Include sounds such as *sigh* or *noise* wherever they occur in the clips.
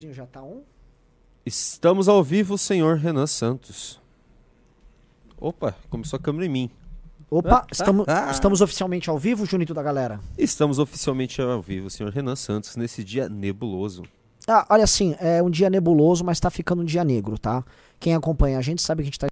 Já tá on? Estamos ao vivo, senhor Renan Santos. Opa, começou a câmera em mim. Opa, Ah, estamos, ah. estamos oficialmente ao vivo, Junito da galera. Estamos oficialmente ao vivo, senhor Renan Santos, nesse dia nebuloso. Ah, olha assim, é um dia nebuloso, mas tá ficando um dia negro, tá? Quem acompanha a gente sabe que a gente tá.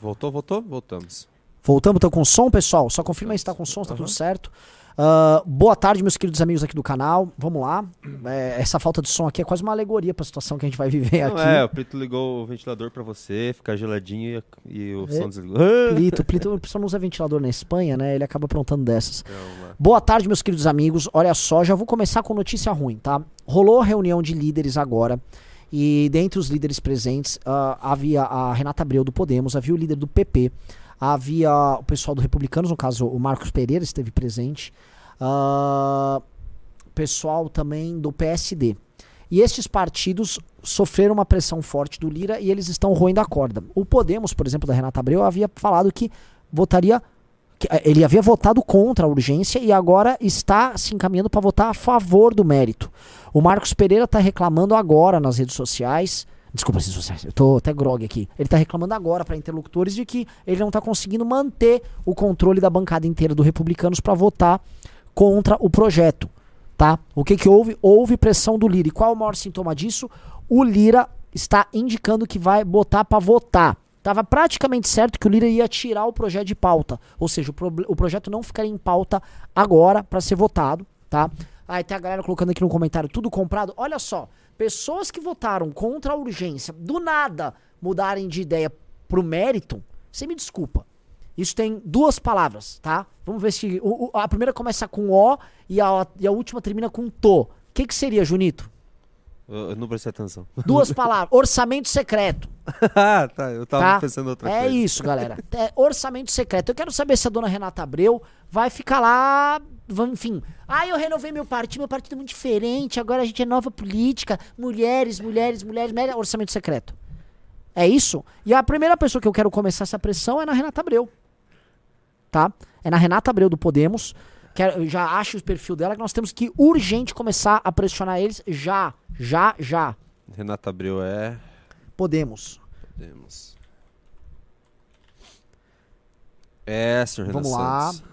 Voltou, voltou? Voltamos. Voltamos, então com som, pessoal? Só confirma aí se tá com som, se tá tudo certo. Ah, boa tarde, meus queridos amigos aqui do canal. Vamos lá. É, essa falta de som aqui é quase uma alegoria pra situação que a gente vai viver Não aqui. é, o Plito ligou o ventilador pra você, ficar geladinho e, e o É. som desligou. Plito, Plito, o pessoal não usa ventilador na Espanha, né? Ele acaba aprontando dessas. Calma. Boa tarde, meus queridos amigos. Olha só, já vou começar com notícia ruim, tá? Rolou a reunião de líderes agora. E dentre os líderes presentes, ah, havia a Renata Abreu do Podemos, havia o líder do PP, havia o pessoal do Republicanos, no caso o Marcos Pereira esteve presente, ah, pessoal também do PSD. E estes partidos sofreram uma pressão forte do Lira e eles estão roendo a corda. O Podemos, por exemplo, da Renata Abreu, havia falado que votaria ele havia votado contra a urgência e agora está se encaminhando para votar a favor do mérito. O Marcos Pereira está reclamando agora nas redes sociais. Desculpa, redes sociais, eu tô até grog aqui. Ele está reclamando agora para interlocutores de que ele não está conseguindo manter o controle da bancada inteira do Republicanos para votar contra o projeto. Tá? O que, que houve? Houve pressão do Lira. E qual é o maior sintoma disso? O Lira está indicando que vai botar para votar. Tava praticamente certo que o Lira ia tirar o projeto de pauta. Ou seja, o, proble- o projeto não ficaria em pauta agora para ser votado, tá? Aí tem a galera colocando aqui no comentário tudo comprado. Olha só, pessoas que votaram contra a urgência, do nada mudarem de ideia pro mérito, você me desculpa. Isso tem duas palavras, tá? Vamos ver se. o- o- a primeira começa com O e a, e a última termina com To. O que, que seria, Junito? Eu, não prestei atenção. Duas *laughs* palavras. Orçamento secreto. *laughs* ah, tá. Eu tava Tá? pensando outra é coisa. isso, galera. *laughs* É orçamento secreto. Eu quero saber se a dona Renata Abreu vai ficar lá. Enfim. Ah, eu renovei meu partido, meu partido é muito diferente. Agora a gente é nova política. Mulheres, mulheres, mulheres, mulheres. Orçamento secreto. É isso? E a primeira pessoa que eu quero começar essa pressão é na Renata Abreu. Tá? É na Renata Abreu do Podemos. Quero, já acho o perfil dela que nós temos que urgente começar a pressionar eles já. Já, já. Renata Abreu é. Podemos. Podemos. É, senhor Renan Vamos lá. Santos.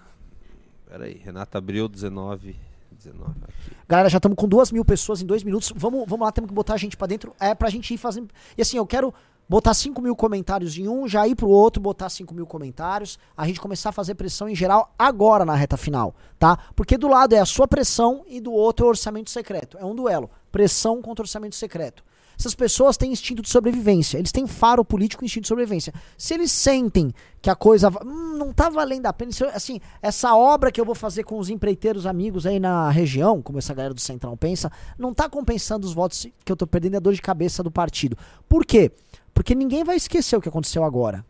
Pera aí, Renata Abreu, 19. 19 aqui. Galera, já estamos com duas mil pessoas em dois minutos. Vamos, vamos lá, temos que botar a gente pra dentro. É pra gente ir fazendo. E assim, eu quero botar 5 mil comentários em um, já ir pro outro, botar 5 mil comentários. A gente começar a fazer pressão em geral agora na reta final, tá? Porque do lado é a sua pressão e do outro é o orçamento secreto. É um duelo. Pressão contra orçamento secreto. Essas pessoas têm instinto de sobrevivência. Eles têm faro político e instinto de sobrevivência. Se eles sentem que a coisa hum, não tá valendo a pena, assim, essa obra que eu vou fazer com os empreiteiros amigos aí na região, como essa galera do Centrão pensa, não tá compensando os votos que eu tô perdendo a dor de cabeça do partido. Por quê? Porque ninguém vai esquecer o que aconteceu agora.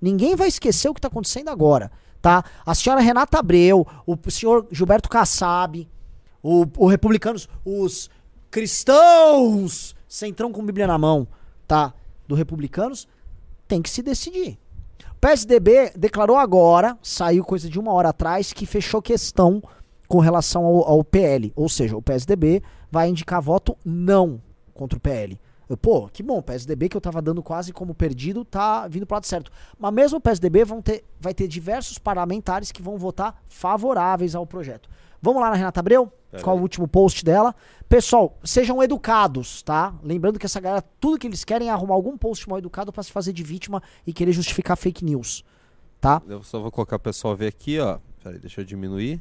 Ninguém vai esquecer o que tá acontecendo agora, tá? A senhora Renata Abreu, o senhor Gilberto Kassab, o, o republicanos, os cristãos, centrão com Bíblia na mão, tá? Do republicanos, tem que se decidir. O PSDB declarou agora, saiu coisa de uma hora atrás, que fechou questão com relação ao, ao PL. Ou seja, o PSDB vai indicar voto não contra o PL. Pô, que bom, o PSDB que eu tava dando quase como perdido tá vindo pro lado certo. Mas mesmo o PSDB vão ter, vai ter diversos parlamentares que vão votar favoráveis ao projeto. Vamos lá na Renata Abreu? Pera Qual o aí. último post dela? Pessoal, sejam educados, tá? Lembrando que essa galera, tudo que eles querem é arrumar algum post mal educado pra se fazer de vítima e querer justificar fake news, tá? Eu só vou colocar o pessoal ver aqui, ó. Pera aí, deixa eu diminuir.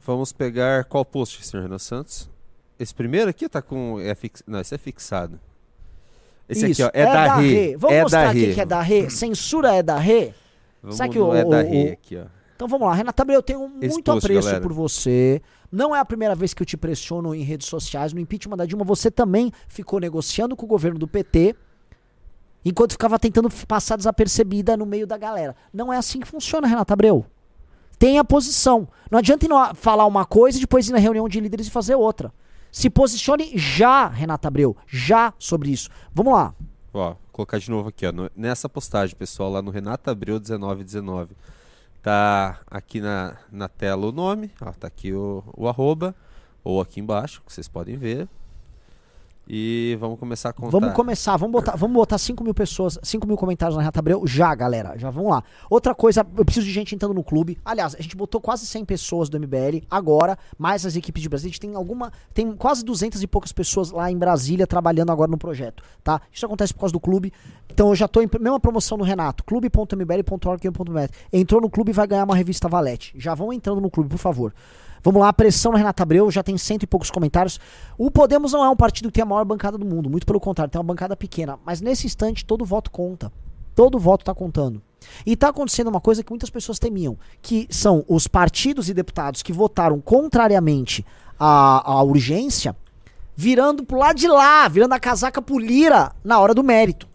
Vamos pegar qual post, senhor Renan Santos? Esse primeiro aqui tá com. É fix... Não, esse é fixado. Esse Isso, aqui, ó. É, da Rê. Vamos é mostrar da Rê. que é da Rê? Censura é da Rê? Vamos Sabe que o- É da Rê aqui, ó. Então vamos lá, Renata Abreu, eu tenho muito post, apreço galera. por você. Não é a primeira vez que eu te pressiono em redes sociais. No impeachment da Dilma, você também ficou negociando com o governo do PT, enquanto ficava tentando passar desapercebida no meio da galera. Não é assim que funciona, Renata Abreu. tenha posição. Não adianta ir falar uma coisa e depois ir na reunião de líderes e fazer outra. Se posicione já, Renata Abreu, já sobre isso. Vamos lá. Ó, vou colocar de novo aqui, ó. no- nessa postagem, pessoal, lá no Renata Abreu 1919. Tá aqui na, na tela o nome, ó, tá aqui o, o arroba, ou aqui embaixo, que vocês podem ver. E vamos começar a contar. Vamos começar, vamos botar, vamos botar 5 mil pessoas, 5 mil comentários na Renata Abreu já, galera. Já vamos lá. Outra coisa, eu preciso de gente entrando no clube. Aliás, a gente botou quase 100 pessoas do MBL agora, mais as equipes de Brasília. A gente tem alguma, tem quase 200 e poucas pessoas lá em Brasília trabalhando agora no projeto, tá? Isso acontece por causa do clube. Então eu já tô em mesma promoção do Renato, clube.mbl.org.br. Entrou no clube e vai ganhar uma revista Valete. Já vão entrando no clube, por favor. Vamos lá, pressão na Renata Abreu, já tem cento e poucos comentários. O Podemos não é um partido que tem a maior bancada do mundo, muito pelo contrário, tem uma bancada pequena. Mas nesse instante, todo voto conta. Todo voto tá contando. E tá acontecendo uma coisa que muitas pessoas temiam, que são os partidos e deputados que votaram contrariamente à, à urgência, virando pro lado de lá, virando a casaca pro Lira na hora do mérito.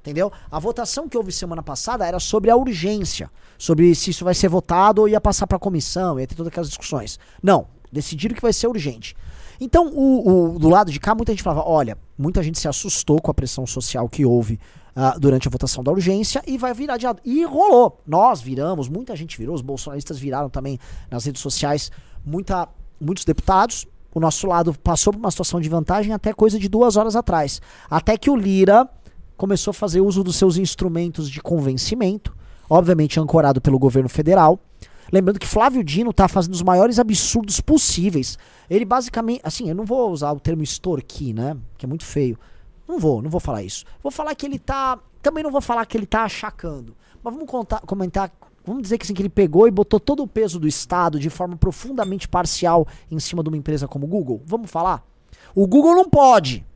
Entendeu? A votação que houve semana passada era sobre a urgência, sobre se isso vai ser votado ou ia passar para a comissão, ia ter todas aquelas discussões. Não, decidiram que vai ser urgente. Então, o, o- do lado de cá, muita gente falava: olha, muita gente se assustou com a pressão social que houve ah, durante a votação da urgência e vai virar de lado. E rolou. Nós viramos, muita gente virou, os bolsonaristas viraram também nas redes sociais, muita, muitos deputados. O nosso lado passou por uma situação de vantagem até coisa de duas horas atrás. Até que o Lira começou a fazer uso dos seus instrumentos de convencimento, obviamente ancorado pelo governo federal. Lembrando que Flávio Dino tá fazendo os maiores absurdos possíveis. Ele basicamente, assim, eu não vou usar o termo extorquir, né? Que é muito feio. Não vou, não vou falar isso. Vou falar que ele tá, também não vou falar que ele tá achacando. Mas vamos contar, comentar, vamos dizer que assim que ele pegou e botou todo o peso do estado de forma profundamente parcial em cima de uma empresa como o Google. Vamos falar? O Google não pode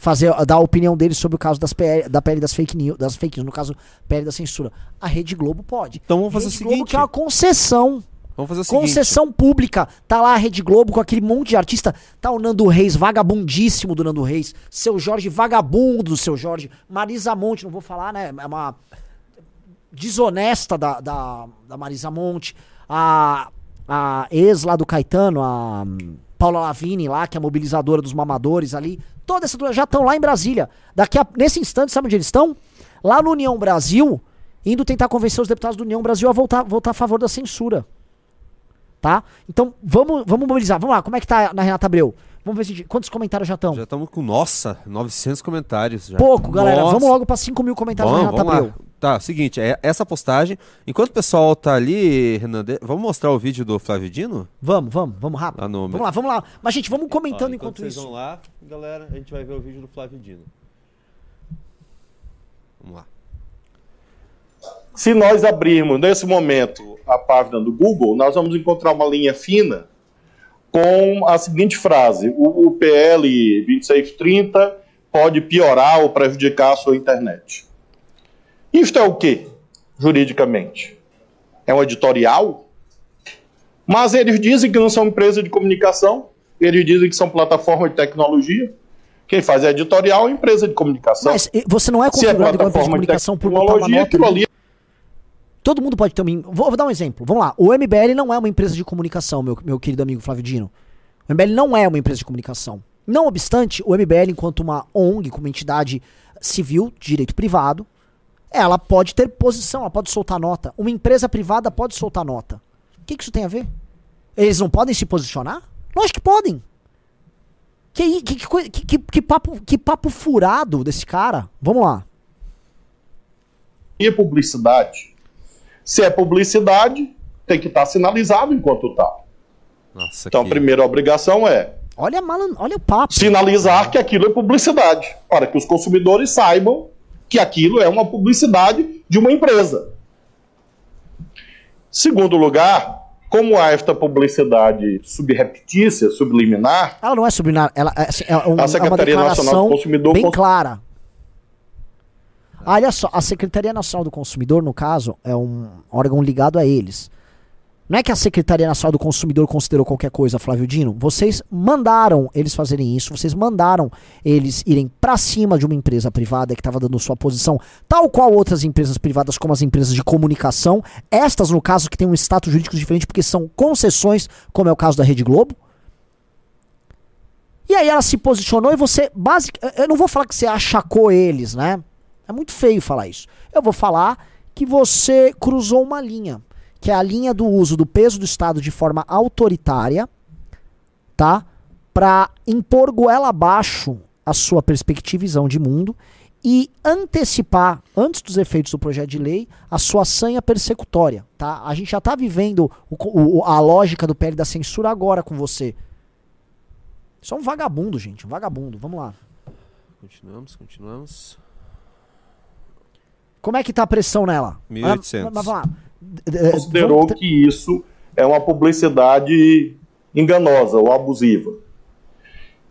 fazer dar a opinião dele sobre o caso das PL, da PL das fake news, das fake news, no caso PL da censura. A Rede Globo pode. Então vamos fazer Rede o Globo seguinte. que é uma concessão. Vamos fazer o seguinte. Concessão pública. Tá lá a Rede Globo com aquele monte de artista. Tá o Nando Reis, vagabundíssimo do Nando Reis. Seu Jorge, vagabundo do seu Jorge. Marisa Monte, não vou falar, né? É uma desonesta da, da, da Marisa Monte. A, a ex lá do Caetano, a Paula Lavini lá, que é a mobilizadora dos mamadores ali. Toda essa turma já estão lá em Brasília. Daqui a, nesse instante, sabe onde eles estão? Lá no União Brasil, indo tentar convencer os deputados do União Brasil a voltar, votar a favor da censura tá? Então, vamos, vamos mobilizar. Vamos lá, como é que tá na Renata Abreu? Vamos ver se, quantos comentários já estão? Já estamos com, nossa, 900 comentários já. Pouco, galera. Nossa. Vamos logo para 5 mil comentários Vamos, na Renata vamos lá. Tá, seguinte, é essa postagem. Enquanto o pessoal tá ali, Renan, vamos mostrar o vídeo do Flávio Dino? Vamos, vamos, vamos rápido. Lá no- Vamos lá, vamos lá. Mas, gente, vamos comentando Ó, enquanto, vocês isso. vão lá, galera, a gente vai ver o vídeo do Flávio Dino. Vamos lá. Se nós abrirmos nesse momento a página do Google, nós vamos encontrar uma linha fina com a seguinte frase: o, o PL 2630 pode piorar ou prejudicar a sua internet. Isto é o que, juridicamente? É um editorial? Mas eles dizem que não são empresa de comunicação, eles dizem que são plataforma de tecnologia. Quem faz é editorial é empresa de comunicação. Mas você não é é configurado de plataforma de comunicação por botar uma tecnologia, nota ali. Todo mundo pode ter. Vou, vou dar um exemplo. Vamos lá. O MBL não é uma empresa de comunicação, meu, meu querido amigo Flávio Dino. O MBL não é uma empresa de comunicação. Não obstante, o MBL, enquanto uma ONG, como entidade civil, de direito privado, ela pode ter posição, ela pode soltar nota. Uma empresa privada pode soltar nota. O que, que isso tem a ver? Eles não podem se posicionar? Lógico que podem. Que, que, que, que, que, que papo, que papo furado desse cara. Vamos lá. é publicidade. Se é publicidade, tem que estar sinalizado enquanto tal. Nossa, Então, a que- primeira obrigação é Olha, a malan... Olha o papo. sinalizar que aquilo é publicidade, para que os consumidores saibam que aquilo é uma publicidade de uma empresa. Segundo lugar, como há esta publicidade subreptícia, subliminar, Ela não é subliminar, ela é, assim, é um- é uma Secretaria Nacional do Consumidor bem clara. Olha só, a Secretaria Nacional do Consumidor, no caso, é um órgão ligado a eles. Não é que a Secretaria Nacional do Consumidor considerou qualquer coisa, Flávio Dino. Vocês mandaram eles fazerem isso, vocês mandaram eles irem pra cima de uma empresa privada que estava dando sua posição, tal qual outras empresas privadas, como as empresas de comunicação. Estas, no caso, que têm um status jurídico diferente porque são concessões, como é o caso da Rede Globo. E aí ela se posicionou e você, basic, eu não vou falar que você achacou eles, né? É muito feio falar isso. Eu vou falar que você cruzou uma linha que é a linha do uso do peso do Estado de forma autoritária, tá? Para impor goela abaixo a sua perspectiva e visão de mundo e antecipar, antes dos efeitos do projeto de lei, a sua sanha persecutória, tá? A gente já está vivendo o, o, a lógica do PL da censura agora com você. Isso é um vagabundo, gente, um vagabundo. Vamos lá. Continuamos, continuamos. Como é que tá a pressão nela? 1.800. Mas, mas vamos lá considerou que isso é uma publicidade enganosa ou abusiva.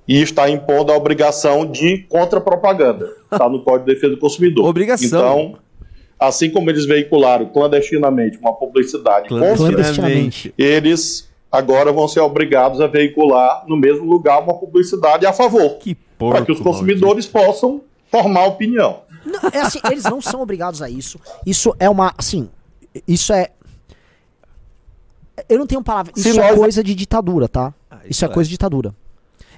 E está impondo a obrigação de contra-propaganda. Está no Código de Defesa do Consumidor. Obrigação. Então, assim como eles veicularam clandestinamente uma publicidade clandestinamente, eles agora vão ser obrigados a veicular no mesmo lugar uma publicidade a favor. Que para que os consumidores maldito. possam formar opinião. Não, é assim, eles não são obrigados a isso. Isso é uma. Assim, isso é. Eu não tenho palavra. Isso Se é coisa de ditadura, tá? Ah, isso, isso, é, é coisa de ditadura.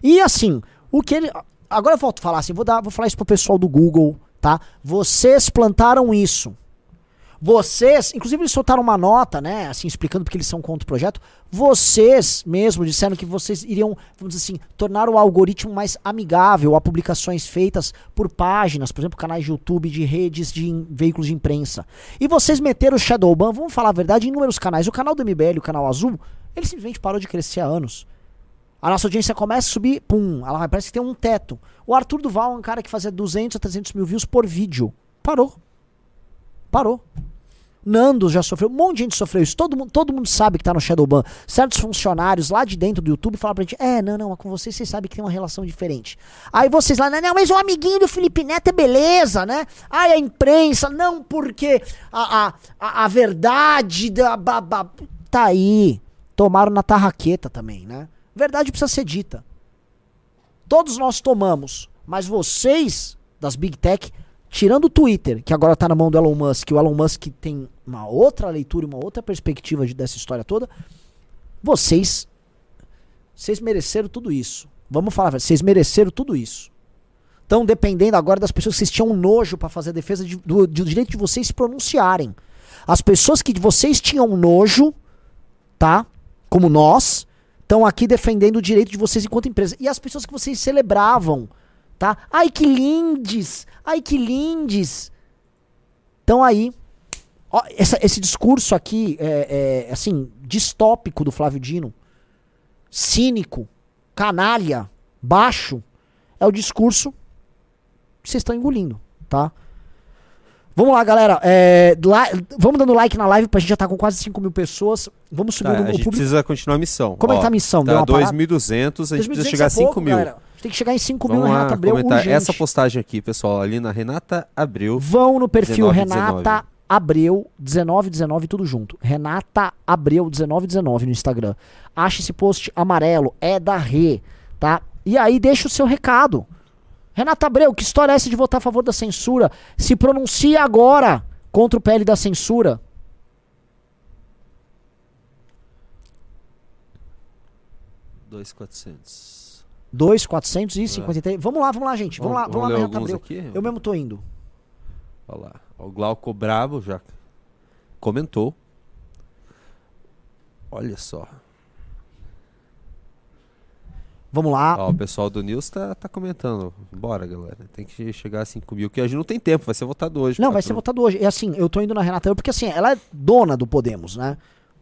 E assim, o que ele. Agora eu volto a falar assim, vou, dar, vou falar isso pro pessoal do Google, tá? Vocês plantaram isso. Vocês, inclusive eles soltaram uma nota, né, assim, explicando porque eles são contra o projeto. Vocês mesmo disseram que vocês iriam, vamos dizer assim, tornar o algoritmo mais amigável a publicações feitas por páginas, por exemplo, canais de YouTube, de redes, de veículos de imprensa. E vocês meteram o Shadowban, vamos falar a verdade, em inúmeros canais. O canal do MBL, o canal azul, ele simplesmente parou de crescer há anos. A nossa audiência começa a subir, pum, ela parece que tem um teto. O Arthur Duval é um cara que fazia 200 a 300 mil views por vídeo. Parou. Parou. Nando já sofreu, um monte de gente sofreu isso. Todo mundo, todo mundo sabe que tá no Shadowban. Certos funcionários lá de dentro do YouTube falam pra gente: É, não, não, com vocês vocês sabem que tem uma relação diferente. Aí vocês lá, não, não, mas o amiguinho do Felipe Neto é beleza, né? Ai, a imprensa, não, porque a, a, a, a verdade da. Ba, ba, tá aí. Tomaram na tarraqueta também, né? Verdade precisa ser dita. Todos nós tomamos, mas vocês das Big Tech tirando o Twitter, que agora tá na mão do Elon Musk, o Elon Musk tem uma outra leitura, uma outra perspectiva de, dessa história toda, vocês vocês mereceram tudo isso. Vamos falar, vocês mereceram tudo isso. Estão dependendo agora das pessoas que vocês tinham nojo para fazer a defesa de, do, do direito de vocês se pronunciarem. As pessoas que vocês tinham nojo, tá? Como nós, estão aqui defendendo o direito de vocês enquanto empresa. E as pessoas que vocês celebravam tá? Ai que lindes, ai que lindes. Então aí, ó, essa, esse discurso aqui, é, é, assim, distópico do Flávio Dino, cínico, canalha, baixo, é o discurso que vocês estão engolindo, tá? Vamos lá, galera. É, lá, vamos dando like na live, pra gente já tá com quase 5 mil pessoas. Vamos subir tá, o, a gente público. precisa continuar a missão. Como Ó, é que tá a missão? Tá 2.200, a gente precisa chegar a 5 mil. Galera. Tem que chegar em 5 mil na Renata Abreu urgente. essa postagem aqui, pessoal, ali na Renata Abreu. Vão no perfil 19, Renata 19. Abreu 1919 tudo junto. Renata Abreu 1919 no Instagram. Acha esse post amarelo, é da Rê, tá? E aí deixa o seu recado. Renata Abreu, que história é essa de votar a favor da censura? Se pronuncia agora contra o PL da censura. Dois quatrocentos. 2,453. É. Vamos lá, vamos lá, gente. Vamos, vamos lá, vamos, vamos lá, Aqui? Eu mesmo tô indo. Olha lá. O Glauco Bravo já comentou. Olha só. Vamos lá. Ó, o pessoal do News tá, tá comentando. Bora, galera. Tem que chegar a 5 mil, que a gente não tem tempo, vai ser votado hoje. Não, vai ser votado hoje. E assim, eu tô indo na Renata, porque assim, ela é dona do Podemos, né?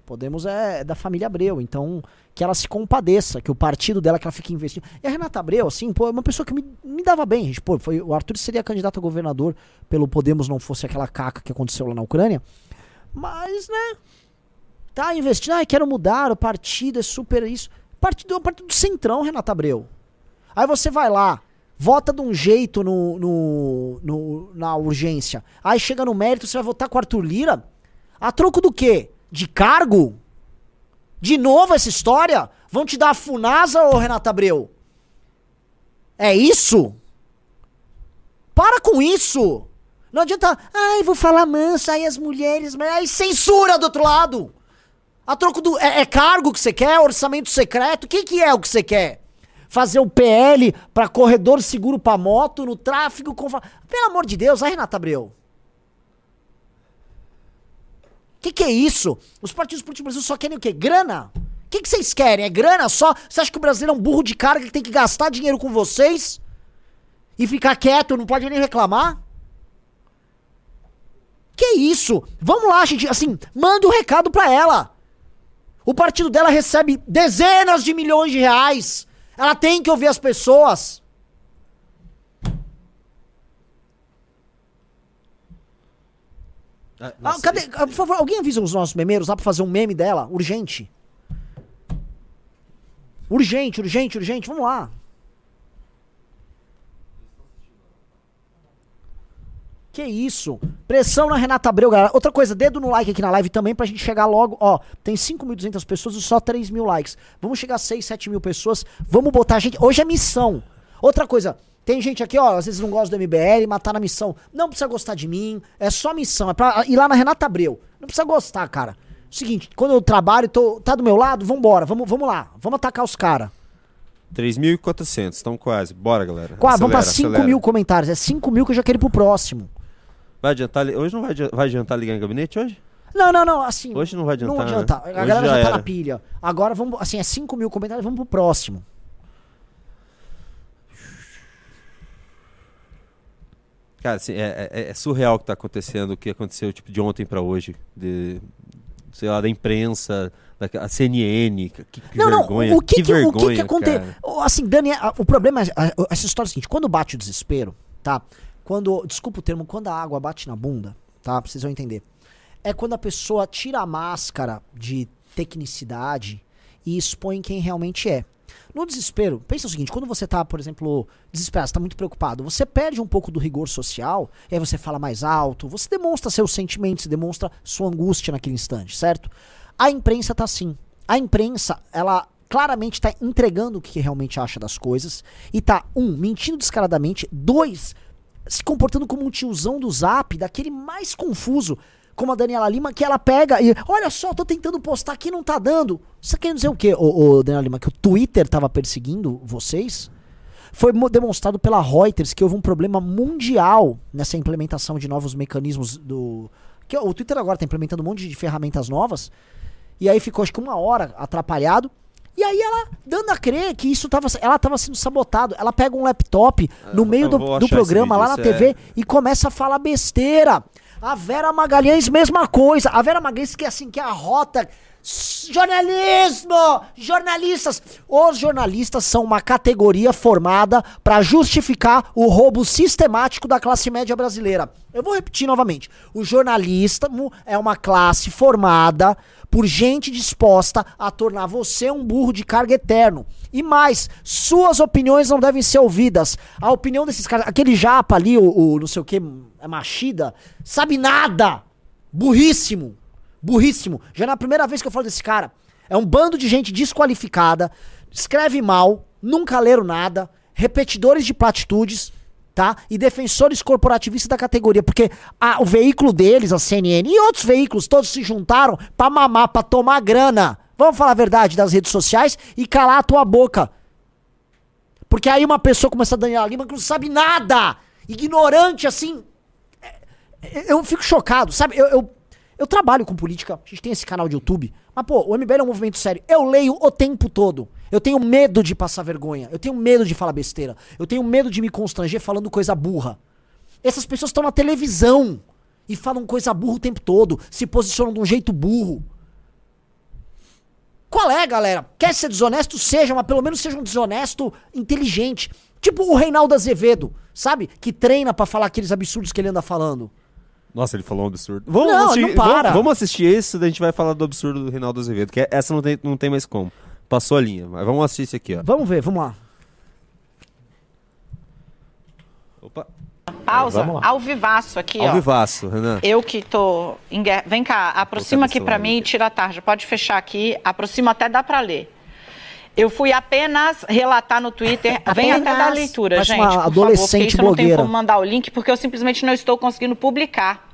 Podemos é da família Abreu, então que ela se compadeça, que o partido dela que ela fique investindo. E a Renata Abreu, assim, pô, é uma pessoa que me, me dava bem, gente. Pô, foi, o Arthur seria candidato a governador pelo Podemos não fosse aquela caca que aconteceu lá na Ucrânia. Mas, né? Tá investindo, ah, quero mudar, o partido é super isso. Partido é um partido do centrão, Renata Abreu. Aí você vai lá, vota de um jeito no, no, no, na urgência. Aí chega no mérito, você vai votar com Arthur Lira? A troco do quê? De cargo? De novo essa história? Vão te dar a funasa, ô Renata Abreu? É isso? Para com isso! Não adianta, ai, vou falar manso, aí as mulheres, mas aí censura do outro lado. A troco do. É, é cargo que você quer? Orçamento secreto? O que, que é o que você quer? Fazer o PL para corredor seguro para moto no tráfego com. Pelo amor de Deus, a Renata Abreu. O que, que é isso? Os partidos políticos do Brasil só querem o quê? Grana? O que, que vocês querem? É grana só? Você acha que o brasileiro é um burro de carga que tem que gastar dinheiro com vocês? E ficar quieto, não pode nem reclamar? Que isso? Vamos lá, gente. Assim, manda um recado pra ela. O partido dela recebe dezenas de milhões de reais. Ela tem que ouvir as pessoas. Ah, Ah, cadê? Por favor, alguém avisa os nossos memeiros lá pra fazer um meme dela? Urgente. Urgente, urgente, urgente. Vamos lá. Que isso? Pressão na Renata Abreu, galera. Outra coisa, dedo no like aqui na live também pra gente chegar logo. Ó, tem 5.200 pessoas e só 3 mil likes. Vamos chegar a 6, 7 mil pessoas. Vamos botar a gente. Hoje é missão. Outra coisa, tem gente aqui, ó, às vezes não gosta do MBL, mas tá na missão. Não precisa gostar de mim. É só missão. É pra ir lá na Renata Abreu. Não precisa gostar, cara. Seguinte, quando eu trabalho, tô, tá do meu lado, vambora. Vamos, vamos lá. Vamos atacar os caras. 3.400, estão quase. Bora, galera. Quase, vamos pra Acelera, 5 acelera. mil comentários. É 5 mil que eu já quero ir pro próximo. Vai adiantar? Hoje não vai, vai adiantar ligar em gabinete hoje? Não, não, não, assim. Hoje não vai adiantar. Não adianta. né? A galera já, tá era. na pilha. Agora vamos, assim, é 5 mil comentários, vamos pro próximo. Cara, assim, é, é- é surreal o que tá acontecendo, o que aconteceu tipo, de ontem pra hoje. De, sei lá, da imprensa, da a CNN. Que, que não, vergonha. não, o que que, o que, vergonha, que aconteceu? cara. Assim, Dani, o problema é, essa história é o seguinte, quando bate o desespero, tá? Quando, desculpa o termo, quando a água bate na bunda, tá? Vocês vão entender. É quando a pessoa tira a máscara de tecnicidade e expõe quem realmente é. No desespero, pensa o seguinte, quando você tá, por exemplo, desesperado, você tá muito preocupado, você perde um pouco do rigor social, e aí você fala mais alto, você demonstra seus sentimentos, demonstra sua angústia naquele instante, certo? A imprensa tá assim. A imprensa, ela claramente tá entregando o que realmente acha das coisas e tá, um, mentindo descaradamente, dois, se comportando como um tiozão do zap, daquele mais confuso, como a Daniela Lima, que ela pega e, olha só, tô tentando postar aqui, não tá dando. Você quer dizer o quê, ô, ô, Daniela Lima? Que o Twitter tava perseguindo vocês? Foi mo- demonstrado pela Reuters que houve um problema mundial nessa implementação de novos mecanismos do. Que o Twitter agora tá implementando um monte de ferramentas novas. E aí ficou acho que uma hora atrapalhado. E aí ela, dando a crer que isso tava, ela tava sendo sabotado. Ela pega um laptop no meio do, do programa lá na isso é- TV e começa a falar besteira. A Vera Magalhães, mesma coisa. A Vera Magalhães que é assim, que é a rota. Jornalismo! Jornalistas! Os jornalistas são uma categoria formada para justificar o roubo sistemático da classe média brasileira. Eu vou repetir novamente. O jornalismo é uma classe formada por gente disposta a tornar você um burro de carga eterno. E mais, suas opiniões não devem ser ouvidas. A opinião desses caras, aquele japa ali, o, o não sei o que, é machida, sabe nada. Burríssimo. Burríssimo. Já na primeira vez que eu falo desse cara. É um bando de gente desqualificada, escreve mal, nunca leram nada, repetidores de platitudes, tá? E defensores corporativistas da categoria, porque a- o veículo deles, a CNN e outros veículos, todos se juntaram pra mamar, pra tomar grana. Vamos falar a verdade das redes sociais e calar a tua boca. Porque aí uma pessoa como essa Daniela Lima que não sabe nada, ignorante assim, é- eu fico chocado, sabe? Eu, eu, eu trabalho com política, a gente tem esse canal de YouTube, mas pô, o MBL é um movimento sério. Eu leio o tempo todo. Eu tenho medo de passar vergonha, eu tenho medo de falar besteira, eu tenho medo de me constranger falando coisa burra. Essas pessoas estão na televisão e falam coisa burra o tempo todo, se posicionam de um jeito burro. Qual é, galera? Quer ser desonesto? Seja, mas pelo menos seja um desonesto inteligente. Tipo o Reinaldo Azevedo, sabe? Que treina pra falar aqueles absurdos que ele anda falando. Nossa, ele falou um absurdo. Vamos, Não, assistir, não para. Vamos, vamos assistir esse, daí a gente vai falar do absurdo do Reinaldo Azevedo, que é- essa não tem, não tem mais como. Passou a linha, mas vamos assistir aqui, ó. Vamos ver, vamos lá. Opa. pausa, Vamos lá. ao vivaço aqui, Ao ó. vivaço, Renan. Eu que tô em guerra. Vem cá, aproxima aqui pra lado mim e tira a tarja. Pode fechar aqui, aproxima até dá pra ler. Eu fui apenas relatar no Twitter. *laughs* Vem até Apenas. da leitura, Parece gente. uma por favor, adolescente porque isso eu não tenho blogueira. como mandar o link, porque eu simplesmente não estou conseguindo publicar.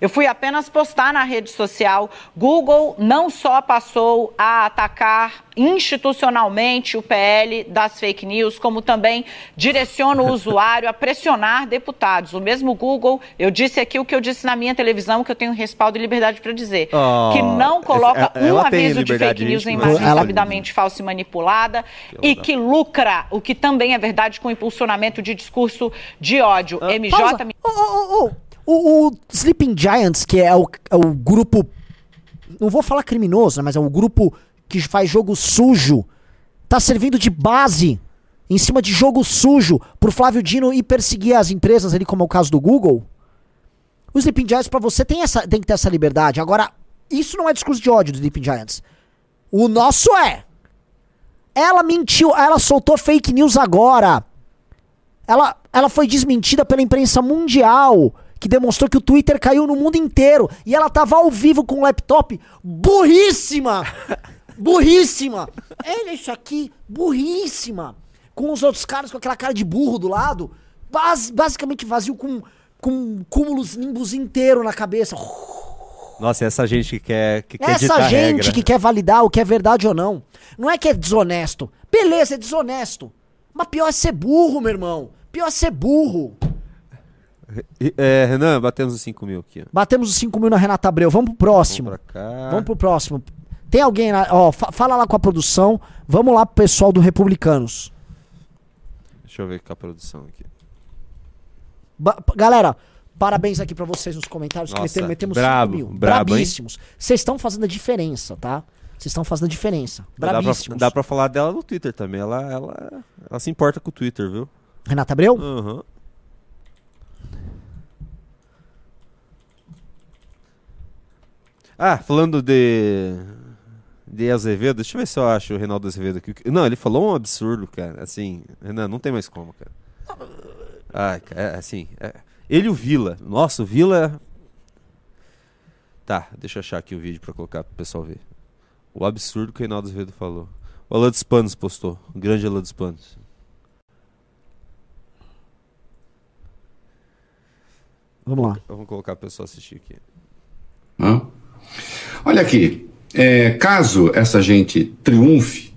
Eu fui apenas postar na rede social. Google não só passou a atacar institucionalmente o PL das fake news, como também direciona o *laughs* usuário a pressionar deputados. O mesmo Google, eu disse aqui o que eu disse na minha televisão, que eu tenho respaldo e liberdade para dizer, Oh, que não coloca ela- um aviso de fake news em mas imagem ela- sabidamente falsa e manipulada e que lucra, o que também é verdade, com o impulsionamento de discurso de ódio. MJ Pausa. Ô, ô, ô. O, o Sleeping Giants, que é o, é o grupo. Não vou falar criminoso, né, mas é o grupo que faz jogo sujo. Tá servindo de base em cima de jogo sujo pro Flávio Dino ir perseguir as empresas ali, como é o caso do Google. O Sleeping Giants, pra você, tem, essa, tem que ter essa liberdade. Agora, isso não é discurso de ódio do Sleeping Giants. O nosso é. Ela mentiu, ela soltou fake news agora. Ela, ela foi desmentida pela imprensa mundial, que demonstrou que o Twitter caiu no mundo inteiro. E ela tava ao vivo com o laptop. Burríssima! *laughs* Burríssima! Olha isso aqui, burríssima! Com os outros caras com aquela cara de burro do lado. bas- basicamente vazio com, com cúmulos nimbus inteiro na cabeça. Nossa, essa gente que quer, que quer Essa gente regra. que quer validar o que é verdade ou não. Não é que é desonesto. Beleza, é desonesto. Mas pior é ser burro, meu irmão. Pior é ser burro. É, Renan, batemos os 5 mil aqui. Batemos os 5 mil na Renata Abreu. Vamos pro próximo. Vamos. Vamos pro próximo. Tem alguém lá, ó, fa- fala lá com a produção. Vamos lá pro pessoal do Republicanos. Deixa eu ver com a produção aqui. Ba- galera, parabéns aqui pra vocês nos comentários. que Nossa, metemos, metemos brabo, 5 mil. brabo? Brabíssimos. Vocês estão fazendo a diferença, tá? Vocês estão fazendo a diferença. Dá pra, Brabíssimos. dá pra falar dela no Twitter também. Ela, ela, ela se importa com o Twitter, viu? Renata Abreu? Aham. Ah, falando de. De Azevedo, deixa eu ver se eu acho o Reinaldo Azevedo aqui. Não, ele falou um absurdo, cara. Assim, Renan, não tem mais como, cara. Cara, é, assim. é, ele e o Vila. Nossa, o Vila. Tá, deixa eu achar aqui o vídeo pra colocar pro pessoal ver. O absurdo que o Reinaldo Azevedo falou. O Alan dos Panos postou. O grande Alan dos Panos. Vamos lá. Vamos colocar pro pessoal assistir aqui. Hã? Olha aqui, é, caso essa gente triunfe,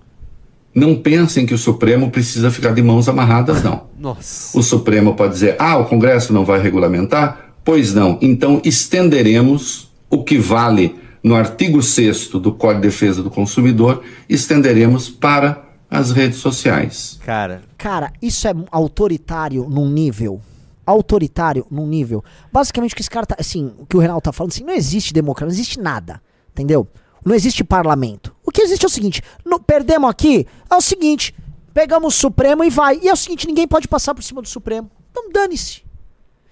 não pensem que o Supremo precisa ficar de mãos amarradas, não. *laughs* Nossa. O Supremo pode dizer, ah, o Congresso não vai regulamentar? Pois não. Então estenderemos o que vale no artigo 6 do Código de Defesa do Consumidor, estenderemos para as redes sociais. Cara, Cara, isso é autoritário num nível. Autoritário num nível. Basicamente, o que esse cara tá. Assim, o que o Reinaldo tá falando, assim, não existe democracia, não existe nada. Entendeu? Não existe parlamento. O que existe é o seguinte: no- perdemos aqui, é o seguinte: pegamos o Supremo e vai. E é o seguinte: ninguém pode passar por cima do Supremo. Então dane-se.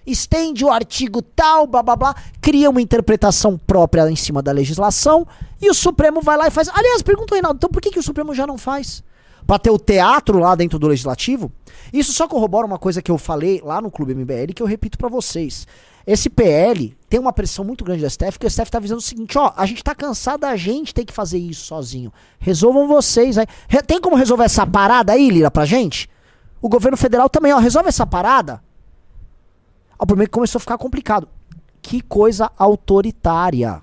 Estende o artigo tal, blá blá blá, cria uma interpretação própria em cima da legislação e o Supremo vai lá e faz. Aliás, pergunta o Reinaldo, então por que, que o Supremo já não faz? Pra ter o teatro lá dentro do legislativo? Isso só corrobora uma coisa que eu falei lá no Clube MBL que eu repito pra vocês. Esse PL tem uma pressão muito grande da STF, que o STF tá avisando o seguinte, ó, a gente tá cansado da gente ter que fazer isso sozinho. Resolvam vocês aí. Tem como resolver essa parada aí, Lira, pra gente? O governo federal também, ó, resolve essa parada. O problema é que começou a ficar complicado. Que coisa autoritária.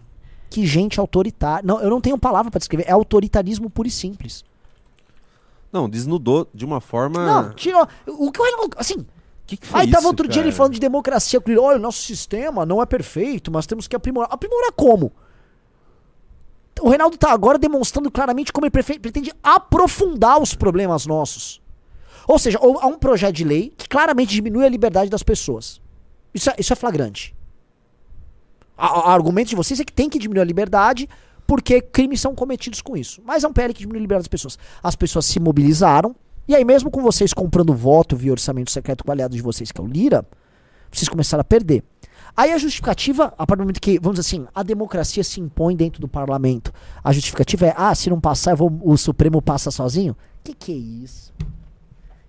Que gente autoritária. Não, eu não tenho palavra pra descrever. É autoritarismo puro e simples. Não, desnudou de uma forma. Não, tirou. O que o Reinaldo. Assim. que, que foi Aí tava isso, outro dia cara? ele falando de democracia. ele, Olha, o nosso sistema não é perfeito, mas temos que aprimorar. Aprimorar como? O Reinaldo tá agora demonstrando claramente como ele pretende aprofundar os problemas nossos. Ou seja, há um projeto de lei que claramente diminui a liberdade das pessoas. Isso é, isso é flagrante. O argumento de vocês é que tem que diminuir a liberdade porque crimes são cometidos com isso. Mas é um PL que diminui a liberdade das pessoas. As pessoas se mobilizaram. E aí, mesmo com vocês comprando voto via orçamento secreto com o aliado de vocês, que é o Lira, vocês começaram a perder. Aí a justificativa, a partir do momento que, vamos dizer assim, a democracia se impõe dentro do parlamento, a justificativa é, ah, se não passar, vou- o Supremo passa sozinho? Que que é isso?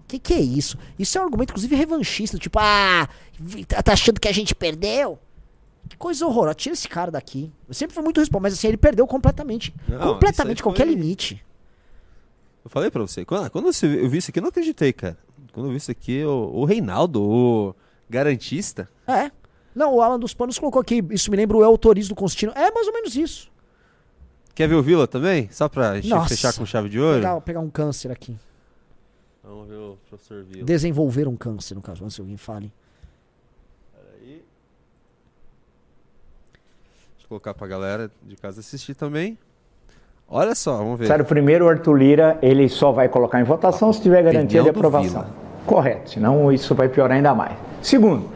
Que que é isso? Isso é um argumento, inclusive, revanchista. Tipo, ah, tá tá achando que a gente perdeu? Que coisa horrorosa. Tira esse cara daqui. Eu sempre fui muito responsável, mas assim, ele perdeu completamente. Não, completamente qualquer foi- limite. Eu falei pra você, quando, quando você- eu vi isso aqui, eu não acreditei, cara. Quando eu vi isso aqui, o, o Reinaldo, o garantista. É. Não, o Alan dos Panos colocou aqui. Isso me lembra o El Toriz do Constantino. É mais ou menos isso. Quer ver o Vila também? Só pra gente Nossa. fechar com chave de ouro? Pegar, pegar um câncer aqui. Vamos ver o professor Vila. Desenvolver um câncer, no caso, antes que alguém fale. Peraí. Deixa eu colocar pra galera de casa assistir também. Olha só, vamos ver. Sério, primeiro o Arthur Lira, ele só vai colocar em votação se tiver garantia de aprovação. Correto, senão isso vai piorar ainda mais. Segundo,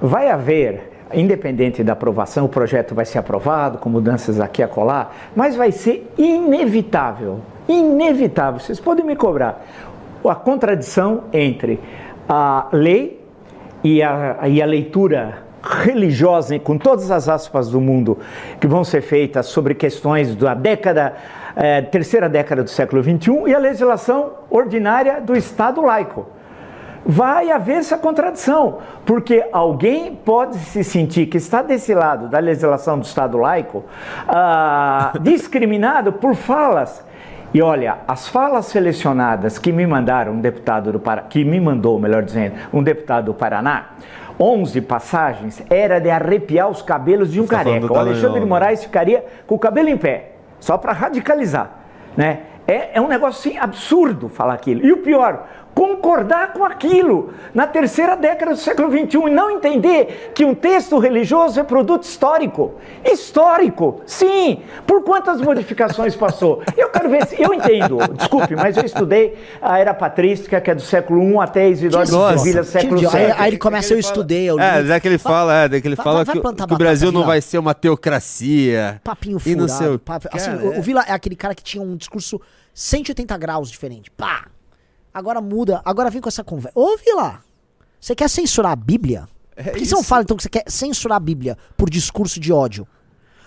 vai haver, independente da aprovação, o projeto vai ser aprovado, com mudanças aqui e acolá, mas vai ser inevitável, inevitável, vocês podem me cobrar, a contradição entre a lei e a, e a leitura religiosa, com todas as aspas do mundo que vão ser feitas sobre questões da década, eh, terceira década do século XXI, e a legislação ordinária do Estado laico. Vai haver essa contradição, porque alguém pode se sentir que está desse lado da legislação do Estado laico, ah, *laughs* discriminado por falas e olha, as falas selecionadas que me mandaram um deputado do Paraná, que me mandou, melhor dizendo, um deputado do Paraná, 11 passagens, era de arrepiar os cabelos de um Você tá careca. do O Alexandre de né? Moraes ficaria com o cabelo em pé, só para radicalizar, né? É, é um negócio assim, absurdo falar aquilo. E o pior, concordar com aquilo na terceira década do século XXI e não entender que um texto religioso é produto histórico. Histórico, sim. Por quantas modificações passou? Eu quero ver se. Eu entendo, desculpe, mas eu estudei a era patrística, que é do século I até Isidoro de Sevilha, século de- aí, VII. aí ele começa, eu estudei, eu li. É, é que ele fala, é, daí que ele Vai- fala vai- vai que, que o Brasil não vai ser uma teocracia. Papinho E não furado. sei o- papo- assim, o, é- o Vila é aquele cara que tinha um discurso 180 graus diferente. Pá! Agora muda, agora vem com essa conversa. Ô, Vila, você quer censurar a Bíblia? É Por que você não isso. fala então que você quer censurar a Bíblia por discurso de ódio?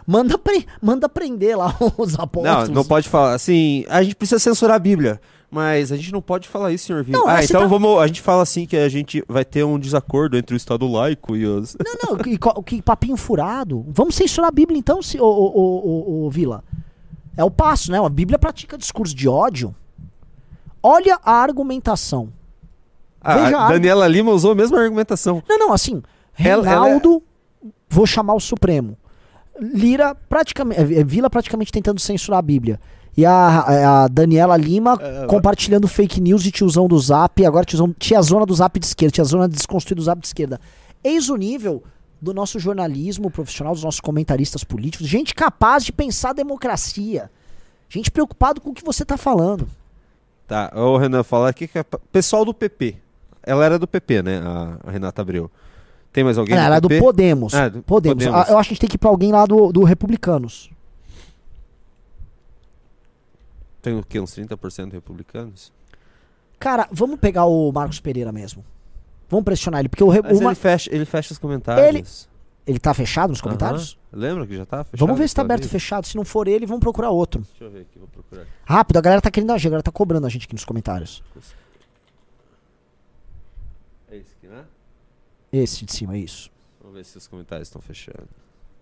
Manda, pre manda prender lá *laughs* os Não, apóstolos. não pode falar. Assim, a gente precisa censurar a Bíblia. Mas a gente não pode falar isso, senhor Vila. Não, ah, você então tá- vamos. A gente fala assim que a gente vai ter um desacordo entre o Estado laico e os. Não, não, que, que papinho furado. Vamos censurar a Bíblia então, se, ô, ô, ô, ô, Vila. É o passo, né? A Bíblia pratica discurso de ódio. Olha a argumentação. Veja A a- Daniela Lima usou a mesma argumentação. Não, não, assim, é- Reinaldo, vou chamar o Supremo. Lira praticamente, é, Vila praticamente tentando censurar a Bíblia. E a, a Daniela Lima É, compartilhando fake news de tiozão do Zap, agora tiozão, tiazona do Zap de esquerda, tiazona desconstruída do Zap de esquerda. Eis o nível do nosso jornalismo profissional, dos nossos comentaristas políticos, gente capaz de pensar a democracia. Gente preocupado com o que você tá falando. Tá, o Renan fala aqui que é pessoal do PP. Ela era do PP, né? A, Renata Abreu. Tem mais alguém? Ela era do PP? Podemos. Ah, do Podemos. Podemos. Ah, eu acho que a gente tem que ir pra alguém lá do, do Republicanos. Tem o quê? Uns 30% republicanos? Cara, vamos pegar o Marcos Pereira mesmo. Vamos pressionar ele, porque o, re- Mas ele, fecha, ele fecha os comentários. ele tá fechado nos comentários? Aham. Lembra que já tá fechado? Vamos ver se tá aberto ou fechado. Se não for ele, vamos procurar outro. Deixa eu ver aqui, vou procurar. Rápido, a galera tá querendo agir, a galera tá cobrando a gente aqui nos comentários. É esse aqui, né? Esse de cima, é isso. Vamos ver se os comentários estão fechando.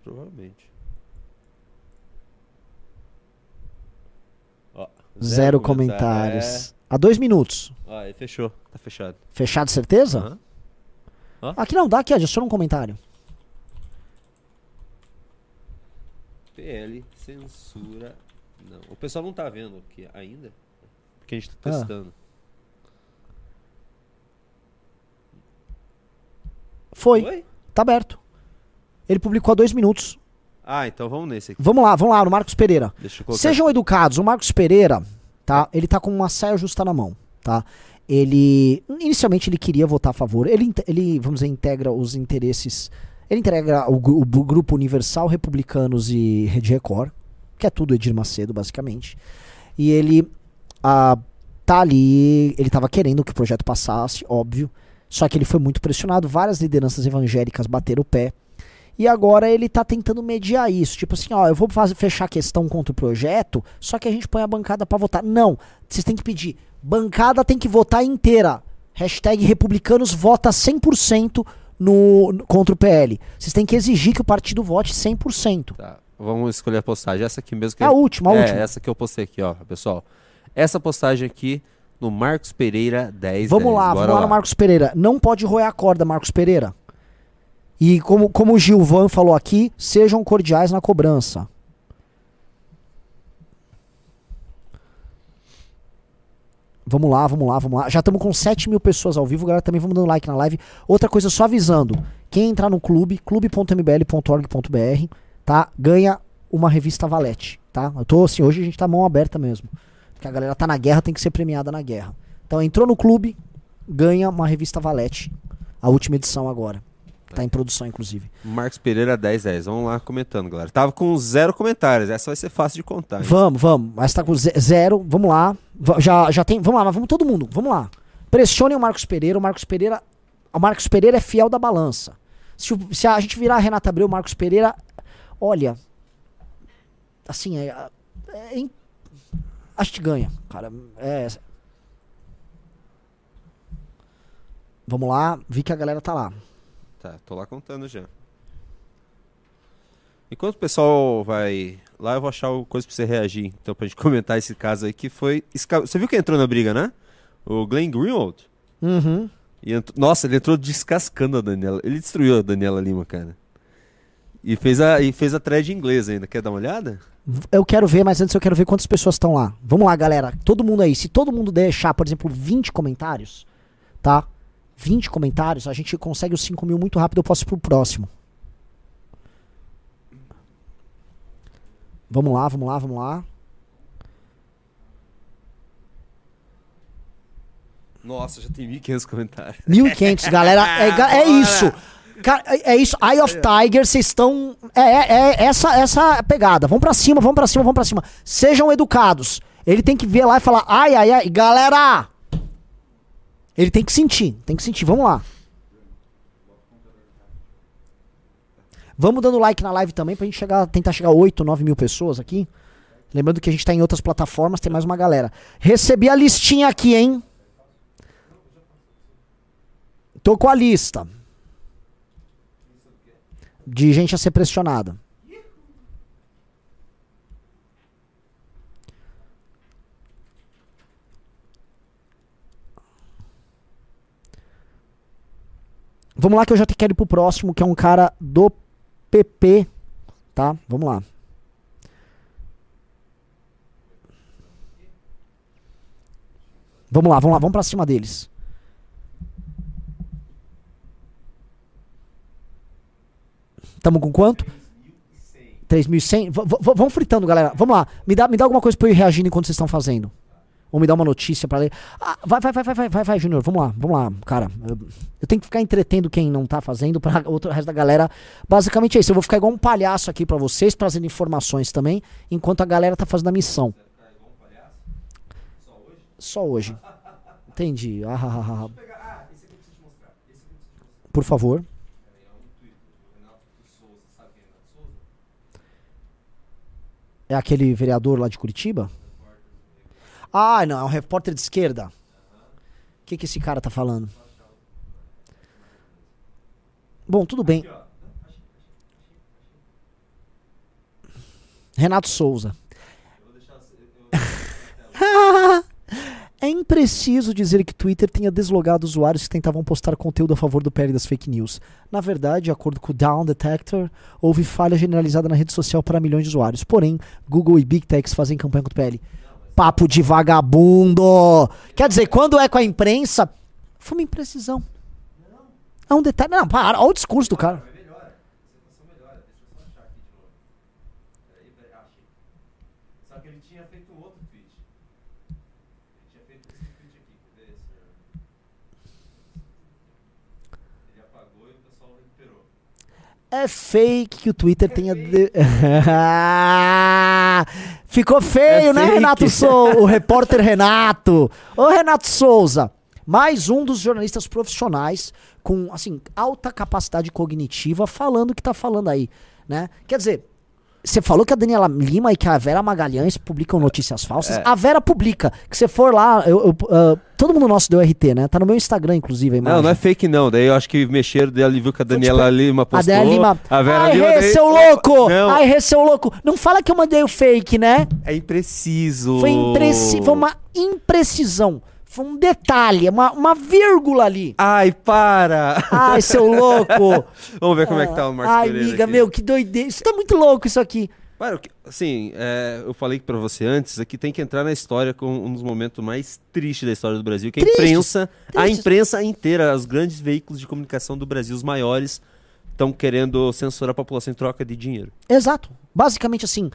Provavelmente. Ó, Zero, comentário. comentários. Há dois minutos. É. Ó, aí fechou. Tá fechado. Fechado, certeza? Aham. Ó. Aqui não, dá aqui, adiciona um comentário. PL, censura. Não. O pessoal não tá vendo aqui ainda. Porque a gente tá Ah. testando. Foi, Oi? tá aberto. Ele publicou há dois minutos. Ah, então vamos nesse aqui. Vamos lá, vamos lá, no Marcos Pereira. Sejam educados. O Marcos Pereira, tá? Ele tá com uma saia justa na mão, tá? Ele inicialmente ele queria votar a favor. Ele, ele vamos dizer, integra os interesses. Ele integra o, o bu- grupo Universal, Republicanos e Rede Record, que é tudo Edir Macedo, basicamente. E ele ah, tá ali, ele tava querendo que o projeto passasse, óbvio. Só que ele foi muito pressionado, várias lideranças evangélicas bateram o pé. E agora ele tá tentando mediar isso. Tipo assim, ó, eu vou fazer, fechar a questão contra o projeto, só que a gente põe a bancada pra votar. Não, vocês têm que pedir. Bancada tem que votar inteira. Hashtag republicanos vota 100% no, contra o PL. Vocês têm que exigir que o partido vote 100%. Tá, vamos escolher a postagem. Essa aqui mesmo que É a última, a é, última. essa que eu postei aqui, ó, pessoal. Essa postagem aqui no Marcos Pereira 10. Vamos lá, Bora vamos lá no Marcos Pereira. Não pode roer a corda, Marcos Pereira. E como, como o Gilvan falou aqui, sejam cordiais na cobrança. Vamos lá, vamos lá, vamos lá. Já estamos com 7 mil pessoas ao vivo, galera. Também vamos dando like na live. Outra coisa, só avisando: quem entrar no clube, clube.mbl.org.br, tá? Ganha uma revista Valete, tá? Eu tô assim, hoje a gente tá mão aberta mesmo. Porque a galera tá na guerra, tem que ser premiada na guerra. Então entrou no clube, ganha uma revista Valete. A última edição agora. Tá em produção, inclusive. Marcos Pereira 1010. Vamos lá comentando, galera. Tava com zero comentários. Essa vai ser fácil de contar. hein? Vamos, vamos. Mas tá com ze- zero. Vamos lá. Va- Já, já tem. Vamos lá, mas vamos todo mundo. Vamos lá. Pressionem o Marcos Pereira. O Marcos Pereira. O Marcos Pereira é fiel da balança. Se, o- se a gente virar a Renata Abreu, o Marcos Pereira. Olha. Assim, é. é im- a gente ganha, cara. É. Vamos lá. Vi que a galera tá lá. Tá, tô lá contando já. Enquanto o pessoal vai lá, eu vou achar o coisa pra você reagir. Então, pra gente *laughs* comentar esse caso aí que foi. Você viu quem entrou na briga, né? O Glenn Greenwald. Uhum. E entrou- Nossa, ele entrou descascando a Daniela. Ele destruiu a Daniela Lima, cara. E fez a, e fez a thread em inglês ainda. Quer dar uma olhada? Eu quero ver, mas antes eu quero ver quantas pessoas estão lá. Vamos lá, galera. Todo mundo aí. Se todo mundo deixar, por exemplo, 20 comentários, tá? 20 comentários, a gente consegue os 5 mil muito rápido. Eu posso ir pro próximo. Vamos lá, vamos lá, vamos lá. Nossa, já tem 1.500 comentários. 1.500, galera. *laughs* É, é isso. Cara, é, é isso. Eye of Tiger, vocês estão. É, é, é essa, essa pegada. Vamos pra cima, vamos pra cima, vamos pra cima. Sejam educados. Ele tem que ver lá e falar: ai, ai, ai, galera! Ele tem que sentir, tem que sentir. Vamos lá. Vamos dando like na live também pra gente chegar, tentar chegar a 8, 9 mil pessoas aqui. Lembrando que a gente tá em outras plataformas, tem mais uma galera. Recebi a listinha aqui, hein? Tô com a lista. De gente a ser pressionada. Vamos lá que eu já te quero ir pro próximo, que é um cara do PP, tá? Vamos lá. Vamos lá, vamos lá, vamos pra cima deles. Tamo com quanto? 3.100? V- v- vamos fritando, galera. Vamos lá. Me dá, me dá alguma coisa pra eu ir reagindo enquanto vocês estão fazendo. Ou me dá uma notícia pra ler. Ah, vai, vai, vai, vai, vai, vai, vai, Júnior. Vamos lá, vamos lá, cara. Eu, eu tenho que ficar entretendo quem não tá fazendo pra *laughs* outro resto da galera. Basicamente é isso. Eu vou ficar igual um palhaço aqui pra vocês, trazendo informações também, enquanto a galera tá fazendo a missão. Só hoje. Entendi. Ah, ah, ah, ah. Por favor. É aquele vereador lá de Curitiba? Ah, não, é um repórter de esquerda. O que, que esse cara tá falando? Bom, tudo bem. Renato Souza. *laughs* É impreciso dizer que Twitter tenha deslogado usuários que tentavam postar conteúdo a favor do PL das fake news. Na verdade, de acordo com o Down Detector, houve falha generalizada na rede social para milhões de usuários. Porém, Google e Big Techs fazem campanha contra o PL. Papo de vagabundo! Quer dizer, quando é com a imprensa, foi uma imprecisão. É um detalhe. Não, para, olha o discurso do cara. É fake que o Twitter tenha. de- *laughs* *laughs* Ficou feio, É né, fake. Renato Souza? O repórter Renato. Ô, Renato Souza. Mais um dos jornalistas profissionais com, assim, alta capacidade cognitiva falando o que tá falando aí, né? Quer dizer, você falou que a Daniela Lima e que a Vera Magalhães publicam notícias falsas. É. A Vera publica. Que você for lá, eu, eu, ah, todo mundo nosso deu RT, né? Tá no meu Instagram, inclusive, a imagem. Não, não é fake não. Daí eu acho que mexeram, daí ela viu que a Daniela tipo, Lima A postou. Daniela Lima. A Vera Ai, Lima. Rê, daí- seu louco! Não, Ai, Rê, seu louco! Não fala que eu mandei o fake, né? é impreciso. Foi, impreci foi uma imprecisão. Foi um detalhe, uma, uma vírgula ali. Ai, para! Ai, seu louco! *laughs* Vamos ver como é que tá o Marcos Ai, Pereira amiga, aqui. meu, que doideira. Isso tá muito louco, isso aqui. Para, o que- assim, é, eu falei pra você antes, aqui tem que entrar na história com um dos momentos mais tristes da história do Brasil, que é a imprensa, a tristes. imprensa inteira, os grandes veículos de comunicação do Brasil, os maiores, estão querendo censurar a população em troca de dinheiro. Exato. Basicamente assim,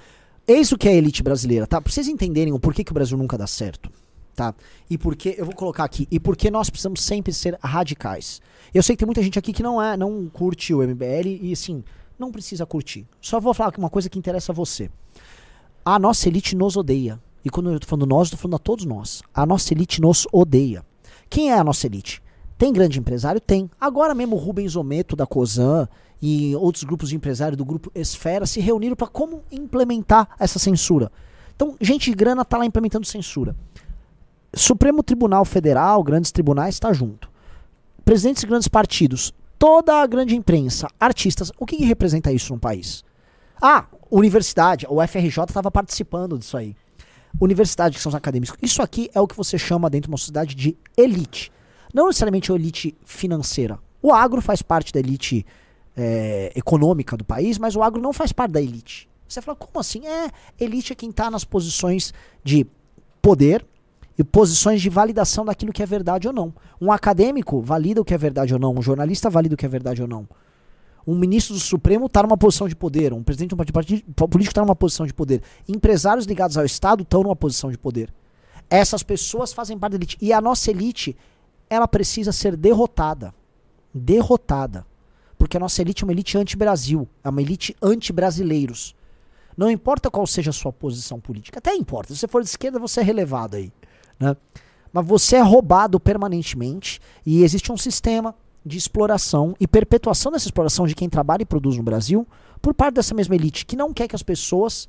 eis o que é a elite brasileira, tá? Pra vocês entenderem o porquê que o Brasil nunca dá certo, tá? E porquê, eu vou colocar aqui, e porquê nós precisamos sempre ser radicais. Eu sei que tem muita gente aqui que não é, não curte o MBL e assim, não precisa curtir. Só vou falar uma coisa que interessa a você. A nossa elite nos odeia. E quando eu tô falando nós, tô falando a todos nós. A nossa elite nos odeia. Quem é a nossa elite? Tem grande empresário? Tem. Agora mesmo o Rubens Ometo da Cosan e outros grupos de empresário do grupo Esfera se reuniram para como implementar essa censura. Então, gente de grana tá lá implementando censura. Supremo Tribunal Federal, grandes tribunais, está junto. Presidentes de grandes partidos, toda a grande imprensa, artistas, o que, que representa isso no país? Ah, universidade, o FRJ estava participando disso aí. Universidade, que são os acadêmicos. Isso aqui é o que você chama dentro de uma sociedade de elite. Não necessariamente elite financeira. O agro faz parte da elite é, econômica do país, mas o agro não faz parte da elite. Você fala, como assim? É, elite é quem está nas posições de poder posições de validação daquilo que é verdade ou não. Um acadêmico valida o que é verdade ou não, um jornalista valida o que é verdade ou não. Um ministro do Supremo está numa posição de poder, um presidente de um partido partido político está numa posição de poder. Empresários ligados ao Estado estão numa posição de poder. Essas pessoas fazem parte da elite. E a nossa elite, ela precisa ser derrotada. Derrotada. Porque a nossa elite é uma elite anti-Brasil, é uma elite anti-brasileiros. Não importa qual seja a sua posição política, até importa. Se você for de esquerda, você é relevado aí. Né? Mas você é roubado permanentemente e existe um sistema de exploração e perpetuação dessa exploração de quem trabalha e produz no Brasil por parte dessa mesma elite que não quer que as pessoas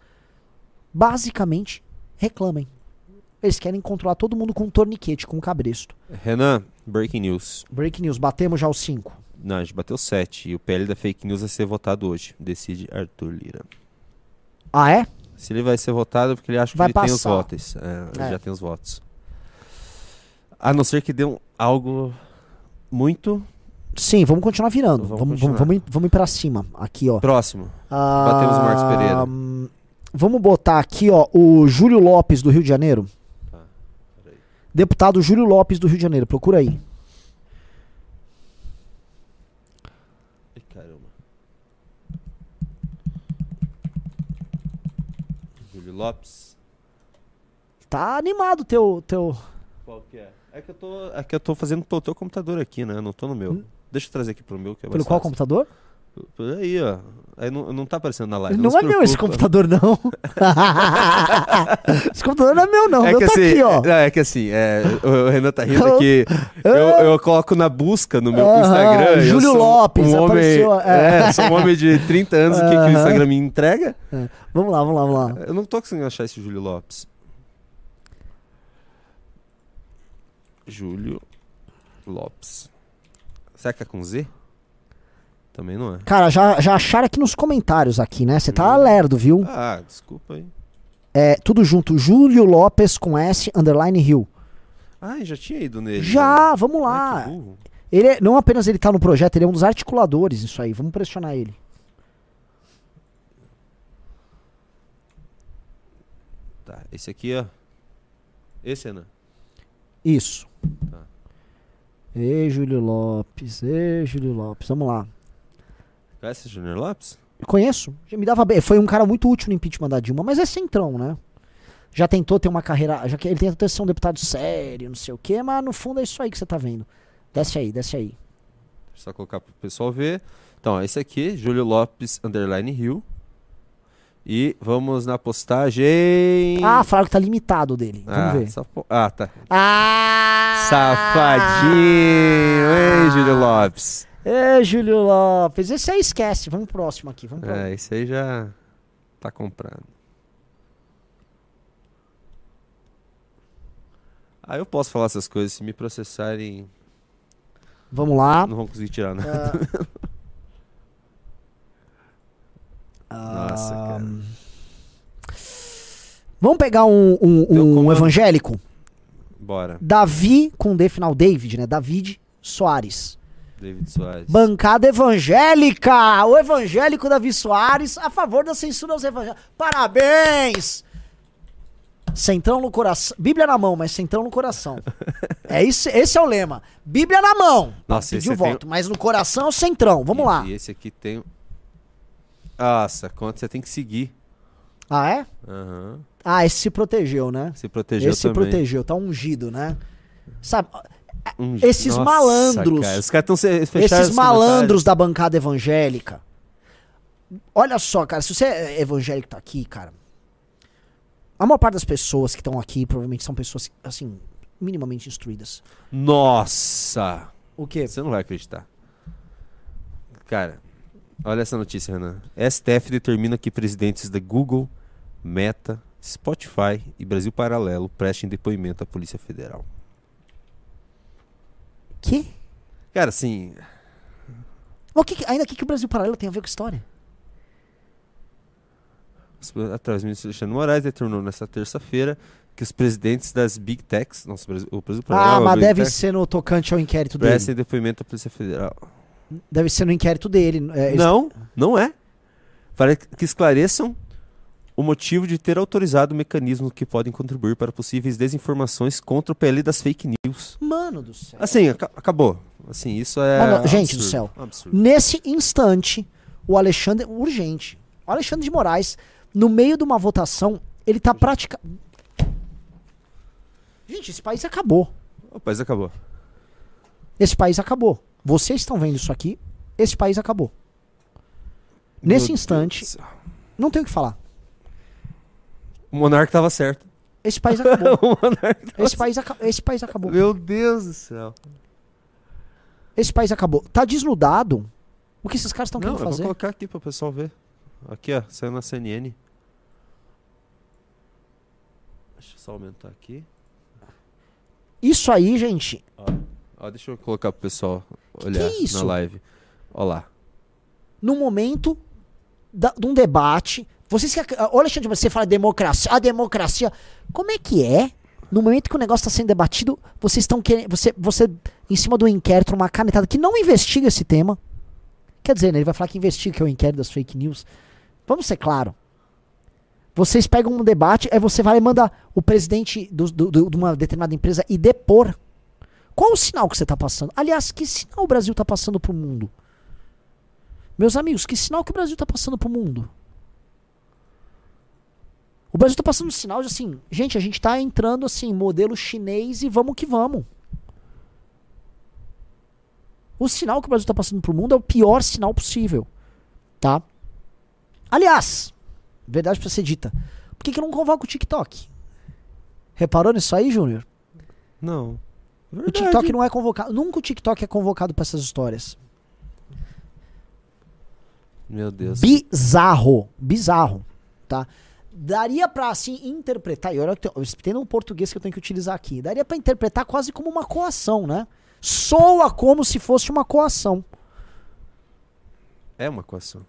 basicamente reclamem. Eles querem controlar todo mundo com um torniquete, com um cabresto. Renan, breaking news. Break news, batemos já os 5. Não, a gente bateu 7 e o PL da fake news vai ser votado hoje. Decide Arthur Lira. Ah, é? Se ele vai ser votado é porque ele acha que Vai ele tem os passar. votos. É, ele É. já tem os votos. A não ser que dê um- algo muito Sim, vamos continuar virando. Vamos Vamos, vamos, continuar. vamos, ir- vamos ir pra cima. Aqui, ó. próximo. Ah, Batemos o Marcos Pereira. Vamos botar aqui, ó, o Júlio Lopes do Rio de Janeiro. Tá, peraí. Deputado Júlio Lopes do Rio de Janeiro. Procura aí. Ai, caramba. Júlio Lopes. Tá animado teu teu Qual que é? É que eu tô, é que eu tô fazendo pelo teu computador aqui, né? Eu não tô no meu. Deixa eu trazer aqui pro meu, que é pelo qual fácil. computador? Por aí, ó. Aí não, não tá aparecendo na live. Não, se é meu esse preocupa. computador não. *laughs* esse computador não é meu não. É meu que, tá assim, aqui, ó. não, é que assim, é, o, Renan tá rindo que *laughs* eu, eu coloco na busca no meu Aham, Instagram. eu Júlio Lopes, um homem, apareceu, é. é. sou um homem de 30 anos. O que, que o. Instagram me entrega? Vamos lá, vamos lá, vamos lá. Eu não tô conseguindo achar esse Júlio Lopes. Júlio Lopes. Será que é com Z? Também não é. Cara, já, já acharam aqui nos comentários aqui, né? Você Hum. tá lerdo, viu? Ah, desculpa aí. É, tudo junto. Júlio Lopes com S, underline Rio. Ah, já tinha ido nele. Já, vamos Ai, lá. que burro. Ele é- não apenas ele tá no projeto, ele é um dos articuladores disso aí. Vamos pressionar ele. Tá, esse aqui, ó. Esse, Renan. Isso. Tá. Ei, Júlio Lopes. Ei, Júlio Lopes. Vamos lá. Conhece Júnior Lopes? Eu conheço. Já me dava bem. Foi um cara muito útil no impeachment da Dilma, mas é centrão, né? Já tentou ter uma carreira. Já que ele tentou ser um deputado sério, não sei o quê, mas no fundo é isso aí que você tá vendo. Desce aí, desce aí. Deixa eu só colocar pro pessoal ver. Então, ó, esse aqui, Júlio Lopes, underline Rio. E vamos na postagem. Ah, falaram que tá limitado dele. Vamos ah, ver. só po- ah, tá. Ah! Safadinho, hein, Júlio Lopes? É, Júlio Lopes. Esse aí esquece. Vamos pro próximo aqui. Vamos pro... É, esse aí já tá comprado. Ah, eu posso falar essas coisas. Se me processarem, Vamos lá. não vão conseguir tirar, né? *laughs* Nossa, Ah, cara. Vamos pegar um, um- Deu um comando. evangélico? Bora. Davi, com D final, David, né? David Soares. David Soares. Bancada evangélica! O evangélico Davi Soares a favor da censura aos evangélicos. Parabéns! Centrão no coração. Bíblia na mão, mas centrão no coração. *laughs* É isso, esse é o lema. Bíblia na mão. Nossa, Pediu esse tem- voto, mas no coração é centrão. Vamos E- lá. E esse aqui tem. Nossa, conta você tem que seguir. Ah, é? Aham. Ah, esse se protegeu, né? Se protegeu esse se também. protegeu, tá ungido, né? Sabe, Um- Esses malandros. Cara, os caras estão fechados. esses malandros da bancada evangélica. Olha só, cara, se você é evangélico e tá aqui, cara. A maior parte das pessoas que estão aqui provavelmente são pessoas, assim, minimamente instruídas. Nossa! O quê? Você não vai acreditar. Cara, olha essa notícia, Renan. STF determina que presidentes da Google, Meta, Spotify e Brasil Paralelo prestem depoimento à Polícia Federal. Que? Cara, assim, O que, que- ainda o que, que o Brasil Paralelo tem a ver com história? atrás do ministro Alexandre Moraes determinou nesta terça-feira que os presidentes das Big Techs, nossa, o Brasil- o Brasil Ah, Paralelo, a mas Big deve Tech, ser no tocante ao inquérito dele. prestem depoimento à Polícia Federal. Deve ser no inquérito dele. é, Não, não é. Para que esclareçam o motivo de ter autorizado mecanismos que podem contribuir para possíveis desinformações contra o PL das fake news. Mano do céu. Assim, aca- acabou. Assim, isso é. Mano, gente do céu. absurdo. Nesse instante, o Alexandre. Urgente. O Alexandre de Moraes, no meio de uma votação, ele tá praticamente. Gente, esse país acabou. O país acabou. Esse país acabou. Vocês estão vendo isso aqui. Esse país acabou. Nesse Meu instante- Deus do céu. Não tem o que falar. O monarca tava certo. Esse país *laughs* acabou. Esse país, aca- esse país acabou. Meu Deus do céu. Esse país acabou. Tá desnudado. O que esses caras estão querendo eu vou fazer? colocar aqui para o pessoal ver. Aqui, ó, saiu na CNN. Deixa eu só aumentar aqui. Isso aí, gente. Ó, deixa eu colocar pro pessoal olhar que é isso? na live. Ó lá. no momento da- de um debate. Vocês que. Ô, Alexandre, você fala democracia. A democracia. Como é que é? No momento que o negócio está sendo debatido, vocês estão querendo. Você, você, em cima do inquérito, uma canetada que não investiga esse tema. Quer dizer, né, ele vai falar que investiga, que é o inquérito das fake news. Vamos ser claro. Vocês pegam um debate, aí você vai e manda o presidente do- do- do- de uma determinada empresa e depor. Qual o sinal que você está passando? Aliás, que sinal o Brasil está passando pro mundo? Meus amigos, que sinal que o Brasil tá passando pro mundo? O Brasil tá passando um sinal de assim, gente, a gente tá entrando assim, modelo chinês e vamos que vamos. O sinal que o Brasil tá passando pro mundo é o pior sinal possível, tá? Aliás, verdade pra ser dita, por que, que eu não convoco o TikTok? Reparou nisso aí, Júnior? Não. O TikTok não é convocado, nunca o TikTok é convocado pra essas histórias. Meu Deus. bizarro, bizarro, tá? Daria pra assim interpretar, e olha que eu tem um português que eu tenho que utilizar aqui. Daria pra interpretar quase como uma coação, né? Soa como se fosse uma coação. É uma coação.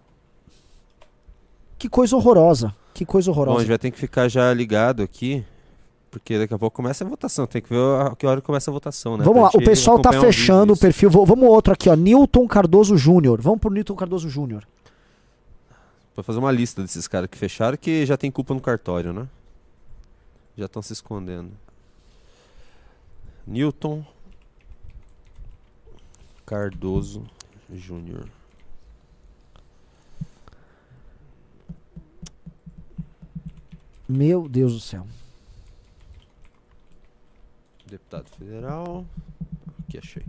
Que coisa horrorosa. Que coisa Bom, a horrorosa. gente vai ter que ficar já ligado aqui, porque daqui a pouco começa a votação. Tem que ver a que hora começa a votação, né? Vamos Pra lá, o pessoal tá fechando o perfil. Vou- Vamos outro aqui, ó. Newton Cardoso Júnior. Vamos pro Newton Cardoso Júnior. Pra fazer uma lista desses caras que fecharam que já tem culpa no cartório, né? Já estão se escondendo. Newton Cardoso Júnior. Meu Deus do céu. Deputado federal. Aqui achei.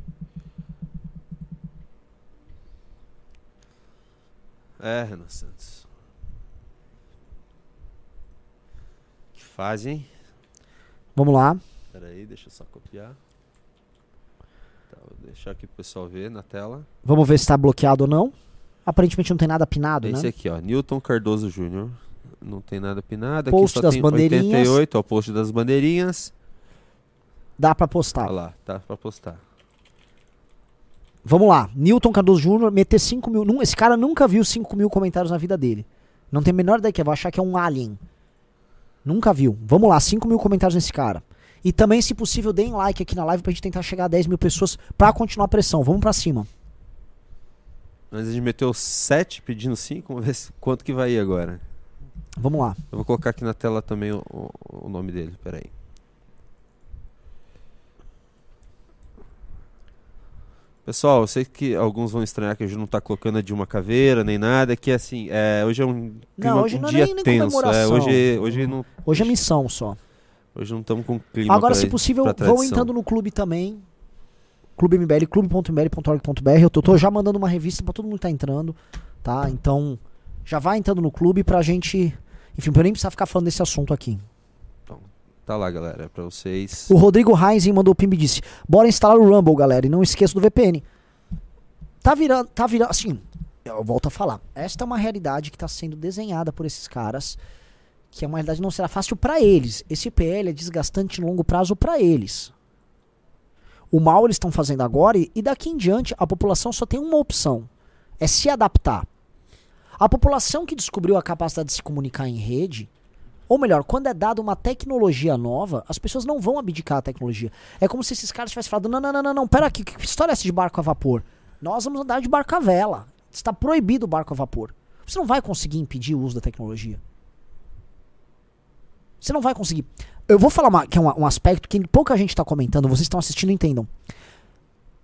É, Renan Santos. fase, hein? Vamos lá. Pera aí, deixa eu só copiar. Tá, vou deixar aqui pro pessoal ver na tela. Vamos ver se tá bloqueado ou não. Aparentemente não tem nada pinado, Esse né? aqui, ó. Newton Cardoso Júnior. Não tem nada pinado. Post aqui só das tem bandeirinhas. 88, ó. Post das bandeirinhas. Dá pra postar. Olha lá, tá pra postar. Vamos lá. Newton Cardoso Júnior meter 5 mil. Num- Esse cara nunca viu 5 mil comentários na vida dele. Não tem a menor ideia que vai achar que é um alien. Nunca viu. Vamos lá, 5 mil comentários nesse cara. E também, se possível, deem like aqui na live pra gente tentar chegar a 10 mil pessoas pra continuar a pressão. Vamos pra cima. Mas a gente meteu 7 pedindo 5. Vamos ver quanto que vai ir agora. Vamos lá. Eu vou colocar aqui na tela também o, o- nome dele. Pera Pessoal, eu sei que alguns vão estranhar que a gente não tá colocando a Dilma Caveira nem nada, que assim, é, hoje é um, clima, hoje um não é dia nem- nem tenso. É, hoje, hoje não Hoje é missão só. hoje não estamos com clima Agora, pra- se possível, vão entrando no clube também. Clube MBL, clube.mbl.org.br. Eu tô, tô já mandando uma revista pra todo mundo que tá entrando, tá? Então, já vai entrando no clube pra gente. Enfim, pra eu nem precisar ficar falando desse assunto aqui. Tá lá, galera, pra vocês. O Rodrigo Heinz mandou o pimba e disse: Bora instalar o Rumble, galera, e não esqueça do VPN. Tá virando, tá virando, assim, eu volto a falar. Esta é uma realidade que tá sendo desenhada por esses caras, que é uma realidade não será fácil pra eles. Esse PL é desgastante no longo prazo pra eles. O mal eles estão fazendo agora e daqui em diante a população só tem uma opção: é se adaptar. A população que descobriu a capacidade de se comunicar em rede, ou melhor, quando é dada uma tecnologia nova, as pessoas não vão abdicar a tecnologia. É como se esses caras tivessem falado: não, não, não, não, não, pera aqui, que história é essa de barco a vapor? Nós vamos andar de barco a vela. Está proibido o barco a vapor. Você não vai conseguir impedir o uso da tecnologia. Você não vai conseguir. Eu vou falar uma- que é um, um aspecto que pouca gente está comentando, vocês estão assistindo entendam.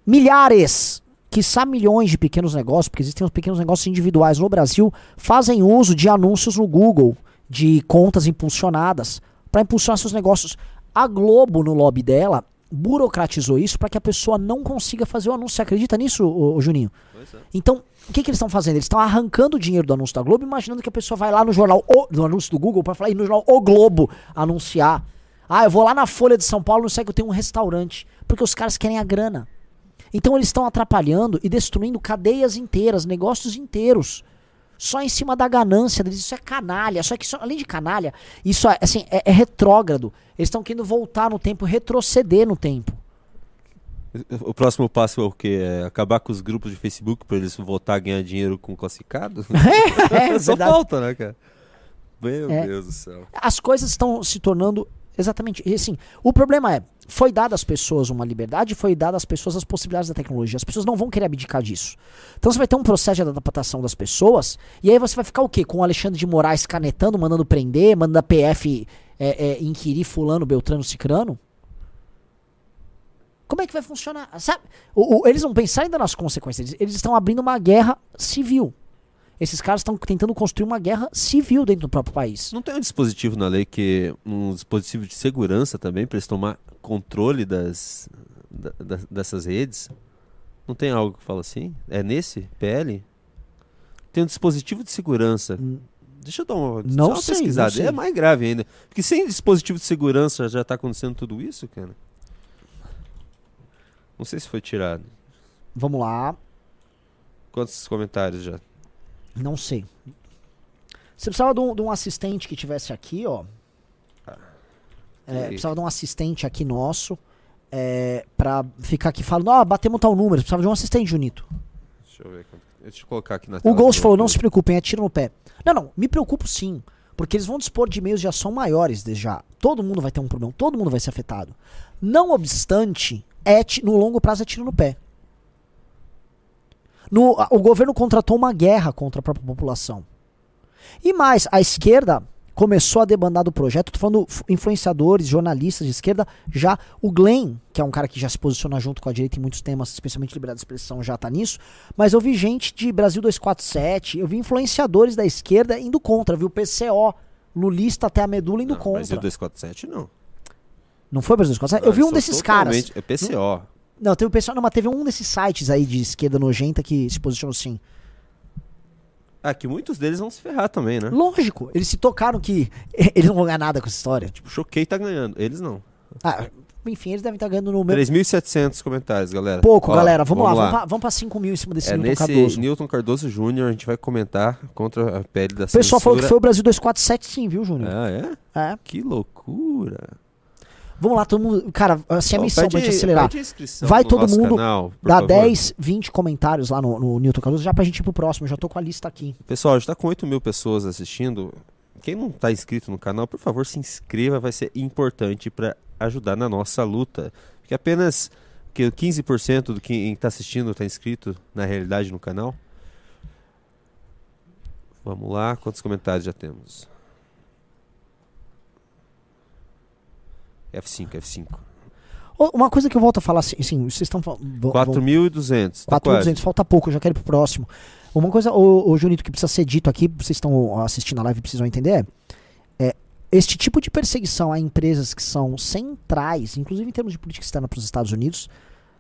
Milhares, quiçá milhões de pequenos negócios, porque existem os pequenos negócios individuais no Brasil, fazem uso de anúncios no Google, de contas impulsionadas, para impulsionar seus negócios. A Globo, no lobby dela, burocratizou isso para que a pessoa não consiga fazer o anúncio. Você acredita nisso, ô, ô, Juninho? Pois é. Então, o que, que eles estão fazendo? Eles estão arrancando o dinheiro do anúncio da Globo, imaginando que a pessoa vai lá no jornal, o, do anúncio do Google, para falar e no jornal O Globo anunciar. Ah, eu vou lá na Folha de São Paulo, não sei que eu tenho um restaurante. Porque os caras querem a grana. Então eles estão atrapalhando e destruindo cadeias inteiras, negócios inteiros. Só em cima da ganância deles. Isso é canalha. Só que isso, além de canalha, isso é, assim, é, é retrógrado. Eles estão querendo voltar no tempo, retroceder no tempo. O próximo passo é o quê? É acabar com os grupos de Facebook pra eles voltar a ganhar dinheiro com classificado? *laughs* *laughs* É, Só verdade. falta, né, cara? Meu É. Deus do céu. as coisas estão se tornando exatamente e assim. O problema é, foi dada às pessoas uma liberdade, foi dada às pessoas as possibilidades da tecnologia. As pessoas não vão querer abdicar disso. Então você vai ter um processo de adaptação das pessoas, e aí você vai ficar o quê? Com o Alexandre de Moraes canetando, mandando prender, mandando a PF é, é, inquirir fulano, beltrano, cicrano? Como é que vai funcionar? Sabe? O- o- eles não pensaram ainda nas consequências. Eles, eles estão abrindo uma guerra civil. Esses caras estão tentando construir uma guerra civil dentro do próprio país. Não tem um dispositivo na lei que. um dispositivo de segurança também pra eles tomar controle das, da- da- dessas redes? Não tem algo que fala assim? É nesse PL? Tem um dispositivo de segurança. Deixa eu dar uma, Não uma sei, pesquisada. não sei. É mais grave ainda. Porque sem dispositivo de segurança já tá acontecendo tudo isso, cara? Não sei se foi tirado. Vamos lá. Quantos comentários já? Não sei. Você precisava de um, de um assistente que tivesse aqui, ó. É, precisava de um assistente aqui nosso. É, pra ficar aqui falando, ó, batemos tal número. Precisava de um assistente, Junito. Deixa eu ver. Deixa eu colocar aqui na O Ghost falou, não se preocupem, é tiro no pé. Não, não, me preocupo sim. Porque eles vão dispor de meios de ação maiores desde já. Todo mundo vai ter um problema, todo mundo vai ser afetado. Não obstante, é no longo prazo é tiro no pé. No, o governo contratou uma guerra contra a própria população. E mais, a esquerda começou a debandar do projeto. Tô falando influenciadores, jornalistas de esquerda. Já o Glenn, que é um cara que já se posiciona junto com a direita em muitos temas, especialmente liberdade de expressão, já tá nisso. Mas eu vi gente de Brasil 247, eu vi influenciadores da esquerda indo contra. Eu vi o PCO, lulista até a medula indo Não, contra. Brasil 247 não. Não foi Brasil 247? eu vi Não, um desses caras. É PCO. Não, teve o pessoal, não, mas teve um desses sites aí de esquerda nojenta que se posicionou assim. Ah, que muitos deles vão se ferrar também, né? Lógico, eles se tocaram que *laughs* eles não vão ganhar nada com essa história. Tipo, Choquei tá ganhando. Eles não. ah, enfim, eles devem estar ganhando no meu. 3.700 comentários, galera. Pouco, Ó, galera. Vamos, lá, vamos pra, vamos pra 5 mil em cima desse É Newton nesse Cardoso. Newton Cardoso Júnior, a gente vai comentar contra a pele da O pessoal falou que censura. foi o Brasil 247 sim, viu, Júnior? Ah, é? É. Que loucura. Vamos lá, todo mundo. Cara, assim, a missão pede- pra gente acelerar. Vai no todo mundo canal, Dá favor. 10, 20 comentários lá no, no Newton Cardoso, já pra gente ir pro próximo. Já tô com a lista aqui. Pessoal, gente tá com 8 mil pessoas assistindo. Quem não tá inscrito no canal, por favor, se inscreva, vai ser importante para ajudar na nossa luta. Porque apenas que 15% do que tá assistindo tá inscrito na realidade no canal. Vamos lá, quantos comentários já temos? F5, F5. Ô, Uma coisa que eu volto a falar, assim, assim vocês estão falando. 4.200. Tá quase. 4.200, falta pouco, eu já quero ir pro próximo. Uma coisa, ô, ô Junito, que precisa ser dito aqui, vocês estão assistindo a live e precisam entender, é, é este tipo de perseguição a empresas que são centrais, inclusive em termos de política externa para os Estados Unidos,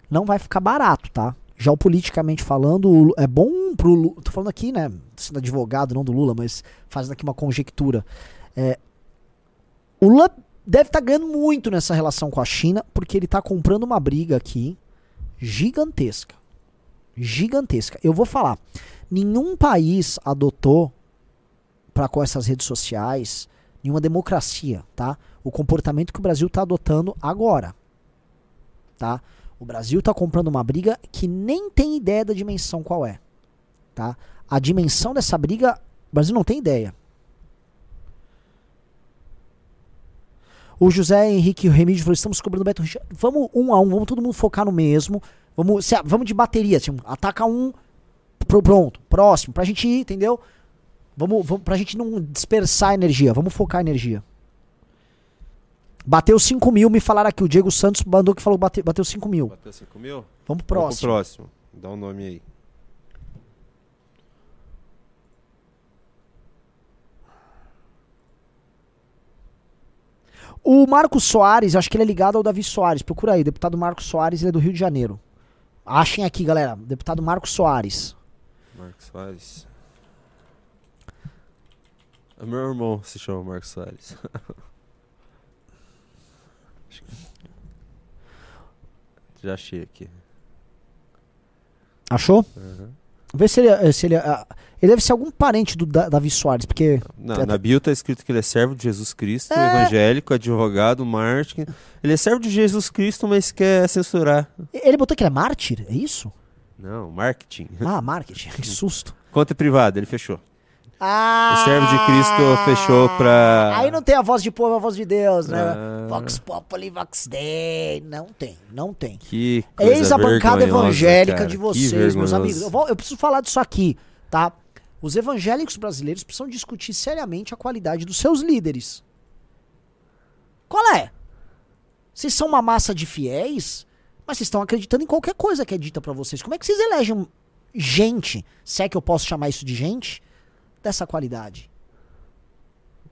não vai ficar barato, tá? Geopoliticamente falando, é bom pro Lula. Tô falando aqui, né? Sendo advogado, não do Lula, mas fazendo aqui uma conjectura. É, o Lula deve estar ganhando muito nessa relação com a China, porque ele tá comprando uma briga aqui gigantesca. Gigantesca. Eu vou falar. Nenhum país adotou para com essas redes sociais nenhuma democracia, tá? O comportamento que o Brasil tá adotando agora, tá? O Brasil tá comprando uma briga que nem tem ideia da dimensão qual é, tá? A dimensão dessa briga, o Brasil não tem ideia. O José Henrique Remídio falou: estamos cobrando o Beto Richa. Vamos um a um, vamos todo mundo focar no mesmo. Vamos, se- vamos de bateria, assim, ataca um, pro- pronto, próximo, pra gente ir, entendeu? Vamos, vamos, pra gente não dispersar energia, vamos focar a energia. Bateu 5 mil, me falaram aqui. O Diego Santos mandou que falou bateu, bateu 5 mil. Bateu 5 mil? Vamos pro Vamos pro próximo. próximo. Dá um nome aí. O Marcos Soares, acho que ele é ligado ao Davi Soares. Procura aí, deputado Marcos Soares, ele é do Rio de Janeiro. Achem aqui, galera. Deputado Marcos Soares. Marcos Soares. O meu irmão se chama Marcos Soares. *laughs* Já achei aqui. Achou? Uhum. Vê se ele, se ele. ah, ele deve ser algum parente do Da- Davi Soares, porque. Não, É, na bio tá escrito que ele é servo de Jesus Cristo, É. evangélico, advogado, mártir. Ele é servo de Jesus Cristo, mas quer censurar. Ele botou que ele é mártir? É isso? Não, marketing. Ah, marketing. Que susto. *laughs* Conta privada, ele fechou. Ah! O servo de Cristo fechou pra- Aí não tem a voz de povo, a voz de Deus, né? Ah. Vox Populi, Vox Dei. Não tem, não tem. Que coisa Eis a bancada evangélica cara. de vocês, meus amigos. Eu, vou- eu preciso falar disso aqui, tá? Os evangélicos brasileiros precisam discutir seriamente a qualidade dos seus líderes. Qual é? Vocês são uma massa de fiéis, mas vocês estão acreditando em qualquer coisa que é dita pra vocês. Como é que vocês elegem gente, se é que eu posso chamar isso de gente, dessa qualidade?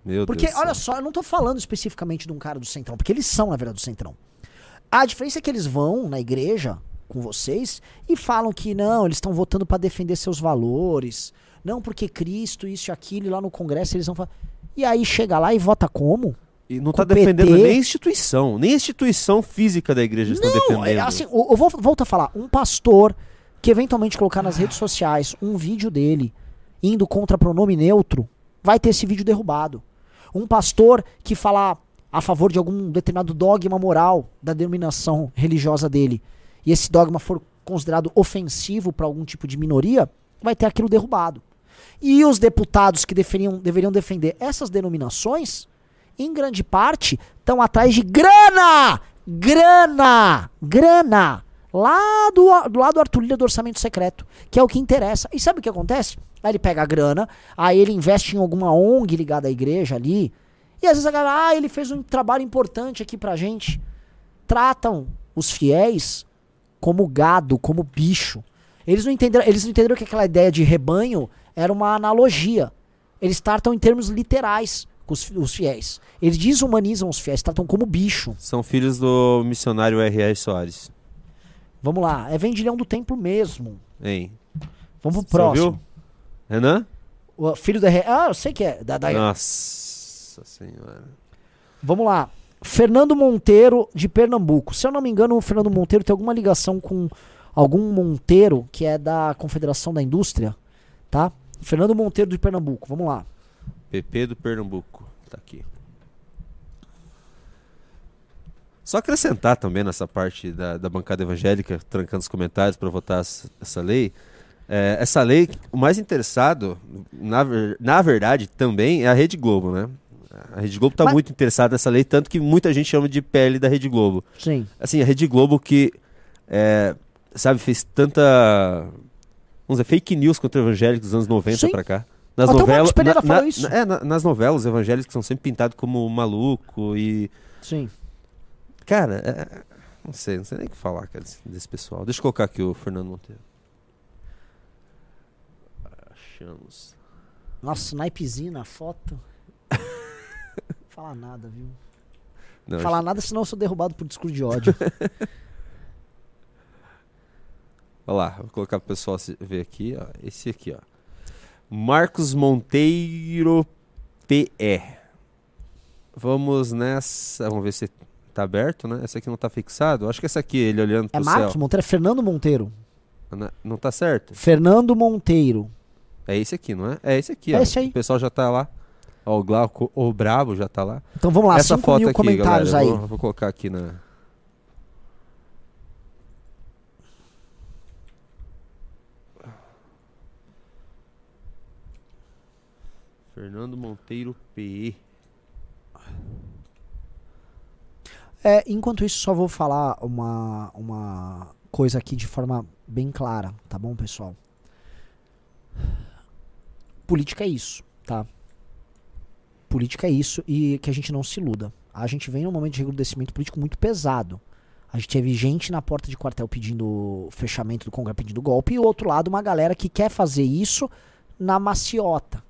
Meu Porque, Deus olha céu. só, eu não tô falando especificamente de um cara do Centrão, porque eles são, na verdade, do Centrão. A diferença é que eles vão na igreja com vocês e falam que não, eles estão votando pra defender seus valores. Não, porque Cristo, isso e aquilo, e lá no Congresso eles vão falar. E aí chega lá e vota como? E não tá PT. defendendo nem a instituição, nem a instituição física da igreja estão Não, defendendo. é assim, eu, eu vou, volto a falar, um pastor que eventualmente colocar nas redes sociais um vídeo dele indo contra pronome neutro, vai ter esse vídeo derrubado. Um pastor que falar a favor de algum determinado dogma moral da denominação religiosa dele, e esse dogma for considerado ofensivo para algum tipo de minoria, vai ter aquilo derrubado. E os deputados que deveriam, deveriam defender essas denominações, em grande parte, estão atrás de grana! Grana! Grana! Lá do, do lado do Arthur Lira do orçamento secreto, que é o que interessa. E sabe o que acontece? Aí ele pega a grana, aí ele investe em alguma ONG ligada à igreja ali, e às vezes a galera, ah, ele fez um trabalho importante aqui pra gente. Tratam os fiéis como gado, como bicho. Eles não entenderam, eles não entenderam que aquela ideia de rebanho era uma analogia. Eles tratam em termos literais com os, os fiéis. Eles desumanizam os fiéis, tratam como bicho. São filhos do missionário R.R. Soares. Vamos lá, é vendilhão do templo mesmo. Hein? Vamos pro próximo. Renan? O filho da. Re- Ah, eu sei que é. Da, da- Nossa senhora. Vamos lá. Fernando Monteiro, de Pernambuco. Se eu não me engano, o Fernando Monteiro tem alguma ligação com algum Monteiro que é da Confederação da Indústria, tá? Fernando Monteiro de Pernambuco. Vamos lá. PP do Pernambuco. Tá aqui. Só acrescentar também nessa parte da, da bancada evangélica, trancando os comentários para votar essa, essa lei. É, essa lei, o mais interessado, na, na verdade, também é a Rede Globo, né? A Rede Globo está Mas- muito interessada nessa lei, tanto que muita gente chama de pele da Rede Globo. Sim. Assim, a Rede Globo que, é, sabe, fez tanta, vamos dizer, fake news contra evangélicos dos anos 90 Sim. pra cá. Nas novelas, na- na- isso. na- é, na- nas novelas evangélicos são sempre pintados como maluco e Sim. cara, é- não sei, não sei nem o que falar cara, desse, desse pessoal. Deixa eu colocar aqui o Fernando Monteiro. Achamos. Nossa, naipezinho na foto. *laughs* Fala nada, viu? Não, Falar nada, senão eu sou derrubado por discurso de ódio. *laughs* Olha lá, vou colocar pro pessoal se- ver aqui, ó. Esse aqui, ó. Marcos Monteiro PE. Vamos nessa. Vamos ver se tá aberto, né? Esse aqui não tá fixado. Acho que esse aqui, ele olhando É pro Marcos céu. Monteiro, é Fernando Monteiro. Não- Não tá certo? Fernando Monteiro. É esse aqui, não é? É esse aqui, É ó. esse aí. O pessoal já tá lá. Ó, o Glauco, o Brabo já tá lá. Então vamos lá, Essa 5 foto mil aqui, comentários galera. aí. Vou, vou colocar aqui na. Fernando Monteiro PE. É, enquanto isso, só vou falar uma, uma coisa aqui de forma bem clara, tá bom, pessoal? Política é isso, tá? Política é isso e que a gente não se iluda. A gente vem num momento de recrudescimento político muito pesado. A gente teve gente na porta de quartel pedindo fechamento do Congresso, pedindo golpe, e o outro lado, uma galera que quer fazer isso na maciota.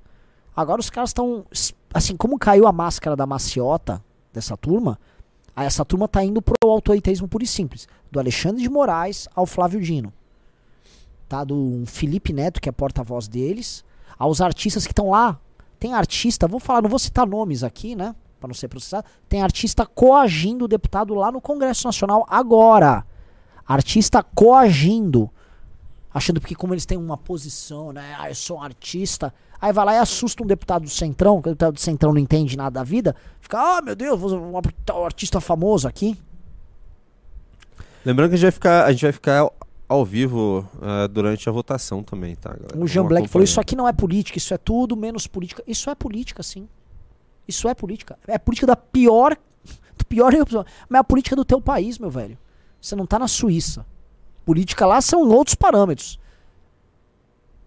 Agora os caras estão. Assim, como caiu a máscara da maciota dessa turma, essa turma tá indo pro autoritarismo puro e simples. Do Alexandre de Moraes ao Flávio Dino. Tá? Do um Felipe Neto, que é porta-voz deles. Aos artistas que estão lá. Tem artista, vou falar, não vou citar nomes aqui, né? Pra não ser processado. Tem artista coagindo o deputado lá no Congresso Nacional agora. Artista coagindo. Achando que como eles têm uma posição, né? Ah, eu sou um artista. Aí vai lá e assusta um deputado do Centrão, que o deputado do Centrão não entende nada da vida. Fica, ah, meu Deus, vou um um artista famoso aqui. Lembrando que a gente vai ficar, a gente vai ficar ao, vivo ah, durante a votação também, tá, galera? O Jean Vamos Black falou. Isso aqui não é política, isso é tudo menos política. Isso é política, sim. Isso é política. É política da pior. *laughs* Do pior *laughs* mas é a política do teu país, meu velho. Você não tá na Suíça. Política lá são outros parâmetros.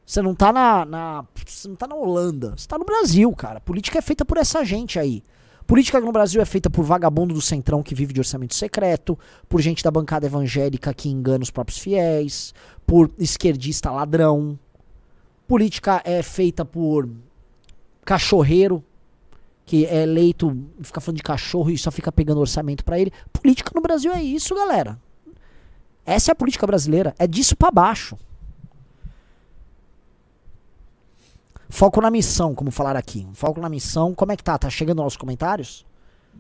Você não tá na, na. Você não tá na Holanda. Você tá no Brasil, cara. Política é feita por essa gente aí. Política no Brasil é feita por vagabundo do centrão que vive de orçamento secreto, por gente da bancada evangélica que engana os próprios fiéis, por esquerdista ladrão. Política é feita por cachorreiro que é eleito, fica falando de cachorro e só fica pegando orçamento pra ele. Política no Brasil é isso, galera. Essa é a política brasileira, é disso pra baixo. Foco na missão, como falar aqui. Foco na missão. Como é que tá? Tá chegando aos comentários?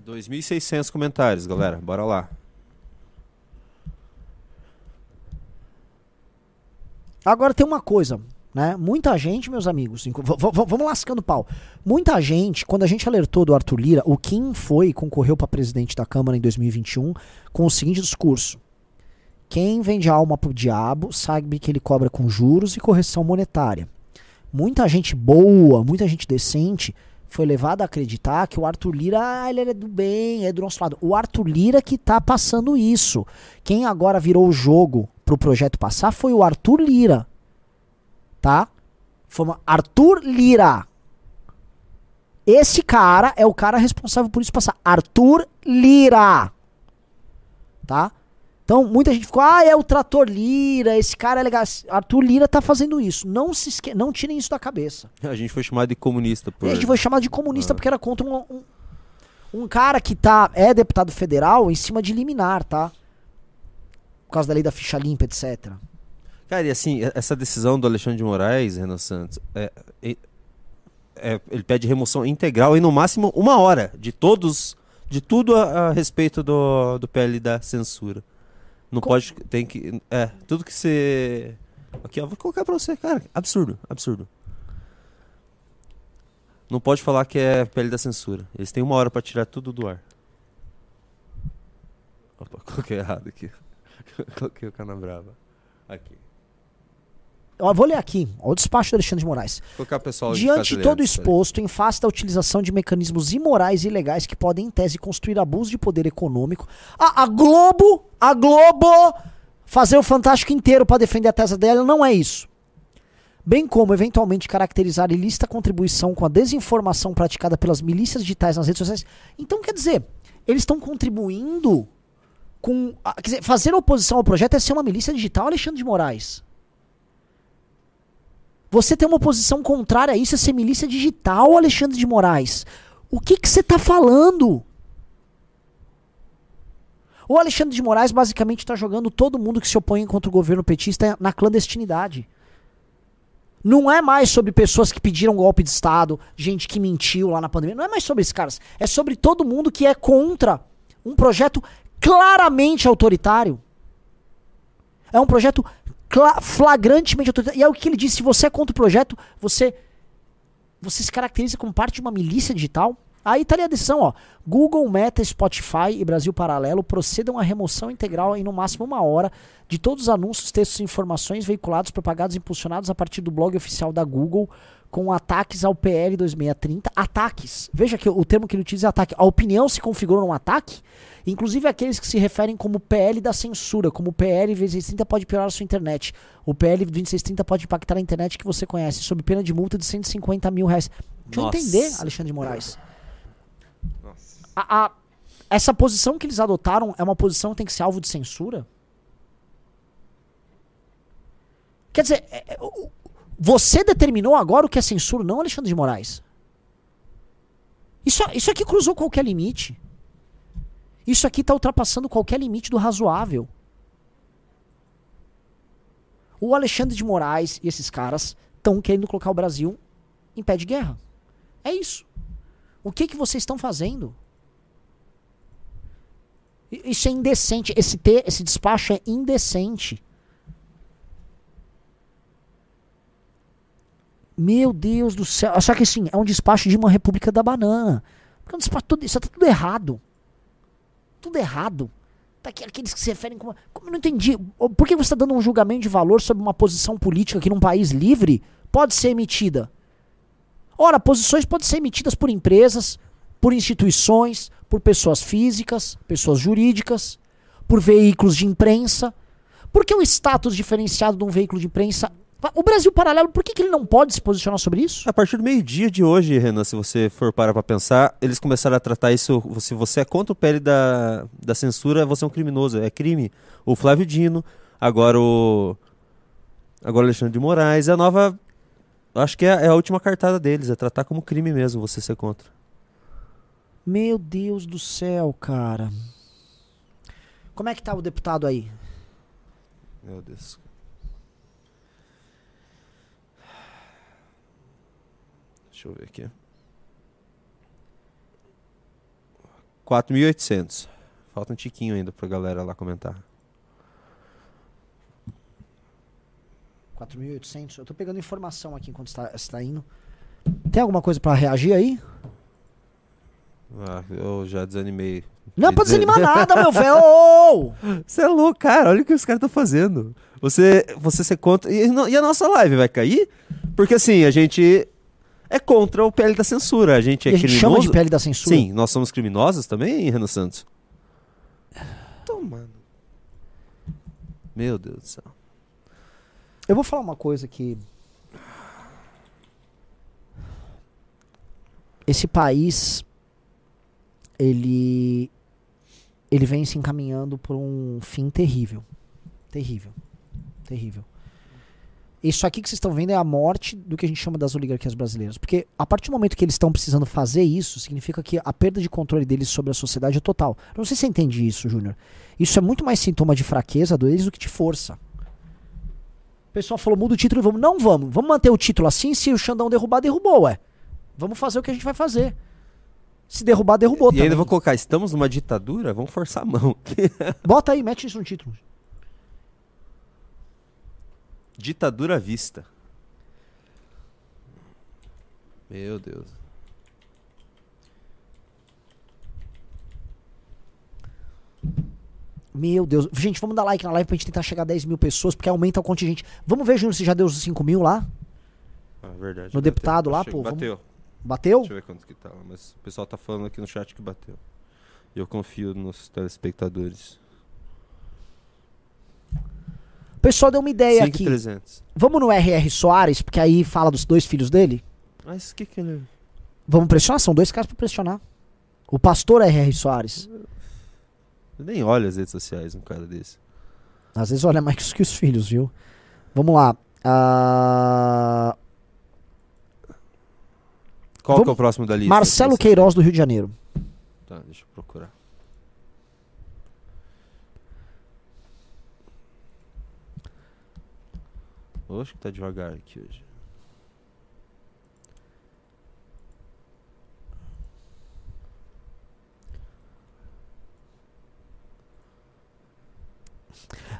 2.600 comentários, galera. Bora lá. Agora tem uma coisa, né? Muita gente, meus amigos, vamos lascando pau. Muita gente, quando a gente alertou do Arthur Lira, o Kim foi e concorreu para presidente da Câmara em 2021 com o seguinte discurso: Quem vende alma pro diabo sabe que ele cobra com juros e correção monetária. Muita gente boa, muita gente decente foi levada a acreditar que o Arthur Lira, ah, ele é do bem, é do nosso lado. O Arthur Lira que tá passando isso. Quem agora virou o jogo pro projeto passar foi o Arthur Lira. Tá? Foi uma Arthur Lira. Esse cara é o cara responsável por isso passar. Arthur Lira. Tá? Então, muita gente ficou, ah, é o Trator Lira, esse cara é legal. Arthur Lira tá fazendo isso. Não se esque... não tirem isso da cabeça. *laughs* A gente foi chamado de comunista por. A gente foi chamado de comunista porque era contra um, um, um cara que tá, é deputado federal em cima de liminar, tá? Por causa da lei da ficha limpa, etc. Cara, e assim, essa decisão do Alexandre de Moraes, Renan Santos, é, é- é, ele pede remoção integral e no máximo uma hora de todos, de tudo a, a respeito do, do PL da censura. Não pode, tem que, é, tudo que você... Aqui, ó, vou colocar pra você, cara, absurdo, absurdo. Não pode falar que é PL da censura. Eles têm uma hora pra tirar tudo do ar. Opa, *laughs* coloquei errado aqui. *laughs* coloquei o cana brava. Aqui. Ó, vou ler aqui, ó, o despacho do Alexandre de Moraes. Colocar pessoal Diante de todo exposto, em face da utilização de mecanismos imorais e ilegais que podem, em tese, construir abuso de poder econômico, a, a Globo, a Globo, fazer o Fantástico inteiro para defender a tese dela, não é isso. Bem como, eventualmente, caracterizar ilícita contribuição com a desinformação praticada pelas milícias digitais nas redes sociais. Então, quer dizer, eles estão contribuindo com. Quer dizer, fazer oposição ao projeto é ser uma milícia digital, Alexandre de Moraes. Você tem uma posição contrária a isso, é ser milícia digital, Alexandre de Moraes. O que você está falando? O Alexandre de Moraes basicamente está jogando todo mundo que se opõe contra o governo petista na clandestinidade. Não é mais sobre pessoas que pediram golpe de Estado, gente que mentiu lá na pandemia. Não é mais sobre esses caras. É sobre todo mundo que é contra um projeto claramente autoritário. É um projeto flagrantemente autoritário. E é o que ele disse: se você é contra o projeto, você, você se caracteriza como parte de uma milícia digital. Aí tá ali a decisão, ó. Google, Meta, Spotify e Brasil Paralelo procedam à remoção integral em no máximo uma hora de todos os anúncios, textos e informações veiculados, propagados e impulsionados a partir do blog oficial da Google com ataques ao PL 2630. Ataques. Veja que o termo que ele utiliza é ataque. A opinião se configurou num ataque, inclusive aqueles que se referem como PL da censura, como o PL 2630 pode piorar a sua internet. O PL 2630 pode impactar a internet que você conhece, sob pena de multa de 150 mil reais. Deixa eu Nossa. entender, Alexandre de Moraes. A- a- essa posição que eles adotaram é uma posição que tem que ser alvo de censura? Quer dizer, é- é, você determinou agora o que é censura, não Alexandre de Moraes. Isso, isso aqui cruzou qualquer limite. Isso aqui está ultrapassando qualquer limite do razoável. O Alexandre de Moraes e esses caras estão querendo colocar o Brasil em pé de guerra. É isso. O que, que vocês estão fazendo? Isso é indecente. Esse, esse despacho é indecente. Meu Deus do céu. Só que assim, é um despacho de uma República da Banana. Porque é um despacho tudo, isso tá tudo errado. Tudo errado. Tá aqueles que se referem como. Como eu não entendi. Por que você está dando um julgamento de valor sobre uma posição política que num país livre pode ser emitida? Ora, posições podem ser emitidas por empresas, por instituições, por pessoas físicas, pessoas jurídicas, por veículos de imprensa. Por que o status diferenciado de um veículo de imprensa? O Brasil Paralelo, por que, que ele não pode se posicionar sobre isso? A partir do meio-dia de hoje, Renan, se você for parar pra pensar, eles começaram a tratar isso. Se você é contra o PL da, da censura, você é um criminoso. É crime. O Flávio Dino, agora o. Agora o Alexandre de Moraes. É a nova. Acho que é, é a última cartada deles. É tratar como crime mesmo você ser contra. Meu Deus do céu, cara. Como é que tá o deputado aí? Meu Deus. Deixa eu ver aqui. 4.800. Falta um tiquinho ainda pra galera lá comentar. 4.800. Eu tô pegando informação aqui enquanto está, está indo. Tem alguma coisa pra reagir aí? Ah, eu já desanimei. Não é pra desanimar nada, meu velho. *laughs* Você é louco, cara. Olha o que os caras estão fazendo. Você, você ser contra. E, e a nossa live vai cair? Porque assim, a gente é contra o PL da censura. A gente é E a gente criminoso. chama de pele da censura? Sim, nós somos criminosos também, Renan Santos? Tomando. Meu Deus do céu. Eu vou falar uma coisa que. Esse país. Ele. Ele vem se encaminhando por um fim terrível. Terrível. Terrível. Isso aqui que vocês estão vendo é a morte do que a gente chama das oligarquias brasileiras. Porque a partir do momento que eles estão precisando fazer isso, significa que a perda de controle deles sobre a sociedade é total. Não sei se você entende isso, Júnior. Isso é muito mais sintoma de fraqueza deles do que de força. O pessoal falou, muda o título e vamos. Não vamos. Vamos manter o título assim. Se o Xandão derrubar, derrubou, ué. Vamos fazer o que a gente vai fazer. Se derrubar, derrubou E ainda também. vou colocar, estamos numa ditadura? Vamos forçar a mão. Bota aí, mete isso no título. Ditadura à vista. Meu Deus. Meu Deus. Gente, vamos dar like na live pra gente tentar chegar a 10 mil pessoas, porque aumenta o contingente. Vamos ver, Júnior, se já deu os 5 mil lá? Ah, verdade. No bateu. deputado lá, pô, vamos- Bateu. Bateu? Deixa eu ver quanto que tá lá. Mas o pessoal tá falando aqui no chat que bateu. E eu confio nos telespectadores. O pessoal deu uma ideia aqui. 5,300. Vamos no RR Soares, porque aí fala dos dois filhos dele? Mas o que que ele... Vamos pressionar? São dois caras pra pressionar. O pastor RR Soares. Eu nem olha as redes sociais um cara desse. Às vezes olha mais que os filhos, viu? Vamos lá. Ah, Qual Vamos- que é o próximo da lista? Marcelo Esse- Queiroz do Rio de Janeiro. Tá, deixa eu procurar. Oxe, que tá devagar aqui hoje.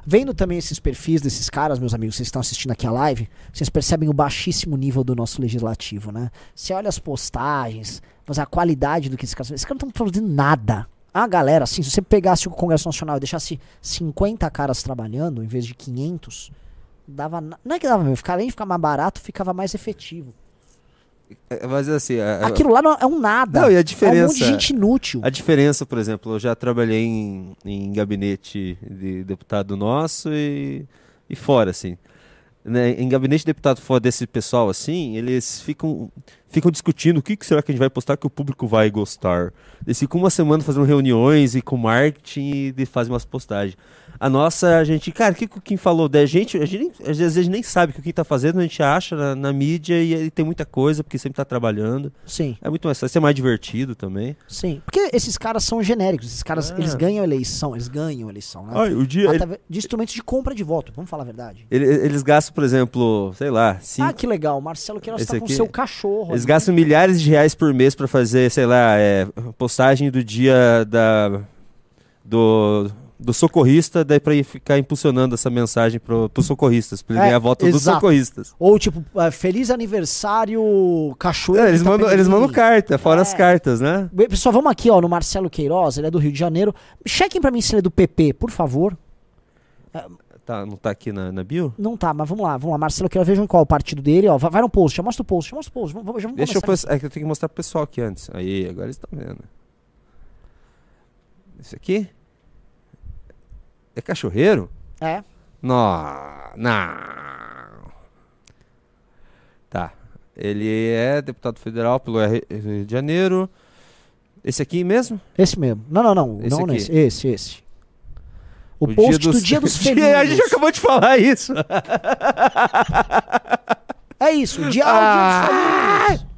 Vendo também esses perfis desses caras, meus amigos, vocês estão assistindo aqui a live, vocês percebem o baixíssimo nível do nosso legislativo, né? Você olha as postagens, mas a qualidade do que esses caras. Esses caras não estão produzindo nada. A galera, assim, se você pegasse o Congresso Nacional e deixasse 50 caras trabalhando em vez de 500, dava. Não é que dava mesmo, ficar- além de ficar mais barato, ficava mais efetivo. É, mas assim, a, a- Aquilo lá não, é um nada. Não, e a É um monte diferença- de gente inútil. a diferença, por exemplo, eu já trabalhei em, em gabinete de deputado nosso e, e fora, assim. Né, em gabinete de deputado fora desse pessoal, assim, eles ficam, ficam discutindo o que, que será que a gente vai postar que o público vai gostar. Eles ficam uma semana fazendo reuniões e com marketing e fazem umas postagens. A nossa, a gente, cara, o que, que o Kim falou? Da gente, a gente às vezes a gente nem sabe o que o Kim tá fazendo, a gente acha na, na mídia e, e tem muita coisa, porque sempre tá trabalhando. Sim, É muito mais fácil, é mais divertido também. sim. Porque esses caras são genéricos, esses caras, É. eles ganham eleição, eles ganham eleição, né? Ai, o dia, ele- de instrumentos de compra de voto, vamos falar a verdade. ele- eles gastam, por exemplo, sei lá, cinco, Ah, que legal, o Marcelo Queiroz Esse tá com aqui- seu cachorro. Eles ali. gastam milhares de reais por mês pra fazer, sei lá, é, postagem do dia da do, do socorrista, daí ir ficar impulsionando essa mensagem pro, pros socorristas, ele É, ganhar a volta dos exato. socorristas. Ou tipo, ah, feliz aniversário cachoeiro. É, eles, de mandam, eles mandam carta, fora É. as cartas, né? Pessoal, vamos aqui, ó, no Marcelo Queiroz, ele é do Rio de Janeiro. Chequem pra mim se ele é do PP, por favor. Tá, não tá aqui na, na bio? Não tá, mas vamos lá, vamos lá. Marcelo Queiroz, vejam qual é o partido dele, ó. Vai, vai no post, já mostra o post, já mostra o post. Vamos, vamos, Deixa eu, pos- é que eu tenho que mostrar pro pessoal aqui antes. Aí, agora eles estão vendo. Esse aqui? É cachorreiro? É. Não, não. Tá. Ele é deputado federal pelo Rio de Janeiro. Esse aqui mesmo? Esse mesmo. Não, não, não. Esse não esse, esse, esse. O, dia post do dia dos *laughs* felinos. a gente acabou de falar isso. É isso, o dia, ah, o dia dos felinos.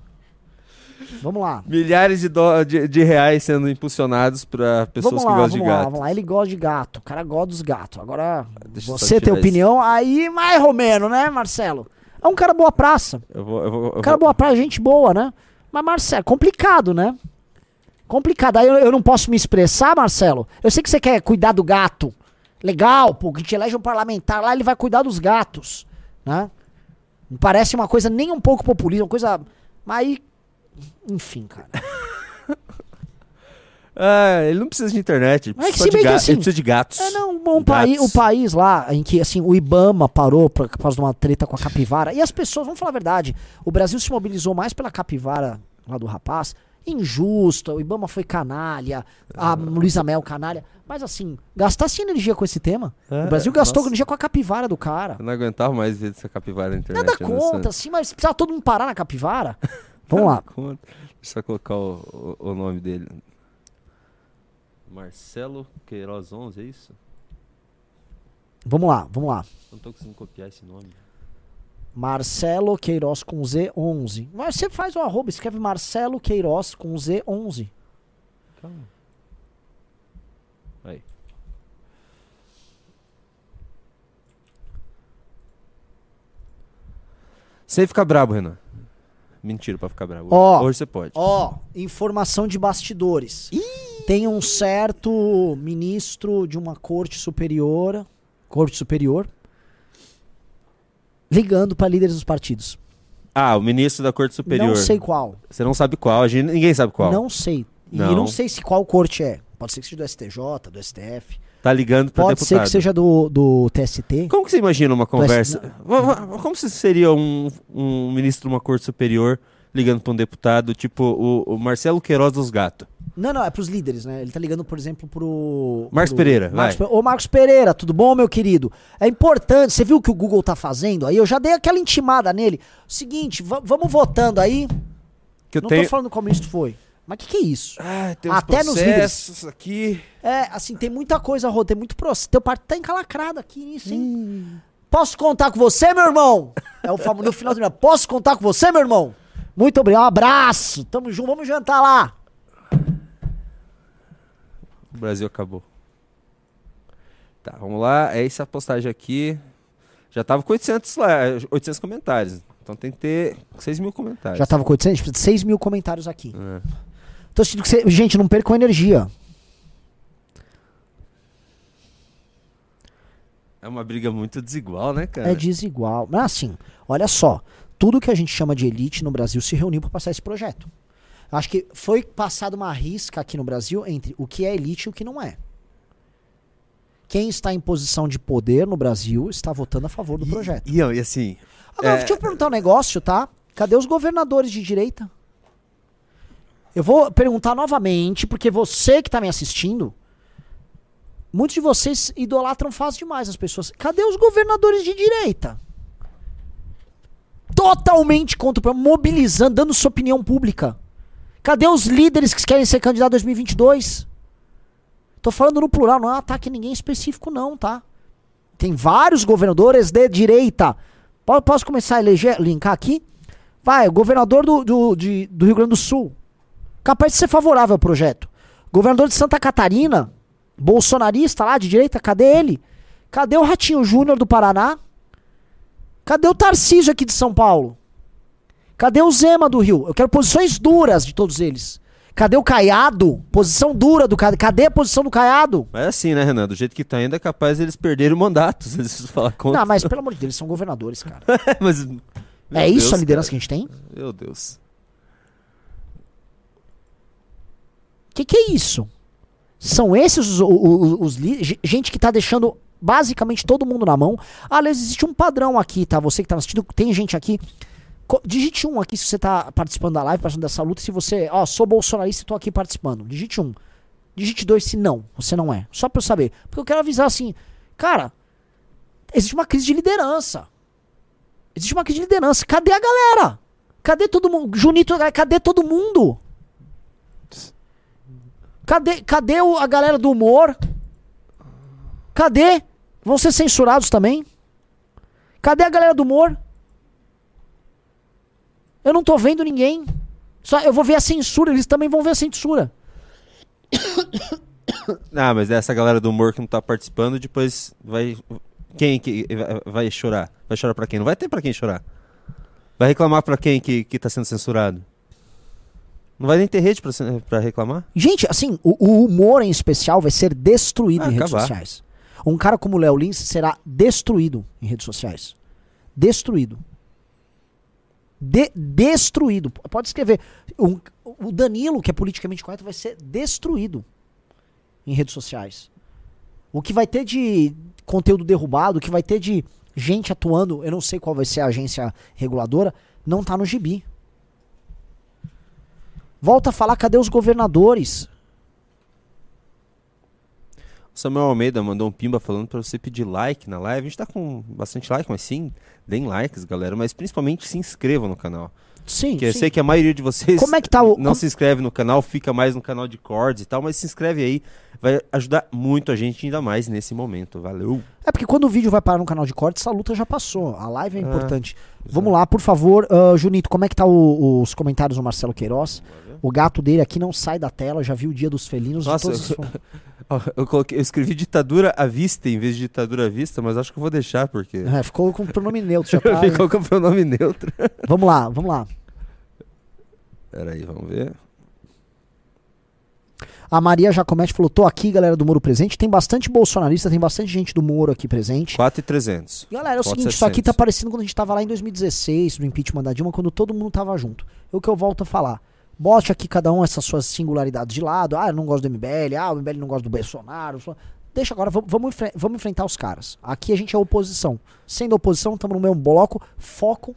Vamos lá. Milhares de, dó- de, de reais sendo impulsionados para pessoas vamos que lá, gostam de lá, gato. vamos lá. Ele gosta de gato. O cara gosta dos gatos. Agora, Deixa você tem opinião, aí mais romeno, né, Marcelo? É um cara boa praça. Eu vou, eu vou, eu Um cara vou- boa praça, gente boa, né? Mas, Marcelo, complicado, né? Complicado. Aí eu, eu não posso me expressar, Marcelo. Eu sei que você quer cuidar do gato. Legal, pô, que te elege um parlamentar lá, ele vai cuidar dos gatos, né? Não parece uma coisa nem um pouco populista, uma coisa... Mas aí... Enfim, cara. Ah, *laughs* ele não precisa de internet, ele é que precisa, se de, assim- ele precisa de gatos. É, não, país, o país lá, em que assim, o Ibama parou por causa de uma treta com a capivara, e as pessoas, vamos falar a verdade, o Brasil se mobilizou mais pela capivara lá do rapaz, injusta, o Ibama foi canalha, a Luísa Mel canalha, mas assim, gastasse energia com esse tema. É, o Brasil gastou nossa. energia com a capivara do cara. Eu não aguentava mais ver essa capivara na internet. Nada eu não contra, assim, mas precisava todo mundo parar na capivara. *laughs* Vamos lá. Conta. Deixa eu só colocar o, o, o nome dele. Marcelo Queiroz 11, é isso? Vamos lá, vamos lá. Não tô conseguindo copiar esse nome. Marcelo Queiroz com Z11. Mas você faz o arroba, escreve Marcelo Queiroz com Z11. Calma. Aí. Sem ficar brabo, Renan. Mentira pra ficar bravo. Ó. Hoje você pode. Ó, informação de bastidores. Tem um certo ministro de uma corte superior, corte superior, ligando pra líderes dos partidos. Ah, o ministro da Corte Superior. Não sei qual. Você não sabe qual, a gente, ninguém sabe qual. Não sei. E Não. sei se qual corte é. Pode ser que seja do STJ, do STF. Tá ligando Pode deputado. ser que seja do, do TST. Como que você imagina uma conversa? Como se seria um, um ministro de uma corte superior ligando pra um deputado, tipo o, o Marcelo Queiroz dos Gatos? Não, não, é pros líderes, né? Ele tá ligando, por exemplo, pro. Marcos pro- Pereira, Marcos vai. Ô, Marcos Pereira, tudo bom, meu querido? É importante, você viu o que o Google tá fazendo? Aí eu já dei aquela intimada nele. Seguinte, va- vamos votando aí. Que eu não tenho. tô falando como isso foi. Mas o que, que é isso? Ah, tem Até nos processos aqui. É, assim, tem muita coisa, Rô, tem muito processo. Teu partido tá encalacrado aqui nisso, hein? Posso contar com você, meu irmão? É o famoso no final do dia. Posso contar com você, meu irmão? Muito obrigado, um abraço. Tamo junto, vamos jantar lá. O Brasil acabou. Tá, vamos lá. É essa postagem aqui. Já tava com 800, lá, 800 comentários. Então tem que ter 6 mil comentários. Já tava com 800, a gente precisa de 6 mil comentários aqui. É. Tô sentindo que você... Gente, não percam energia. É uma briga muito desigual, né, cara? É desigual. Mas assim, olha só. Tudo que a gente chama de elite no Brasil se reuniu para passar esse projeto. Acho que foi passada uma risca aqui no Brasil entre o que é elite e o que não é. Quem está em posição de poder no Brasil está votando a favor do projeto. E, e assim, Agora, É. deixa eu perguntar um negócio, tá? Cadê os governadores de direita? Eu vou perguntar novamente, porque você que tá me assistindo, muitos de vocês idolatram fácil demais as pessoas. Cadê os governadores de direita? Totalmente contra o programa, mobilizando, dando sua opinião pública. Cadê os líderes que querem ser candidato em 2022? Tô falando no plural, não é um ataque a ninguém específico, não, tá? Tem vários governadores de direita. Po- Posso começar a eleger, linkar aqui? Vai, governador do, do, de- do Rio Grande do Sul. Capaz de ser favorável ao projeto. Governador de Santa Catarina, bolsonarista lá de direita, cadê ele? Cadê o Ratinho Júnior do Paraná? Cadê o Tarcísio aqui de São Paulo? Cadê o Zema do Rio? Eu quero posições duras de todos eles. Cadê o Caiado? Posição dura do Caiado. Cadê a posição do Caiado? mas é assim, né, Renan? Do jeito que tá indo, é capaz eles perderem o mandato. *laughs* Se eles falar contra. Não, mas pelo amor de Deus, eles são governadores, cara. *laughs* mas, meu é isso Deus, a liderança cara. que a gente tem? Meu Deus. O que, que é isso? São esses os, os li- ge- gente que tá deixando basicamente todo mundo na mão. Aliás, existe um padrão aqui, tá? Você que tá assistindo, tem gente aqui. Digite um aqui se você tá participando da live, participando dessa luta. Se você, ó, sou bolsonarista e tô aqui participando. Digite um. Digite dois se não, você não é. Só pra eu saber. Porque eu quero avisar assim, cara, existe uma crise de liderança. Existe uma crise de liderança. Cadê a galera? Cadê todo mundo? Junito, cadê todo mundo? Cadê, cadê o- a galera do humor? Cadê? Vão ser censurados também? Cadê a galera do humor? Eu não tô vendo ninguém. Só eu vou ver a censura, eles também vão ver a censura. *coughs* Ah, mas essa galera do humor que não tá participando, depois vai. Quem que vai- chorar? Vai chorar pra quem? Não vai ter pra quem chorar. Vai reclamar pra quem que, que tá sendo censurado? Não vai nem ter rede pra reclamar? Gente, assim, o, o humor em especial vai ser destruído Ah, em redes acabar. sociais. Um cara como o Léo Lins será destruído em redes sociais. Destruído. De- destruído. Pode escrever. Um- o Danilo, que é politicamente correto, vai ser destruído em redes sociais. O que vai ter de conteúdo derrubado, o que vai ter de gente atuando, eu não sei qual vai ser a agência reguladora, não tá no gibi. Volta a falar, cadê os governadores? Samuel Almeida mandou um pimba falando pra você pedir like na live. A gente tá com bastante like, mas sim, deem likes, galera. Mas principalmente se inscrevam no canal. Sim, Porque eu sim. sei que a maioria de vocês Como é que tá o- não se inscreve no canal, fica mais no canal de cords e tal, mas se inscreve aí. Vai ajudar muito a gente ainda mais nesse momento. Valeu! É porque quando o vídeo vai parar no canal de cortes, a luta já passou. A live é Ah, importante. Vamos lá, por favor. ah, Junito, como é que tá o- os comentários do Marcelo Queiroz? O gato dele aqui não sai da tela, já viu o dia dos felinos. Nossa, todas eu-. *laughs* Ó, Eu, coloquei- eu escrevi ditadura à vista em vez de ditadura à vista, mas acho que eu vou deixar porque. É, ficou com o pronome neutro. Já *laughs* tá, Ficou com o pronome neutro. *laughs* Vamos lá, vamos lá. Pera aí, vamos ver. A Maria Jacomete falou: tô aqui, galera do Moro presente. Tem bastante bolsonarista, tem bastante gente do Moro aqui presente. 4,300. Galera, é o seguinte, isso aqui 700. tá parecendo quando a gente tava lá em 2016, no impeachment da Dilma, quando todo mundo tava junto. É o que eu volto a falar. Bote aqui cada um essas suas singularidades de lado. Ah, eu não gosto do MBL. Ah, o MBL não gosta do Bolsonaro. Deixa agora, vamos, vamos, enfre- vamos enfrentar os caras. Aqui a gente é oposição. Sendo oposição, estamos no mesmo bloco. Foco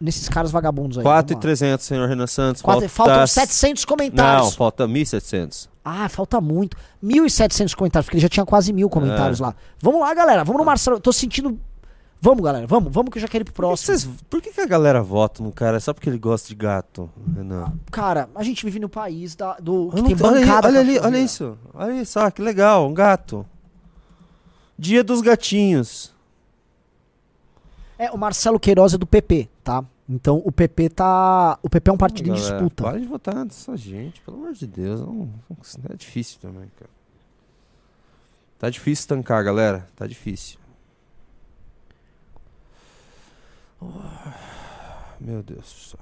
nesses caras vagabundos aí. Vamos lá. 4,300, senhor Renan Santos. Falta... Faltam 700 comentários. Não, falta 1.700. Ah, falta muito. 1.700 comentários, porque ele já tinha quase mil comentários É. lá. Vamos lá, galera. Vamos no Marcelo. Eu tô sentindo. Vamos, galera. Vamos, vamos que eu já quero ir pro Por que, próximo. vocês- por que que a galera vota no cara só porque ele gosta de gato, Renan? Cara, a gente vive no país da, do. Que Eu tem não- olha, ali, olha ali, olha isso. Olha isso, ah, que legal, um gato. Dia dos gatinhos. É, o Marcelo Queiroz é do PP, tá? Então o PP tá. O PP é um partido em Galera, disputa. Para de votar nessa gente, pelo amor de Deus. Não, é difícil também, cara. Tá difícil tancar, galera. Tá difícil. Oh, Meu Deus do céu.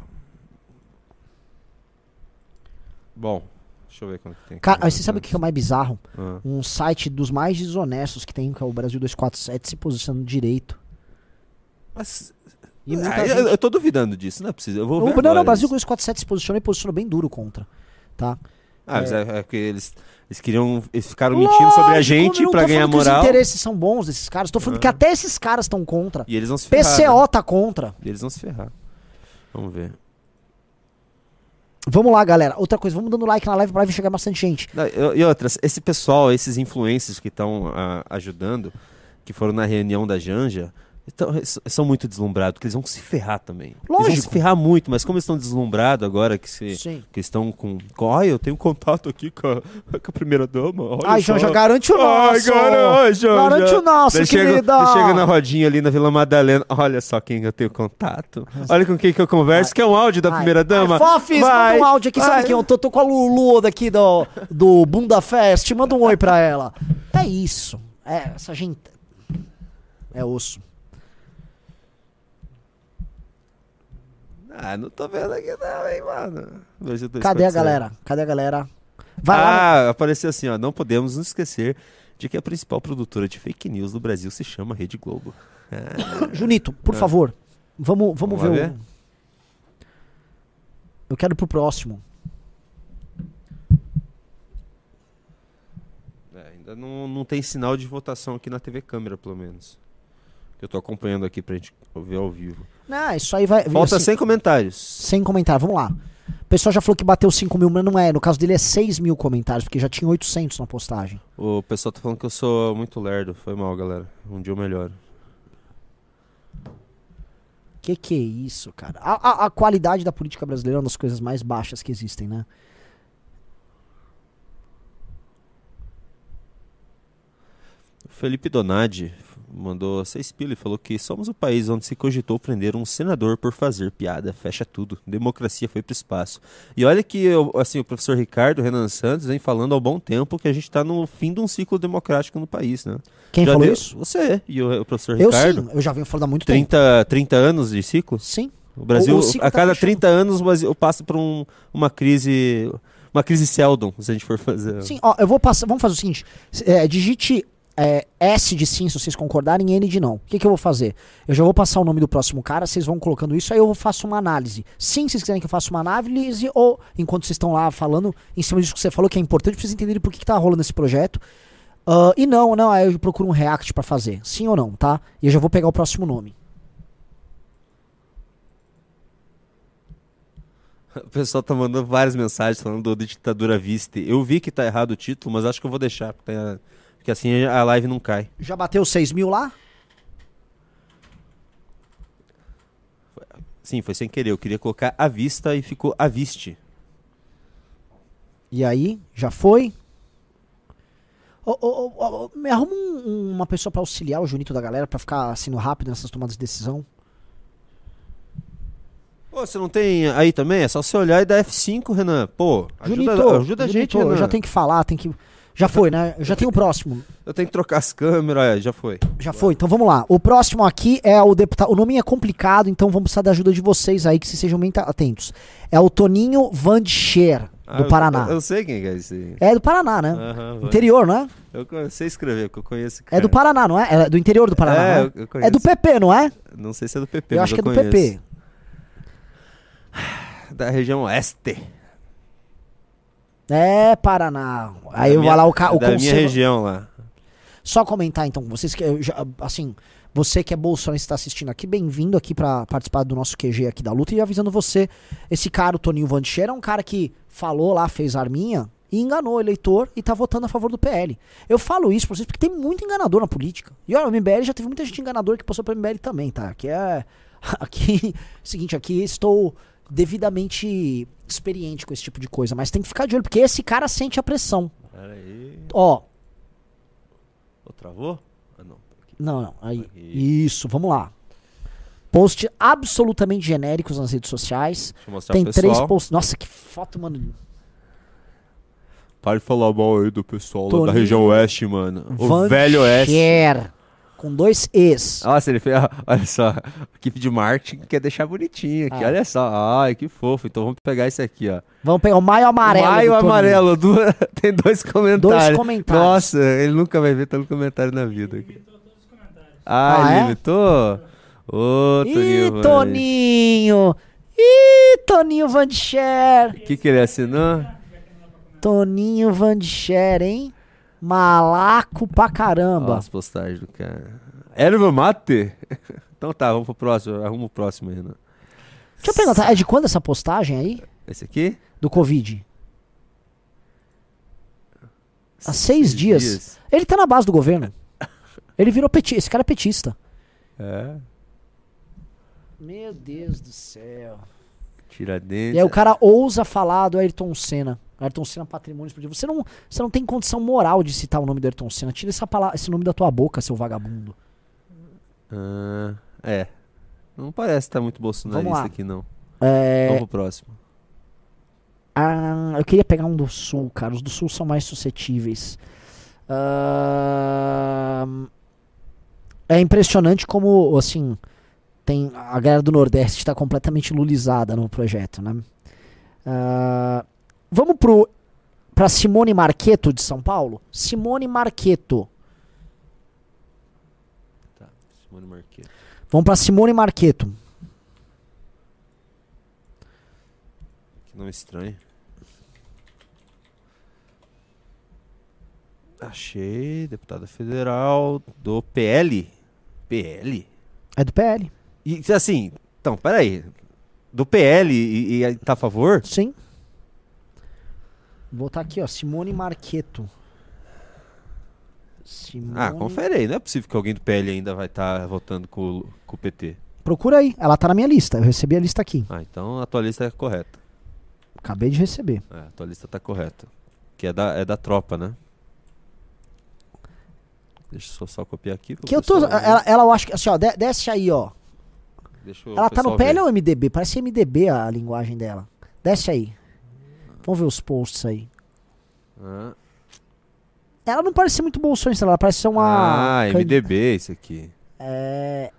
Bom, deixa eu ver quanto que tem. Cara, aí você sabe o que é o mais bizarro? Ah. Um site dos mais desonestos que tem, que é o Brasil 247, se posicionando direito. Mas, E muita ah, gente- eu, eu tô duvidando disso, não é possível. Eu vou O- ver não, não, o Brasil isso. 247 se posicionou e posicionou bem duro contra. Tá? Ah, mas é, é porque eles, eles queriam. Eles ficaram mentindo sobre a Lógico, gente tô ganhar moral. Os interesses são bons desses caras. Tô falando Ah. que até esses caras estão contra. E eles vão se ferrar. PCO né? tá contra. E eles vão se ferrar. Vamos ver. Vamos lá, galera. Outra coisa, vamos dando like na live pra live chegar bastante gente. E e outras, esse pessoal, esses influencers que estão ajudando, que foram na reunião da Janja, então, são muito deslumbrados, porque eles vão se ferrar também. Eles vão se Lógico. ferrar muito, mas como eles estão deslumbrados agora, que, se, Sim. que estão com. com ai, eu tenho contato aqui com a, *laughs* com a primeira dama. Ai, só." Janja, garante o Ai, nosso. garante, Janja. Garante o nosso, Daí chega, querida. daí chega na rodinha ali na Vila Madalena. Olha só quem eu tenho contato. Olha com quem que eu converso, que é um áudio da Ai, primeira dama. Ai, Fofis, manda um áudio aqui, sabe quem? Eu tô, tô com a Lulu daqui do, do Bunda Fest. Manda um oi pra ela. É isso. É, essa gente. É osso. Ah, não tô vendo aqui não, hein, mano. Cadê a galera? Cadê a galera? Vai lá. Ah, apareceu assim, ó. Não podemos nos esquecer de que a principal produtora de fake news do Brasil se chama Rede Globo. *coughs* Junito, por favor. Vamos, vamos, Ah. Vamos ver, lá o. Eu quero ir pro próximo. É, ainda não, não tem sinal de votação aqui na TV Câmera, pelo menos. Que eu tô acompanhando aqui pra gente ver ao vivo. Não, isso aí vai. Falta assim, 100 comentários. Sem comentário, vamos lá. O pessoal já falou que bateu 5 mil, mas não é. No caso dele é 6 mil comentários, porque já tinha 800 na postagem. O pessoal tá falando que eu sou muito lerdo. Foi mal, galera. Um dia eu melhoro. Que que é isso, cara? A, a- a qualidade da política brasileira é uma das coisas mais baixas que existem, né? Felipe Donadi mandou seis pila e falou que somos o país onde se cogitou prender um senador por fazer piada. Fecha tudo. Democracia foi pro espaço. E olha que eu- assim, o professor Ricardo Renan Santos vem falando há bom tempo que a gente está no fim de um ciclo democrático no país, né? Quem Já falou deu- isso? Você e o, o professor Eu Ricardo. sim, eu já venho falando há muito tempo. 30, 30 anos de ciclo? Sim. O Brasil, O- o a tá cada fechando. 30 anos, o Brasil passa por um- uma crise. Uma crise Seldon, se a gente for fazer. Sim, ó, eu vou passar. Vamos fazer o seguinte: é, digite é, S de sim se vocês concordarem e N de não. O que, que eu vou fazer? Eu já vou passar o nome do próximo cara, vocês vão colocando isso, aí eu faço uma análise. Sim, se vocês quiserem que eu faça uma análise, ou enquanto vocês estão lá falando, em cima disso que você falou, que é importante pra vocês entenderem por que, que tá rolando esse projeto. Ah, e não, não, aí eu procuro um react pra fazer. Sim ou não, tá? E eu já vou pegar o próximo nome. *laughs* O pessoal tá mandando várias mensagens falando do ditadura viste. Eu vi que tá errado o título, mas acho que eu vou deixar, porque, tá- porque assim a live não cai. Já bateu 6 mil lá? Sim, foi sem querer. Eu queria colocar a vista e ficou a viste. E aí, já foi? Ô, ô, ô, me arruma um- um- uma pessoa pra auxiliar o Junito da galera, pra ficar sendo rápido nessas tomadas de decisão. Pô, você não tem aí também? É só você olhar e dar F5, Renan. Pô, ajuda, Junito, ajuda a gente, Junito, Renan. eu já tenho que falar, tem que. Já foi, né? Eu já tenho o próximo. Eu tenho que trocar as câmeras, é, já foi. Já foi, então vamos lá. O próximo aqui é o deputado. O nome é complicado, então vamos precisar da ajuda de vocês aí, que vocês sejam bem atentos. É o Toninho Van Scher, Ah, do eu- Paraná. Eu, sei quem que é esse. É do Paraná, né? Vai. Interior, não é? Eu sei escrever, porque eu conheço. É do cara. Paraná, não é? É do interior do Paraná. É, não eu- eu conheço. é do PP, não é? Não sei se é do PP, Eu acho que é do conheço. PP. Da região oeste. É, Paraná. Aí Da eu minha- vou lá o, ca... o Da minha conselho- região lá. Só comentar então, vocês que já- assim, você que é bolsonarista está assistindo aqui, bem-vindo aqui pra participar do nosso QG aqui da luta e avisando você, esse cara, o Toninho Vandicher, é um cara que falou lá, fez arminha e enganou o eleitor e tá votando a favor do PL. Eu falo isso pra vocês porque tem muito enganador na política. E olha, o MBL já teve muita gente enganadora que passou pelo MBL também, tá? Aqui é *laughs* aqui, seguinte, aqui estou devidamente experiente com esse tipo de coisa, mas tem que ficar de olho porque esse cara sente a pressão. Pera aí. Ó, Ô, travou? Ah, não. Não, não. Aí. Aí. Isso, vamos lá. Post absolutamente genéricos nas redes sociais. Deixa eu mostrar Tem três posts. Nossa, que foto, mano. Para de falar mal aí do pessoal lá da região oeste, mano. O Van velho oeste. Scher, Com dois E's. Nossa, ele fez. *laughs* Olha só, a equipe de marketing quer deixar bonitinho aqui. Ah. Olha só. Ai, que fofo. Então vamos pegar esse aqui, ó. Vamos pegar o Maio Amarelo. Maio do Toninho. amarelo. *laughs* duas- Tem dois comentários. comentários. Nossa, ele nunca vai ver tanto comentário na vida. Aqui. Ah, Ah, ele é? imitou? Ô, Ih, Toninho. Toninho. Ih, Toninho Van. O que, que ele assinou? Toninho Van hein? Malaco pra caramba. as postagens do cara. Erva mate? *laughs* Então tá, vamos pro próximo. Arruma o próximo aí, né? Deixa eu perguntar, é de quando essa postagem aí? Esse aqui? Do Covid? Há seis dias. Ele tá na base do governo. Ele virou petista. Esse cara é petista. É. Meu Deus do céu. Tiradentes. E aí o cara ousa falar do Ayrton Senna. Ayrton Senna patrimônio esportivo. Você não, você não tem condição moral de citar o nome do Ayrton Senna. Tira essa palavra, esse nome da tua boca, seu vagabundo. Ah, é. Não parece estar muito Vamos bolsonarista aqui, não. É, Vamos pro próximo. ah, eu queria pegar um do Sul, cara. Os do Sul são mais suscetíveis. Ah, é impressionante como, assim, tem a galera do Nordeste está completamente lulizada no projeto, né? Ah, vamos pro para Simone Marqueto de São Paulo. Simone Marqueto. Tá, Simone Marquete. Vamos pra Simone Marqueto. Que nome estranho. Achei, deputada federal do PL. PL? É do PL. E assim, então, peraí. Do PL e, e tá a favor? Sim. Vou botar aqui, ó. Simone Marqueto. Simone... Ah, confere aí. Não é possível que alguém do PL ainda vai estar votando com, o- com o PT. Procura aí. Ela tá na minha lista. Eu recebi a lista aqui. Ah, então a tua lista é correta. Acabei de receber. É, a tua lista tá correta. Que é da, é da tropa, né? Deixa eu só, só copiar aqui. Que eu tô. ver. Ela, ela, eu acho que. Assim, ó. de- desce aí, ó. Deixa Ela tá no PL ver. ou MDB? Parece MDB a linguagem dela. Desce aí. Vamos ver os posts aí. Ah, Ela não parece ser muito bolsonarista, ela parece ser uma. ah, can- MDB, isso aqui. É...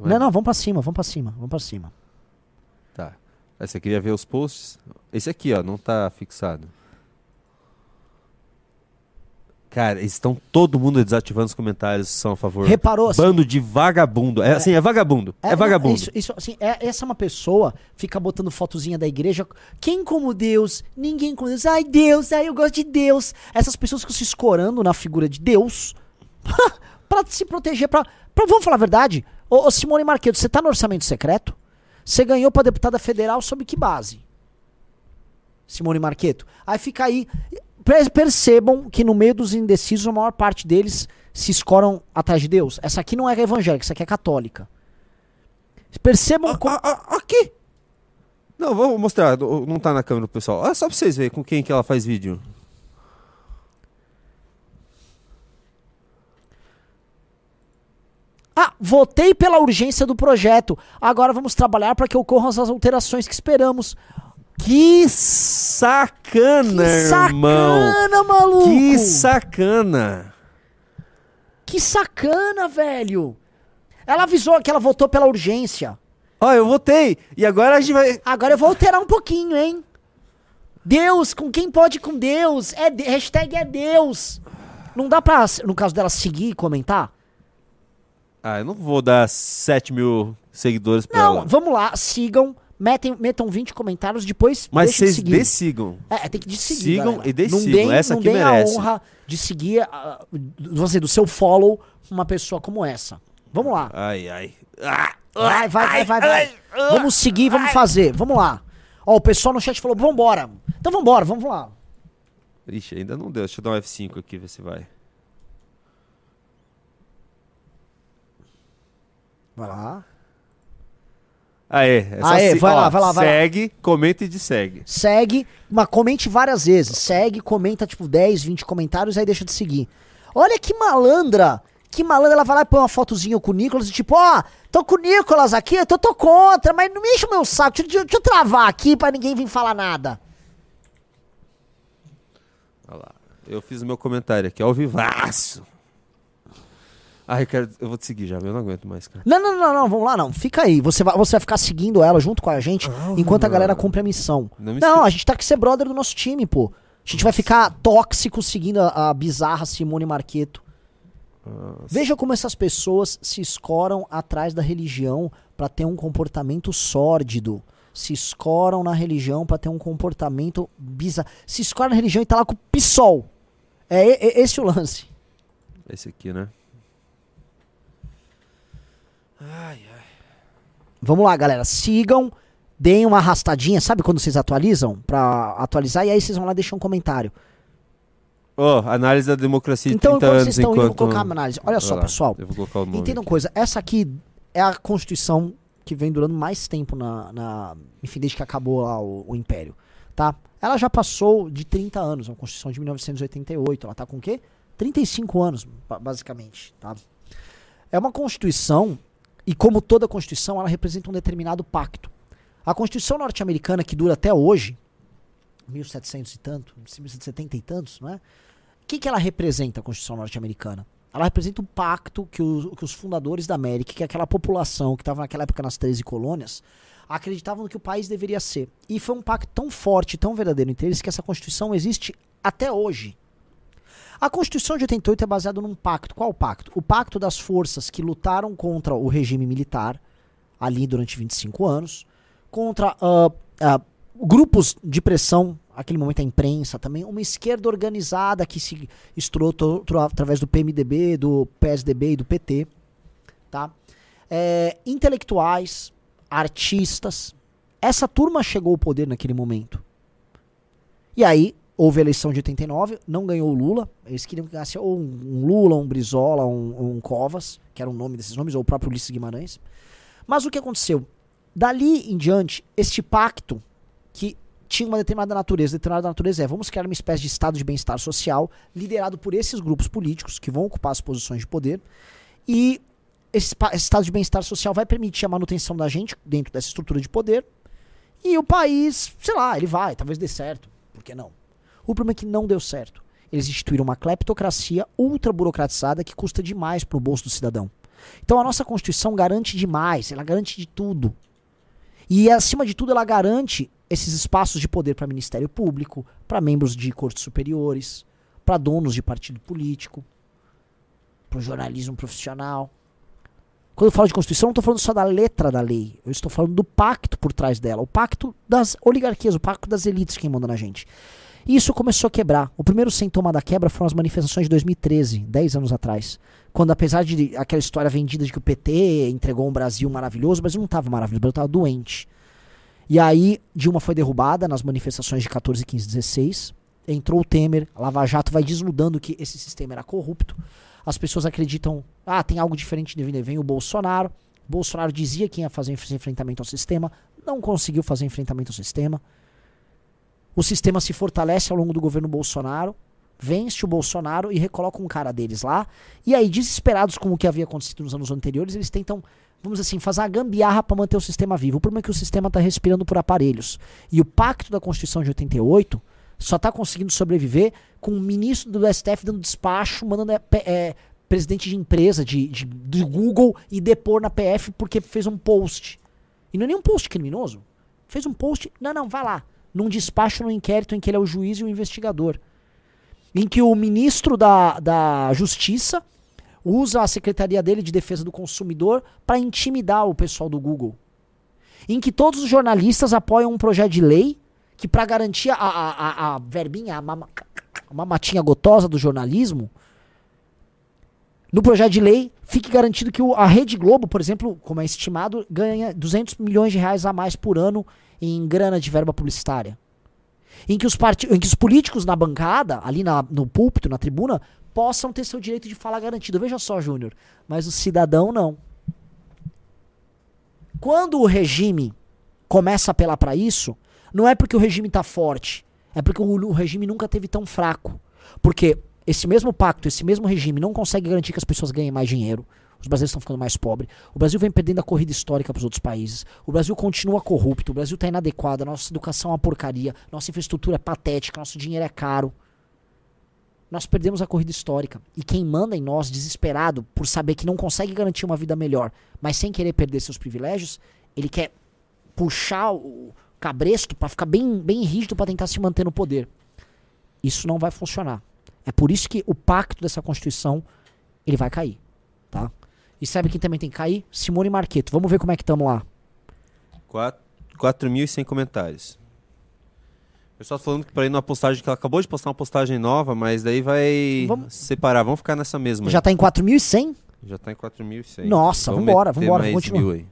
Ué, Não, não, vamos pra cima, vamos pra cima, vamos pra cima. Tá. Aí você queria ver os posts? Esse aqui, ó, não tá fixado. Cara, estão todo mundo desativando os comentários que são a favor. Reparou assim? Bando de vagabundo. É assim, é vagabundo. É, não, vagabundo. Isso, isso, assim, é, essa é uma pessoa, fica botando fotozinha da igreja. Quem como Deus? Ninguém como Deus. Ai, Deus, ai, eu gosto de Deus. Essas pessoas ficam se escorando na figura de Deus *laughs* pra se proteger. Pra, pra- vamos falar a verdade? Ô, ô Simone Marquedo, você tá no orçamento secreto? Você ganhou pra deputada federal sob que base? Simone Marqueto. Aí fica aí. Percebam que no meio dos indecisos, a maior parte deles se escoram atrás de Deus. Essa aqui não é evangélica, essa aqui é católica. Percebam como. Ah, ah, aqui! Não, vou mostrar. Não tá na câmera pessoal. Olha só pra vocês verem com quem que ela faz vídeo. Ah, votei pela urgência do projeto. Agora vamos trabalhar para que ocorram as alterações que esperamos. Que sacana, Que irmão. sacana, maluco! Que sacana. Que sacana, velho! Ela avisou que ela votou pela urgência. Ó, eu votei. E agora a gente vai. Agora eu vou alterar um pouquinho, hein? Deus, com quem pode com Deus? É de- hashtag é Deus. Não dá pra, no caso dela, seguir e comentar? Ah, eu não vou dar 7 mil seguidores pra Não, ela. vamos lá, sigam, metem, metam 20 comentários, depois Mas de vocês seguir. dessigam. É, tem que de seguir, Sigam galera. e deem não sigam, deem, essa não aqui merece. a honra de seguir, ah, você, do seu follow, uma pessoa como essa. Vamos lá. Ai, ai. Ah, Vai, vai, vai, vai, vai. Vamos seguir, vamos fazer. Vamos lá. Ó, o pessoal no chat falou, vambora. Então vambora, vamos lá. Ixi, ainda não deu. Deixa eu dar um F5 aqui, ver se vai. Vai lá. Aê, é Aê, se- vai ó, lá, vai lá, vai lá. Segue, comenta e de segue. Segue, mas comente várias vezes. Segue, comenta tipo 10, 20 comentários, aí deixa de seguir. Olha que malandra. Que malandra, ela vai lá e põe uma fotozinha com o Nicolas e tipo, ó, tô com o Nicolas aqui, eu tô, tô contra, mas não me enche o meu saco, deixa, deixa- deixa eu travar aqui pra ninguém vir falar nada. Olha lá. Eu fiz o meu comentário aqui, ao vivaço. Eu, quero, eu vou te seguir já, eu não aguento mais, cara. Não, não, não, não, vamos lá não, fica aí, você vai, você vai ficar seguindo ela junto com a gente enquanto a galera cumpre a missão. Não Não, me a gente tá que ser brother do nosso time, pô. A gente vai ficar tóxico seguindo a, a bizarra Simone Marqueto. Veja como essas pessoas se escoram atrás da religião pra ter um comportamento sórdido. Se escoram na religião pra ter um comportamento bizarro. Se escoram na religião e tá lá com o PSOL. É, e- e- esse o lance. Esse aqui, né? Vamos lá, galera. Sigam, deem uma arrastadinha. Sabe quando vocês atualizam? Pra atualizar. E aí vocês vão lá e deixam um comentário. Ó, análise da democracia de Então, 30 enquanto anos vocês estão indo, eu vou enquanto... colocar a análise. Olha só, lá, pessoal. Eu vou colocar o nome Entendam uma aqui. coisa. Essa aqui é a Constituição que vem durando mais tempo na. na- enfim, desde que acabou lá o, o Império. Tá? Ela já passou de 30 anos. É uma Constituição de 1988. Ela tá com o quê? 35 anos, ba- basicamente. Tá? É uma Constituição. E como toda Constituição, ela representa um determinado pacto. A Constituição norte-americana, que dura até hoje, 1700 e tanto, 1770 e tantos, não é? O que, que ela representa, a Constituição norte-americana? Ela representa um pacto que os, que os fundadores da América, que é aquela população que estava naquela época nas 13 colônias, acreditavam no que o país deveria ser. E foi um pacto tão forte, tão verdadeiro entre eles, que essa Constituição existe até hoje. A Constituição de 88 é baseada num pacto. Qual pacto? O pacto das forças que lutaram contra o regime militar, ali durante 25 anos, contra ah, ah, grupos de pressão, aquele momento a imprensa também, uma esquerda organizada que se to- através do PMDB, do PSDB e do PT, tá? É, intelectuais, artistas, essa turma chegou ao poder naquele momento. E aí, houve a eleição de 89, não ganhou o Lula, eles queriam que ganhasse ou um, um Lula, um Brizola, um, um Covas, que era o nome desses nomes, ou o próprio Ulisses Guimarães. Mas o que aconteceu? Dali em diante, este pacto, que tinha uma determinada natureza, determinada natureza é, vamos criar uma espécie de estado de bem-estar social, liderado por esses grupos políticos que vão ocupar as posições de poder, e esse, esse estado de bem-estar social vai permitir a manutenção da gente dentro dessa estrutura de poder, e o país, sei lá, ele vai, talvez dê certo, por que não? O problema é que não deu certo. Eles instituíram uma cleptocracia ultra burocratizada que custa demais pro bolso do cidadão. Então a nossa Constituição garante demais, ela garante de tudo. E acima de tudo, ela garante esses espaços de poder para Ministério Público, para membros de cortes superiores, para donos de partido político, para o jornalismo profissional. Quando eu falo de Constituição, não estou falando só da letra da lei, eu estou falando do pacto por trás dela, o pacto das oligarquias, o pacto das elites que manda na gente. E isso começou a quebrar. O primeiro sintoma da quebra foram as manifestações de 2013, 10 anos atrás. Quando, apesar de aquela história vendida de que o PT entregou um Brasil maravilhoso, o Brasil não estava maravilhoso, o Brasil estava doente. E aí, Dilma foi derrubada nas manifestações de 14, 15, 16. Entrou o Temer, a Lava Jato vai desnudando que esse sistema era corrupto. As pessoas acreditam, ah, tem algo diferente de. Vem o Bolsonaro. Bolsonaro dizia que ia fazer enfrentamento ao sistema, não conseguiu fazer enfrentamento ao sistema. O sistema se fortalece ao longo do governo Bolsonaro, vence o Bolsonaro e recoloca um cara deles lá. E aí, desesperados com o que havia acontecido nos anos anteriores, eles tentam vamos assim, fazer uma gambiarra para manter o sistema vivo. O problema é que o sistema está respirando por aparelhos. E o pacto da Constituição de 88 só está conseguindo sobreviver com o ministro do STF dando despacho, mandando é, é, presidente de empresa de, de, de Google e depor na PF porque fez um post. E não é nem um post criminoso. Fez um post. Não, não, vai lá. Num despacho no inquérito em que ele é o juiz e o investigador. Em que o ministro da, da Justiça usa a secretaria dele de defesa do consumidor para intimidar o pessoal do Google. Em que todos os jornalistas apoiam um projeto de lei que, para garantir a, a, a, a verbinha, a mama, uma matinha gotosa do jornalismo, no projeto de lei fique garantido que o, a Rede Globo, por exemplo, como é estimado, ganha 200 milhões de reais a mais por ano em grana de verba publicitária. Em que os, em que os políticos na bancada, ali na, no púlpito, na tribuna, possam ter seu direito de fala garantido. Veja só, Júnior, mas o cidadão não. Quando o regime começa a apelar para isso, não é porque o regime está forte, é porque o, o regime nunca teve tão fraco. Porque esse mesmo pacto, esse mesmo regime não consegue garantir que as pessoas ganhem mais dinheiro. Os brasileiros estão ficando mais pobres. O Brasil vem perdendo a corrida histórica para os outros países. O Brasil continua corrupto. O Brasil está inadequado. A nossa educação é uma porcaria. Nossa infraestrutura é patética. Nosso dinheiro é caro nós perdemos a corrida histórica. E quem manda em nós, desesperado por saber que não consegue garantir uma vida melhor, mas sem querer perder seus privilégios, ele quer puxar o cabresto para ficar bem, bem rígido para tentar se manter no poder. Isso não vai funcionar. É por isso que o pacto dessa Constituição ele vai cair? E sabe quem também tem que cair? Simone Marqueto. Vamos ver como é que estamos lá. 4.100 comentários pessoal tá falando que para ir numa postagem que ela acabou de postar uma postagem nova, mas daí vai vamos... separar. Vamos ficar nessa mesma. Já aí. tá em 4.100? Já tá em 4.100. Nossa, vamos vambora, vambora, vamos continuar. Aí.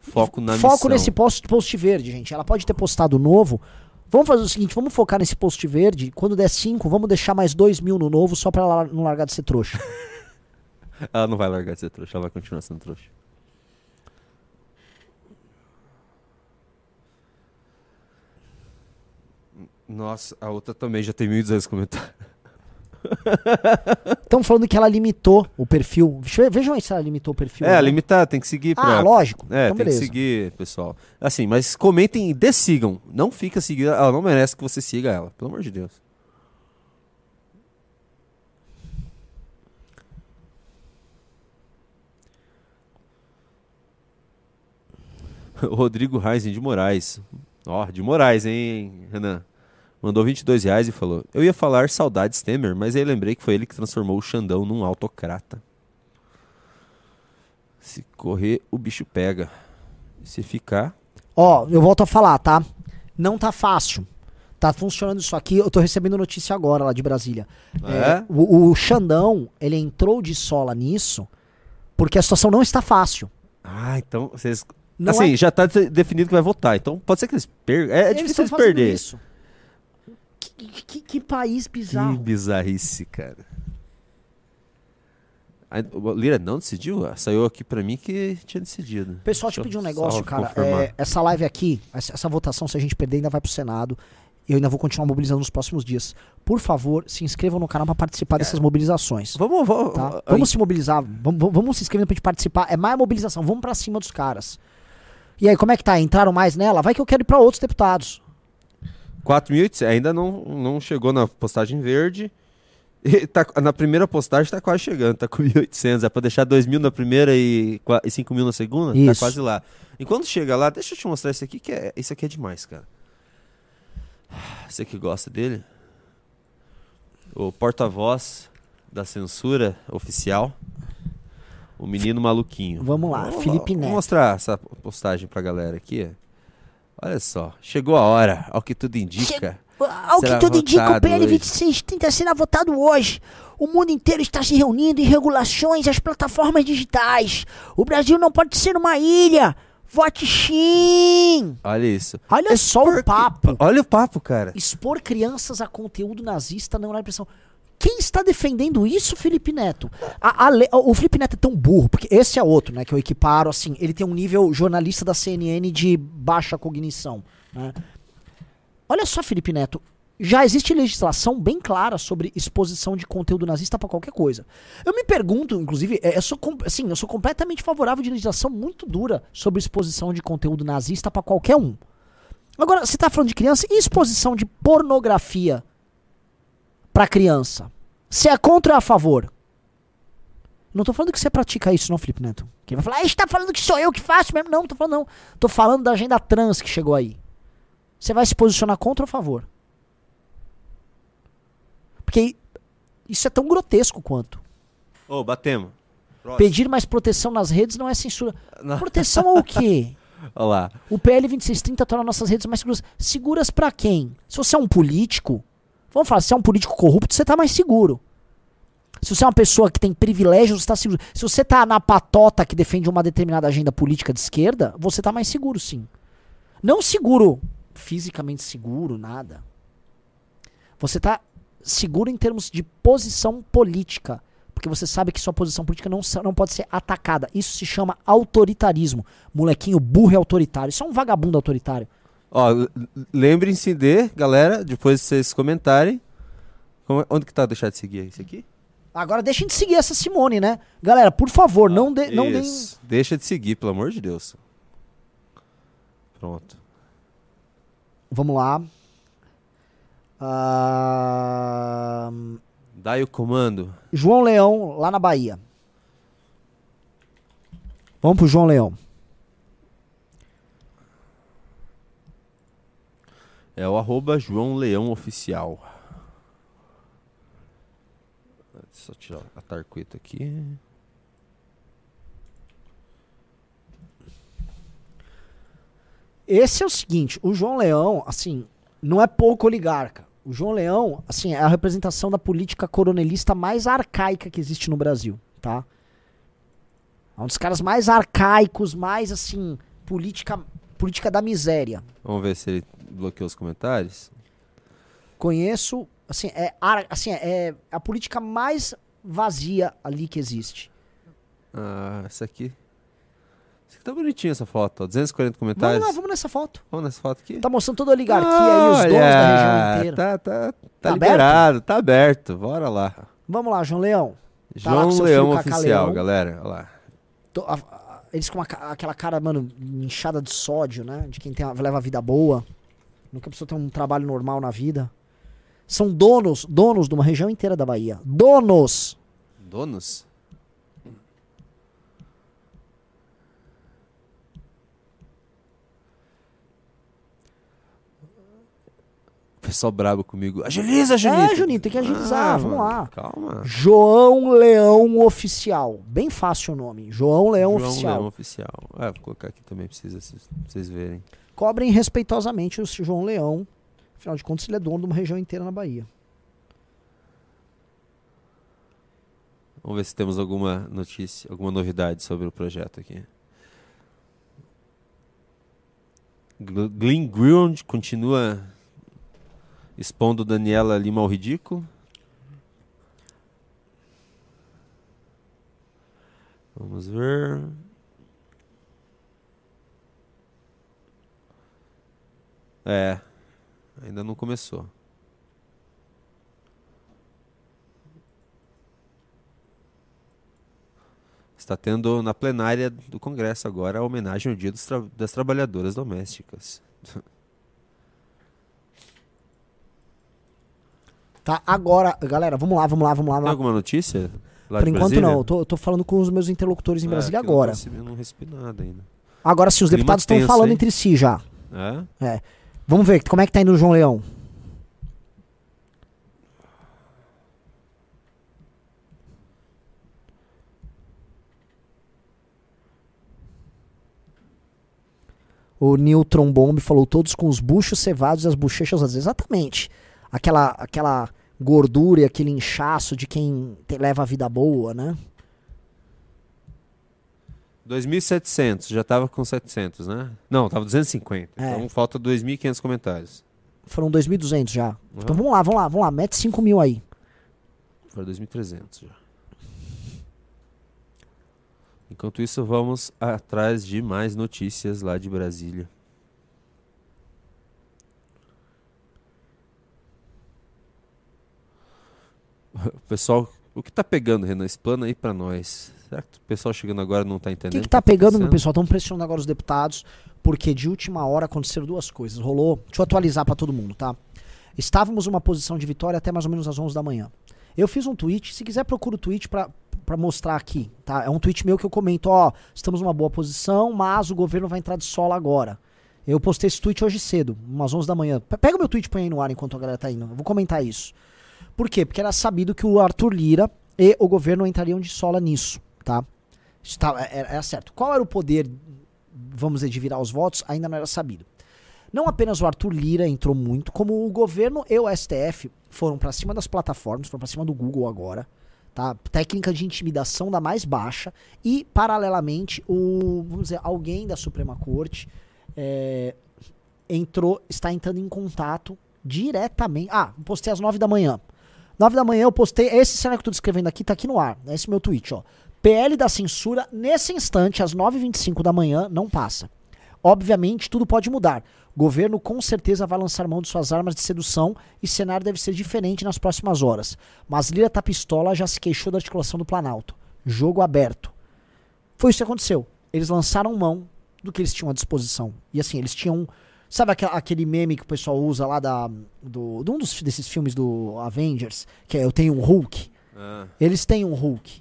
Foco na Foco missão. nesse post, post verde, gente. Ela pode ter postado novo. Vamos fazer o seguinte, vamos focar nesse post verde. Quando der 5, vamos deixar mais 2 mil no novo só pra ela não largar de ser trouxa. *laughs* ela não vai largar de ser trouxa, ela vai continuar sendo trouxa. Nossa, a outra também já tem 1.200 comentários. *laughs* Estão falando que ela limitou o perfil. Vejam aí se ela limitou o perfil. É, né? limitar, tem que seguir. Pra... Ah, lógico. É, então, tem beleza. que seguir, pessoal. Assim, mas comentem e dessigam. Não fica seguindo. Ela não merece que você siga ela, pelo amor de Deus. *laughs* Rodrigo Reisen de Moraes. Ó, oh, de Moraes, hein, Renan? mandou 22 reais e falou: Eu ia falar saudades Temer, mas aí lembrei que foi ele que transformou o Xandão num autocrata. Se correr, o bicho pega. Se ficar. Ó, oh, eu volto a falar, tá? Não tá fácil. Tá funcionando isso aqui. Eu tô recebendo notícia agora lá de Brasília. É? é o, o Xandão, ele entrou de sola nisso porque a situação não está fácil. Ah, então vocês. Não assim, é... já tá definido que vai votar. Então pode ser que eles percam. É, é difícil eles perderem. Isso. Que, que país bizarro. Que bizarrice, cara. Lira não decidiu? Ah, saiu aqui pra mim que tinha decidido. Pessoal, te pedir um negócio, cara. É, essa live aqui, essa, essa, votação, se a gente perder, ainda vai pro Senado. Eu ainda vou continuar mobilizando nos próximos dias. Por favor, se inscrevam no canal para participar dessas mobilizações. Vamos, vamos, tá? vamos se mobilizar. Vamos, vamos se inscrever pra gente participar. É mais mobilização. Vamos para cima dos caras. E aí, como é que tá? Entraram mais nela? Vai que eu quero ir para outros deputados. 4.800, ainda não, não chegou na postagem verde. E tá, na primeira postagem tá quase chegando, tá com 1.800. É pra deixar 2.000 na primeira e, e 5.000 na segunda? Tá Isso. Tá quase lá. Enquanto chega lá, deixa eu te mostrar esse aqui, que é, esse aqui é demais, cara. Você que gosta dele? O porta-voz da censura oficial. O menino maluquinho. Vamos lá, vou, Felipe Neto. Vou mostrar essa postagem pra galera aqui. Olha só, chegou a hora, ao que tudo indica. Che ao que tudo indica, o PL 26 tenta ser votado hoje. O mundo inteiro está se reunindo em regulações às plataformas digitais. O Brasil não pode ser uma ilha. Vote sim! Olha isso. Olha Expor só o papo. Olha o papo, cara. Expor crianças a conteúdo nazista não é impressão. Quem está defendendo isso, Felipe Neto? A, a, o Felipe Neto é tão burro, porque esse é outro, né? Que eu equiparo, assim, ele tem um nível jornalista da CNN de baixa cognição. Né? Olha só, Felipe Neto. já existe legislação bem clara sobre exposição de conteúdo nazista para qualquer coisa. Eu me pergunto, inclusive, é, eu sou, assim, eu sou completamente favorável de legislação muito dura sobre exposição de conteúdo nazista para qualquer um. Agora, você tá falando de criança e exposição de pornografia para criança? Você é contra ou a favor? Não tô falando que você pratica isso, não, Felipe Neto. Quem vai falar, ah, tá falando que sou eu que faço mesmo. Não, não tô falando não. Tô falando da agenda trans que chegou aí. Você vai se posicionar contra ou a favor? Porque isso é tão grotesco quanto. Ô, oh, batemos. Próximo. Pedir mais proteção nas redes não é censura. Não. Proteção ao quê? *laughs* Olha lá. O PL 2630 torna nossas redes mais seguras. Seguras para quem? Se você é um político, vamos falar, se você é um político corrupto, você tá mais seguro. Se você é uma pessoa que tem privilégios, você está seguro. Se você está na patota que defende uma determinada agenda política de esquerda, você está mais seguro, sim. Não seguro, fisicamente seguro, nada. Você está seguro em termos de posição política. Porque você sabe que sua posição política não, não pode ser atacada. Isso se chama autoritarismo. Molequinho burro e autoritário. Isso é um vagabundo autoritário. Ó, lembrem-se de, galera, depois de vocês comentarem. Como, onde que tá deixar de seguir? Isso aqui? Agora deixem de seguir essa Simone, né? Galera, por favor, não, de, não deem. Deixa de seguir, pelo amor de Deus. Pronto. Vamos lá. Uh... Dai o comando. João Leão, lá na Bahia. Vamos pro João Leão. É o arroba João Leão Oficial. Só tirar a tarqueta aqui. Esse é o seguinte, o João Leão, assim, não é pouco oligarca. O João Leão, assim, é a representação da política coronelista mais arcaica que existe no Brasil, tá? É um dos caras mais arcaicos, mais, assim, política, política da miséria. Vamos ver se ele bloqueou os comentários. Conheço Assim, é, assim, é a política mais vazia ali que existe. Ah, essa aqui. Essa aqui tá bonitinha essa foto, ó. 240 comentários. Vamos lá, vamos nessa foto. Vamos nessa foto aqui? Tá mostrando toda a oligarquia ah, aí, os donos da região inteira. Tá, tá, tá, tá liberado, aberto? tá aberto. Bora lá. Vamos lá, João Leão. Tá João Leão oficial, Leão. galera. Olha lá. Tô, a, a, eles com uma, aquela cara, mano, inchada de sódio, né? De quem tem, leva a vida boa. Nunca precisou ter um trabalho normal na vida. São donos, donos de uma região inteira da Bahia. Donos! Donos? pessoal brabo comigo. Agiliza, Juninho. É, Juninho, tem que agilizar. Ah, vamos lá. Calma. João Leão Oficial. Bem fácil o nome. João Leão João Oficial. Leão Oficial. É, vou colocar aqui também, precisa pra vocês verem. Cobrem respeitosamente o João Leão. Afinal de contas, ele é dono de uma região inteira na Bahia. Vamos ver se temos alguma notícia, alguma novidade sobre o projeto aqui. Glenn Grund continua expondo Daniela Lima ao ridículo. Vamos ver. É, ainda não começou. Está tendo na plenária do Congresso agora a homenagem ao Dia tra das Trabalhadoras Domésticas. *laughs* Tá, agora, galera, vamos lá, vamos lá, vamos lá. Tem alguma notícia? Por enquanto Brasília? não, eu tô, eu tô, falando com os meus interlocutores em é, Brasília agora. Eu não, recebi nada ainda. Agora sim, os Clima deputados estão falando hein? entre si já. É? É. Vamos ver, como é que tá indo o João Leão? O Newton Bomb falou todos com os buchos cevados e as bochechas vezes. Exatamente. Aquela, aquela gordura e aquele inchaço de quem te, leva a vida boa, né? 2.700, já tava com 700, né? Não, tava 250. É. Então falta 2.500 comentários. Foram 2.200 já. Uhum. Então vamos lá, vamos lá, vamos lá. Mete 5 mil aí. Foram 2.300 já. Enquanto isso, vamos atrás de mais notícias lá de Brasília. *laughs* pessoal, o que tá pegando, Renan? Explana aí pra nós. Será que o pessoal chegando agora não tá O entendendo? que, que o tá pegando, meu acontecendo? pessoal? Estão pressionando agora os deputados, porque de última hora aconteceram duas coisas. Rolou. Deixa eu atualizar pra todo mundo, tá? Estávamos numa posição de vitória até mais ou menos às 11 da manhã. Eu fiz um tweet, se quiser procura o tweet pra, pra mostrar aqui, tá? É um tweet meu que eu comento, ó, estamos numa boa posição, mas o governo vai entrar de sola agora. Eu postei esse tweet hoje cedo, umas 11 da manhã. Pe- Pega o meu tweet e põe aí no ar enquanto a galera tá indo. Eu vou comentar isso. Por quê? Porque era sabido que o Arthur Lira e o governo entrariam de sola nisso, tá? Tá- era, era certo. Qual era o poder, vamos dizer, de virar os votos? Ainda não era sabido. Não apenas o Arthur Lira entrou muito, como o governo e o STF foram pra cima das plataformas, foram pra cima do Google agora, tá? Técnica de intimidação da mais baixa e paralelamente o, vamos dizer, alguém da Suprema Corte é, entrou, está entrando em contato diretamente. Ah, postei às 9 da manhã. 9 da manhã eu postei. Esse cenário que eu tô descrevendo aqui tá aqui no ar. Esse é meu tweet, ó. PL da censura, nesse instante, às 9h25 da manhã, não passa. Obviamente, tudo pode mudar. Governo com certeza vai lançar mão de suas armas de sedução e cenário deve ser diferente nas próximas horas. Mas Lira tá pistola já se queixou da articulação do Planalto. Jogo aberto. Foi isso que aconteceu. Eles lançaram mão do que eles tinham à disposição. E assim, eles tinham. Sabe aquele meme que o pessoal usa lá da, do, de um dos, desses filmes do Avengers? Que é Eu Tenho um Hulk. Ah, Eles têm um Hulk.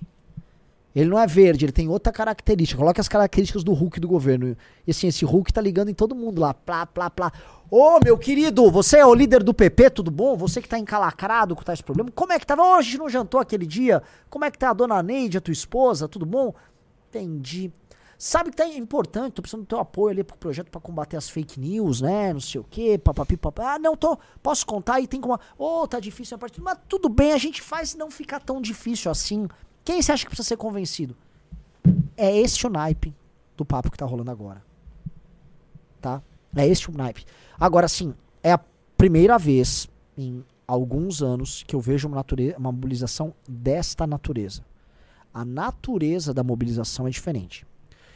Ele não é verde, ele tem outra característica. Coloca as características do Hulk do governo. E assim, esse Hulk tá ligando em todo mundo lá. Plá, plá, plá. Ô, meu querido, você é o líder do PP, tudo bom? Você que tá encalacrado com tais problemas. Como é que tava? A gente não jantou aquele dia. Como é que tá a dona Neide, a tua esposa? Tudo bom? Entendi. Sabe que tá importante, tô precisando do teu apoio ali pro projeto pra combater as fake news, né? Não sei o quê, papapi, papá. Ah, não, tô. Posso contar aí, tem como. Ô, tá difícil a partir. Mas tudo bem, a gente faz não ficar tão difícil assim. Quem você acha que precisa ser convencido? É esse o naipe do papo que tá rolando agora. Tá? É esse o naipe. Agora, sim, é a primeira vez em alguns anos que eu vejo uma, nature- uma mobilização desta natureza. A natureza da mobilização é diferente.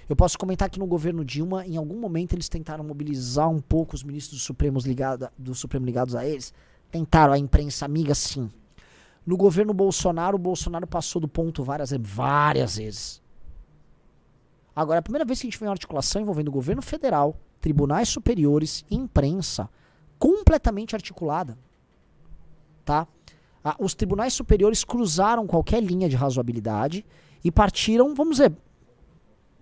Eu posso comentar que no governo Dilma, em algum momento, eles tentaram mobilizar um pouco os ministros do Supremo, ligado, do Supremo ligados a eles. Tentaram, a imprensa amiga, sim. No governo Bolsonaro, o Bolsonaro passou do ponto várias, várias vezes. Agora, a primeira vez que a gente vê uma articulação envolvendo o governo federal, tribunais superiores imprensa completamente articulada. Tá? Ah, os tribunais superiores cruzaram qualquer linha de razoabilidade e partiram, vamos dizer,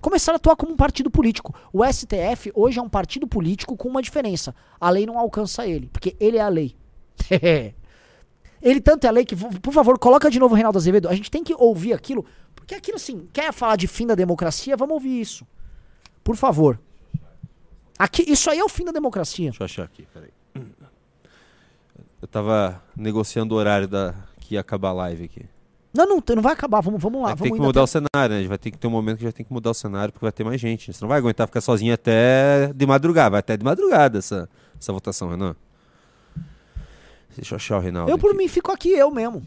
começaram a atuar como um partido político. O STF hoje é um partido político com uma diferença. A lei não alcança ele, porque ele é a lei. *laughs* ele tanto é lei que, por favor, coloca de novo o Reinaldo Azevedo. A gente tem que ouvir aquilo, porque aquilo assim, quer falar de fim da democracia, vamos ouvir isso. Por favor. Aqui, isso aí é o fim da democracia. deixa eu achar aqui, peraí. Eu tava negociando o horário da, que ia acabar a live aqui. Não, não, não vai acabar, vamos, vamos lá. Vamos tem que mudar até- o cenário, né? Vai ter que ter um momento que já tem que mudar o cenário, porque vai ter mais gente. Você não vai aguentar ficar sozinho até de madrugada. Vai até de madrugada essa, essa votação, Renan. Deixa eu achar o Reinaldo. Eu, por aqui. mim, fico aqui, eu mesmo.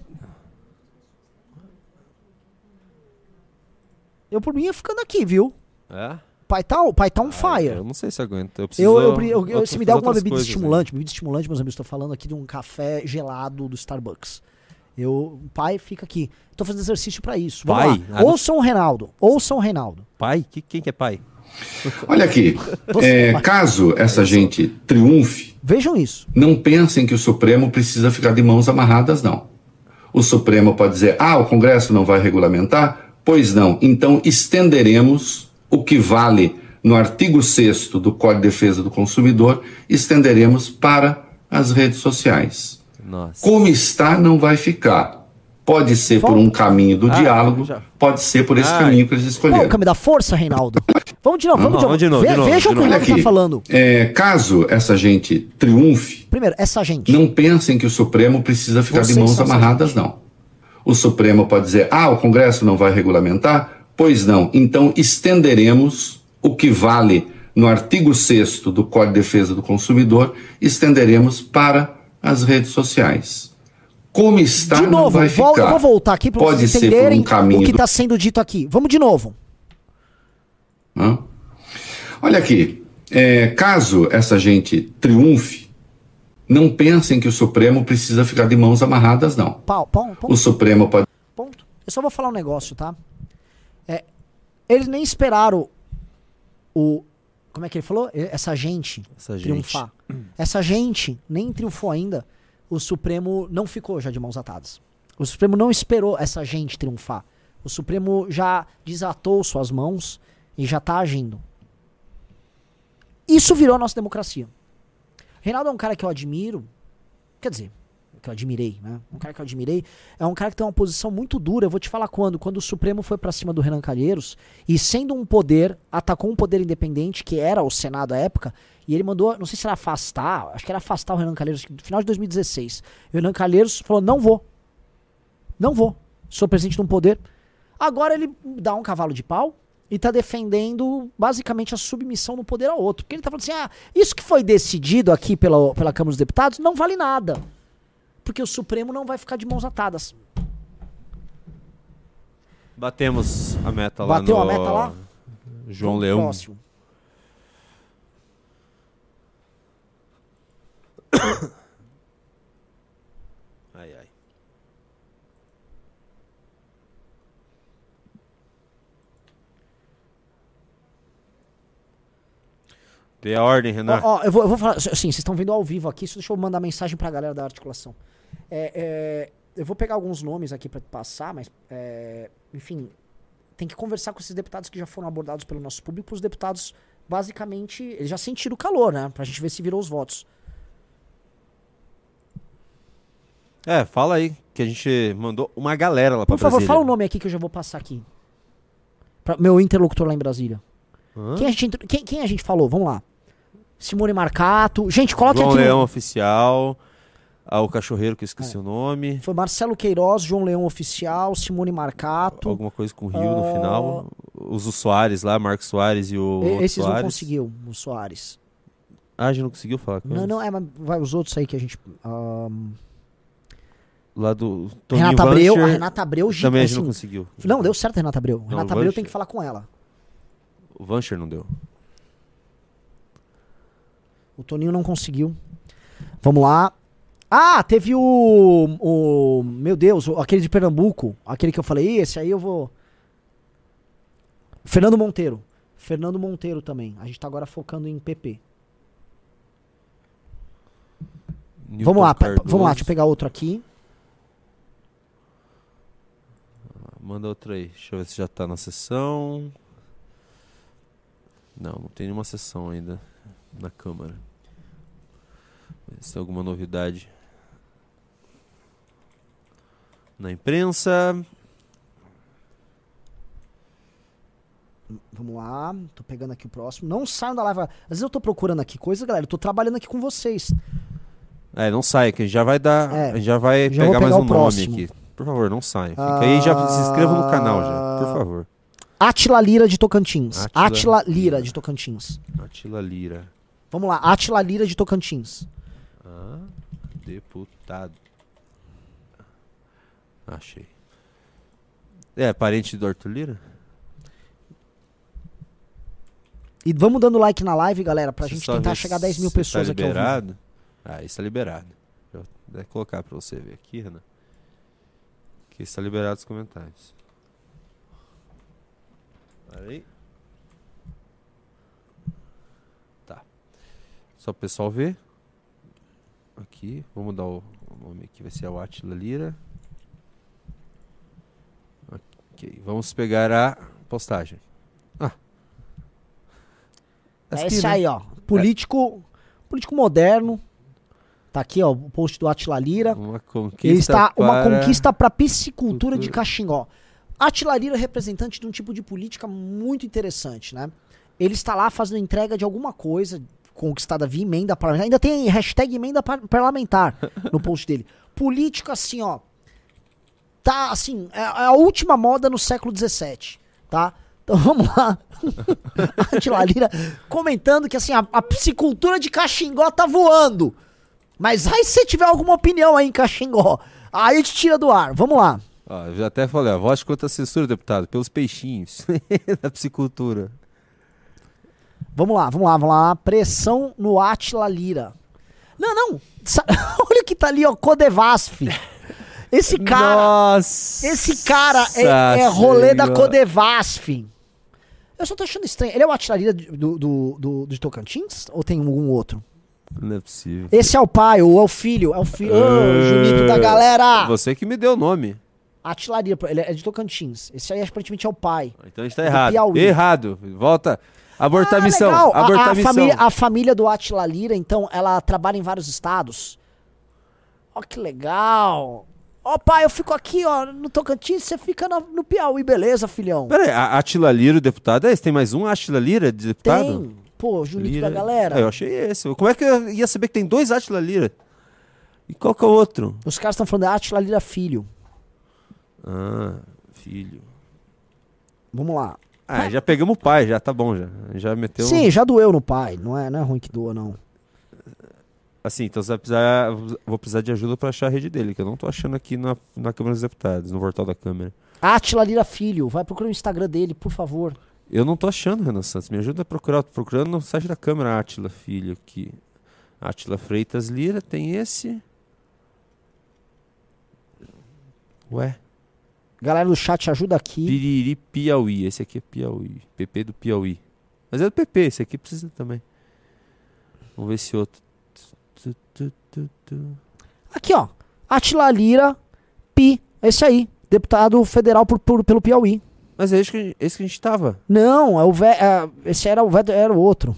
Eu, por mim, ia ficando aqui, viu? É? Pai tá, o pai tá on Ah, fire. Eu não sei se aguento. Eu preciso. Eu, eu, eu- eu- se me der alguma bebida coisas, né? estimulante, bebida estimulante, meus amigos, tô falando aqui de um café gelado do Starbucks. Eu, pai, fica aqui. Tô fazendo exercício pra isso. Vamos Pai? lá. Ah, Ouçam o Reinaldo. Ouçam o Reinaldo. Pai? Que- quem que é pai? Olha aqui, é, caso essa gente triunfe, Vejam isso. não pensem que o Supremo precisa ficar de mãos amarradas, não. O Supremo pode dizer, ah, o Congresso não vai regulamentar? Pois não. Então estenderemos o que vale no artigo 6 do Código de Defesa do Consumidor, estenderemos para as redes sociais. Nossa. Como está, não vai ficar. Pode ser por um caminho do Ah, diálogo, já. pode ser por esse Ah, caminho que eles escolheram. me dá força, Reinaldo. Vamos de novo, vamos de Não, novo. de novo, Ve- de novo, Vejam o de que o novo. Olha Reinaldo tá aqui, falando. é, caso essa gente triunfe, Primeiro, essa gente. não pensem que o Supremo precisa ficar Vocês de mãos amarradas, não. O Supremo pode dizer, ah, o Congresso não vai regulamentar? Pois não. Então estenderemos o que vale no artigo 6 do Código de Defesa do Consumidor, estenderemos para as redes sociais. Como está, De não novo, vai vol- ficar. eu vou voltar aqui para Pode vocês entenderem um caminho o que do está sendo dito aqui. Vamos de novo. Hã? Olha aqui, é, caso essa gente triunfe, Não pensem que o Supremo precisa ficar de mãos amarradas, não. Pau, pau, O Supremo pode. Ponto. Eu só vou falar um negócio, tá? É, eles nem esperaram o. Como é que ele falou? Essa gente Essa gente. triunfar. Essa gente nem triunfou ainda. O Supremo não ficou já de mãos atadas. O Supremo não esperou essa gente triunfar. O Supremo já desatou suas mãos e já tá agindo. Isso virou a nossa democracia. Reinaldo é um cara que eu admiro. Quer dizer, que eu admirei, né? Um cara que eu admirei. É um cara que tem uma posição muito dura. Eu vou te falar quando. Quando o Supremo foi pra cima do Renan Calheiros e sendo um poder, atacou um poder independente, que era o Senado à época, e ele mandou, não sei se era afastar, acho que era afastar o Renan Calheiros no final de 2016. E o Renan Calheiros falou: não vou. Não vou. Sou presidente de um poder. Agora ele dá um cavalo de pau e tá defendendo basicamente a submissão do poder ao outro. Porque ele tá falando assim: ah, isso que foi decidido aqui pela, pela Câmara dos Deputados não vale nada. Porque o Supremo não vai ficar de mãos atadas. Batemos a meta lá Bateu no... a meta lá? João Leão. Próximo. *coughs* Ai, ai. Dê a ordem, Renan. Ó, ó, eu, vou, eu vou falar. Assim, vocês estão vendo ao vivo aqui, só deixa eu mandar mensagem pra galera da articulação. É, é, eu vou pegar alguns nomes aqui pra passar, mas. é, enfim, tem que conversar com esses deputados que já foram abordados pelo nosso público. Os deputados, basicamente, eles já sentiram o calor, né? Pra gente ver se virou os votos. É, fala aí, que a gente mandou uma galera lá pra Por favor, Brasília. fala o nome aqui que eu já vou passar aqui. Pra meu interlocutor lá em Brasília. Hã? Quem a, gente, quem, quem a gente falou? Vamos lá. Simone Marcato. Gente, coloque João aqui. no- Leão Oficial. Ah, o cachorreiro que eu É. esqueci o nome. Foi Marcelo Queiroz, João Leão Oficial, Simone Marcato. Alguma coisa com Rio Ah. no final. Os o Soares lá, Marcos Soares e o E- Esses não Soares. conseguiu, o Soares. Ah, a gente não conseguiu falar com Não, eles? não, é, mas vai os outros aí que a gente. ahn, Lá do Toninho Renata Abreu, a Renata Abreu, gi- Também a gente assim, não conseguiu. Não, deu certo a Renata Abreu. Não, Renata o Abreu Vancher. tem que falar com ela. O Vancher não deu. O Toninho não conseguiu. Vamos lá. Ah, teve o. o meu Deus, aquele de Pernambuco. Aquele que eu falei, "Ih, esse aí eu vou. Fernando Monteiro. Fernando Monteiro também. A gente tá agora focando em PP. Newton vamos lá, Cardoso. vamos lá, deixa eu pegar outro aqui. Manda outro aí. Deixa eu ver se já tá na sessão. Não, não tem nenhuma sessão ainda na Câmara. Se tem alguma novidade na imprensa. Vamos lá, tô pegando aqui o próximo. Não saiam da live. Às vezes eu tô procurando aqui coisa, galera. Eu tô trabalhando aqui com vocês. É, não sai, que a gente já vai dar. É, a gente já vai já vou pegar mais pegar um o nome próximo. aqui. Por favor, não sai. Fica aí e já se inscreva no canal já, por favor. Atila Lira de Tocantins. Átila Atila Lira Lira. de Tocantins. Atila Lira. Vamos lá, Atila Lira de Tocantins. Ah, deputado. Achei. É, parente do Arthur Lira? E vamos dando like na live, galera, pra Deixa gente tentar chegar a se 10 mil tá pessoas aqui ao vivo. liberado. Ah, isso tá liberado. Vou até colocar pra você ver aqui, Renan. Que está liberado os comentários. Aí. Tá. Só o pessoal ver. Aqui, vou mudar o, o nome aqui, vai ser o Atila Lira. Ok, vamos pegar a postagem. Ah. Essa É aqui, esse né? aí, ó. Político, político moderno. Tá aqui, ó, o post do Atila Lira. Uma conquista Ele está uma para- conquista para piscicultura de Cultura. Caxingó. Atila Lira é representante de um tipo de política muito interessante, né? Ele está lá fazendo entrega de alguma coisa conquistada via emenda parlamentar. Ainda tem hashtag emenda par- parlamentar no post dele. Política assim, ó. Tá assim, é é a última moda no século XVII, tá? Então *laughs* vamos lá. Atila Lira comentando que assim, a, a piscicultura de Caxingó tá voando. Mas aí se você tiver alguma opinião aí em Caxingó, aí a gente tira do ar. Vamos lá. Ó, eu já até falei, ó, vote contra a censura, deputado, pelos peixinhos *laughs* da piscicultura. Vamos lá, vamos lá, vamos lá. Pressão no Atila Lira. Não, não. *laughs* Olha o que tá ali, ó. Codevasf. Esse cara. Nossa! Esse cara é, é rolê da. Codevasf. Eu só tô achando estranho. Ele é o Atilarira do, do, do, de Tocantins? Ou tem algum outro? Não é possível. Esse é o pai ou é o filho? É o filho. Ô, Ah, Junito da galera! Você que me deu o nome. Atilarira, ele é de Tocantins. Esse aí aparentemente é o pai. Então a gente tá Do errado. Errado. Volta. Abortar a Ah, missão. legal. A- Abortar a, a, missão. família, a família do Atila Lira, então, ela trabalha em vários estados. Ó, que legal. Ó, pai, eu fico aqui, ó, no Tocantins, você fica no, no Piauí, beleza, filhão? Pera aí, a Atila Lira, o deputado, é esse? Tem mais um Atila Lira de deputado? Tem. Pô, Junito Lira. da galera. Ah, eu achei esse. Como é que eu ia saber que tem dois Atila Lira? E qual que é o outro? Os caras estão falando de Atila Lira Filho. Ah, filho. Vamos lá. Ah, já pegamos o pai, já tá bom já. Já meteu. Sim, já doeu no pai. Não é, não é ruim que doa, não. Assim, então você vai precisar. Vou precisar de ajuda pra achar a rede dele, que eu não tô achando aqui na, na Câmara dos Deputados, no portal da Câmara. Atila Lira Filho. Vai procurar o Instagram dele, por favor. Eu não tô achando, Renan Santos. Me ajuda a procurar. Tô procurando no site da Câmara Atila Filho aqui. Atila Freitas Lira, tem esse. Ué, Galera do chat, ajuda aqui. Piriri Piauí. Esse aqui é Piauí. PP do Piauí. Mas é do PP, esse aqui precisa também. Vamos ver esse outro. Aqui, ó. Atila Lira Pi. Esse aí. Deputado federal por, por- pelo Piauí. Mas é esse que, esse que a gente tava. Não, é o vé, é, esse era o vé, era o outro.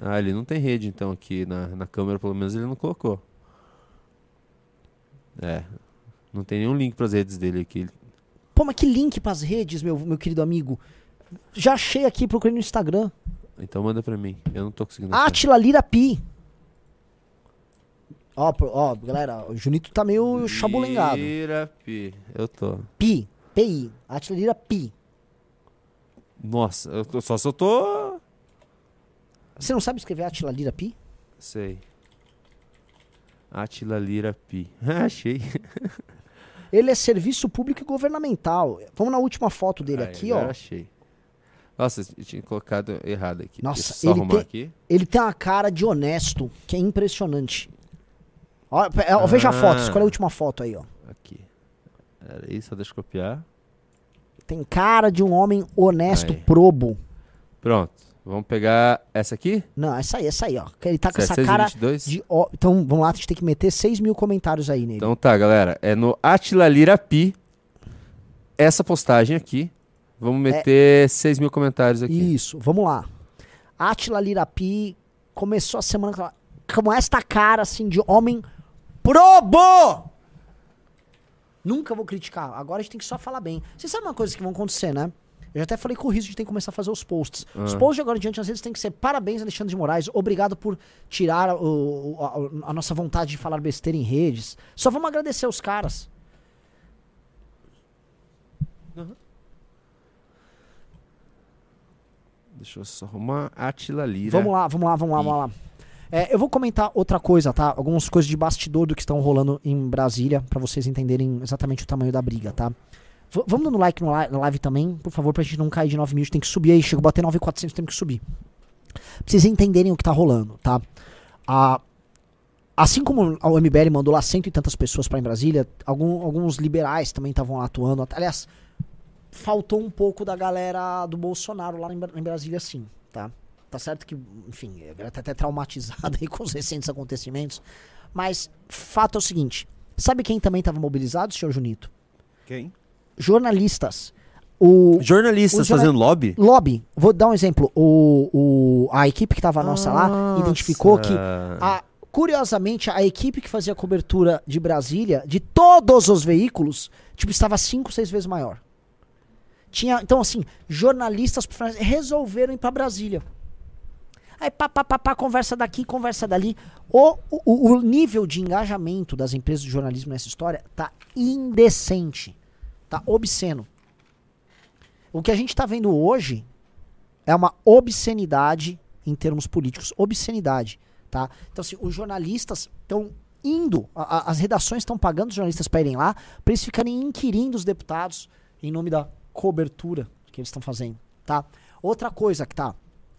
Ah, ele não tem rede, então, aqui na, na câmera, pelo menos ele não colocou. É. Não tem nenhum link pras redes dele aqui. Pô, mas que link pras redes, meu, meu querido amigo. Já achei aqui, procurei no Instagram. Então manda pra mim. Eu não tô conseguindo. Atila Lira Pi. Ó, ó, galera, o Junito tá meio chabulengado. Irapi. Eu tô. Pi. PI. Atila Lira Pi. Nossa, eu tô, só se eu tô. Você não sabe escrever Atila Lira Pi? Sei. Atila Lira Pi. *laughs* Achei. Ele é serviço público e governamental. Vamos na última foto dele Aí, aqui, ó. Achei. Nossa, eu tinha colocado errado aqui. Nossa, ele tem- aqui. Ele tem uma cara de honesto, que é impressionante. Ó, pe- ó, veja a foto, Ah. escolhe a última foto aí, ó. Aqui. Era isso, deixa eu copiar. Tem cara de um homem honesto, Aí. probo. Pronto. Vamos pegar essa aqui? Não, essa aí, essa aí, ó. Ele tá com essa 722? cara de. ó, então, vamos lá, a gente tem que meter 6 mil comentários aí nele. Então tá, galera. É no Atila Lira Pi. Essa postagem aqui. Vamos meter 6 mil comentários aqui. É. Isso, vamos lá. Atila Lirapi começou a semana com- com esta cara assim de homem probo. Nunca vou criticar. Agora a gente tem que só falar bem. Vocês sabem uma coisa que vão acontecer, né? Eu já até falei com o Riso, a gente tem que começar a fazer os posts. Os Ah. posts de agora em diante, às vezes, tem que ser parabéns, Alexandre de Moraes. Obrigado por tirar o- o- a, a nossa vontade de falar besteira em redes. Só vamos agradecer os caras. Deixa eu só arrumar Atila Lira. Vamos lá, vamos lá, vamos lá, vamos lá. É, eu vou comentar outra coisa, tá? Algumas coisas de bastidor do que estão rolando em Brasília, pra vocês entenderem exatamente o tamanho da briga, tá? V- vamos dando like no li- na live também, por favor, pra gente não cair de 9 mil. A tem que subir aí, chegou a bater 9,400, temos que subir. Pra vocês entenderem o que tá rolando, tá? A, assim como o MBL mandou lá cento e tantas pessoas ir em Brasília, algum- alguns liberais também estavam lá atuando. Aliás, faltou um pouco da galera do Bolsonaro lá em, em Brasília, sim, tá? Tá certo que, enfim, a galera tá até traumatizada *laughs* aí com os recentes acontecimentos. Mas, fato é o seguinte: sabe quem também tava mobilizado, senhor Junito? Quem? Jornalistas. O Jornalistas o jorna- fazendo lobby? lobby, vou dar um exemplo. O, o, a equipe que tava nossa lá identificou que a- curiosamente, a equipe que fazia a cobertura de Brasília, de todos os veículos, tipo, estava cinco, seis vezes maior. Tinha, então, assim, jornalistas resolveram ir para Brasília. Aí, pá, pá, pá, pá, conversa daqui, conversa dali. O, o, o nível de engajamento das empresas de jornalismo nessa história tá indecente. Tá obsceno. O que a gente tá vendo hoje é uma obscenidade em termos políticos. Obscenidade, tá? Então, assim, os jornalistas estão indo, a- a- as redações estão pagando os jornalistas para irem lá, para eles ficarem inquirindo os deputados em nome da cobertura que eles estão fazendo, tá? Outra coisa que tá,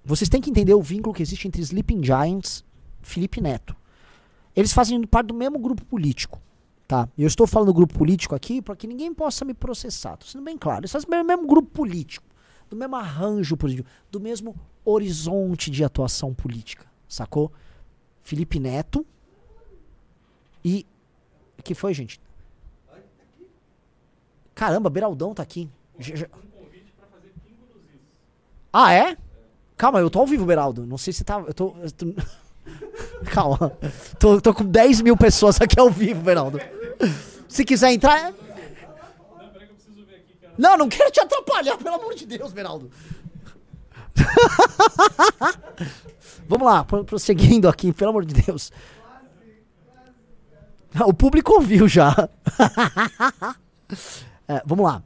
vocês têm que entender o vínculo que existe entre Sleeping Giants, Felipe Neto. eles fazem parte do mesmo grupo político. Tá? Eu estou falando grupo político aqui para que ninguém possa me processar. Estou sendo bem claro. Eles fazem do mesmo grupo político, do mesmo arranjo político, do mesmo horizonte de atuação política. Sacou? Felipe Neto e. O que foi, gente? Caramba, Beraldão tá aqui. Já- Ah, é? Calma, eu tô ao vivo, Beraldo. Não sei se tá. Eu tô. eu tô- *laughs* Calma. Tô, tô com 10 mil pessoas aqui ao vivo, Beraldo. Se quiser entrar. é- Não, não quero te atrapalhar, pelo amor de Deus, Beraldo. *laughs* Vamos lá, pro- prosseguindo aqui, pelo amor de Deus. O público ouviu já. *laughs* É, vamos lá.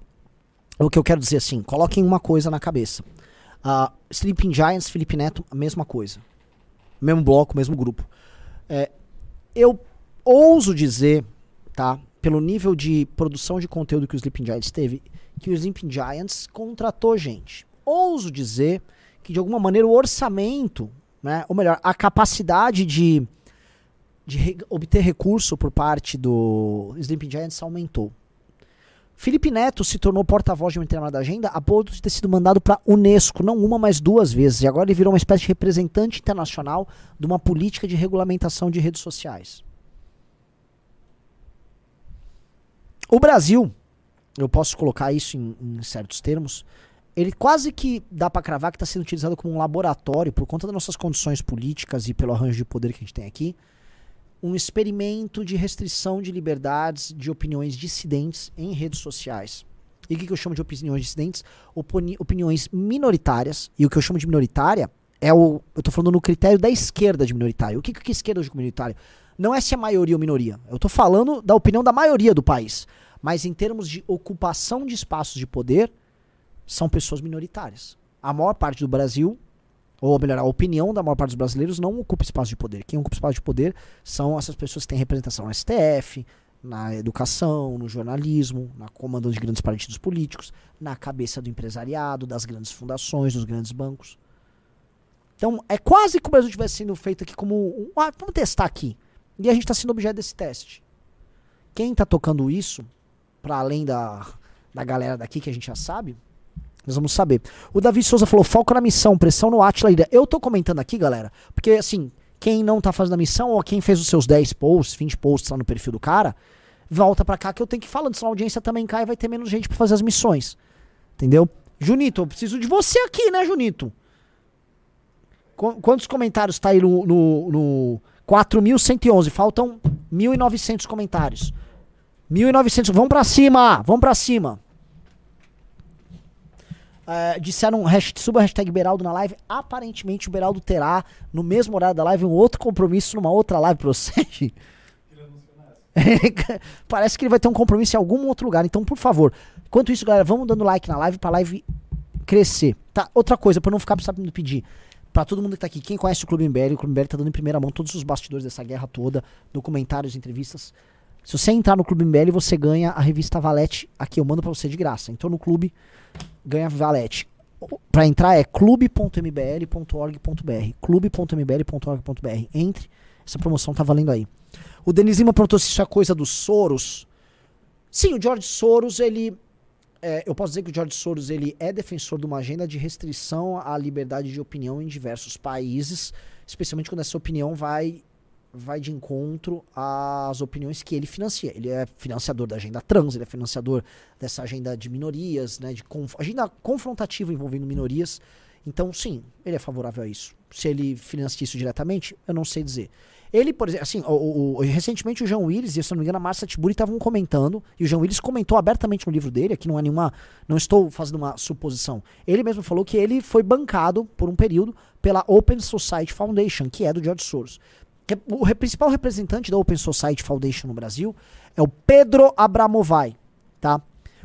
O que eu quero dizer assim, coloquem uma coisa na cabeça. Uh, Sleeping Giants, Felipe Neto, a mesma coisa. Mesmo bloco, mesmo grupo. É, eu ouso dizer, tá? Pelo nível de produção de conteúdo que o Sleeping Giants teve, que o Sleeping Giants contratou gente. Ouso dizer que de alguma maneira o orçamento, né? Ou melhor, a capacidade de, de re- obter recurso por parte do Sleeping Giants aumentou. Felipe Neto se tornou porta-voz de uma determinada agenda a ponto de ter sido mandado para a Unesco, não uma, mas duas vezes. E agora ele virou uma espécie de representante internacional de uma política de regulamentação de redes sociais. O Brasil, eu posso colocar isso em, em certos termos, ele quase que dá para cravar que está sendo utilizado como um laboratório, por conta das nossas condições políticas e pelo arranjo de poder que a gente tem aqui, um experimento de restrição de liberdades de opiniões dissidentes em redes sociais. E o que, eu chamo de opiniões dissidentes? Opini opiniões minoritárias. E o que eu chamo de minoritária é o. Eu tô falando no critério da esquerda de minoritário. O que, que é esquerda de minoritário? Não é se é maioria ou minoria. Eu tô falando da opinião da maioria do país. Mas em termos de ocupação de espaços de poder, são pessoas minoritárias. A maior parte do Brasil ou melhor, a opinião da maior parte dos brasileiros não ocupa espaço de poder. Quem ocupa espaço de poder são essas pessoas que têm representação no STF, na educação, no jornalismo, na comando de grandes partidos políticos, na cabeça do empresariado, das grandes fundações, dos grandes bancos. Então, é quase que o Brasil estivesse sendo feito aqui como ah, vamos testar aqui. E a gente está sendo objeto desse teste. Quem está tocando isso, para além da, da galera daqui que a gente já sabe, nós vamos saber. O Davi Souza falou: foco na missão, pressão no Atila. Eu tô comentando aqui, galera, porque assim, quem não tá fazendo a missão, ou quem fez os seus 10 posts, 20 posts lá no perfil do cara, volta pra cá que eu tenho que ir falando, senão a audiência também cai e vai ter menos gente pra fazer as missões. Entendeu? Junito, eu preciso de você aqui, né, Junito? Qu- Quantos comentários tá aí no, no, no 4.111? Faltam 1.900 comentários. 1.900. Vamos pra cima! Vamos pra cima! É, disseram hash- suba hashtag Beraldo na live. Aparentemente o Beraldo terá, no mesmo horário da live, um outro compromisso numa outra live. Procede? *laughs* Parece que ele vai ter um compromisso em algum outro lugar. Então, por favor, enquanto isso, galera, vamos dando like na live pra live crescer. Tá, outra coisa, pra não ficar sabendo pedir. Pra todo mundo que tá aqui, quem conhece o Clube MBL, o Clube MBL tá dando em primeira mão todos os bastidores dessa guerra toda, documentários, entrevistas. Se você entrar no Clube MBL, você ganha a revista Valete aqui, eu mando pra você de graça. Entrou no clube, ganha Valete. Pra entrar é clube.mbl.org.br. clube.mbl.org.br. Entre, essa promoção tá valendo aí. O Denis Lima perguntou se isso é coisa dos Soros. Sim, o George Soros, ele. é, eu posso dizer que o George Soros ele é defensor de uma agenda de restrição à liberdade de opinião em diversos países, especialmente quando essa opinião vai vai de encontro às opiniões que ele financia. Ele é financiador da agenda trans, ele é financiador dessa agenda de minorias, né, de conf agenda confrontativa envolvendo minorias. Então, sim, ele é favorável a isso. Se ele financia isso diretamente, eu não sei dizer. Ele, por exemplo, assim, o, o- recentemente o João Willis e, se não me engano, a Márcia Tiburi estavam comentando, e o João Willis comentou abertamente no livro dele, aqui não é nenhuma, não estou fazendo uma suposição. Ele mesmo falou que ele foi bancado por um período pela Open Society Foundation, que é do George Soros. O principal representante da Open Society Foundation no Brasil é o Pedro Abramovay, tá?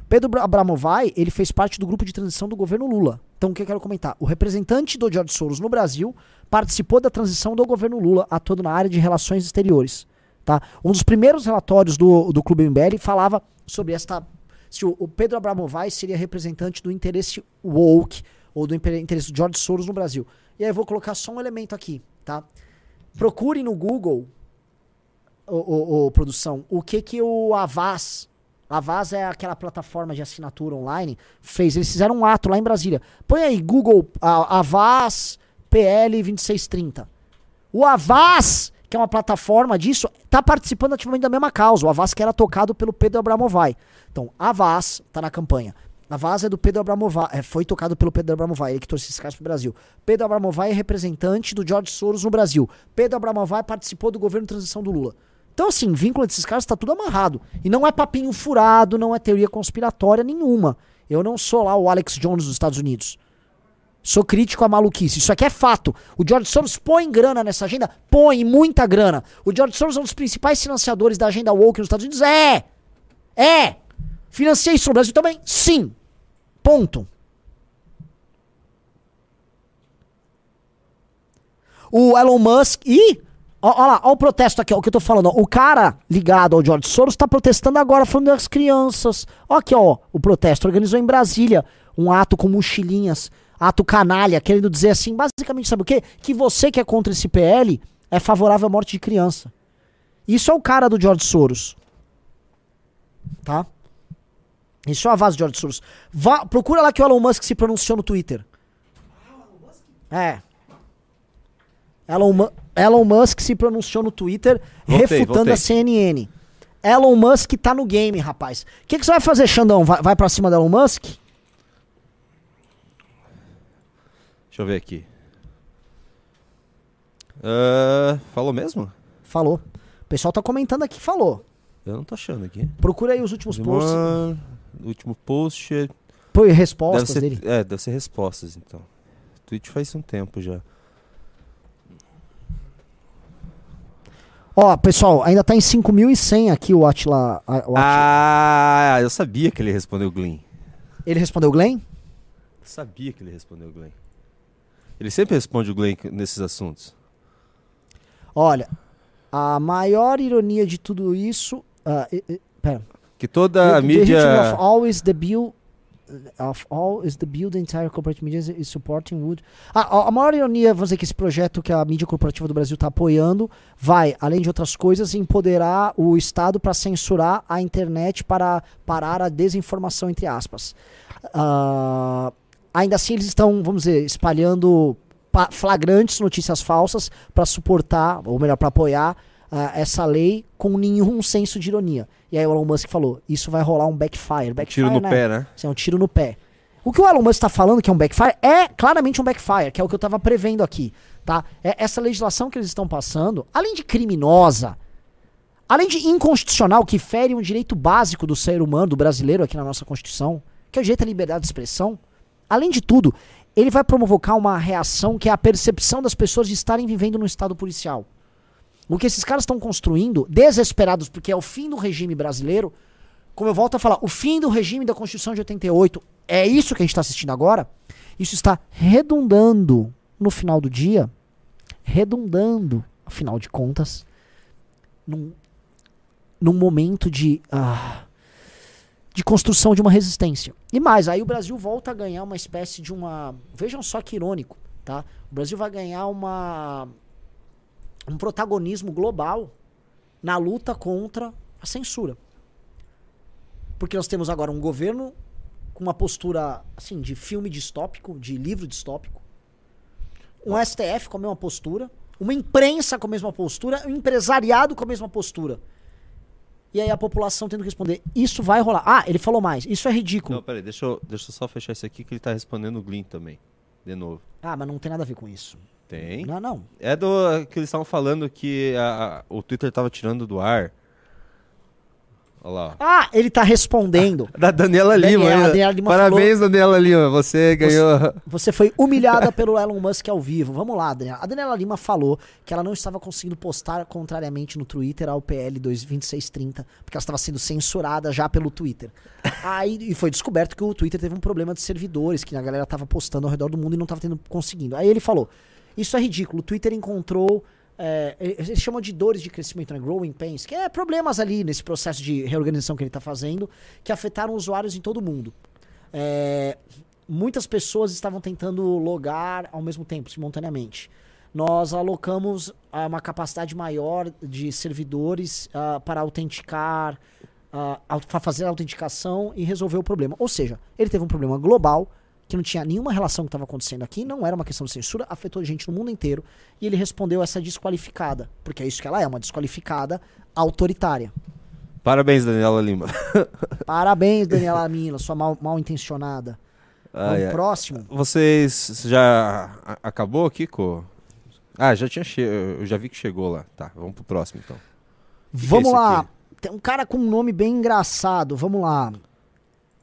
Pedro Bra- Abramovay, ele fez parte do grupo de transição do governo Lula. Então, o que eu quero comentar? O representante do George Soros no Brasil participou da transição do governo Lula, atuando na área de relações exteriores. Tá? Um dos primeiros relatórios do, do Clube MBL falava sobre esta. Se o, o Pedro Abramovay seria representante do interesse woke, ou do interesse do George Soros no Brasil. E aí eu vou colocar só um elemento aqui, tá? Procure no Google ô, produção, o que que o Avaz, Avaz é aquela plataforma de assinatura online, fez. Eles fizeram um ato lá em Brasília. Põe aí, Google, a, Avaz PL 2630. O Avaz, que é uma plataforma disso, tá participando ativamente da mesma causa. O Avaz que era tocado pelo Pedro Abramovay. Então, Avaz tá na campanha. A vaza é do Pedro Abramovay, é, foi tocado pelo Pedro Abramovay, ele que trouxe esses caras pro Brasil. Pedro Abramovay é representante do George Soros no Brasil. Pedro Abramovay participou do governo de transição do Lula. Então, assim, vínculo desses caras tá tudo amarrado. E não é papinho furado, não é teoria conspiratória nenhuma. Eu não sou lá o Alex Jones dos Estados Unidos. Sou crítico à maluquice. Isso aqui é fato. O George Soros põe grana nessa agenda? Põe muita grana. O George Soros é um dos principais financiadores da agenda woke nos Estados Unidos? É! É! Financiei isso no Brasil também? Sim. Ponto. O Elon Musk. Ih! Olha lá, olha o protesto aqui, ó, o que eu tô falando. Ó. O cara ligado ao George Soros tá protestando agora, falando das crianças. Olha aqui, ó, o protesto. Organizou em Brasília um ato com mochilinhas, ato canalha, querendo dizer assim, basicamente, sabe o quê? Que você que é contra esse PL é favorável à morte de criança. Isso é o cara do George Soros. Tá? Isso é uma vaso de George Soros. Vá, procura lá que o Elon Musk se pronunciou no Twitter. É. Elon, Elon Musk se pronunciou no Twitter Voltei, refutando voltei. a CNN. Elon Musk tá no game, rapaz. O que, que você vai fazer, Xandão? Vai, vai pra cima do Elon Musk? Deixa eu ver aqui. Ah, falou mesmo? Falou. O pessoal tá comentando aqui, falou. Eu não tô achando aqui. Procura aí os últimos posts. Último post. é- Põe Deve respostas ser, dele. é, deve ser respostas, então. Tweet faz um tempo já. Ó, pessoal, ainda tá em 5.100 aqui o Atila. a- o Atila. Ah, eu sabia que ele respondeu Glenn. Ele respondeu Glenn? Sabia que ele respondeu Glenn. Ele sempre responde o Glenn nesses assuntos. Olha, a maior ironia de tudo isso. ah, e- e- pera. Que toda a The- the hitting mídia. of all is the bill of all is the the entire corporate media is supporting would. Ah, a, a maior ironia, vamos dizer que esse projeto que a mídia corporativa do Brasil está apoiando vai, além de outras coisas, empoderar o Estado para censurar a internet para parar a desinformação entre aspas. Ah, ainda assim, eles estão, vamos dizer, espalhando pa- flagrantes notícias falsas para suportar, ou melhor, para apoiar ah, essa lei com nenhum senso de ironia. E aí o Elon Musk falou: isso vai rolar um backfire. backfire Tiro no né? pé, né? Isso é um tiro no pé. O que o Elon Musk está falando que é um backfire é claramente um backfire, que é o que eu estava prevendo aqui, tá? É essa legislação que eles estão passando, além de criminosa, além de inconstitucional, que fere um direito básico do ser humano, do brasileiro aqui na nossa Constituição, que é o direito à liberdade de expressão, além de tudo, ele vai provocar uma reação que é a percepção das pessoas de estarem vivendo num estado policial. O que esses caras estão construindo, desesperados, porque é o fim do regime brasileiro, como eu volto a falar, o fim do regime da Constituição de 88, é isso que a gente está assistindo agora, isso está redundando no final do dia, redundando, afinal de contas, num, num momento de, ah, de construção de uma resistência. E mais, aí o Brasil volta a ganhar uma espécie de uma. Vejam só que irônico, tá? O Brasil vai ganhar uma um protagonismo global na luta contra a censura. Porque nós temos agora um governo com uma postura assim de filme distópico, de livro distópico, um STF com a mesma postura, uma imprensa com a mesma postura, um empresariado com a mesma postura. E aí a população tendo que responder, isso vai rolar. Ah, ele falou mais, isso é ridículo. Não, peraí, deixa eu, deixa eu só fechar isso aqui que ele tá respondendo o Glenn também. De novo. Ah, mas não tem nada a ver com isso. Tem. Não, não. É do que eles estavam falando que a- a- o Twitter tava tirando do ar. Olha lá. Ah, ele tá respondendo. *laughs* Da Daniela Lima. Daniela-. Daniela Lima Parabéns, Daniela Lima. Você ganhou. Você foi humilhada *laughs* pelo Elon Musk ao vivo. Vamos lá, Daniela. A Daniela Lima falou que ela não estava conseguindo postar contrariamente no Twitter ao PL 2630, porque ela estava sendo censurada já pelo Twitter. *laughs* Aí e foi descoberto que o Twitter teve um problema de servidores, que a galera estava postando ao redor do mundo e não estava tendo conseguindo. Aí ele falou: Isso é ridículo. O Twitter encontrou. É, eles chamam de dores de crescimento, né? Growing pains, que é problemas ali nesse processo de reorganização que ele está fazendo, que afetaram usuários em todo o mundo. É, muitas pessoas estavam tentando logar ao mesmo tempo, simultaneamente. nós alocamos ah, uma capacidade maior de servidores ah, para autenticar, ah, fazer a autenticação e resolver o problema. Ou seja, ele teve um problema global que não tinha nenhuma relação que estava acontecendo aqui, não era uma questão de censura, afetou gente no mundo inteiro e ele respondeu essa desqualificada, porque é isso que ela é, uma desqualificada autoritária. Parabéns, Daniela Lima. *laughs* Parabéns, Daniela Mila, sua mal, mal intencionada. Ai, Vamos ai. próximo. Vocês já acabou aqui, co? Ah, já tinha che... eu já vi que chegou lá. Tá, vamos pro próximo então. Vamos esse lá. aqui? Tem um cara com um nome bem engraçado. Vamos lá.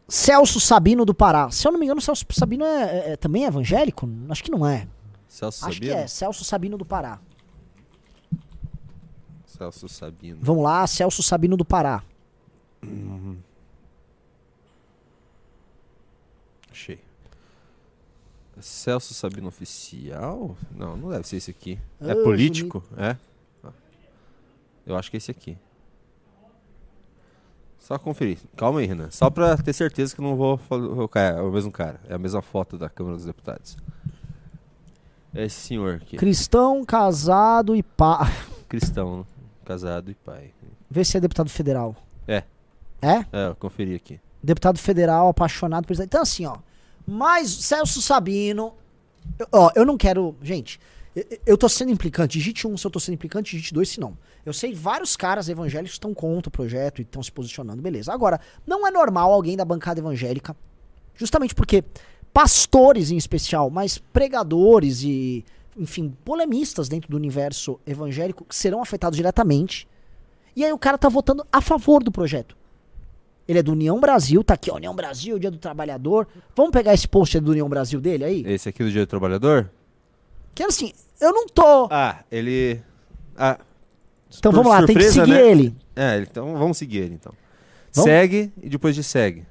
Celso Sabino do Pará. Se eu não me engano, Celso Sabino é, é- é- também é evangélico? Acho que não é. Celso Acho que Sabino? é. Celso Sabino do Pará. Celso Sabino. Vamos lá, Celso Sabino do Pará. Achei. Celso Sabino Oficial? Não, não deve ser esse aqui. É político? É? Eu acho que é esse aqui. Só conferir. Calma aí, Renan. Só pra ter certeza que não vou colocar. É o mesmo cara. É a mesma foto da Câmara dos Deputados. É esse senhor aqui. Cristão, casado e pá. *laughs* Cristão, casado e pai. Vê se é deputado federal. É. É? É, eu conferi aqui. Deputado federal, apaixonado por. Então, assim, ó. Mas Celso Sabino. Ó, eu não quero. Gente, eu, tô sendo implicante. Digite um se eu tô sendo implicante, digite dois se não. Eu sei vários caras evangélicos estão contra o projeto e estão se posicionando, beleza. Agora, não é normal alguém da bancada evangélica, justamente porque pastores em especial, mas pregadores e, enfim, polemistas dentro do universo evangélico serão afetados diretamente. E aí o cara tá votando a favor do projeto. Ele é do União Brasil, tá aqui, ó, União Brasil, Dia do Trabalhador. Vamos pegar esse post do União Brasil dele aí? Esse aqui do Dia do Trabalhador? Que assim, eu não tô. Ah, ele. Ah, então vamos lá, tem que surpresa, seguir né? ele. É, então vamos seguir ele então. Vamos? Segue e depois de segue.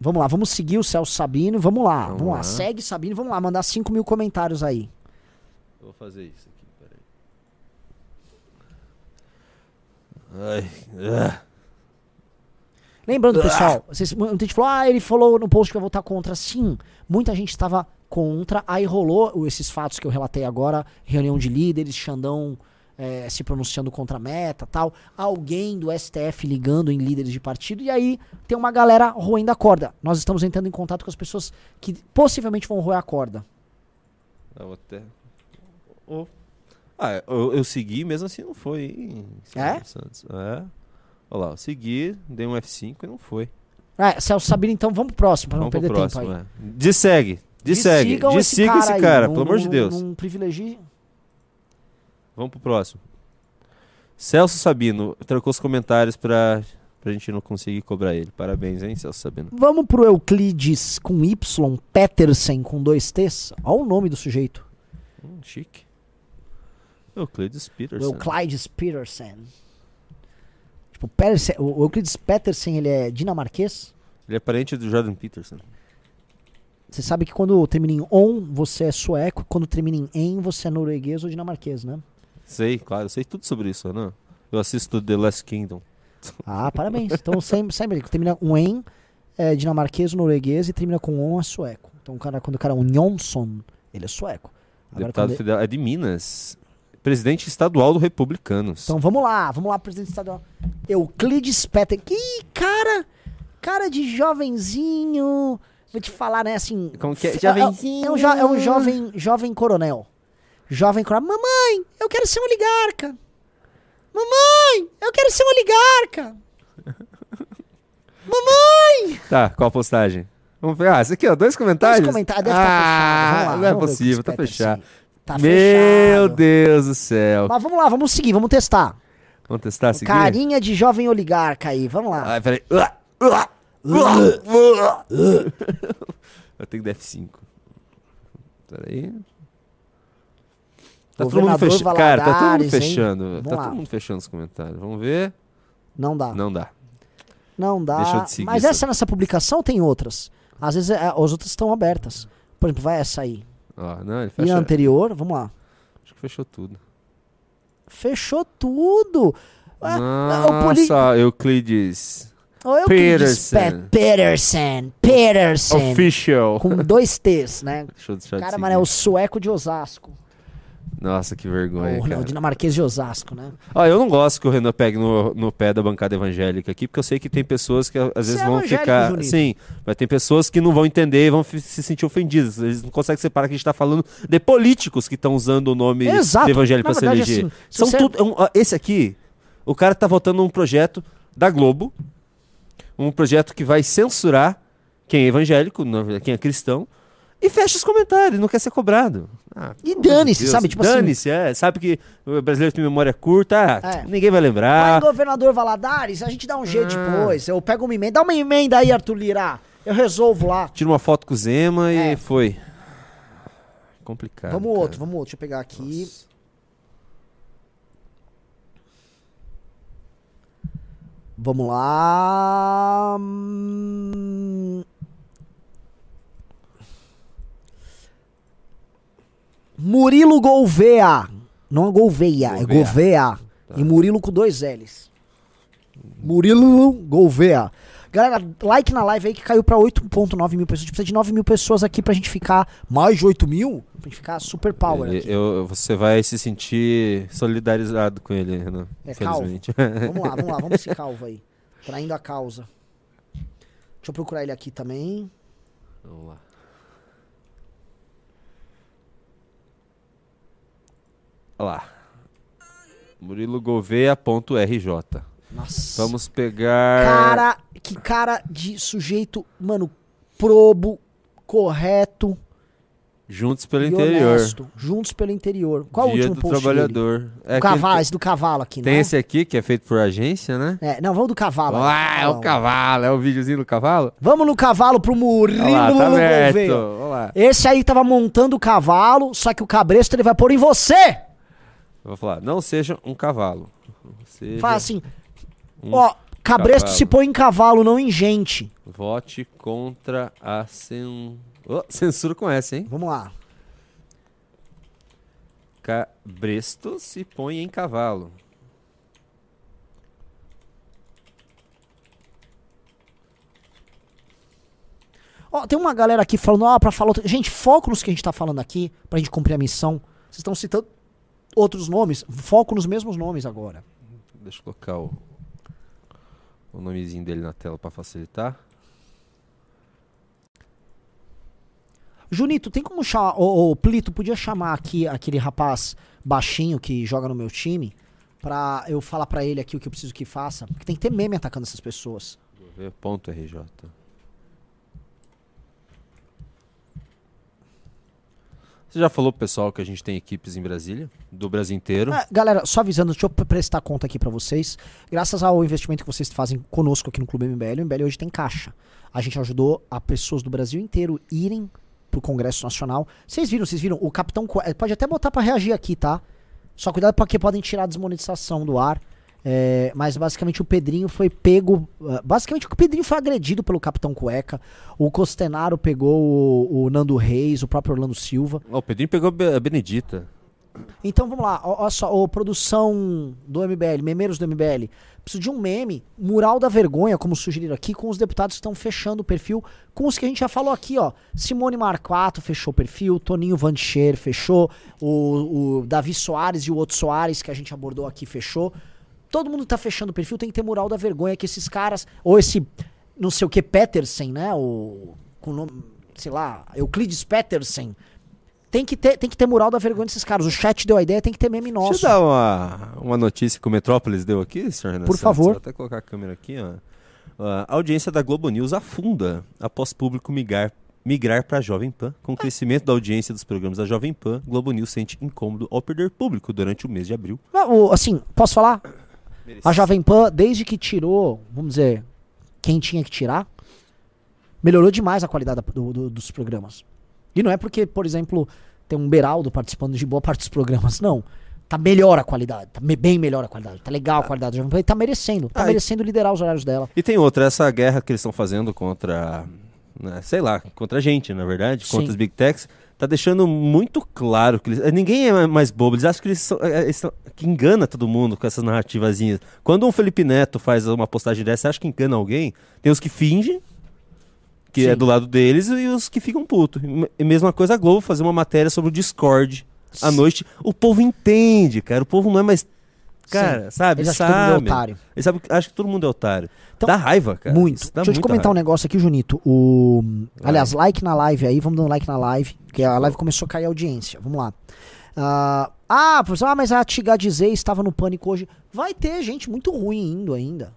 Vamos lá, vamos seguir o Celso Sabino. Vamos lá, Vamos vamos, lá. lá. Segue Sabino, vamos lá, mandar 5 mil comentários aí. Eu vou fazer isso aqui, peraí. Ai, ah. Lembrando, pessoal, vocês, muita gente falou, ah, ele falou no post que vai votar contra. Sim, muita gente estava contra. Aí rolou esses fatos que eu relatei agora: reunião de líderes, Xandão eh, se pronunciando contra a meta tal. Alguém do STF ligando em líderes de partido. E aí tem uma galera roendo a corda. Nós estamos entrando em contato com as pessoas que possivelmente vão roer a corda. Eu vou até. Oh. Ah, eu, eu segui, mesmo assim não foi. hein, É? Santos. É. Olha lá, eu segui, dei um F5 e não foi. É, Celso Sabino, então vamos pro próximo, pra não Vamos pro perder próximo, tempo aí. é. Dessegue, dessegue, Dessigam dessiga esse aí, cara, não- pelo amor de não- Deus. Não privilegie. Vamos pro próximo. Celso Sabino, trocou os comentários pra, pra gente não conseguir cobrar ele. Parabéns, hein, Celso Sabino. Vamos pro Euclides com Y, Petersen com dois T's. Olha o nome do sujeito. Hum, chique. Euclides Peterson. Euclides Petersen. Tipo, o Euclides Petersen, ele é dinamarquês. Ele é parente do Jordan Peterson. Você sabe que quando termina em on, você é sueco. Quando termina em en, você é norueguês ou dinamarquês, né? Sei, claro, sei tudo sobre isso, Renan. Eu assisto The Last Kingdom. *laughs* Ah, parabéns. Então sempre, sempre termina um en, é dinamarquês ou norueguês e termina com on, é sueco. Então o cara, quando o cara é um Jonsson, ele é sueco. Agora, Deputado federal. É de Minas. Presidente estadual do Republicanos. Então vamos lá, vamos lá, presidente estadual. Euclides Peter. Que cara, cara de jovenzinho. Vou te falar, né, assim. Como que é? f- Jovenzinho. É, um, jo- é um jovem, jovem coronel. Jovem coronel. Mamãe, eu quero ser um oligarca. Mamãe, eu quero ser um oligarca. Mamãe! Tá, qual a postagem? Vamos ver. Ah, esse aqui, ó, dois comentários. Dois comentários, deve ah, estar fechado. Vamos lá, não é possível, tá fechado. Tá Meu fechado. Deus do céu. Mas vamos lá, vamos seguir, vamos testar. Vamos testar, seguir? Carinha de jovem oligarca aí, vamos lá. Ai, peraí. Eu tenho F5. Peraí. Tá todo mundo fechando. Cara, tá todo mundo fechando. Tá lá. todo mundo fechando os comentários. Vamos ver. Não dá. Não dá. Não dá. Deixa eu te seguir, Mas essa nessa publicação tem outras. Às vezes é, as outras estão abertas. Por exemplo, vai essa aí. Ó, não, ele E a fecha. anterior, vamos lá. Acho que fechou tudo. Fechou tudo. O poli- Nossa, Euclides. o Euclides Peterson. Pe- Peterson. Peterson. Official. Com dois T's, né? Deixa eu deixar de Cara, seguir. mano, é o sueco de Osasco. Nossa, que vergonha, o, cara. o dinamarquês de Osasco, né? Ah, eu não gosto que o Renan pegue no, no pé da bancada evangélica aqui, porque eu sei que tem pessoas que às vezes é vão ficar. Junito. Sim, mas tem pessoas que não vão entender e vão se sentir ofendidas. Eles não conseguem separar que a gente tá falando de políticos que estão usando o nome Exato. de evangélico Na pra se eleger. assim, se São você- tudo. é esse aqui, o cara tá votando um projeto da Globo, um projeto que vai censurar quem é evangélico, quem é cristão. E fecha os comentários, não quer ser cobrado. Ah, E dane-se, sabe? Tipo assim- dane-se, é. Sabe que o brasileiro tem memória curta, ah, É. ninguém vai Vai, lembrar. governador Valadares, a gente dá um jeito Ah. depois. Eu pego uma emenda. Dá uma emenda aí, Arthur Lira. Eu resolvo lá. Tira uma foto com o Zema É. e foi. Complicado. vamos cara. outro, vamos outro. Deixa eu pegar aqui. Nossa. Vamos lá. Hum. Murilo Gouveia. Não é Gouveia, é Gouveia. Gouveia. E Murilo com dois L's. Murilo Gouveia. Galera, like na live aí que caiu pra 8.9 mil pessoas. A gente precisa de 9 mil pessoas aqui pra gente ficar mais de 8 mil. Pra gente ficar super power aqui. eu- você vai se sentir solidarizado com ele, Renan. É calvo. Vamos lá, vamos lá, vamos *laughs* esse calvo aí. Traindo a causa. Deixa eu procurar ele aqui também. Vamos lá. Olha lá. Murilo Gouveia.rj. Nossa. Vamos pegar. Cara, que cara de sujeito, mano, probo, correto Juntos pelo interior. honesto. Juntos pelo interior. Qual Dia o último do post trabalhador. É o cavalo, aquele- esse do cavalo aqui, Tem né? esse aqui que é feito por agência, né? É, não, vamos do cavalo. Ah, é o cavalo. É o videozinho do cavalo? Vamos no cavalo pro Murilo tá. Gouveia. Esse aí tava montando o cavalo, só que o cabresto ele vai pôr em você. Eu vou falar, não seja um cavalo. Seja Fala assim, um ó, cabresto cavalo. se põe em cavalo, não em gente. Vote contra a cen... Ô, censura com essa, hein? Vamos lá. Cabresto se põe em cavalo. Ó, tem uma galera aqui falando, ó, pra falar. Gente, foco nos que a gente tá falando aqui, pra gente cumprir a missão. Vocês estão citando outros nomes, foco nos mesmos nomes agora. Deixa eu colocar o, o nomezinho dele na tela pra facilitar. Junito, tem como chamar. Ô, Plito, podia chamar aqui aquele rapaz baixinho que joga no meu time pra eu falar pra ele aqui o que eu preciso que faça? Porque tem que ter meme atacando essas pessoas. Ponto RJ. Você já falou pro pessoal que a gente tem equipes em Brasília? Do Brasil inteiro? Ah, galera, só avisando, deixa eu pre- prestar conta aqui pra vocês. Graças ao investimento que vocês fazem conosco aqui no Clube MBL, o MBL hoje tem caixa. A gente ajudou a pessoas do Brasil inteiro irem pro Congresso Nacional. Vocês viram, vocês viram? O Capitão Cueca, pode até botar pra reagir aqui, tá? Só cuidado porque podem tirar a desmonetização do ar. É, mas basicamente o Pedrinho foi pego. ah, Basicamente o Pedrinho foi agredido pelo Capitão Cueca. O Costenaro pegou o, o Nando Reis, o próprio Orlando Silva. Ó, o Pedrinho pegou a Be- a Benedita. Então vamos lá, ó só, produção do MBL, memeiros do MBL. Preciso de um meme, mural da vergonha, como sugeriram aqui, com os deputados que estão fechando o perfil, com os que a gente já falou aqui, ó. Simone Marquato fechou o perfil, Toninho Vancher fechou, o, o Davi Soares e o outro Soares que a gente abordou aqui fechou. Todo mundo tá fechando o perfil tem que ter mural da vergonha que esses caras, ou esse não sei o que Petersen, né, o com nome, sei lá, Euclides Petersen, tem que ter, tem que ter mural da vergonha desses caras. O chat deu a ideia, tem que ter meme nosso. Deixa eu dar uma, uma notícia que o Metrópolis deu aqui, senhor Renan Por Santos. favor. Vou até colocar a câmera aqui, ó. A audiência da Globo News afunda após público migrar, migrar para a Jovem Pan. Com o crescimento da audiência dos programas da Jovem Pan, Globo News sente incômodo ao perder público durante o mês de abril. Ah, Assim, posso falar? A Jovem Pan, desde que tirou, vamos dizer, quem tinha que tirar, melhorou demais a qualidade da- do- do- dos programas. E não é porque, por exemplo, tem um Beraldo participando de boa parte dos programas, não. Tá melhor a qualidade, tá me- bem melhor a qualidade, tá legal a qualidade da Jovem Pan e tá merecendo, tá Ah, e- merecendo liderar os horários dela. E tem outra, essa guerra que eles estão fazendo contra, né, sei lá, contra a gente, na verdade, Sim. contra os Big Techs, tá deixando muito claro que eles, eh, ninguém é mais bobo, eles acham que eles são, eh, eles são- que engana todo mundo com essas narrativazinhas. Quando um Felipe Neto faz uma postagem dessa, você acha que engana alguém? Tem os que fingem que Sim. é do lado deles e os que ficam putos. E mesma coisa a Globo fazer uma matéria sobre o Discord à noite. O povo entende, cara. O povo não é mais. Cara, sabe? Eles acham que todo mundo é sabe. otário. Acho que todo mundo é otário. Então, dá raiva, cara. Muito. Isso dá Deixa eu te comentar um raiva. negócio aqui, Junito. O... Aliás, like na live aí, vamos dando like na live, porque a live começou a cair a audiência. Vamos lá. Ah, ah, professor, ah, mas a Tiga dizer estava no pânico hoje. Vai ter gente muito ruim indo ainda.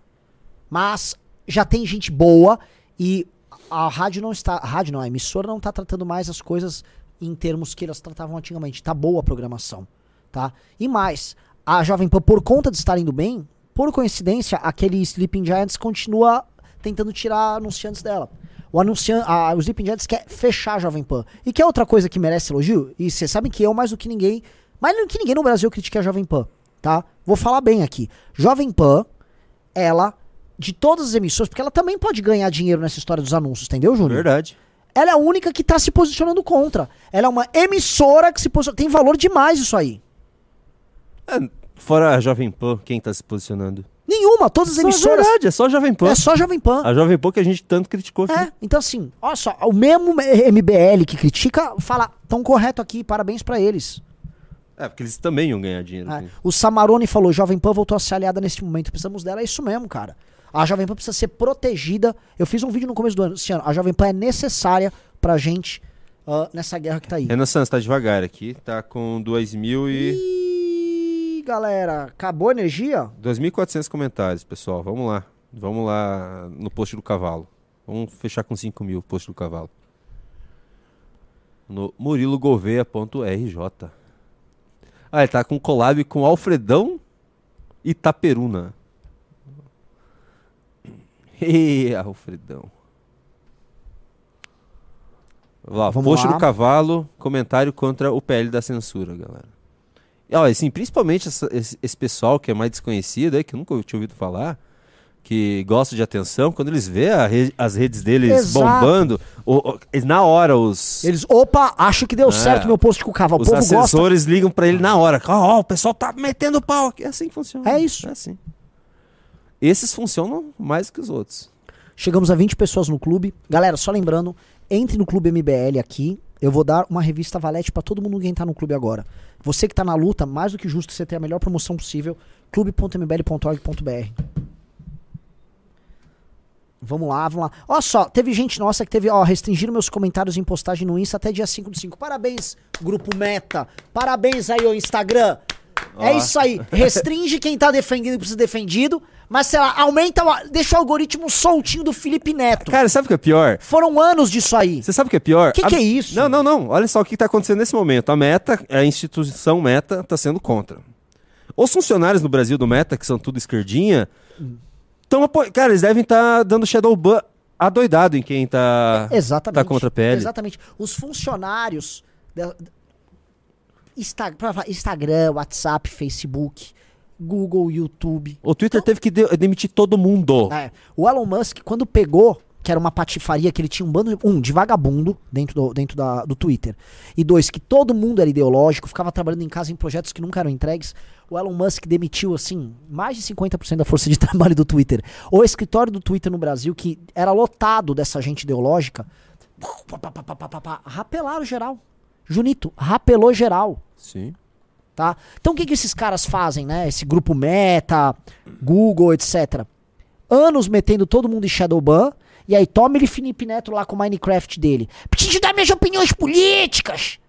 Mas já tem gente boa e a rádio não está. A rádio não, a emissora não está tratando mais as coisas em termos que elas tratavam antigamente. Tá boa a programação. Tá? E mais, a Jovem Pan, por conta de estar indo bem, por coincidência, aquele Sleeping Giants continua tentando tirar anunciantes dela. O, anuncian a, o Sleeping Giants quer fechar a Jovem Pan. E quer outra coisa que merece elogio? E vocês sabem que eu, mais do que ninguém, mais do que ninguém no Brasil, critique a Jovem Pan. Tá? Vou falar bem aqui. Jovem Pan, ela, de todas as emissoras, porque ela também pode ganhar dinheiro nessa história dos anúncios, entendeu, Júnior? Verdade. Ela é a única que tá se posicionando contra. Ela é uma emissora que se posiciona. Tem valor demais isso aí. É, fora a Jovem Pan, quem tá se posicionando? Nenhuma, todas as emissoras. verdade, é só a Jovem Pan. É só Jovem Pan. A Jovem Pan que a gente tanto criticou. É, então assim, olha só, o mesmo MBL que critica fala, tão correto aqui, parabéns pra eles. É, porque eles também iam ganhar dinheiro. É. O Samarone falou, Jovem Pan voltou a ser aliada neste momento, precisamos dela, é isso mesmo, cara. A Jovem Pan precisa ser protegida. Eu fiz um vídeo no começo do ano, esse ano, a Jovem Pan é necessária pra gente ah, nessa guerra que tá aí. Renan Santos tá devagar aqui, tá com 2.000 e... Ih, galera, acabou a energia? 2.400 comentários, pessoal. Vamos lá. Vamos lá no post do cavalo. Vamos fechar com 5 mil post do cavalo. No murilogouveia.rj. Ah, ele tá com collab com Alfredão Itaperuna. Ih, Alfredão. Lá, Vamos post lá. do cavalo, comentário contra o PL da censura, galera. Ó, assim, principalmente essa- esse, esse pessoal que é mais desconhecido aí, que eu nunca tinha ouvido falar, que gosta de atenção, quando eles vê re- as redes deles Exato. bombando, o- o- na hora os, Eles, opa, acho que deu É. certo meu post com o cavalo. O os povo gosta. assessores ligam pra ele na hora. Ó, ó, o pessoal tá metendo pau aqui. É assim que funciona. É isso. É assim. Esses funcionam mais que os outros. Chegamos a 20 pessoas no clube. Galera, só lembrando, entre no clube MBL aqui. Eu vou dar uma revista Valete pra todo mundo que entrar no clube agora. Você que tá na luta, mais do que justo você ter a melhor promoção possível. clube.mbl.org.br. Vamos lá, vamos lá. Ó só, teve gente nossa que teve, ó, restringiram meus comentários em postagem no Insta até dia 5 do 5. Parabéns, grupo Meta. Parabéns aí, ô Instagram. É isso aí. Restringe quem tá defendendo pra ser defendido, mas sei lá, aumenta, o- deixa o algoritmo soltinho do Felipe Neto. Cara, sabe o que é pior? Foram anos disso aí. Você sabe o que é pior? Que A- que é isso? Não, não, não. Olha só o que tá acontecendo nesse momento. A Meta, a instituição Meta, tá sendo contra. Os funcionários no Brasil do Meta, que são tudo esquerdinha, estão apoiando. Cara, eles devem estar dando shadow ban adoidado em quem tá, Exatamente. tá contra a PL. Exatamente. Os funcionários da- da- Insta- pra falar, Instagram, WhatsApp, Facebook, Google, YouTube. O Twitter teve que de- demitir todo mundo. É, o Elon Musk, quando pegou, que era uma patifaria, que ele tinha um bando, de, um, de vagabundo dentro, do, dentro da, do Twitter, e dois, que todo mundo era ideológico, ficava trabalhando em casa em projetos que nunca eram entregues, o Elon Musk demitiu, assim, mais de 50% da força de *laughs* trabalho do Twitter. O escritório do Twitter no Brasil, que era lotado dessa gente ideológica, pá, pá, pá, rapelaram geral. Junito, rapelou geral Sim. tá? Então o que, que esses caras fazem, né? Esse grupo Meta, Google, etc. Anos metendo todo mundo em Shadowban, e aí toma ele Felipe Neto lá com o Minecraft dele. Preciso dar minhas opiniões políticas.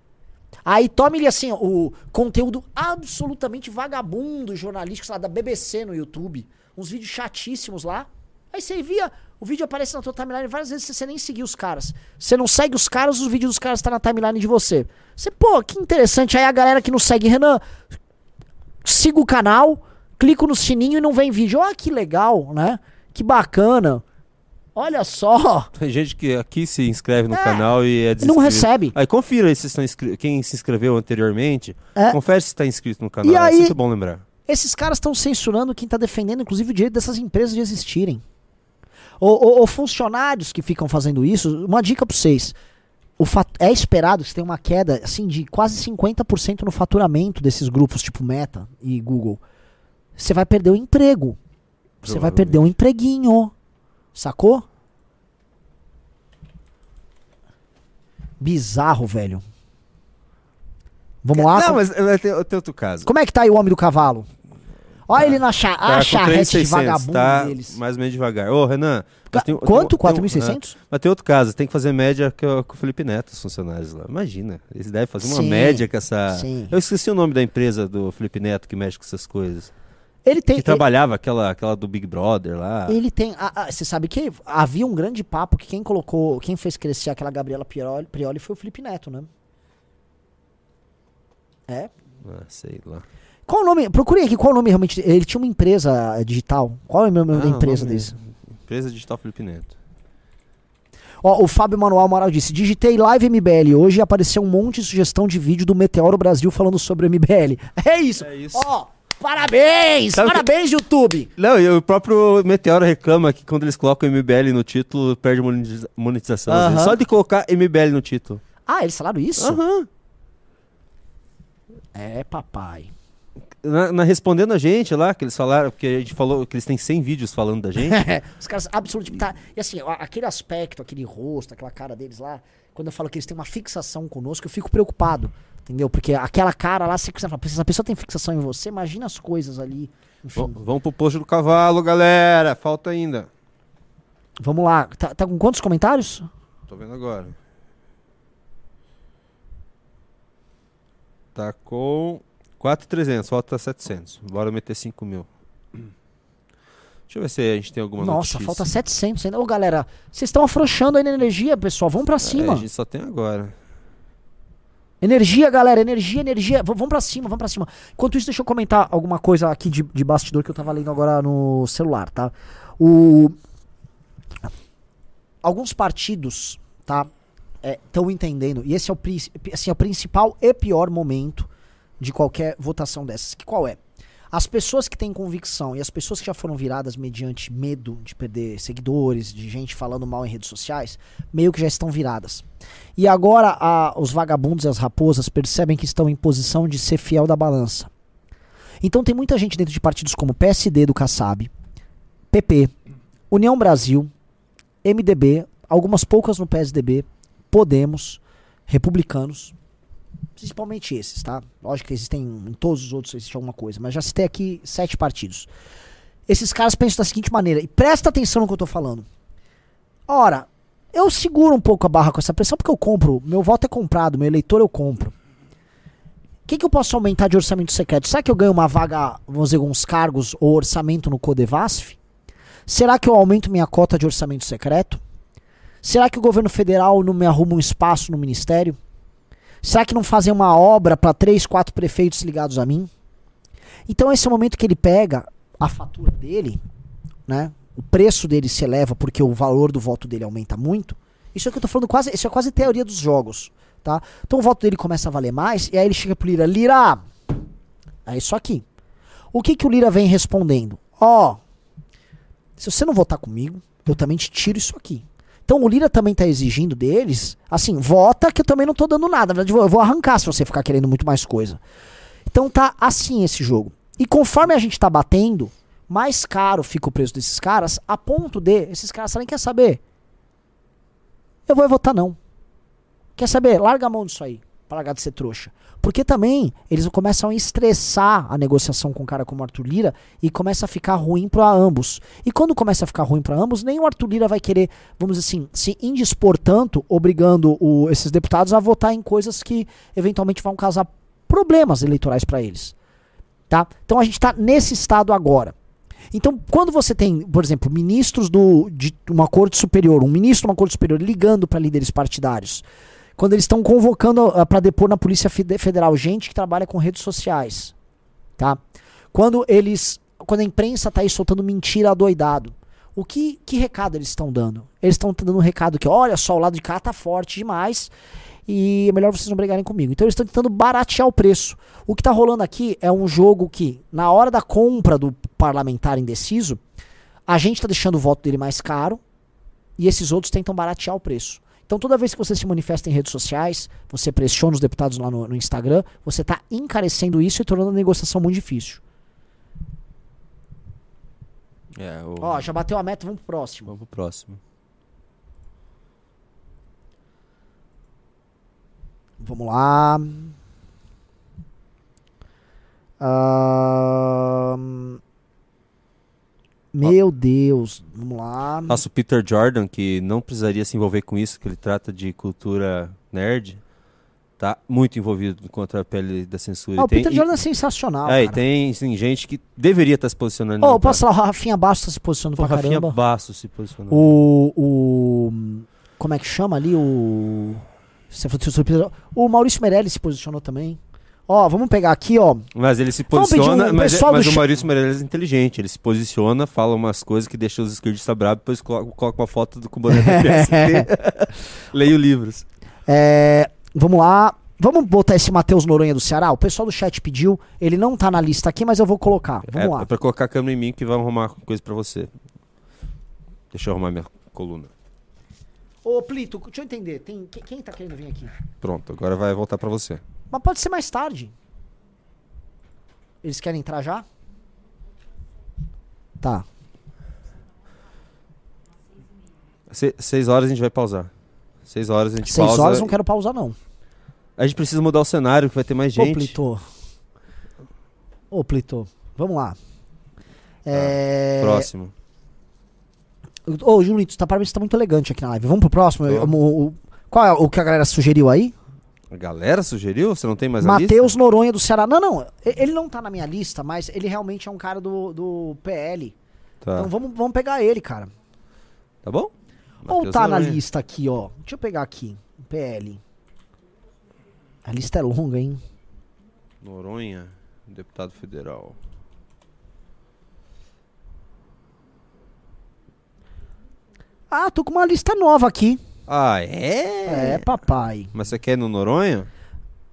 Aí toma ele assim, o conteúdo absolutamente vagabundo jornalístico lá da BBC no YouTube. Uns vídeos chatíssimos lá. Aí você via, o vídeo aparece na tua timeline várias vezes você nem seguiu os caras. Você não segue os caras, os vídeos dos caras tá na timeline de você. Você, pô, que interessante. Aí a galera que não segue, Renan, siga o canal, clico no sininho e não vem vídeo. Olha que legal, né? Que bacana. Olha só. *laughs* Tem gente que aqui se inscreve no É, canal e é E não recebe. Aí confira aí se estão inscri- quem se inscreveu anteriormente. É. Confere se está inscrito no canal. E É aí- sempre bom lembrar. Esses caras estão censurando quem tá defendendo, inclusive, o direito dessas empresas de existirem. Ou, ou- ou funcionários que ficam fazendo isso, uma dica pra vocês. O fat- é esperado que você tenha uma queda assim, de quase 50% no faturamento desses grupos, tipo Meta e Google. Você vai perder o emprego. Você vai perder um empreguinho. Sacou? Bizarro, velho. Vamos lá. Não, mas eh, tem, tem outro caso. Como é que tá aí o homem do cavalo? Olha ele na cha Tá a charrete de 3.600, vagabundo tá deles. mais ou menos devagar. Ô, Renan. tem- Quanto? tem um- 4.600? é, mas tem outro caso, tem que fazer média com, com o Felipe Neto, os funcionários lá. Imagina, eles devem fazer uma Sim, média com essa... sim. Eu esqueci o nome da empresa do Felipe Neto que mexe com essas coisas. Ele tem. que trabalhava aquela, aquela do Big Brother lá. Ele tem. ah, ah, Você sabe que havia um grande papo que quem colocou. Quem fez crescer aquela Gabriela Prioli, Prioli foi o Felipe Neto, né? É. Ah, sei lá. Qual o nome? Procurei aqui qual o nome realmente. Ele tinha uma empresa digital. Qual é o nome da Ah, empresa nome- desse? Empresa Digital Felipe Neto. Ó, o Fábio Manuel Amaral disse: Digitei Live MBL hoje e apareceu um monte de sugestão de vídeo do Meteoro Brasil falando sobre o MBL. *laughs* É isso. É isso. Ó, parabéns! Sabe parabéns, YouTube! Não, e o próprio Meteoro reclama que quando eles colocam MBL no título, perde monetiza- monetização. vezes. Aham. Só de colocar MBL no título. Ah, eles falaram isso? Aham. É, papai. Na, na- respondendo a gente lá, que eles falaram, que a gente falou que eles têm 100 vídeos falando da gente. *laughs* Os caras absolutamente. Tá, e assim, aquele aspecto, aquele rosto, aquela cara deles lá, quando eu falo que eles têm uma fixação conosco, eu fico preocupado. Entendeu? Porque aquela cara lá, se a pessoa tem fixação em você, imagina as coisas ali. Enfim, Vamos pro posto do cavalo, galera. Falta ainda. vamos lá. Tá, tá com quantos comentários? Tô vendo agora. Tá com 4,300, falta 700. Bora meter 5 mil. Deixa eu ver se a gente tem alguma Nossa, notícia. falta 700 ainda. Ô, galera, vocês estão afrouxando aí na energia, pessoal. Vamos pra É, cima. a gente só tem agora. Energia, galera, energia, energia. V- vamos pra cima, vamos pra cima. Enquanto isso, deixa eu comentar alguma coisa aqui de, de bastidor que eu tava lendo agora no celular, tá? O... Alguns partidos, tá? Estão entendendo, e esse é o, assim, é o principal e pior momento de qualquer votação dessas. Que qual é? As pessoas que têm convicção e as pessoas que já foram viradas mediante medo de perder seguidores, de gente falando mal em redes sociais, meio que já estão viradas. E agora a- os vagabundos e as raposas percebem que estão em posição de ser fiel da balança. Então tem muita gente dentro de partidos como PSD do Kassab, PP, União Brasil, MDB, algumas poucas no PSDB, Podemos, Republicanos, principalmente esses, tá? Lógico que existem em todos os outros existe alguma coisa, mas já citei aqui sete partidos. Esses caras pensam da seguinte maneira, e presta atenção no que eu tô falando. Ora, eu seguro um pouco a barra com essa pressão porque eu compro, meu voto é comprado, meu eleitor eu compro. O que, que eu posso aumentar de orçamento secreto? Será que eu ganho uma vaga, vamos dizer, uns cargos ou orçamento no Codevasf? Será que eu aumento minha cota de orçamento secreto? Será que o governo federal não me arruma um espaço no ministério? Será que não fazem uma obra para três, quatro prefeitos ligados a mim? Então esse é o momento que ele pega a fatura dele, né? O preço dele se eleva porque o valor do voto dele aumenta muito. Isso é que eu tô falando quase, isso é quase teoria dos jogos, tá? Então o voto dele começa a valer mais e aí ele chega pro Lira, Lira, é isso aqui. O que que o Lira vem respondendo? Ó, se você não votar comigo, eu também te tiro isso aqui. Então o Lira também tá exigindo deles, assim, vota que eu também não tô dando nada. Na verdade, eu vou arrancar se você ficar querendo muito mais coisa. Então tá assim esse jogo. E conforme a gente tá batendo, mais caro fica o preço desses caras, a ponto de esses caras falarem, quer saber? Eu vou votar não. Quer saber? Larga a mão disso aí, largar de ser trouxa. Porque também eles começam a estressar a negociação com um cara como o Arthur Lira e começa a ficar ruim para ambos. E quando começa a ficar ruim para ambos, nem o Arthur Lira vai querer, vamos dizer assim, se indispor tanto, obrigando o- esses deputados a votar em coisas que eventualmente vão causar problemas eleitorais para eles. Tá? Então a gente está nesse estado agora. Então, quando você tem, por exemplo, ministros do, de uma corte superior, um ministro de uma corte superior ligando para líderes partidários, quando eles estão convocando para depor na Polícia Fede- Federal gente que trabalha com redes sociais, tá? Quando eles, quando a imprensa tá aí soltando mentira adoidado, o que, que recado eles estão dando? Eles estão dando um recado que, olha só, o lado de cá tá forte demais e é melhor vocês não brigarem comigo. Então eles estão tentando baratear o preço. O que tá rolando aqui é um jogo que, na hora da compra do parlamentar indeciso, a gente tá deixando o voto dele mais caro e esses outros tentam baratear o preço. Então, toda vez que você se manifesta em redes sociais, você pressiona os deputados lá no, no Instagram, você está encarecendo isso e tornando a negociação muito difícil. É, o... Ó, já bateu a meta, vamos pro próximo. Vamos pro próximo. Vamos lá. Ahn, Meu Deus, vamos lá. Nossa, o Peter Jordan, que não precisaria se envolver com isso, que ele trata de cultura nerd, tá muito envolvido contra a pele da censura. Ah, o tem- Peter e- Jordan é sensacional, É, e tem sim, gente que deveria estar se posicionando. Não posso tá. falar, o Rafinha Bastos tá se posicionando Pô, pra Rafinha caramba. Bastos se posicionando. O, o. Como é que chama ali? O. Você falou O Maurício Meirelles se posicionou também. Ó, vamos pegar aqui, ó. Mas ele se posiciona, um mas, pessoal mas o Maurício Meirelles é inteligente. Ele se posiciona, fala umas coisas que deixam os esquerdistas bravos, depois coloca, coloca uma foto do com o boné do PST. Leio livros. É, vamos lá. Vamos botar esse Matheus Noronha do Ceará? O pessoal do chat pediu. Ele não tá na lista aqui, mas eu vou colocar. Vamos é, lá. é pra colocar a câmera em mim que vai arrumar coisa pra você. Deixa eu arrumar minha coluna. Ô, Plito, deixa eu entender. Tem, quem, quem tá querendo vir aqui? Pronto, agora vai voltar pra você. Mas pode ser mais tarde. Eles querem entrar já? Tá. Se- seis horas a gente vai pausar. Seis horas a gente Seis pausa. horas não quero pausar, não. A gente precisa mudar o cenário, que vai ter mais Ô, gente. Plito. Ô, Plito. Vamos lá. É... Próximo. Ô, Julito, você tá, parabéns, você tá muito elegante aqui na live. Vamos pro próximo? Tô. O- o- qual é o que a galera sugeriu aí? A galera sugeriu? Você não tem mais a lista? Matheus Noronha do Ceará. Não, não. Ele não tá na minha lista, mas ele realmente é um cara do, do PL. Tá. Então vamos, vamos pegar ele, cara. Tá bom? Ou tá na Noronha. lista aqui, ó. Deixa eu pegar aqui. PL. A lista é longa, hein? Noronha, deputado federal. Ah, tô com uma lista nova aqui. Ah, é? É, papai. Mas você quer ir no Noronha?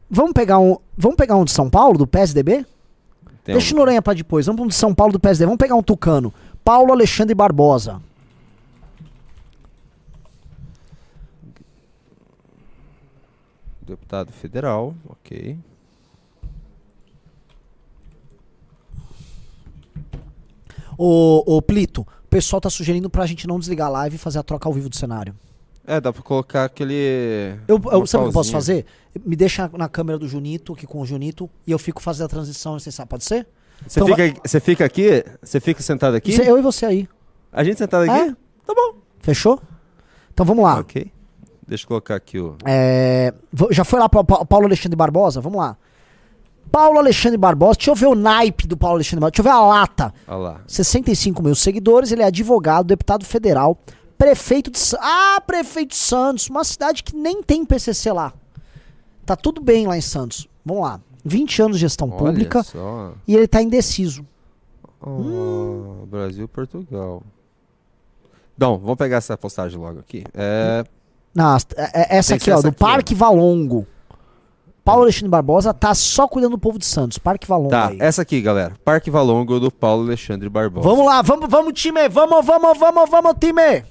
Vamos pegar um. Vamos pegar um de São Paulo, do PSDB? Tem Deixa o um- Noronha pra depois. Vamos pro de São Paulo do PSDB. Vamos pegar um tucano. Paulo Alexandre Barbosa. Deputado federal, ok. Ô, ô, Plito, o pessoal tá sugerindo pra gente não desligar a live e fazer a troca ao vivo do cenário. É, dá pra colocar aquele. Eu, eu- sabe o que eu posso fazer? Me deixa na câmera do Junito, aqui com o Junito, e eu fico fazendo a transição, você sabe, pode ser? Você, Então fica, você fica aqui? Você fica sentado aqui? É eu e você aí. A gente sentado aqui? É? Tá bom. Fechou? Então vamos lá. Ok. Deixa eu colocar aqui o. É, já foi lá para Paulo Alexandre Barbosa? Vamos lá. Paulo Alexandre Barbosa, deixa eu ver o naipe do Paulo Alexandre Barbosa, deixa eu ver a lata. Olha lá. 65 mil seguidores, ele é advogado, deputado federal, prefeito de Ah, prefeito de Santos, uma cidade que nem tem PCC lá. Tá tudo bem lá em Santos. Vamos lá. 20 anos de gestão Olha pública só. e ele tá indeciso. Oh, Hum. Brasil, Portugal. Bom, vamos pegar essa postagem logo aqui. É, Não, é- é- essa aqui, ó, essa do aqui, ó. Parque Valongo. Paulo Alexandre Barbosa tá só cuidando do povo de Santos. Parque Valongo tá, aí. essa aqui, galera. Parque Valongo do Paulo Alexandre Barbosa. Vamos lá, vamos, vamos, time! Vamos, vamos, vamos, vamos, time!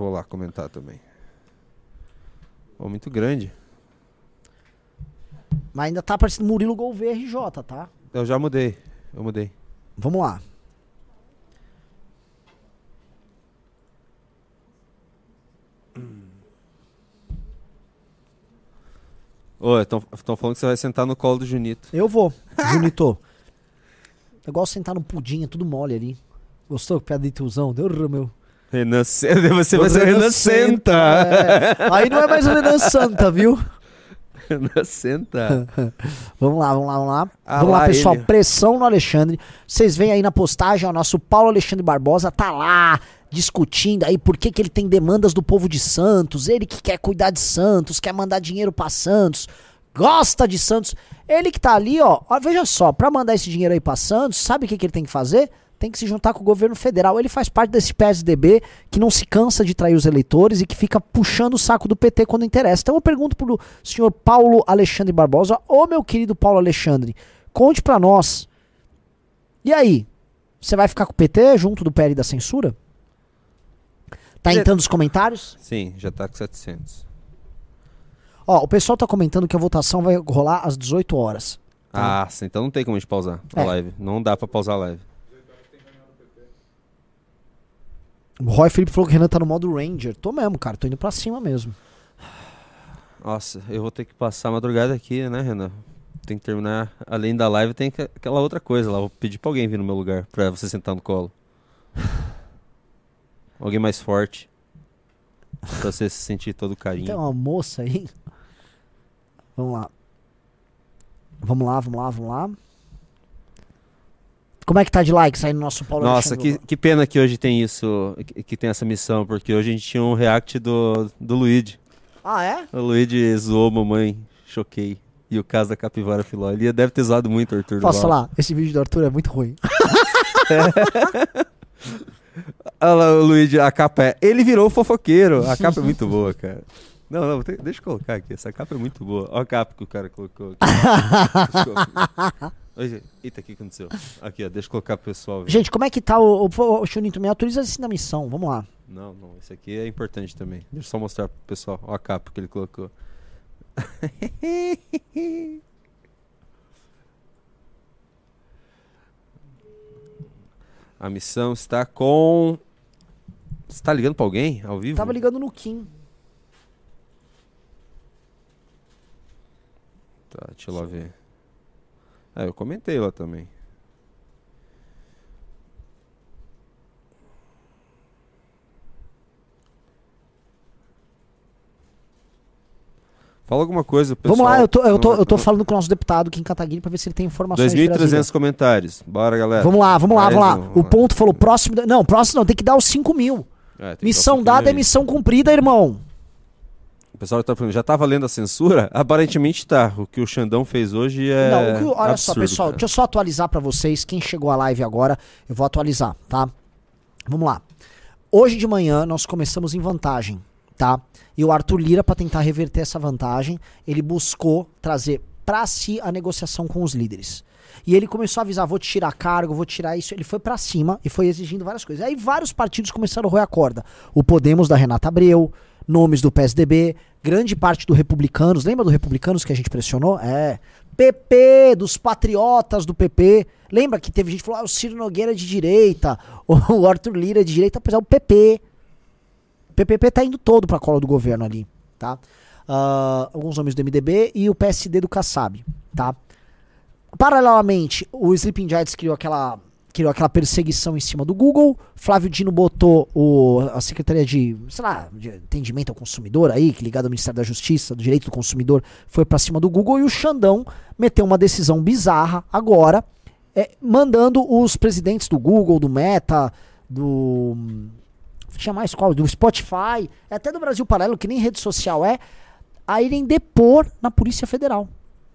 Vou lá comentar também. Oh, muito grande. Mas ainda tá parecendo Murilo Gouveia RJ, tá? Eu já mudei. Eu mudei. Vamos lá. Ô, estão falando que você vai sentar no colo do Junito. Eu vou, *laughs* Junito. Eu gosto de sentar no pudim, é tudo mole ali. Gostou? Piada de tiozão? Deu meu. Renan Senta. *laughs* Você vai ser Renan Senta. É. Aí não é mais o Renan Santa, viu? *laughs* Renan Senta. *laughs* Vamos lá, vamos lá, vamos lá. Ah vamos lá, lá, pessoal. ele. Pressão no Alexandre. Vocês veem aí na postagem, ó, nosso Paulo Alexandre Barbosa tá lá discutindo aí por que, que ele tem demandas do povo de Santos. Ele que quer cuidar de Santos, quer mandar dinheiro pra Santos, gosta de Santos. Ele que tá ali, ó, ó veja só, pra mandar esse dinheiro aí pra Santos, sabe o que, que ele tem que fazer? Tem que se juntar com o governo federal. Ele faz parte desse PSDB que não se cansa de trair os eleitores e que fica puxando o saco do PT quando interessa. Então eu pergunto pro senhor Paulo Alexandre Barbosa, ô meu querido Paulo Alexandre, conte pra nós. E aí? Você vai ficar com o PT junto do PL da censura? Tá entrando nos comentários? Sim, já tá com 700. Ó, o pessoal tá comentando que a votação vai rolar às 18 horas. Ah, sim, então não tem como a gente pausar a É. live. Não dá pra pausar a live. O Roy Felipe falou que o Renan tá no modo Ranger. Tô mesmo, cara. Tô indo pra cima mesmo. Nossa, eu vou ter que passar a madrugada aqui, né, Renan? tem que terminar. Além da live, tem que- aquela outra coisa lá. Vou pedir pra alguém vir no meu lugar, pra você sentar no colo. *laughs* alguém mais forte. Pra você se sentir todo carinho. Tem uma moça aí. Vamos lá. Vamos lá, vamos lá, vamos lá. Como é que tá de likes aí no nosso Paulo Nossa, que, que pena que hoje tem isso, que, que tem essa missão, porque hoje a gente tinha um react do, do Luigi. Ah, é? O Luigi zoou mamãe, choquei. E o caso da capivara filó. Ele deve ter zoado muito o Arthur Posso falar? Esse vídeo do Arthur é muito ruim. *laughs* Olha lá, o Luigi, a capa é. Ele virou fofoqueiro. A capa é muito boa, cara. Não, não, deixa eu colocar aqui. Essa capa é muito boa. Olha a capa que o cara colocou aqui. *laughs* Eita, o que aconteceu? *laughs* Aqui, ó, deixa eu colocar pro pessoal ver. Gente, como é que tá o, o, o Chunito? Me autoriza assim na missão. Vamos lá. Não, não, esse aqui é importante também. Deixa eu só mostrar pro pessoal. Olha a capa que ele colocou. *laughs* A missão está com. Você tá ligando pra alguém ao vivo? Tava ligando no Kim. Tá, deixa eu lá ver. É, eu comentei lá também. Fala alguma coisa, pessoal. Vamos lá, eu tô, eu, tô, eu tô falando com o nosso deputado Kim Kataguiri pra ver se ele tem informações de Brasília. 2.300 comentários. Bora, galera. Vamos lá, vamos lá, vamos lá. O ponto falou próximo. da- Não, próximo não, tem que dar os 5 mil. É, Missão dada é missão cumprida, irmão. O pessoal tá falando, já tá valendo a censura? Aparentemente tá. O que o Xandão fez hoje é. Não, o que- olha só, absurdo, pessoal, cara. deixa eu só atualizar pra vocês. Quem chegou à live agora, eu vou atualizar, tá? Vamos lá. Hoje de manhã nós começamos em vantagem, tá? E o Arthur Lira, pra tentar reverter essa vantagem, ele buscou trazer pra si a negociação com os líderes. E ele começou a avisar: vou tirar cargo, vou tirar isso. Ele foi pra cima e foi exigindo várias coisas. Aí vários partidos começaram a roer a corda. O Podemos da Renata Abreu, nomes do PSDB, grande parte do Republicanos. Lembra do Republicanos que a gente pressionou? É. PP, dos patriotas do PP. Lembra que teve gente que falou: ah, o Ciro Nogueira é de direita, *laughs* o Arthur Lira é de direita, apesar do PP. O PPP tá indo todo pra cola do governo ali, tá? Ah, alguns nomes do MDB e o PSD do Kassab, tá? Paralelamente, o Sleeping Giants criou aquela, criou aquela perseguição em cima do Google. Flávio Dino botou o, a Secretaria de, sei lá, de Atendimento ao Consumidor aí, que ligado ao Ministério da Justiça, do Direito do Consumidor, foi pra cima do Google. E o Xandão meteu uma decisão bizarra agora, é, mandando os presidentes do Google, do Meta, do. Tinha mais qual? Do Spotify, até do Brasil Paralelo, que nem rede social é, a irem depor na Polícia Federal.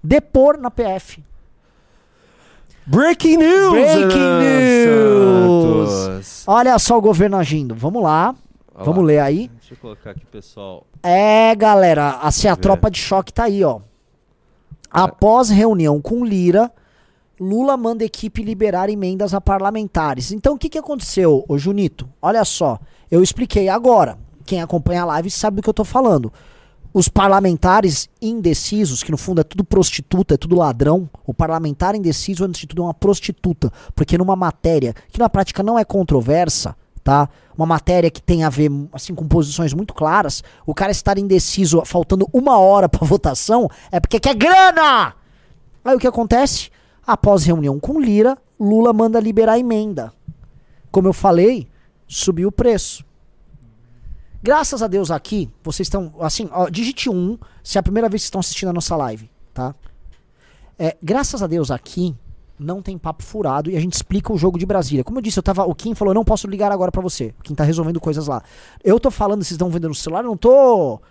Depor na PF. Breaking news! Breaking news! Olha só o governo agindo. Vamos lá. Olha Vamos ler aí. Deixa eu colocar aqui, pessoal. É, galera, assim, a tropa de choque tá aí, ó. Após reunião com Lira, Lula manda equipe liberar emendas a parlamentares. Então, o que, que aconteceu, ô Junito? Olha só, eu expliquei agora. Quem acompanha a live sabe do que eu tô falando. Os parlamentares indecisos, que no fundo é tudo prostituta, é tudo ladrão. O parlamentar indeciso, antes de tudo, é uma prostituta. Porque numa matéria que na prática não é controversa, tá? Uma matéria que tem a ver, assim, com posições muito claras, o cara estar indeciso, faltando uma hora pra *laughs* votação, é porque quer grana! Aí o que acontece? Após reunião com Lira, Lula manda liberar a emenda. Como eu falei, subiu o preço. Graças a Deus aqui, vocês estão, assim, ó, digite um se é a primeira vez que estão assistindo a nossa live, tá? É, graças a Deus aqui não tem papo furado e a gente explica o jogo de Brasília. Como eu disse, eu tava, o Kim falou, não posso ligar agora pra você. O Kim tá resolvendo coisas lá. Eu tô falando, vocês estão vendo no celular, eu não tô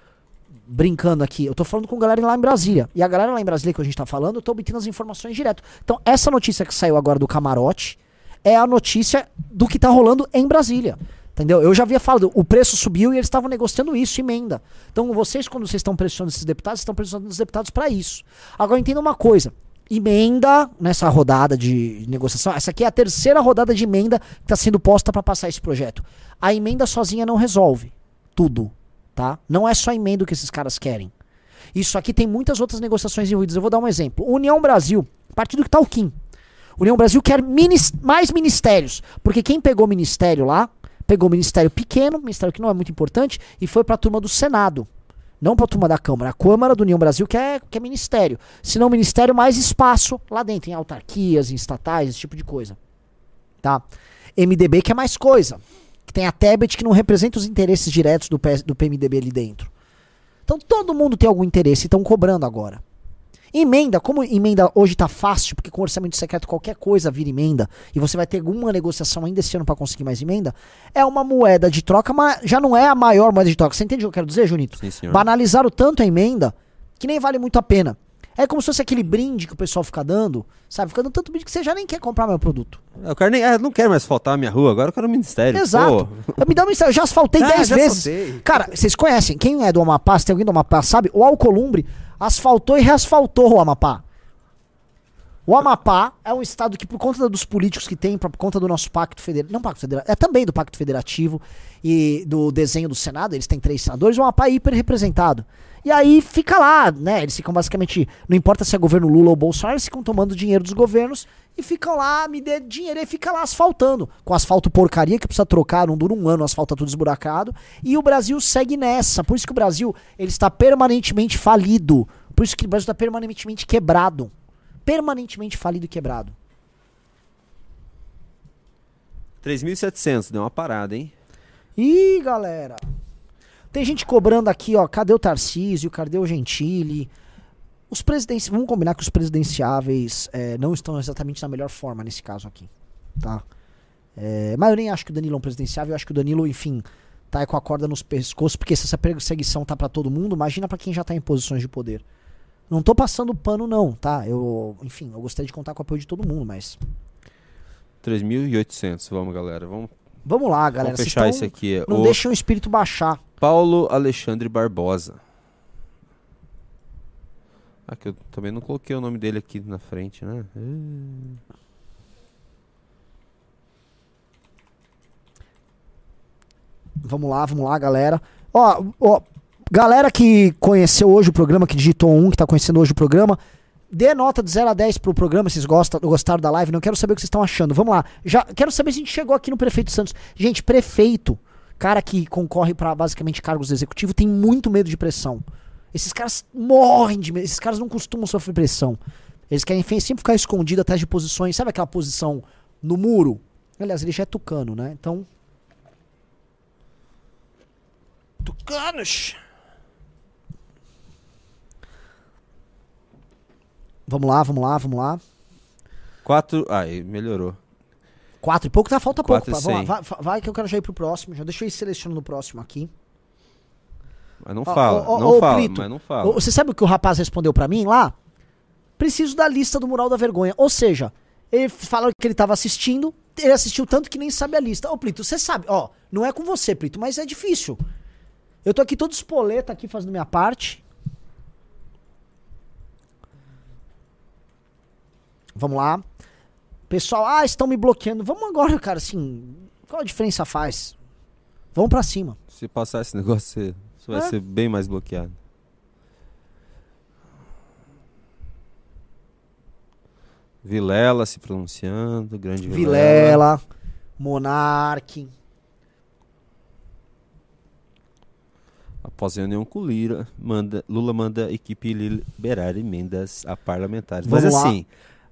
brincando aqui. Eu tô falando com galera lá em Brasília. E a galera lá em Brasília que a gente tá falando, eu tô obtendo as informações direto. Então, essa notícia que saiu agora do camarote é a notícia do que tá rolando em Brasília. Entendeu? Eu já havia falado, o preço subiu e eles estavam negociando isso, emenda. Então, vocês, quando vocês estão pressionando esses deputados, estão pressionando os deputados para isso. Agora, entenda uma coisa. Emenda nessa rodada de negociação. Essa aqui é a terceira rodada de emenda que está sendo posta para passar esse projeto. A emenda sozinha não resolve tudo, tá? Não é só emenda que esses caras querem. Isso aqui tem muitas outras negociações envolvidas. Eu vou dar um exemplo. União Brasil, partido que tá o Kim. União Brasil quer mais ministérios, porque quem pegou ministério lá, pegou ministério pequeno, ministério que não é muito importante, e foi pra turma do Senado. Não para a turma da Câmara. A Câmara do União Brasil que é, que é ministério. Se não ministério, mais espaço lá dentro, em autarquias, em estatais, esse tipo de coisa. Tá? MDB que é mais coisa. Que tem a Tebet que não representa os interesses diretos do, PS, do PMDB ali dentro. Então todo mundo tem algum interesse e estão cobrando agora. Emenda, como emenda hoje tá fácil, porque com orçamento secreto qualquer coisa vira emenda, e você vai ter alguma negociação ainda esse ano para conseguir mais emenda, é uma moeda de troca, mas já não é a maior moeda de troca. Você entende o que eu quero dizer, Junito? Sim, senhor. Banalizaram tanto a emenda que nem vale muito a pena. É como se fosse aquele brinde que o pessoal fica dando, sabe? Fica dando tanto brinde que você já nem quer comprar meu produto. Eu quero nem, ah, não quero mais asfaltar a minha rua, agora eu quero o ministério. Exato. Eu me dá uma eu já asfaltei Ah, 10 já vezes. asfaltei. Cara, vocês conhecem, quem é do Amapá, se tem alguém do Amapá, sabe? O Alcolumbre asfaltou e reasfaltou o Amapá. O Amapá é um estado que, por conta dos políticos que tem, por conta do nosso pacto federativo, não pacto federativo, é também do pacto federativo e do desenho do Senado, eles têm três senadores, o Amapá é hiper representado. E aí fica lá, né? Eles ficam basicamente, não importa se é governo Lula ou Bolsonaro, eles ficam tomando dinheiro dos governos e ficam lá, me dê dinheiro e fica lá asfaltando. Com asfalto porcaria que precisa trocar, não dura um ano, o asfalto tá tudo esburacado. E o Brasil segue nessa. Por isso que o Brasil ele está permanentemente falido. Por isso que o Brasil está permanentemente quebrado. Permanentemente falido e quebrado. 3.700, deu uma parada, hein? Ih, galera. Tem gente cobrando aqui, ó. Cadê o Tarcísio? Cadê o Gentili? Os presidentes. Vamos combinar que os presidenciáveis é, não estão exatamente na melhor forma nesse caso aqui. Tá? É, mas eu nem acho que o Danilo é um presidenciável. Eu acho que o Danilo, enfim, tá com a corda nos pescoços. Porque se essa perseguição tá pra todo mundo, imagina pra quem já tá em posições de poder. Não tô passando pano, não, tá? Eu, enfim, eu gostaria de contar com o apoio de todo mundo, mas. 3.800, vamos, galera. Vamos, Vamos lá, galera. vamos fechar isso aqui. Não O deixem o espírito baixar. Paulo Alexandre Barbosa. Ah, que eu também não coloquei o nome dele aqui na frente, né? Eh. Vamos lá, vamos lá, galera. Ó, ó, galera que conheceu hoje o programa, que digitou um, que tá conhecendo hoje o programa, dê nota de 0 a 10 pro programa, vocês gostam, gostaram da live, não quero saber o que vocês estão achando. Vamos lá. Já quero saber se a gente chegou aqui no prefeito Santos. Gente, prefeito, cara que concorre para basicamente cargos executivos, tem muito medo de pressão. Esses caras morrem de medo, esses caras não costumam sofrer pressão. Eles querem sempre ficar escondido atrás de posições, sabe aquela posição no muro? Aliás, ele já é tucano, né? Então, Tucanos. Vamos lá, vamos lá, vamos lá. Quatro. Ai, melhorou. Quatro e pouco, tá? Falta pouco. Vamos lá, vai, vai- que eu quero já ir pro próximo. Já deixa eu ir selecionando o próximo aqui. Mas não Ó, fala, ó, ó, não fala, Plito, mas não fala. Você sabe o que o rapaz respondeu pra mim lá? Preciso da lista do Mural da Vergonha. Ou seja, ele falou que ele tava assistindo, ele assistiu tanto que nem sabe a lista. Ô, Plito, você sabe, ó, não é com você, Plito, mas é difícil. Eu tô aqui todo espoleta aqui fazendo minha parte. Vamos lá. Pessoal, ah, estão me bloqueando. Vamos agora, cara, assim, qual a diferença faz? Vamos pra cima. Se passar esse *laughs* negócio, você, vai É. ser bem mais bloqueado. Vilela se pronunciando, grande Vilela. Vilela, Monarque. Após reunião com Lira, manda, Lula manda equipe liberar emendas a parlamentares. Vamos Mas lá. assim,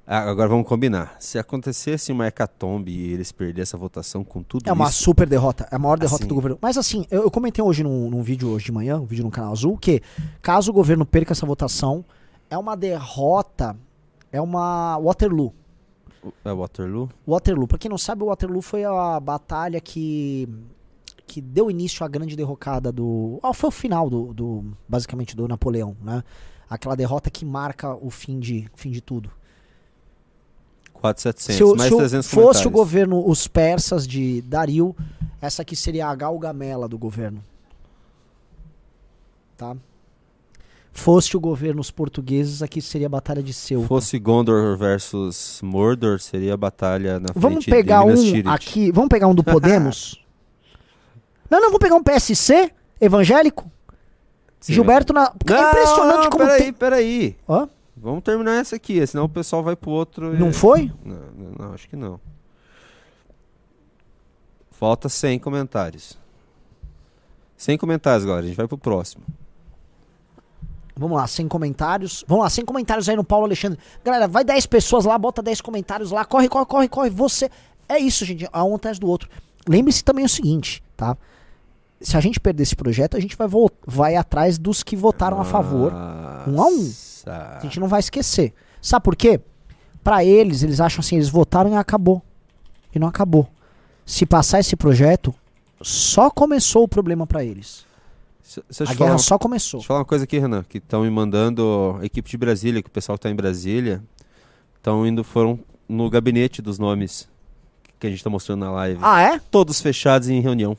agora vamos combinar. Se acontecesse uma hecatombe e eles perdessem essa votação com tudo É uma isso, super derrota. É a maior derrota Assim. do governo. Mas assim, eu, eu comentei hoje num, num vídeo hoje de manhã, um vídeo no canal Azul, que caso o governo perca essa votação, é uma derrota, é uma Waterloo. é Waterloo? Waterloo, pra quem não sabe, o Waterloo foi a batalha que que deu início à grande derrocada do, ah, foi o final do, do basicamente do Napoleão, né? Aquela derrota que marca o fim de fim de tudo. 4,700, se o, mais se o- 300 fosse o governo, os persas de Dario, essa aqui seria a Galgamela do governo. Tá? Fosse o governo os portugueses, aqui seria a Batalha de Ceuta. fosse Gondor versus Mordor, seria a batalha na Vamos frente pegar de Minas um Tirith. aqui, vamos pegar um do Podemos? *laughs* não, não, vamos pegar um PSC evangélico? Sim, Gilberto na... É Não, impressionante não, como peraí, tem... peraí. Hã? Vamos terminar essa aqui, senão o pessoal vai pro outro. e- Não foi? Não, não, não, acho que não. Falta 100 comentários. 100 comentários, galera. A gente vai pro próximo. Vamos lá, sem comentários. Vamos lá, sem comentários aí no Paulo Alexandre. Galera, vai 10 pessoas lá, bota 10 comentários lá. Corre, corre, corre, corre. Você. É isso, gente. A um atrás do outro. Lembre-se também o seguinte, tá? Se a gente perder esse projeto, a gente vai, vai atrás dos que votaram a favor. Um a um. Nossa. A gente não vai esquecer. Sabe por quê? Pra eles, eles acham assim, eles votaram e acabou. E não acabou. Se passar esse projeto, só começou o problema pra eles. Se, se A guerra falar, só começou. Deixa eu falar uma coisa aqui, Renan, que estão me mandando a equipe de Brasília, que o pessoal que tá em Brasília, estão indo, foram no gabinete dos nomes que a gente tá mostrando na live. Ah, é? Todos fechados em reunião.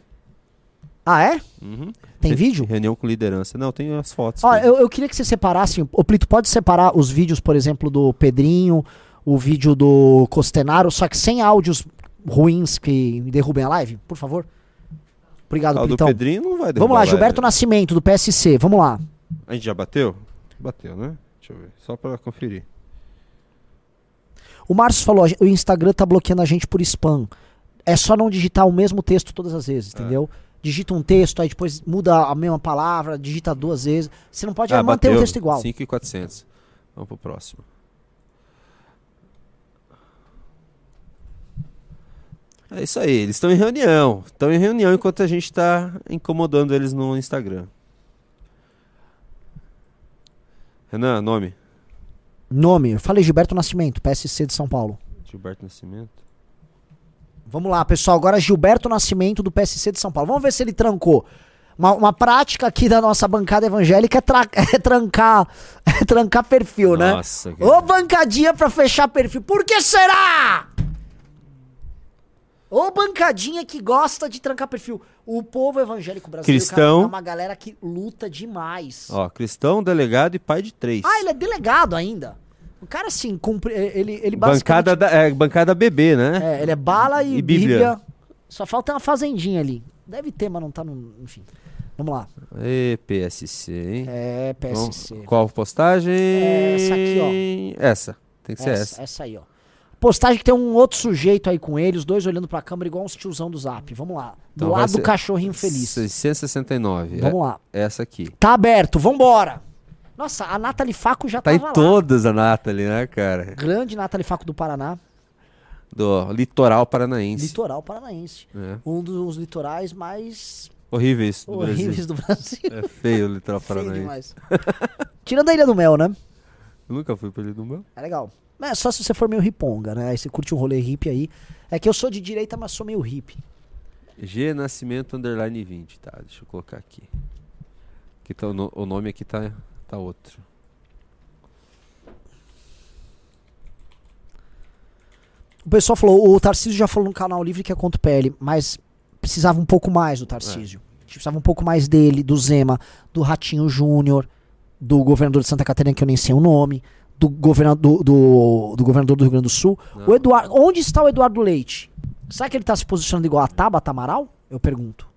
Ah, é? Uhum. Tem Re- vídeo? Reunião com liderança. Não, tem as fotos. Aqui. eu, eu queria que você separasse. Ô, Plito, pode separar os vídeos, por exemplo, do Pedrinho, o vídeo do Costenaro, só que sem áudios ruins que derrubem a live, por favor? Obrigado, Ah, o do Plitão. Pedrinho não vai Vamos lá, Gilberto. Nascimento, do PSC. Vamos lá. A gente já bateu? Bateu, né? Deixa eu ver. Só pra conferir. O Márcio falou, o Instagram tá bloqueando a gente por spam. É só não digitar o mesmo texto todas as vezes, entendeu? Digita um texto, aí depois muda a mesma palavra, digita duas vezes. Você não pode é, manter o texto igual. 5,400. Vamos pro próximo. É isso aí, eles estão em reunião. Estão em reunião enquanto a gente está incomodando eles no Instagram. Renan, nome? Nome, eu falei Gilberto Nascimento, PSC de São Paulo. Gilberto Nascimento. Vamos lá, pessoal. Agora Gilberto Nascimento do PSC de São Paulo. Vamos ver se ele trancou. Uma, uma prática aqui da nossa bancada evangélica é, tra- *laughs* é trancar, é trancar perfil, né? Nossa, que- Ô bancadinha pra fechar perfil. Por que será? Ô bancadinha que gosta de trancar perfil. O povo evangélico brasileiro Cristão. cara, é uma galera que luta demais. Ó, cristão, delegado e pai de três. Ah, ele é delegado ainda. O cara, assim, cumpre, ele, ele bancada, basicamente... da, é, bancada bebê, né? É, ele é bala e, E bíblia. Bíblia. Só falta uma fazendinha ali. Deve ter, mas não tá no. Enfim. Vamos lá. E PSC, hein? É, PSC. Vamos- Qual postagem? Essa aqui, ó. Essa. Tem que ser essa, essa. essa aí, ó. Postagem que tem um outro sujeito aí com ele, os dois olhando pra câmera igual uns tiozão do zap. Vamos lá. Do Então lado do cachorrinho feliz. 669. Vamos lá. É, essa aqui. Tá aberto, vambora. Nossa, a Nathalie Faco já Tá em lá. todas a Nathalie, né, cara? Grande Nathalie Faco do Paraná. Do litoral paranaense. Litoral paranaense. É. Um dos litorais mais Horríveis do horríveis do Brasil. Brasil. É feio o litoral *laughs* Feio paranaense. demais. Tirando a Ilha do Mel, né? Eu nunca fui pra ele do meu. É legal. É só se você for meio riponga, né? Aí você curte um rolê hippie aí. É que eu sou de direita, mas sou meio hippie. G Nascimento Underline 20, tá? Deixa eu colocar aqui. aqui tá, o nome aqui tá, outro. O pessoal falou, o Tarcísio já falou no canal livre que é contra o PL, mas precisava um pouco mais do Tarcísio. A gente precisava um pouco mais dele, do Zema, do Ratinho Júnior, do governador de Santa Catarina, que eu nem sei o nome, do, governa do, do, do governador do Rio Grande do Sul. O Eduardo, onde está o Eduardo Leite? Será que ele está se posicionando igual a Tabata Amaral? Eu pergunto.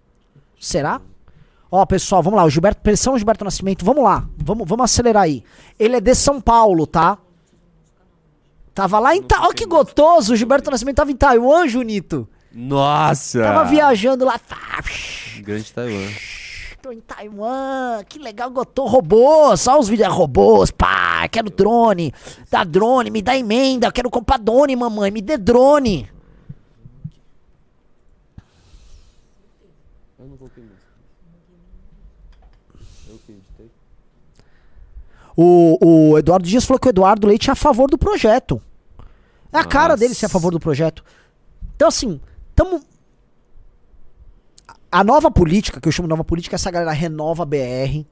Será? Ó, pessoal, vamos lá. O Gilberto, pressão Gilberto Nascimento, vamos lá. Vamos, vamos acelerar aí. Ele é de São Paulo, tá? Tava lá em Ta... Ó, que gostoso! O Gilberto Nascimento tava em Taiwan, Junito. Nossa! Tava viajando lá. Tá, Grande Taiwan. *laughs* Tô em Taiwan, que legal, gotou robôs. Só os vídeos, é, robôs, pá, quero drone. Dá drone, me dá emenda, eu quero comprar drone, mamãe, me dê drone. O, o Eduardo Dias falou que o Eduardo Leite é a favor do projeto. É a cara Nossa. dele ser a favor do projeto. Então, assim, tamo. A nova política, que eu chamo nova política, essa galera renova BR.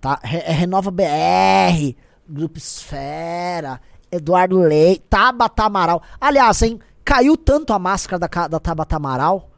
Tá? Re- é renova BR, Grupo Esfera, Eduardo Leite, Tabata Amaral. Aliás, hein? Caiu tanto a máscara da, da Tabata Amaral.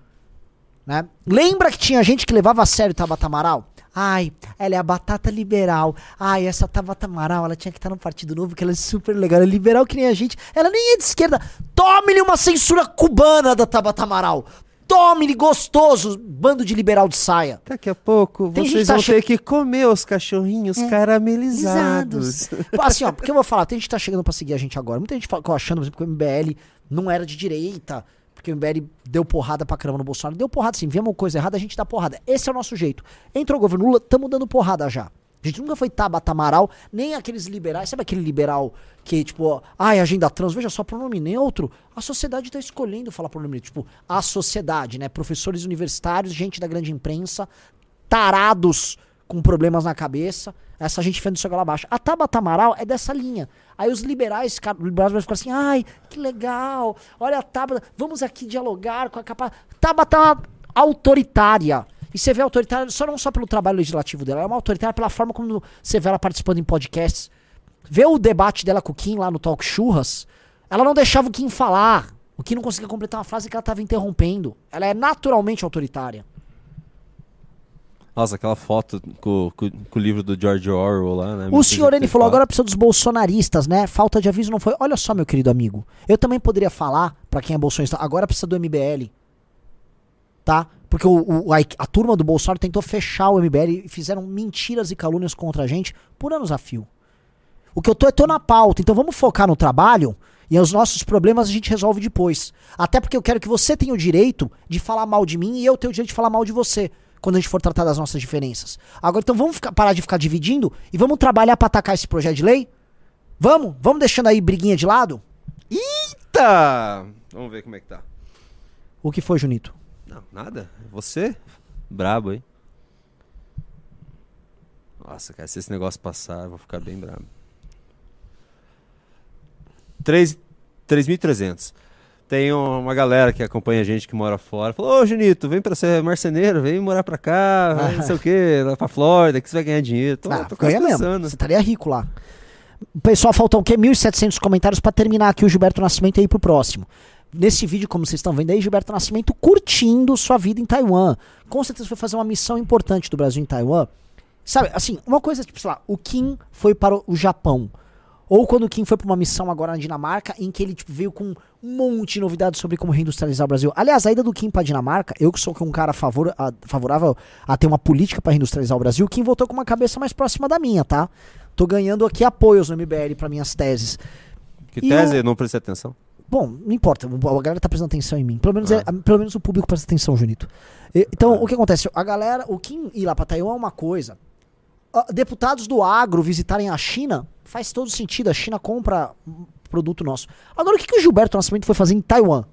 Né? Lembra que tinha gente que levava a sério Tabata Amaral? Ai, ela é a batata liberal. Ai, essa Tabata Amaral, ela tinha que estar no Partido Novo, que ela é super legal. Ela é liberal que nem a gente. Ela nem é de esquerda. Tome-lhe uma censura cubana da Tabata Amaral. Tome-lhe gostoso, bando de liberal de saia. Daqui a pouco Tem vocês tá vão che- ter que comer os cachorrinhos caramelizados. Pô, Assim, ó, porque eu vou falar, tem gente que tá chegando pra seguir a gente agora. Muita gente fala, achando, por exemplo, que o MBL não era de direita, porque o MBL deu porrada pra caramba no Bolsonaro. Deu porrada sim, vemos coisa errada, a gente dá porrada. Esse é o nosso jeito. Entrou o governo Lula, tamo dando porrada já. A gente nunca foi Tabata Amaral, nem aqueles liberais. Sabe aquele liberal que, tipo, ai, agenda trans, veja só, pronome neutro. A sociedade tá escolhendo falar pronome neutro. Tipo, a sociedade, né? Professores universitários, gente da grande imprensa, tarados com problemas na cabeça. Essa gente fez isso lá abaixo. A Tabata Amaral é dessa linha. Aí os liberais, cara, liberais vão ficar assim, ai, que legal. Olha a Tabata, vamos aqui dialogar com a capa. Tabata autoritária. E você vê autoritária só não só pelo trabalho legislativo dela, ela é uma autoritária pela forma como você vê ela participando em podcasts. Vê o debate dela com o Kim lá no Talk Churras. Ela não deixava o Kim falar. O Kim não conseguia completar uma frase que ela estava interrompendo. Ela é naturalmente autoritária. Nossa, aquela foto com, com, com o livro do George Orwell lá, né? O senhor ele falou, agora precisa dos bolsonaristas, né? Falta de aviso não foi. Olha só, meu querido amigo. Eu também poderia falar, para quem é bolsonarista, agora precisa do MBL. Tá? Porque o, o, a, a, turma do Bolsonaro tentou fechar o MBL e fizeram mentiras e calúnias contra a gente por anos a fio. O que eu tô é tô na pauta, então vamos focar no trabalho e os nossos problemas a gente resolve depois. Até porque eu quero que você tenha o direito de falar mal de mim e eu tenho o direito de falar mal de você quando a gente for tratar das nossas diferenças. Agora então vamos ficar, parar de ficar dividindo e vamos trabalhar para atacar esse projeto de lei? Vamos? Vamos deixando aí briguinha de lado? Eita! Vamos ver como é que tá. O que foi, Junito? Não, nada. Você? Brabo, hein? Nossa, cara, se esse negócio passar, eu vou ficar bem brabo. 3.300. Tem uma galera que acompanha a gente que mora fora. Falou, ô Junito, vem pra ser marceneiro, vem morar pra cá, ah. não sei o quê, lá pra Flórida, que você vai ganhar dinheiro. Tô, ah, tô ganha mesmo. Você estaria rico lá. Pessoal, faltam o quê? 1.700 comentários para terminar aqui o Gilberto Nascimento e ir pro próximo. Nesse vídeo, como vocês estão vendo aí, Gilberto Nascimento curtindo sua vida em Taiwan. Com certeza foi fazer uma missão importante do Brasil em Taiwan. Sabe, assim, uma coisa, tipo, sei lá, o Kim foi para o Japão. Ou quando o Kim foi para uma missão agora na Dinamarca, em que ele tipo, veio com um monte de novidades sobre como reindustrializar o Brasil. Aliás, a ida do Kim para a Dinamarca, eu que sou um cara favor, a, favorável a ter uma política para reindustrializar o Brasil, o Kim voltou com uma cabeça mais próxima da minha, tá? Tô ganhando aqui apoios no MBL para minhas teses. Que e tese? Eu... Não prestei atenção. Bom, não importa, a galera tá prestando atenção em mim. Pelo menos, é, ah. é, pelo menos o público presta atenção, Junito. Então, ah. o que acontece? A galera, o Kim ir lá pra Taiwan é uma coisa. Uh, deputados do agro visitarem a China faz todo sentido. A China compra produto nosso. Agora, o que, que o Gilberto Nascimento foi fazer em Taiwan?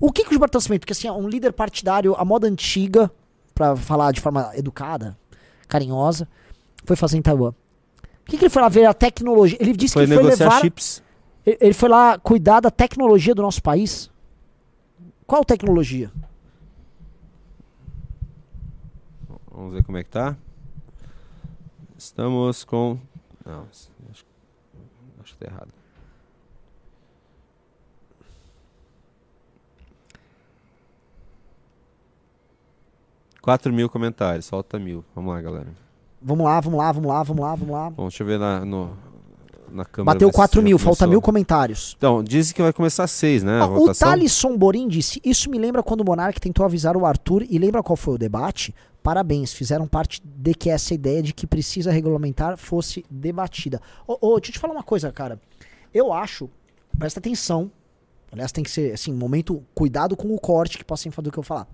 O que, que o Gilberto Nascimento, que assim, é um líder partidário à moda antiga, para falar de forma educada, carinhosa, foi fazer em Taiwan? O que, que ele foi lá ver a tecnologia? Ele disse foi que foi levar. Chips. Ele foi lá cuidar da tecnologia do nosso país. Qual tecnologia? Vamos ver como é que tá. Estamos com. Não, acho, acho que tá errado. Quatro mil comentários, falta mil. Vamos lá, galera. Vamos lá, vamos lá, vamos lá, vamos lá, vamos lá. Bom, deixa eu ver na, no, na câmera. Bateu 4 mil, falta mil comentários. Então, dizem que vai começar seis, né? Ah, o Thalisson Borim disse: Isso me lembra quando o Monark tentou avisar o Arthur e lembra qual foi o debate? Parabéns, fizeram parte de que essa ideia de que precisa regulamentar fosse debatida. Ô, ô, deixa eu te falar uma coisa, cara. Eu acho, presta atenção. Aliás, tem que ser, assim, momento, cuidado com o corte que possa enfadar do que eu falar.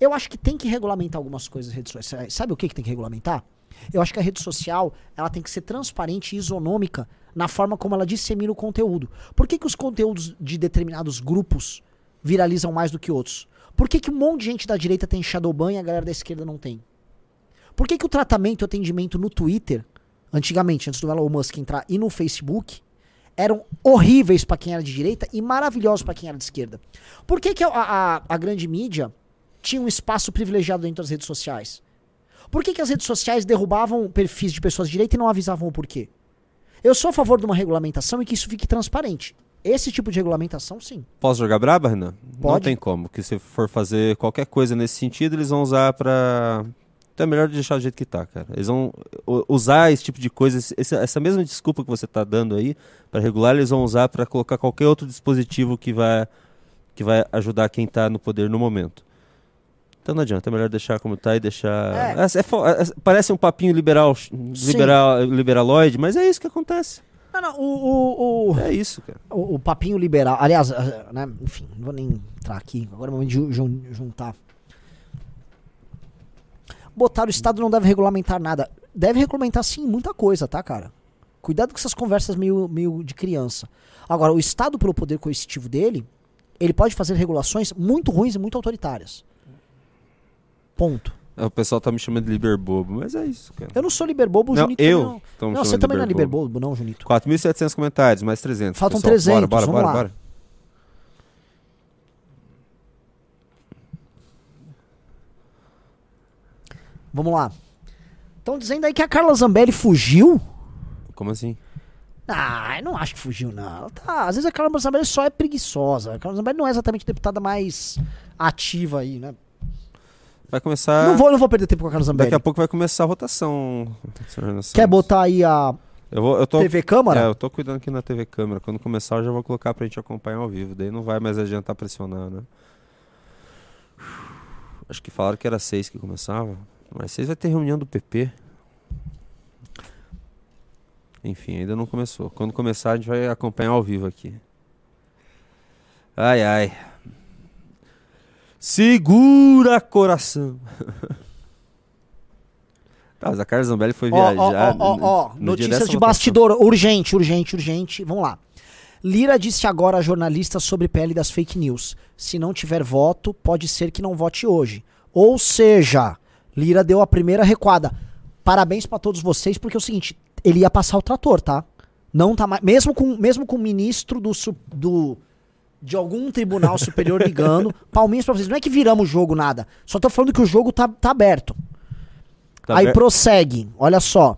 Eu acho que tem que regulamentar algumas coisas redes sociais. Sabe o que, que tem que regulamentar? Eu acho que a rede social ela tem que ser transparente e isonômica na forma como ela dissemina o conteúdo. Por que, que os conteúdos de determinados grupos viralizam mais do que outros? Por que, que um monte de gente da direita tem Shadowban e a galera da esquerda não tem? Por que, que o tratamento e o atendimento no Twitter, antigamente, antes do Elon Musk entrar, e no Facebook, eram horríveis para quem era de direita e maravilhosos para quem era de esquerda? Por que, que a, a, a grande mídia tinha um espaço privilegiado dentro das redes sociais? Por que, que as redes sociais derrubavam perfis de pessoas de direita e não avisavam o porquê? Eu sou a favor de uma regulamentação e que isso fique transparente. Esse tipo de regulamentação, sim. Posso jogar braba, Renan? Pode. Não tem como. Que se for fazer qualquer coisa nesse sentido, eles vão usar pra. Então é melhor deixar do jeito que tá, cara. Eles vão usar esse tipo de coisa, essa mesma desculpa que você tá dando aí para regular, eles vão usar para colocar qualquer outro dispositivo que vai, que vai ajudar quem tá no poder no momento. Então não adianta, é melhor deixar como tá e deixar. É. É, é, é parece um papinho liberal, liberal liberaloide, mas é isso que acontece. Não, não, o, o, o, É isso, cara. O, o, papinho liberal. Aliás, né, enfim, não vou nem entrar aqui. Agora é o momento de juntar. Botar o Estado não deve regulamentar nada. deve regulamentar sim muita coisa, tá, cara? Cuidado com essas conversas meio, meio de criança. Agora, o Estado, pelo poder coercitivo dele, ele pode fazer regulações muito ruins e muito autoritárias. Ponto. É, O pessoal tá me chamando de liberbobo, mas é isso, cara. Eu não sou liberbobo, o Não, Junito eu também não. Não, você também não é liberbobo. não, Junito. 4.700 comentários, mais 300. Faltam pessoal. 300, Bora, bora, vamos bora, lá. bora. Vamos lá. Estão dizendo aí que a Carla Zambelli fugiu? Como assim? Ah, eu não acho que fugiu, não. Tá, às vezes a Carla Zambelli só é preguiçosa. A Carla Zambelli não é exatamente a deputada mais ativa aí, né? Vai começar. Não, vou, não vou perder tempo com a Carla Zambelli. Daqui a pouco vai começar a Renan Quer botar aí a Eu, vou, eu tô. TV Câmara? É, eu tô cuidando aqui na TV Câmara. Quando começar, eu já vou colocar pra gente acompanhar ao vivo. Daí não vai mais adiantar pressionar, né? Acho que falaram que era seis que começava. Mas seis vai ter reunião do PP. Enfim, ainda não começou. Quando começar, a gente vai acompanhar ao vivo aqui. Ai, ai. Segura coração. *laughs* tá, mas a Carla Zambelli foi Ó, ó, viajar. ó, ó, ó, notícias de votação. bastidor, urgente, urgente, urgente. Vamos lá. Lira disse agora a jornalistas sobre pele das fake news. Se não tiver voto, pode ser que não vote hoje. Ou seja, Lira deu a primeira recuada. Parabéns pra todos vocês, porque é o seguinte, ele ia passar o trator, tá? Não tá mais, mesmo com mesmo com o ministro do, do de algum tribunal superior ligando, *laughs* palminhas pra vocês. Não é que viramos o jogo nada. Só tô falando que o jogo tá, tá aberto. Tá Aí ver- prossegue, olha só.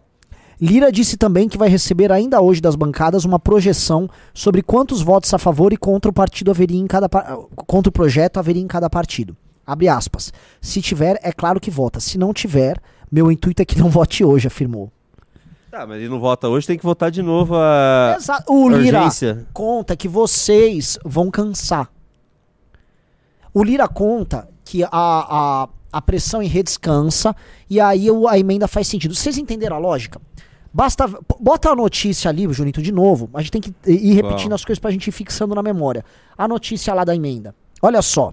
Lira disse também que vai receber ainda hoje das bancadas uma projeção sobre quantos votos a favor e contra o partido haveria em cada contra o projeto haveria em cada partido. Abre aspas. Se tiver, é claro que vota. Se não tiver, meu intuito é que não vote hoje, afirmou. Tá, mas ele não vota hoje, tem que votar de novo a Exa- o Lira urgência. conta que vocês vão cansar. O Lira conta que a, a, a pressão em redes cansa e aí a emenda faz sentido. Vocês entenderam a lógica? Basta. Bota a notícia ali, Junito, de novo. A gente tem que ir repetindo as coisas pra gente ir fixando na memória. A notícia lá da emenda. Olha só.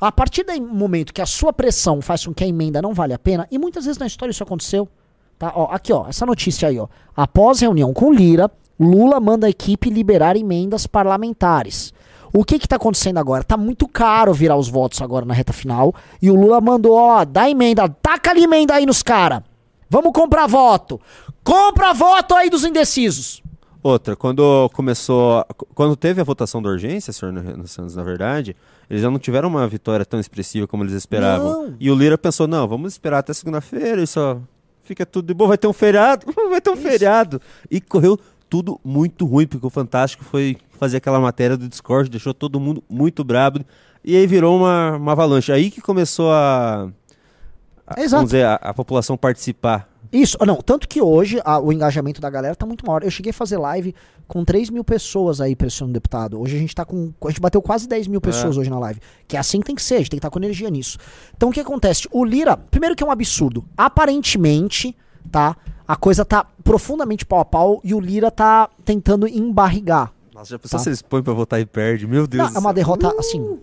A partir do momento que a sua pressão faz com que a emenda não vale a pena, e muitas vezes na história isso aconteceu, tá? Ó, aqui, ó, essa notícia aí, ó. Após reunião com Lira, Lula manda a equipe liberar emendas parlamentares. O que que tá acontecendo agora? Tá muito caro virar os votos agora na reta final, e o Lula mandou, ó, dá emenda, taca ali emenda aí nos cara. Vamos comprar voto. Compra voto aí dos indecisos. Outra, quando começou. Quando teve a votação da urgência, senhor Santos, na verdade, eles já não tiveram uma vitória tão expressiva como eles esperavam. Não. E o Lira pensou: não, vamos esperar até segunda-feira, isso fica tudo de boa, vai ter um feriado, *laughs* vai ter um feriado. E correu tudo muito ruim, porque o Fantástico foi fazer aquela matéria do Discord, deixou todo mundo muito brabo. E aí virou uma, uma avalanche. Aí que começou a. a-. Vamos dizer, a, a população participar. Isso, não, tanto que hoje a- o engajamento da galera tá muito maior. Eu cheguei a fazer live com 3 mil pessoas aí pressionando o deputado. Hoje a gente tá com. A gente bateu quase 10 mil pessoas hoje na live. Que é assim que tem que ser, a gente tem que estar com energia nisso. Então o que acontece? O Lira, primeiro que é um absurdo. Aparentemente, tá? A coisa tá profundamente pau a pau e o Lira tá tentando embarrigar. Nossa, já pensou Tá. se eles põem pra votar e perde? Meu Deus Não, é uma derrota, assim.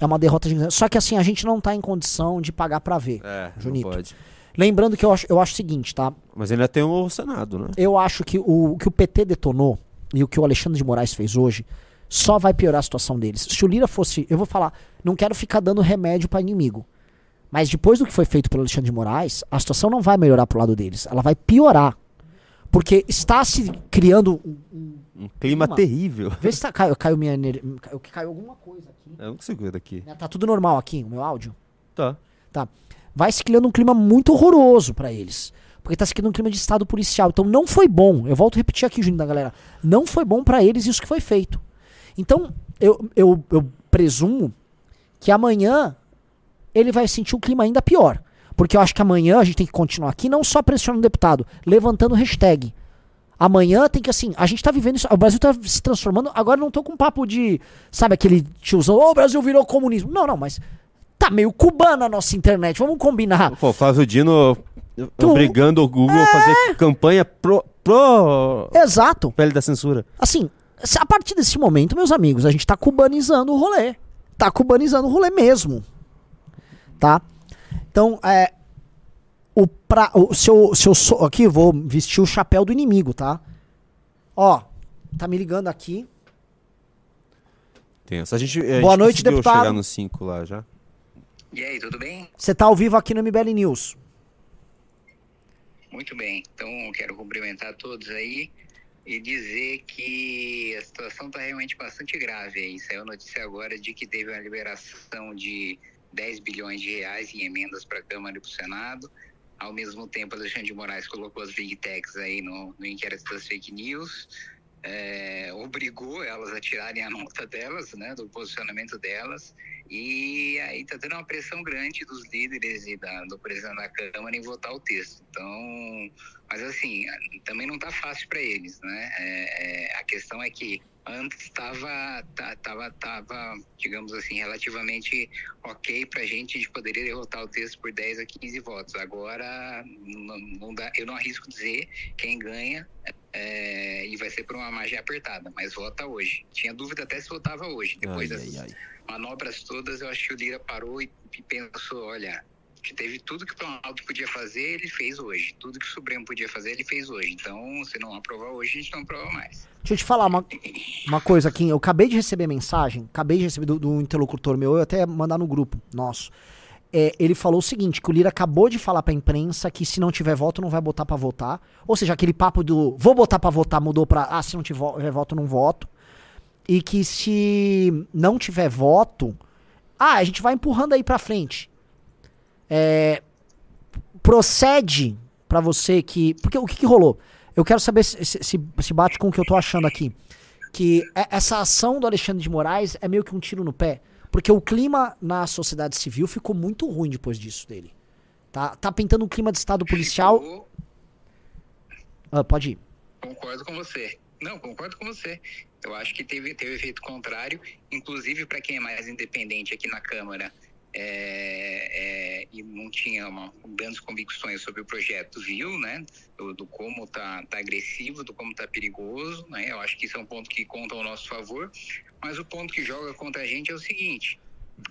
É uma derrota gigante. Só que assim, a gente não tá em condição de pagar pra ver. É, Junito. não pode. Lembrando que eu acho, eu acho o seguinte, tá? Mas ainda tem o Senado, né? eu acho que o, que o PT detonou e o que o Alexandre de Moraes fez hoje só vai piorar a situação deles. Se o Lira fosse, eu vou falar, não quero ficar dando remédio pra inimigo. Mas depois do que foi feito pelo Alexandre de Moraes, a situação não vai melhorar pro lado deles, ela vai piorar. Porque está se criando. um- um- Um clima terrível. Vê se tá, caiu, caiu minha ener- caiu, caiu alguma coisa aqui. Eu não consigo ver daqui. Tá tudo normal aqui, o meu áudio. Tá. Tá. Vai se criando um clima muito horroroso pra eles. Porque tá se criando um clima de estado policial. Então não foi bom. Eu volto a repetir aqui, Juninho da galera. Não foi bom pra eles isso que foi feito. Então, eu, eu, eu presumo que amanhã ele vai sentir um clima ainda pior. Porque eu acho que amanhã a gente tem que continuar aqui, não só pressionando o deputado, levantando hashtag. Amanhã tem que, assim, a gente tá vivendo isso. O Brasil tá se transformando. Agora não tô com papo de, sabe, aquele tiozão, ô, o Brasil virou comunismo. Não, não, mas tá meio cubana a nossa internet. Vamos combinar. Pô, Flávio Dino Tu- obrigando o Google a fazer campanha pro, pro Exato. pele da censura. Assim, se- a partir desse momento, meus amigos, a gente tá cubanizando o rolê. Tá cubanizando o rolê mesmo. Tá? Então, é. o, pra, o seu, seu so- aqui vou vestir o chapéu do inimigo, tá? Ó, tá me ligando aqui. Tenso. A gente, a Boa gente noite, deputado. chegar nos 5 lá já. E aí, tudo bem? Você tá ao vivo aqui no MBL News. Muito bem. Então, quero cumprimentar todos aí e dizer que a situação está realmente bastante grave. Aí saiu notícia agora de que teve uma liberação de 10 bilhões de reais em emendas para a Câmara e para o Senado. Ao mesmo tempo, Alexandre de Moraes colocou as big techs aí no, no inquérito das fake news. É, obrigou elas a tirarem a nota delas, né, do posicionamento delas, e aí está tendo uma pressão grande dos líderes e da, do presidente da Câmara em votar o texto. Então, mas assim, também não está fácil para eles, né? É, é, a questão é que antes estava, tava, tava, digamos assim, relativamente ok para a gente, gente poderia derrotar o texto por 10 a 15 votos. Agora, não, não dá, eu não arrisco dizer quem ganha é, e vai ser por uma margem apertada, mas vota hoje. Tinha dúvida até se votava hoje. Depois Ai, das ai, ai. manobras todas, eu acho que o Lira parou e, e pensou, olha, que teve tudo que o Planalto podia fazer, ele fez hoje. Tudo que o Supremo podia fazer, ele fez hoje. Então, se não aprovar hoje, a gente não aprova mais. Deixa eu te falar uma, uma coisa aqui. Eu acabei de receber mensagem, acabei de receber do, do interlocutor meu, eu até mandar no grupo nosso. É, ele falou o seguinte, que o Lira acabou de falar pra imprensa que se não tiver voto, não vai botar pra votar. Ou seja, aquele papo do vou botar pra votar mudou pra ah, se não tiver voto, não voto. E que se não tiver voto, ah, a gente vai empurrando aí pra frente. É, procede pra você que. Porque o que, que rolou? Eu quero saber se, se, se- bate com o que eu tô achando aqui. Que essa ação do Alexandre de Moraes é meio que um tiro no pé. Porque o clima na sociedade civil ficou muito ruim depois disso dele. Tá, tá pintando um clima de estado policial. Eu Ah, pode ir. concordo com você. Não, concordo com você. Eu acho que teve, teve efeito contrário, inclusive para quem é mais independente aqui na Câmara é, é, e não tinha uma, grandes convicções sobre o projeto, viu, né? Do, do como tá, tá agressivo, do como tá perigoso, né? Eu acho que isso é um ponto que conta ao nosso favor. Mas o ponto que joga contra a gente é o seguinte: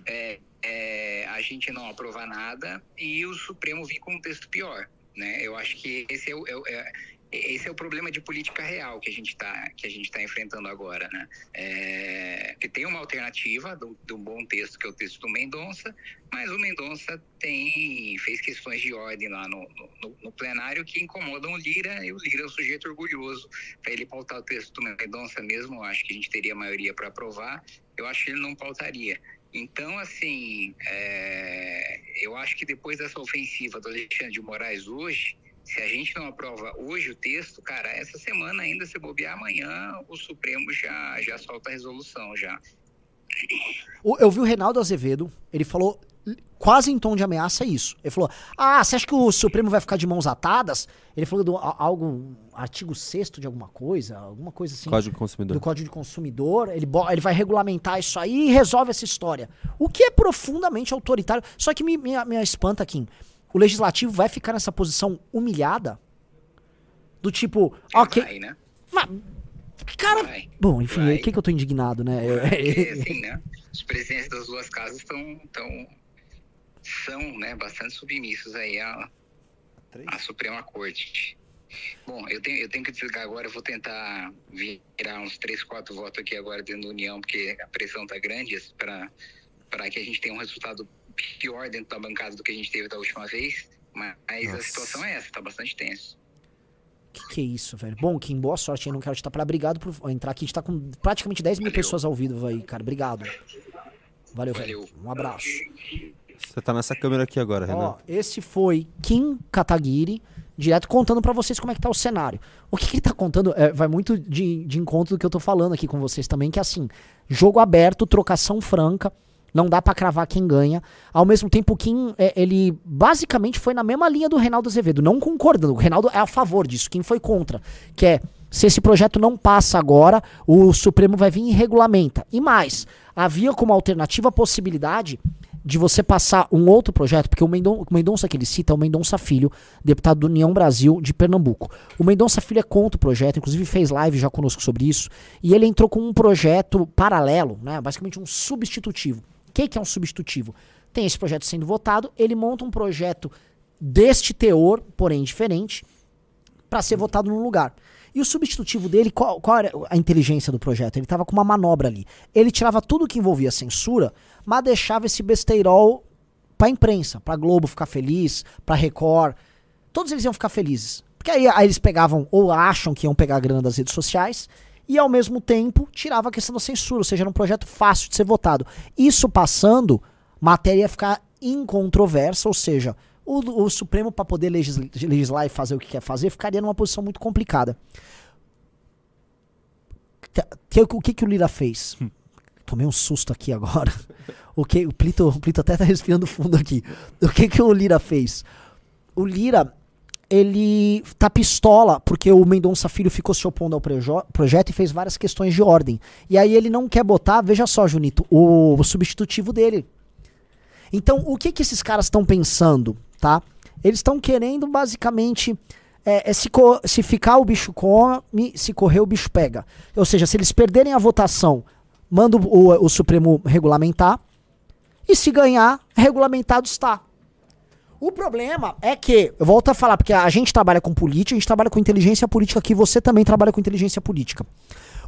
é, é, a gente não aprovar nada e o Supremo vir com um texto pior, né? Eu acho que esse é o, é é- esse é o problema de política real que a gente está que a gente está enfrentando agora, né? É, que tem uma alternativa do, do bom texto que é o texto do Mendonça, mas o Mendonça tem fez questões de ordem lá no, no, no plenário que incomodam o Lira e o Lira é um sujeito orgulhoso para ele pautar o texto do Mendonça mesmo. Eu acho que a gente teria maioria para aprovar. Eu acho que ele não pautaria. Então, assim, é, eu acho que depois dessa ofensiva do Alexandre de Moraes hoje, se a gente não aprova hoje o texto, cara, essa semana ainda, se bobear amanhã, o Supremo já, já solta a resolução já. Eu vi o Reinaldo Azevedo, ele falou quase em tom de ameaça isso. Ele falou: Ah, você acha que o Supremo vai ficar de mãos atadas? Ele falou do algo, artigo 6 de alguma coisa, alguma coisa assim. Código do Consumidor. do Código de Consumidor, ele, ele vai regulamentar isso aí e resolve essa história. O que é profundamente autoritário. Só que me, me, me espanta aqui. O legislativo vai ficar nessa posição humilhada? Do tipo, ok. Vai, né? Mas, cara. Vai. Bom, enfim, o que, que eu tô indignado, né? Porque, *laughs* assim, né? Os presidentes das duas casas estão tão, são, né, bastante submissos aí à, à Suprema Corte. Bom, eu tenho, eu tenho que desligar agora, eu vou tentar virar uns três, quatro votos aqui agora dentro da União, porque a pressão tá grande para que a gente tenha um resultado pior dentro da bancada do que a gente teve da última vez. Mas a Nossa. situação é essa, tá bastante tenso. Que que é isso, velho? Bom, Kim, boa sorte aí. Não quero te atrapalhar. Obrigado por entrar aqui. A gente tá com praticamente 10 mil Valeu. pessoas ao vivo aí, cara. Obrigado. Valeu, velho. Valeu. Um abraço. Você tá nessa câmera aqui agora, Renan. Ó, esse foi Kim Kataguiri, direto contando pra vocês como é que tá o cenário. O que, que ele tá contando é, vai muito de, de encontro do que eu tô falando aqui com vocês também, que é assim, jogo aberto, trocação franca, não dá pra cravar quem ganha. Ao mesmo tempo, Kim, é, ele basicamente foi na mesma linha do Reinaldo Azevedo, não concordando. O Reinaldo é a favor disso, Kim foi contra, que é se esse projeto não passa agora, o Supremo vai vir e regulamenta. E mais, havia como alternativa a possibilidade de você passar um outro projeto, porque o, Mendon, o Mendonça que ele cita é o Mendonça Filho, deputado do União Brasil de Pernambuco. O Mendonça Filho é contra o projeto, inclusive fez live já conosco sobre isso, e ele entrou com um projeto paralelo, né, basicamente um substitutivo. Que, que é um substitutivo? Tem esse projeto sendo votado, ele monta um projeto deste teor, porém diferente, para ser votado no lugar. E o substitutivo dele, qual, qual era a inteligência do projeto? Ele tava com uma manobra ali. Ele tirava tudo que envolvia censura, mas deixava esse besteirol pra imprensa, pra Globo ficar feliz, pra Record. Todos eles iam ficar felizes. Porque aí, aí eles pegavam, ou acham que iam pegar a grana das redes sociais, e ao mesmo tempo tirava a questão da censura, ou seja, era um projeto fácil de ser votado. Isso passando, matéria ia ficar incontroversa, ou seja, o, o Supremo, para poder legislar, legislar e fazer o que quer fazer, ficaria numa posição muito complicada. O que, que o Lira fez? Tomei um susto aqui agora. *laughs* O que o Plito, o Plito até tá *laughs* respirando fundo aqui. O que que o Lira fez? O Lira ele tá pistola porque o Mendonça Filho ficou se opondo ao projeto e fez várias questões de ordem. E aí ele não quer botar, veja só, Junito, o, o substitutivo dele. Então, o que que esses caras estão pensando, tá? Eles estão querendo basicamente é, é se, se ficar o bicho come, se correr o bicho pega. Ou seja, se eles perderem a votação, manda o- o Supremo regulamentar. E se ganhar, regulamentado está. O problema é que, eu volto a falar, porque a gente trabalha com política, a gente trabalha com inteligência política aqui, você também trabalha com inteligência política.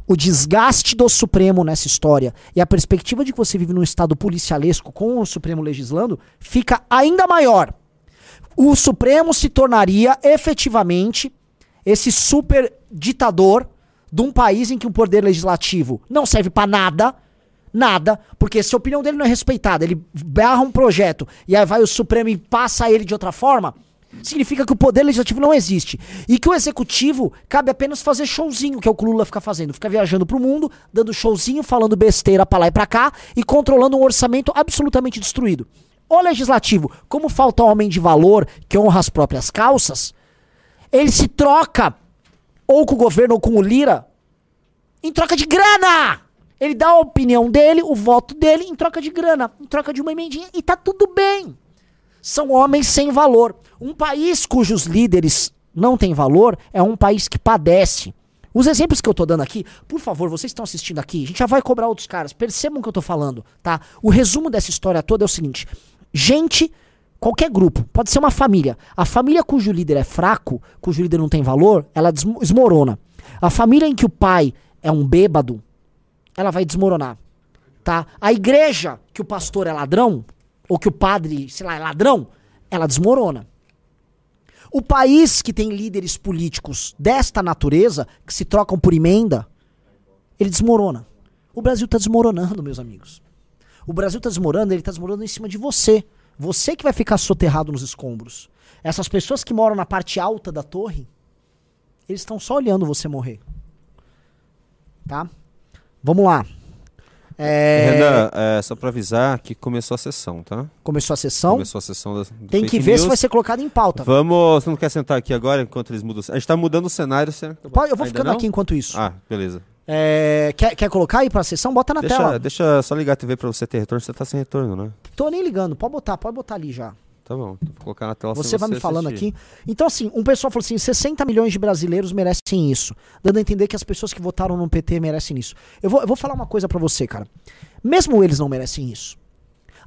O desgaste do Supremo nessa história e a perspectiva de que você vive num estado policialesco com o Supremo legislando fica ainda maior. O Supremo se tornaria efetivamente esse super ditador de um país em que o poder legislativo não serve pra nada, nada, porque se a opinião dele não é respeitada, ele barra um projeto e aí vai o Supremo e passa ele de outra forma, significa que o poder legislativo não existe. E que o executivo cabe apenas fazer showzinho, que é o que o Lula fica fazendo. Fica viajando pro mundo, dando showzinho, falando besteira pra lá e pra cá e controlando um orçamento absolutamente destruído. O legislativo, como falta homem de valor que honra as próprias calças, ele se troca ou com o governo ou com o Lira em troca de grana. Ele dá a opinião dele, o voto dele em troca de grana, em troca de uma emendinha e tá tudo bem. São homens sem valor. Um país cujos líderes não têm valor é um país que padece. Os exemplos que eu tô dando aqui, por favor, vocês estão assistindo aqui, a gente já vai cobrar outros caras, percebam o que eu tô falando, tá? O resumo dessa história toda é o seguinte: gente, qualquer grupo, pode ser uma família. A família cujo líder é fraco, cujo líder não tem valor, ela desmorona. A família em que o pai é um bêbado, ela vai desmoronar, tá? A igreja que o pastor é ladrão, ou que o padre, sei lá, é ladrão, ela desmorona. O país que tem líderes políticos desta natureza, que se trocam por emenda, ele desmorona. O Brasil está desmoronando, meus amigos. O Brasil está desmoronando, ele está desmoronando em cima de você. Você que vai ficar soterrado nos escombros. Essas pessoas que moram na parte alta da torre, eles estão só olhando você morrer. Tá? Vamos lá. É, Renan, é, só pra avisar que começou a sessão, tá? começou a sessão. Começou a sessão do Tem que ver se news. vai ser colocado em pauta. Vamos. Você não quer sentar aqui agora enquanto eles mudam? A gente tá mudando o cenário. Você... Pode- eu vou Ainda ficando não? aqui enquanto isso. Ah, beleza. É, quer, quer colocar aí pra sessão? Bota na Deixa, tela. deixa só ligar a TV pra você ter retorno. Você tá sem retorno, né? Tô nem ligando. Pode botar, pode botar ali já. Tá bom. Vou colocar na tela Você vai me falando assistir. aqui. Então, assim, um pessoal falou assim: 60 milhões de brasileiros merecem isso. Dando a entender que as pessoas que votaram no PT merecem isso. Eu vou, eu vou falar uma coisa pra você, cara. Mesmo eles não merecem isso.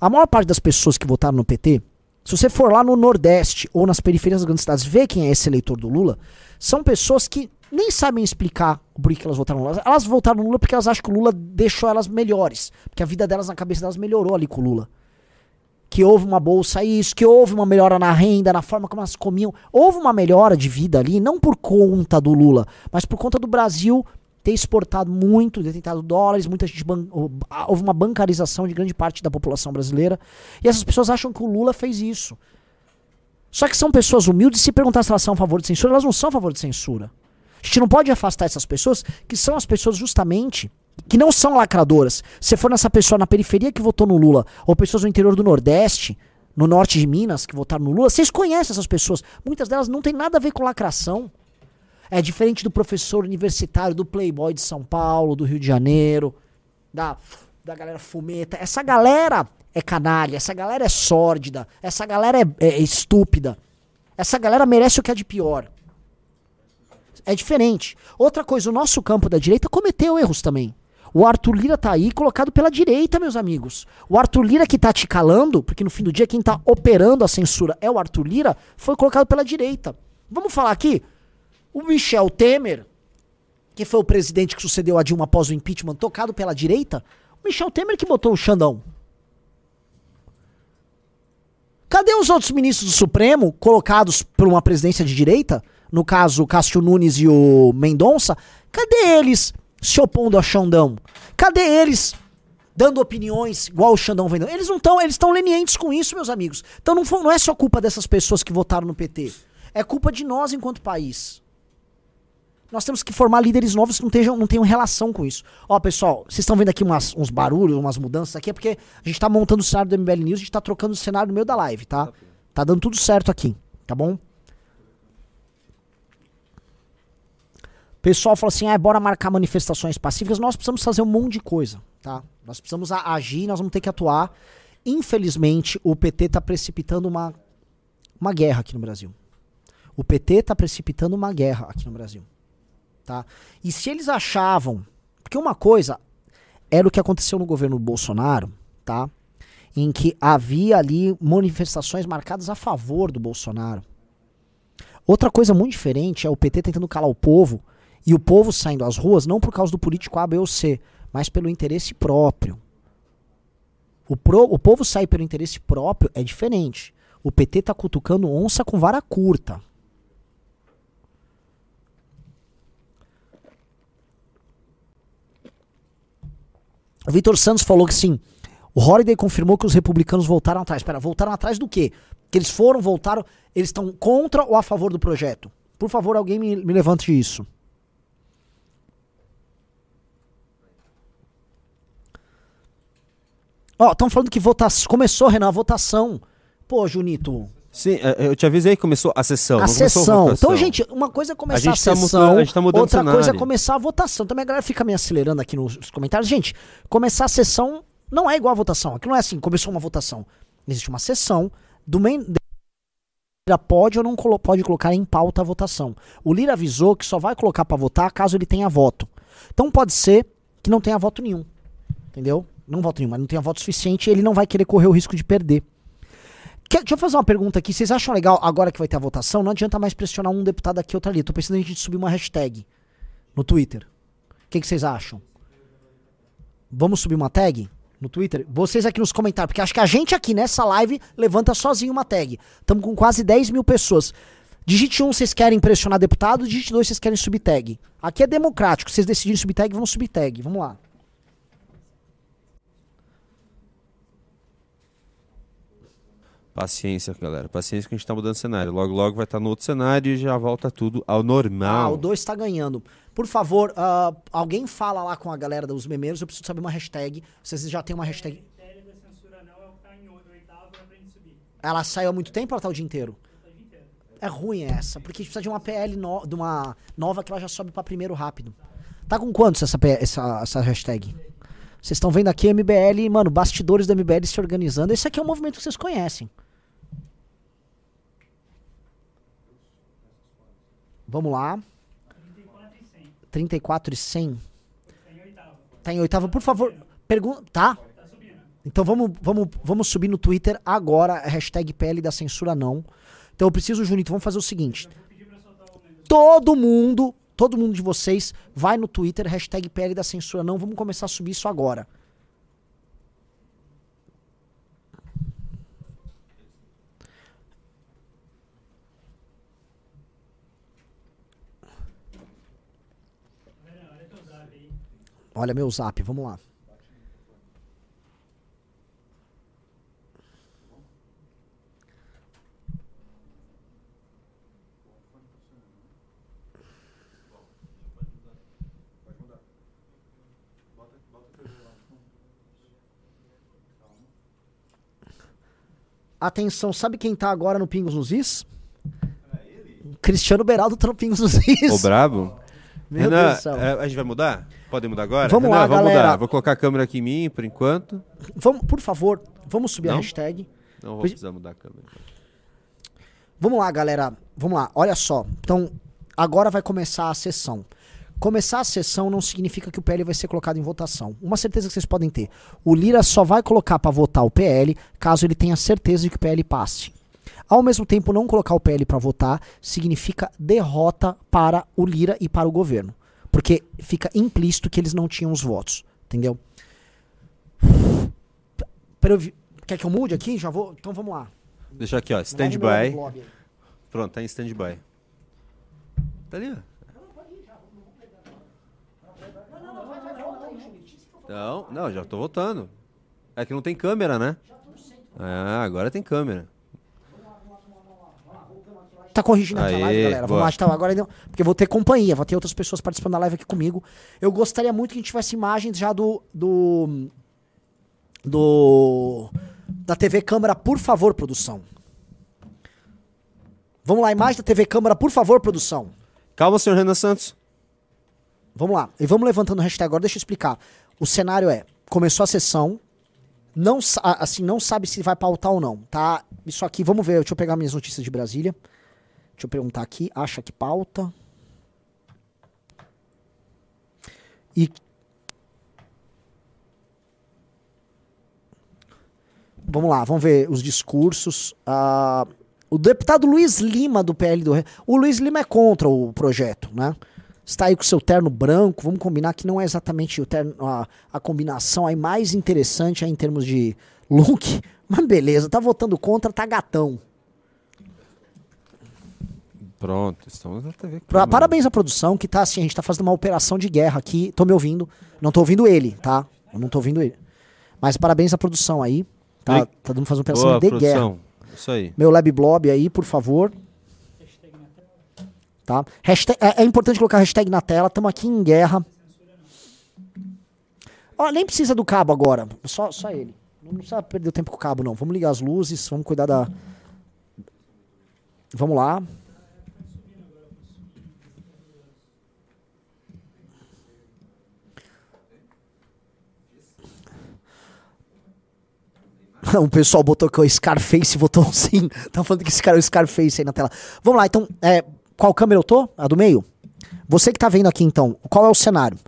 A maior parte das pessoas que votaram no PT, se você for lá no Nordeste ou nas periferias das grandes cidades ver quem é esse eleitor do Lula, são pessoas que nem sabem explicar por que elas votaram no Lula. Elas votaram no Lula porque elas acham que o Lula deixou elas melhores. Porque a vida delas na cabeça delas melhorou ali com o Lula que houve uma bolsa isso, que houve uma melhora na renda, na forma como elas comiam. Houve uma melhora de vida ali, não por conta do Lula, mas por conta do Brasil ter exportado muito, ter tentado dólares, muita gente houve uma bancarização de grande parte da população brasileira. E essas pessoas acham que o Lula fez isso. Só que são pessoas humildes, se perguntar se elas são a favor de censura, elas não são a favor de censura. A gente não pode afastar essas pessoas, que são as pessoas justamente que não são lacradoras. Se for nessa pessoa na periferia que votou no Lula, ou pessoas no interior do Nordeste, no norte de Minas, que votaram no Lula, vocês conhecem essas pessoas. Muitas delas não tem nada a ver com lacração. É diferente do professor universitário, do Playboy de São Paulo, do Rio de Janeiro, da, da galera fumeta. Essa galera é canalha, essa galera é sórdida, essa galera é, é estúpida. Essa galera merece o que é de pior. É diferente. Outra coisa, o nosso campo da direita cometeu erros também. O Arthur Lira tá aí colocado pela direita, meus amigos. O Arthur Lira que tá te calando, porque no fim do dia quem tá operando a censura é o Arthur Lira, foi colocado pela direita. Vamos falar aqui? O Michel Temer, que foi o presidente que sucedeu a Dilma após o impeachment, tocado pela direita, o Michel Temer que botou o Xandão. Cadê os outros ministros do Supremo colocados por uma presidência de direita? No caso, Cássio Nunes e o Mendonça. Cadê eles se opondo a Xandão? Cadê eles dando opiniões igual o Xandão vendendo? Eles não estão, eles estão lenientes com isso, meus amigos. Então não, foi, não é só culpa dessas pessoas que votaram no PT. É culpa de nós enquanto país. Nós temos que formar líderes novos que não tenham, não tenham relação com isso. Ó, pessoal, vocês estão vendo aqui umas, uns barulhos, umas mudanças aqui, é porque a gente tá montando o cenário do MBL News, a gente tá trocando o cenário no meio da live, tá? Tá dando tudo certo aqui, tá bom? Pessoal fala assim, ah, bora marcar manifestações pacíficas. Nós precisamos fazer um monte de coisa, tá? Nós precisamos agir, nós vamos ter que atuar. Infelizmente, o PT tá precipitando uma, uma guerra aqui no Brasil. O PT tá precipitando uma guerra aqui no Brasil tá? E se eles achavam, porque uma coisa era o que aconteceu no governo Bolsonaro, tá? Em que havia ali manifestações marcadas a favor do Bolsonaro. Outra coisa muito diferente é o PT tentando calar o povo e o povo saindo às ruas não por causa do político A, B ou C, mas pelo interesse próprio. O, pro, o povo sair pelo interesse próprio é diferente. O PT tá cutucando onça com vara curta. O Vitor Santos falou que sim. O Holiday confirmou que os republicanos voltaram atrás. Espera, voltaram atrás do quê? Que eles foram, voltaram. Eles estão contra ou a favor do projeto? Por favor, alguém me, me levante isso. Ó, estão falando que votação. Começou, Renan, a votação. Pô, Junito. Sim, é, eu te avisei que começou a sessão. A sessão. A então, gente, uma coisa é começar a, a tá sessão, tá a gente tá mudando outra coisa é começar a votação. Também a galera fica me acelerando aqui nos comentários. Gente, começar a sessão não é igual a votação. Aqui não é assim, começou uma votação. Existe uma sessão do main pode ou não pode colocar em pauta a votação. O Lira avisou que só vai colocar para votar caso ele tenha voto. Então pode ser que não tenha voto nenhum. Entendeu? Não voto nenhum, mas não tenha voto suficiente ele não vai querer correr o risco de perder. Quer, deixa eu fazer uma pergunta aqui. Vocês acham legal, agora que vai ter a votação, não adianta mais pressionar um deputado aqui, outro ali. Tô pensando em a gente subir uma hashtag no Twitter. O que, que vocês acham? Vamos subir uma tag no Twitter? Vocês aqui nos comentários, porque acho que a gente aqui nessa live levanta sozinho uma tag. Estamos com quase 10 mil pessoas. Digite 1, um, vocês querem pressionar deputado. Digite 2, vocês querem subir tag. Aqui é democrático. Vocês decidirem subir tag, vão subir tag. Vamos lá. Paciência, galera. Paciência que a gente tá mudando de cenário. Logo, logo vai estar tá no outro cenário e já volta tudo ao normal. Ah, o 2 está ganhando. Por favor, uh, alguém fala lá com a galera dos memeiros. Eu preciso saber uma hashtag. Vocês já tem uma hashtag. Ela saiu há muito tempo ou ela tá o dia inteiro? É ruim essa, porque a gente precisa de uma PL no, de uma nova que ela já sobe para primeiro rápido. Tá com quantos essa, essa, essa hashtag? Vocês estão vendo aqui MBL, mano, bastidores da MBL se organizando. Esse aqui é um movimento que vocês conhecem. Vamos lá. 34 e 100. Tá em oitava. Por favor, pergunta. Tá? Então vamos, vamos, vamos subir no Twitter agora, hashtag PL da censura não. Então eu preciso, Junito, vamos fazer o seguinte. Todo mundo, todo mundo de vocês, vai no Twitter, hashtag PL da censura não. Vamos começar a subir isso agora. Olha meu zap, vamos lá. Atenção, sabe quem tá agora no Pingos nos Is? Cristiano Beraldo tá no Pingos nos Is. O brabo? Meu Renan, Deus do céu. É, a gente vai mudar? Pode mudar agora? Vamos Renan, lá, vamos galera. Mudar. Vou colocar a câmera aqui em mim por enquanto. Vamos, por favor, vamos subir Não? a hashtag. Não vou precisar mudar a câmera. Vamos lá, galera. Vamos lá. Olha só. Então, agora vai começar a sessão. Começar a sessão não significa que o PL vai ser colocado em votação. Uma certeza que vocês podem ter: o Lira só vai colocar para votar o PL caso ele tenha certeza de que o PL passe. Ao mesmo tempo, não colocar o PL para votar significa derrota para o Lira e para o governo. Porque fica implícito que eles não tinham os votos. Entendeu? Pra eu vi- Quer que eu mude aqui? Já vou. Então vamos lá. Deixa aqui, ó. Stand-by. Pronto, tá em stand-by. Tá ali, ó. Não, não, já tô voltando. É que não tem câmera, né? Ah, agora tem câmera. Tá corrigindo aqui a live, galera. Vamos boa. lá, então. Agora, não- porque vou ter companhia, vou ter outras pessoas participando da live aqui comigo. Eu gostaria muito que a gente tivesse imagens já do. do. do. da TV Câmara, por favor, produção. Vamos lá, imagem da TV Câmara, por favor, produção. Calma, senhor Renan Santos. Vamos lá. E vamos levantando o hashtag agora, deixa eu explicar. O cenário é: começou a sessão, não, assim, não sabe se vai pautar ou não, tá? Isso aqui, vamos ver, deixa eu pegar minhas notícias de Brasília. Deixa eu perguntar aqui, acha que pauta? E Vamos lá, vamos ver os discursos. Ah, o deputado Luiz Lima, do PL do. O Luiz Lima é contra o projeto, né? Está aí com seu terno branco. Vamos combinar que não é exatamente o terno, a, a combinação aí mais interessante aí em termos de look. *laughs* Mas beleza, tá votando contra, tá gatão. Pronto, estamos na TV. Pra- parabéns à produção, que tá assim, a gente tá fazendo uma operação de guerra aqui. Tô me ouvindo. Não tô ouvindo ele, tá? Eu não tô ouvindo ele. Mas parabéns à produção aí. Tá, tá dando fazer uma operação Boa, de guerra. produção. Isso aí. Meu Lab Blob aí, por favor. Tá? Hashtag- é, é importante colocar hashtag na tela. Estamos aqui em guerra. Ó, nem precisa do cabo agora. Só, só ele. Não precisa perder o tempo com o cabo, não. Vamos ligar as luzes. Vamos cuidar da. Vamos lá. *laughs* O pessoal botou que o Scarface votou um sim. *laughs* Estão falando que esse cara é o Scarface aí na tela. Vamos lá, então, é, qual câmera eu tô? A do meio? Você que tá vendo aqui, então, qual é o cenário?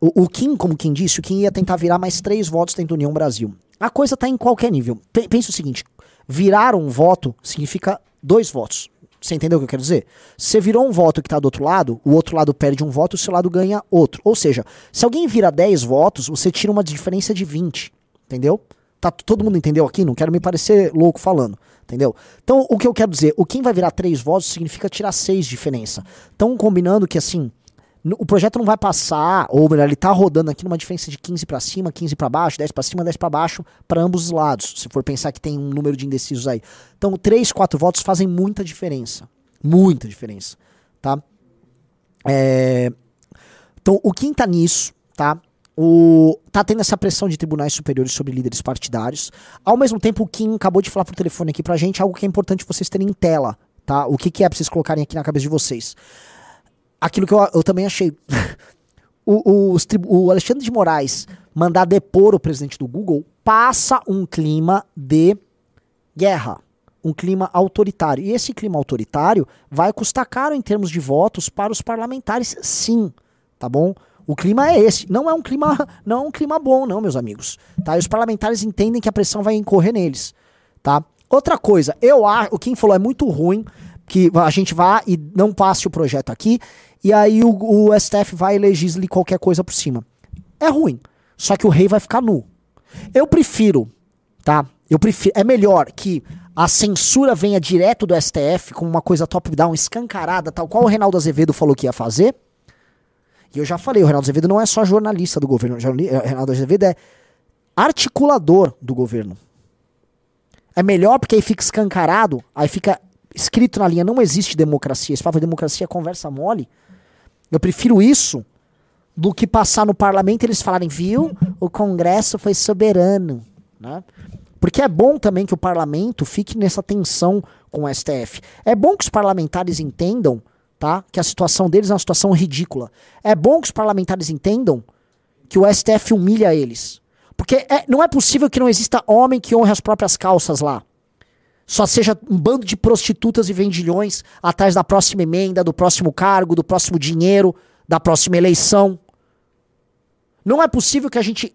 O, o Kim, como quem disse, o Kim ia tentar virar mais três votos dentro do União Brasil. A coisa tá em qualquer nível. Pe- Pensa o seguinte: virar um voto significa dois votos. Você entendeu o que eu quero dizer? Você virou um voto que tá do outro lado, o outro lado perde um voto, o seu lado ganha outro. Ou seja, se alguém vira 10 votos, você tira uma diferença de 20. Entendeu? Tá, todo mundo entendeu aqui? Não quero me parecer louco falando. Entendeu? Então, o que eu quero dizer, o quem vai virar 3 votos significa tirar 6 de diferença. Então, combinando que assim, o projeto não vai passar, ou melhor, ele tá rodando aqui numa diferença de 15 pra cima, 15 pra baixo, 10 pra cima, 10 pra baixo, para ambos os lados. Se for pensar que tem um número de indecisos aí. Então, 3, 4 votos fazem muita diferença. Muita diferença, tá? É, Então, o Kim tá nisso, tá? O, tá tendo essa pressão de tribunais superiores sobre líderes partidários. Ao mesmo tempo, o Kim acabou de falar por telefone aqui pra gente algo que é importante vocês terem em tela, tá? O que, que é pra vocês colocarem aqui na cabeça de vocês. Aquilo que eu, eu também achei. *laughs* o, o- o Alexandre de Moraes mandar depor o presidente do Google passa um clima de guerra, um clima autoritário. E esse clima autoritário vai custar caro em termos de votos para os parlamentares, sim, tá bom? O clima é esse. Não é um clima, *laughs* não é um clima bom, não, meus amigos. Tá? E os parlamentares entendem que a pressão vai incorrer neles, tá? Outra coisa, eu acho, o Kim falou é muito ruim que a gente vá e não passe o projeto aqui e aí o, o STF vai e legisle qualquer coisa por cima. É ruim. Só que o rei vai ficar nu. Eu prefiro, tá? Eu prefiro, é melhor que a censura venha direto do STF como uma coisa top-down, escancarada, tal qual o Reinaldo Azevedo falou que ia fazer. E eu já falei, o Reinaldo Azevedo não é só jornalista do governo, o o Reinaldo Azevedo é articulador do governo. É melhor porque aí fica escancarado, aí fica escrito na linha, não existe democracia. Esse papo de democracia é conversa mole. Eu prefiro isso do que passar no parlamento e eles falarem, viu, o Congresso foi soberano. Né? Porque é bom também que o parlamento fique nessa tensão com o STF. É bom que os parlamentares entendam tá, que a situação deles é uma situação ridícula. É bom que os parlamentares entendam que o STF humilha eles. Porque é- não é possível que não exista homem que honre as próprias calças lá. Só seja um bando de prostitutas e vendilhões atrás da próxima emenda, do próximo cargo, do próximo dinheiro, da próxima eleição. Não é possível que a gente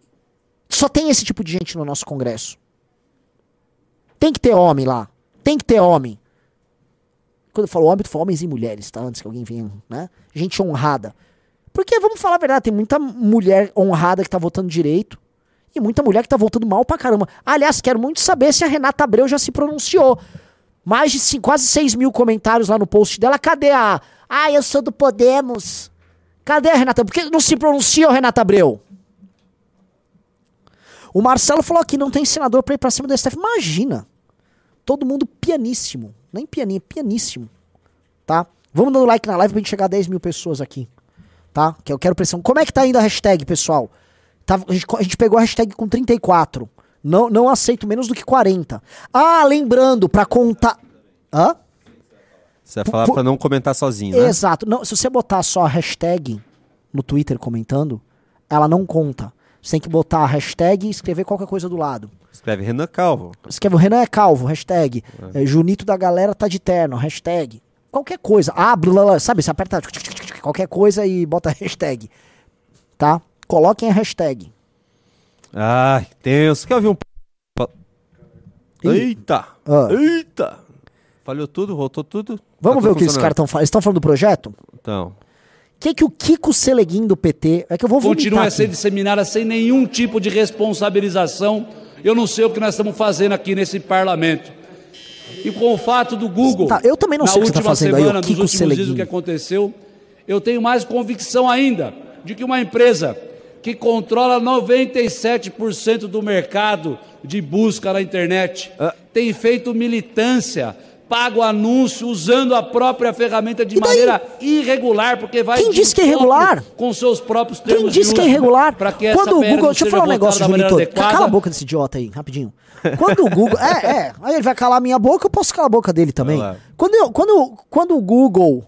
só tenha esse tipo de gente no nosso Congresso. Tem que ter homem lá. Tem que ter homem. Quando eu falo homem, eu falo homens e mulheres, tá? Antes que alguém venha, né? Gente honrada. Porque, vamos falar a verdade, tem muita mulher honrada que tá votando direito. E muita mulher que tá votando mal pra caramba. Aliás, quero muito saber se a Renata Abreu já se pronunciou. Mais de cinco, quase 6 mil comentários lá no post dela. Cadê a. Ah, eu sou do Podemos. Cadê a Renata? Por que não se pronuncia, Renata Abreu? O Marcelo falou aqui: não tem senador pra ir pra cima do STF. Imagina. Todo mundo pianíssimo. Nem pianinho, pianíssimo. Tá? Vamos dando like na live pra gente chegar a 10 mil pessoas aqui. Tá? Que eu quero pressão. Como é que tá indo a hashtag, pessoal? Tá, a, gente, a gente pegou a hashtag com 34. Não, não aceito menos do que 40. Ah, lembrando, pra contar. Hã? Você vai falar Pu- pra não comentar sozinho, né? Exato. Não, se você botar só a hashtag no Twitter comentando, ela não conta. Você tem que botar a hashtag e escrever qualquer coisa do lado. Escreve Renan Calvo. Escreve Renan é calvo, hashtag. É, Junito da galera tá de terno, hashtag. Qualquer coisa. Ah, blá, blá, sabe? Você aperta qualquer coisa e bota a hashtag. Tá? Coloquem a hashtag. Ai, tenso. Quer ouvir um... Eita! Ah. Eita! Falhou tudo, voltou tudo. Vamos Tá ver o que esses caras estão falando. Eles estão falando do projeto? Então, que, que o Kiko Seleguin do PT. É que eu vou vomitar continua a ser disseminada sem nenhum tipo de responsabilização. Eu não sei o que nós estamos fazendo aqui nesse parlamento. E com o fato do Google, Tá, eu também não sei o que você tá última fazendo aí, semana, ô dos Kiko Seleguin. o que aconteceu, eu tenho mais convicção ainda de que uma empresa que controla 97% do mercado de busca na internet Ah. tem feito militância, pago anúncio usando a própria ferramenta de maneira irregular, porque vai Quem de disse que é irregular? com seus próprios Quem termos de disse que é irregular? que Quando o Google. Deixa eu falar um negócio, da maneira Junito. adequada. Cala a boca desse idiota aí, rapidinho. Quando o Google. É, é. Aí ele vai calar a minha boca, eu posso calar a boca dele também. Quando, eu- quando, quando o Google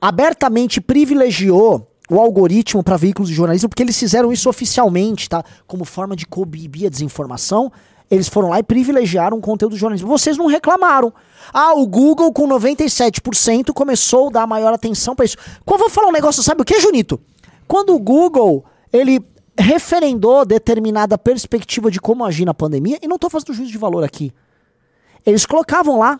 abertamente privilegiou o algoritmo para veículos de jornalismo, porque eles fizeram isso oficialmente, tá? Como forma de coibir a desinformação. Eles foram lá e privilegiaram o conteúdo do jornalismo. Vocês não reclamaram. Ah, o Google com 97% começou a dar maior atenção para isso. Quando eu vou falar um negócio, sabe o que, Junito? Quando o Google, ele referendou determinada perspectiva de como agir na pandemia, e não tô fazendo juízo de valor aqui. Eles colocavam lá,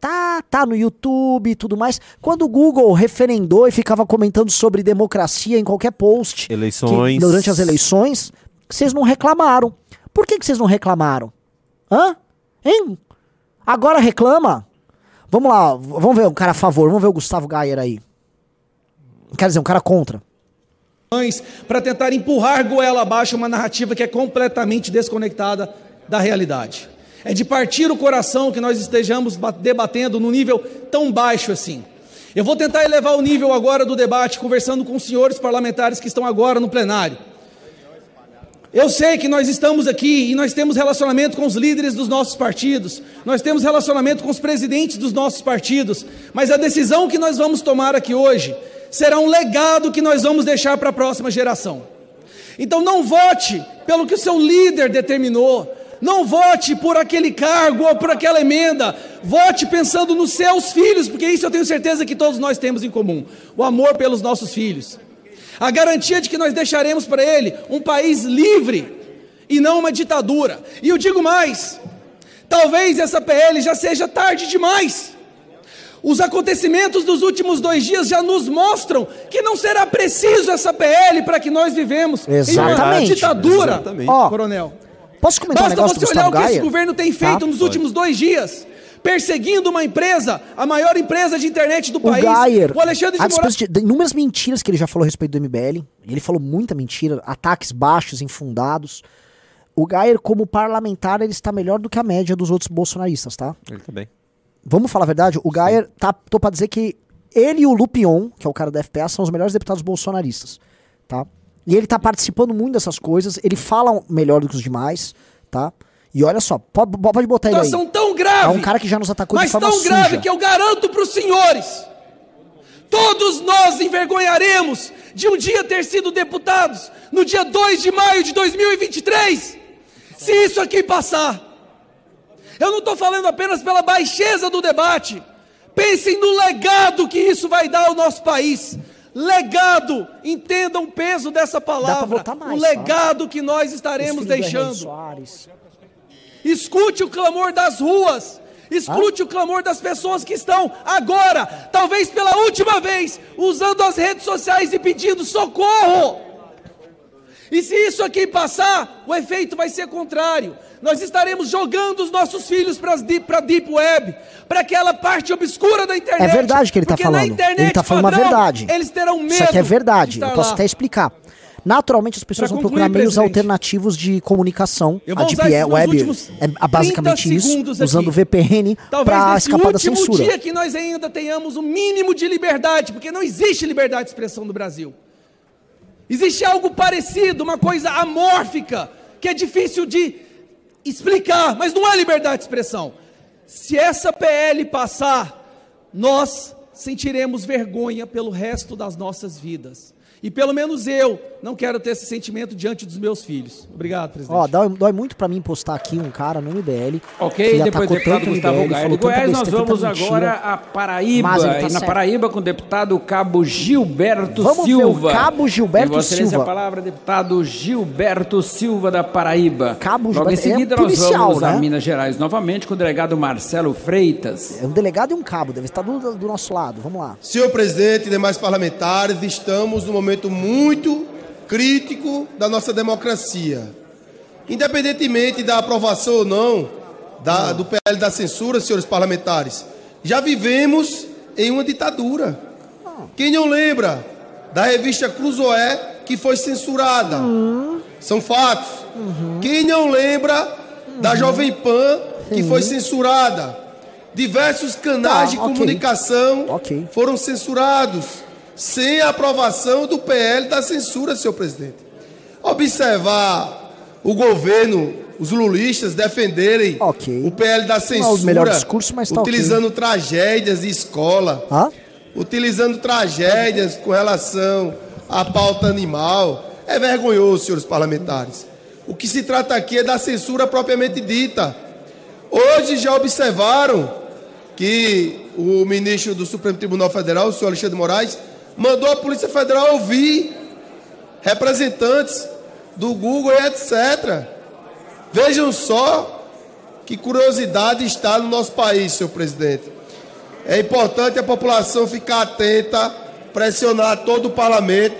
tá, tá no YouTube e tudo mais. Quando o Google referendou e ficava comentando sobre democracia em qualquer post que- Eleições. durante as eleições, vocês não reclamaram. Por que, que vocês não reclamaram? Hã? Hein? Agora reclama? Vamos lá, vamos ver um cara a favor, vamos ver o Gustavo Gayer aí. Quer dizer, um cara contra. para tentar empurrar goela abaixo uma narrativa que é completamente desconectada da realidade. É de partir o coração que nós estejamos ba- debatendo num nível tão baixo assim. Eu vou tentar elevar o nível agora do debate, conversando com os senhores parlamentares que estão agora no plenário. Eu sei que nós estamos aqui e nós temos relacionamento com os líderes dos nossos partidos, nós temos relacionamento com os presidentes dos nossos partidos, mas a decisão que nós vamos tomar aqui hoje será um legado que nós vamos deixar para a próxima geração. Então não vote pelo que o seu líder determinou, não vote por aquele cargo ou por aquela emenda, vote pensando nos seus filhos, porque isso eu tenho certeza que todos nós temos em comum: o amor pelos nossos filhos a garantia de que nós deixaremos para ele um país livre e não uma ditadura. E eu digo mais: talvez essa PL já seja tarde demais. Os acontecimentos dos últimos dois dias já nos mostram que não será preciso essa PL para que nós vivemos em uma Exatamente. ditadura, Exatamente. Coronel. Posso comentar um Basta negócio do você olhar o que esse Gayer? governo tem feito Tá? nos últimos dois dias, perseguindo uma empresa, a maior empresa de internet do O país. Gayer, o Alexandre a de Moraes. de de inúmeras mentiras que ele já falou a respeito do MBL, ele falou muita mentira, ataques baixos, infundados. O Gayer, como parlamentar, ele está melhor do que a média dos outros bolsonaristas, tá? ele tá bem. Vamos falar a verdade? O Gayer, tá, tô pra dizer que ele e o Lupion, que é o cara da FPA, são os melhores deputados bolsonaristas, tá? E ele tá participando muito dessas coisas, ele fala melhor do que os demais, tá? E olha só, pode, pode botar ele aí. situação tão grave. É um cara que já nos atacou de mas forma tão grave suja. que eu garanto para os senhores. Todos nós envergonharemos de um dia ter sido deputados no dia 2 de maio de 2023. Se isso aqui passar. Eu não estou falando apenas pela baixeza do debate. Pensem no legado que isso vai dar ao nosso país. legado, entendam o peso dessa palavra. votar mais, o tá? legado que nós Os estaremos deixando. Escute o clamor das ruas. Escute o clamor das pessoas que estão agora, talvez pela última vez, usando as redes sociais e pedindo socorro. E se isso aqui passar, o efeito vai ser contrário. Nós estaremos jogando os nossos filhos para a Deep Web, para aquela parte obscura da internet. É verdade que ele está falando. internet, Ele está falando padrão, verdade. Eles terão medo. Isso aqui é verdade. de Eu posso lá. até explicar. Naturalmente as pessoas Pra vão procurar meios presidente. alternativos de comunicação. A meus Web é basicamente 30 isso, usando VPN Talvez para escapar da último censura. dia que nós ainda tenhamos o mínimo de liberdade, porque não existe liberdade de expressão no Brasil. Existe algo parecido, uma coisa amórfica, que é difícil de explicar, mas não é liberdade de expressão. Se essa PL passar, nós sentiremos vergonha pelo resto das nossas vidas. E pelo menos eu não quero ter esse sentimento diante dos meus filhos. Obrigado, presidente. Ó, dói, dói muito pra mim postar aqui um cara no MBL. Ok, que depois do deputado Gustavo MBL, Gaia de Goiás, nós vamos agora a Paraíba. Tá e na certo. Paraíba com o deputado Cabo Gilberto Vamos ver o Silva. Cabo Gilberto Excelência, Silva. a palavra, deputado Gilberto Silva da Paraíba. Cabo Logo em Gilberto, ele é seguida, nós policial, vamos a né? Minas Gerais novamente com o delegado Marcelo Freitas. É um delegado e um cabo, deve estar do, do nosso lado. Vamos lá. Senhor presidente e demais parlamentares, estamos num momento muito crítico da nossa democracia. Independentemente da aprovação ou não da- do PL da censura, senhores parlamentares, já vivemos em uma ditadura. Quem não lembra da revista Cruzoé que foi censurada? São fatos. Quem não lembra da Jovem Pan que foi censurada? Diversos canais Tá, de comunicação Ok. foram censurados sem a aprovação do PL da censura, senhor presidente. Observar o governo, os lulistas defenderem Ok. o PL da é censura, discurso, mas tá utilizando tragédias de escola, Hã? utilizando tragédias com relação à pauta animal, é vergonhoso, senhores parlamentares. O que se trata aqui é da censura propriamente dita. Hoje já observaram que o ministro do Supremo Tribunal Federal, o senhor Alexandre de Moraes, mandou a Polícia Federal ouvir representantes do Google e etc. Vejam só que curiosidade está no nosso país, senhor presidente. É importante a população ficar atenta, pressionar todo o parlamento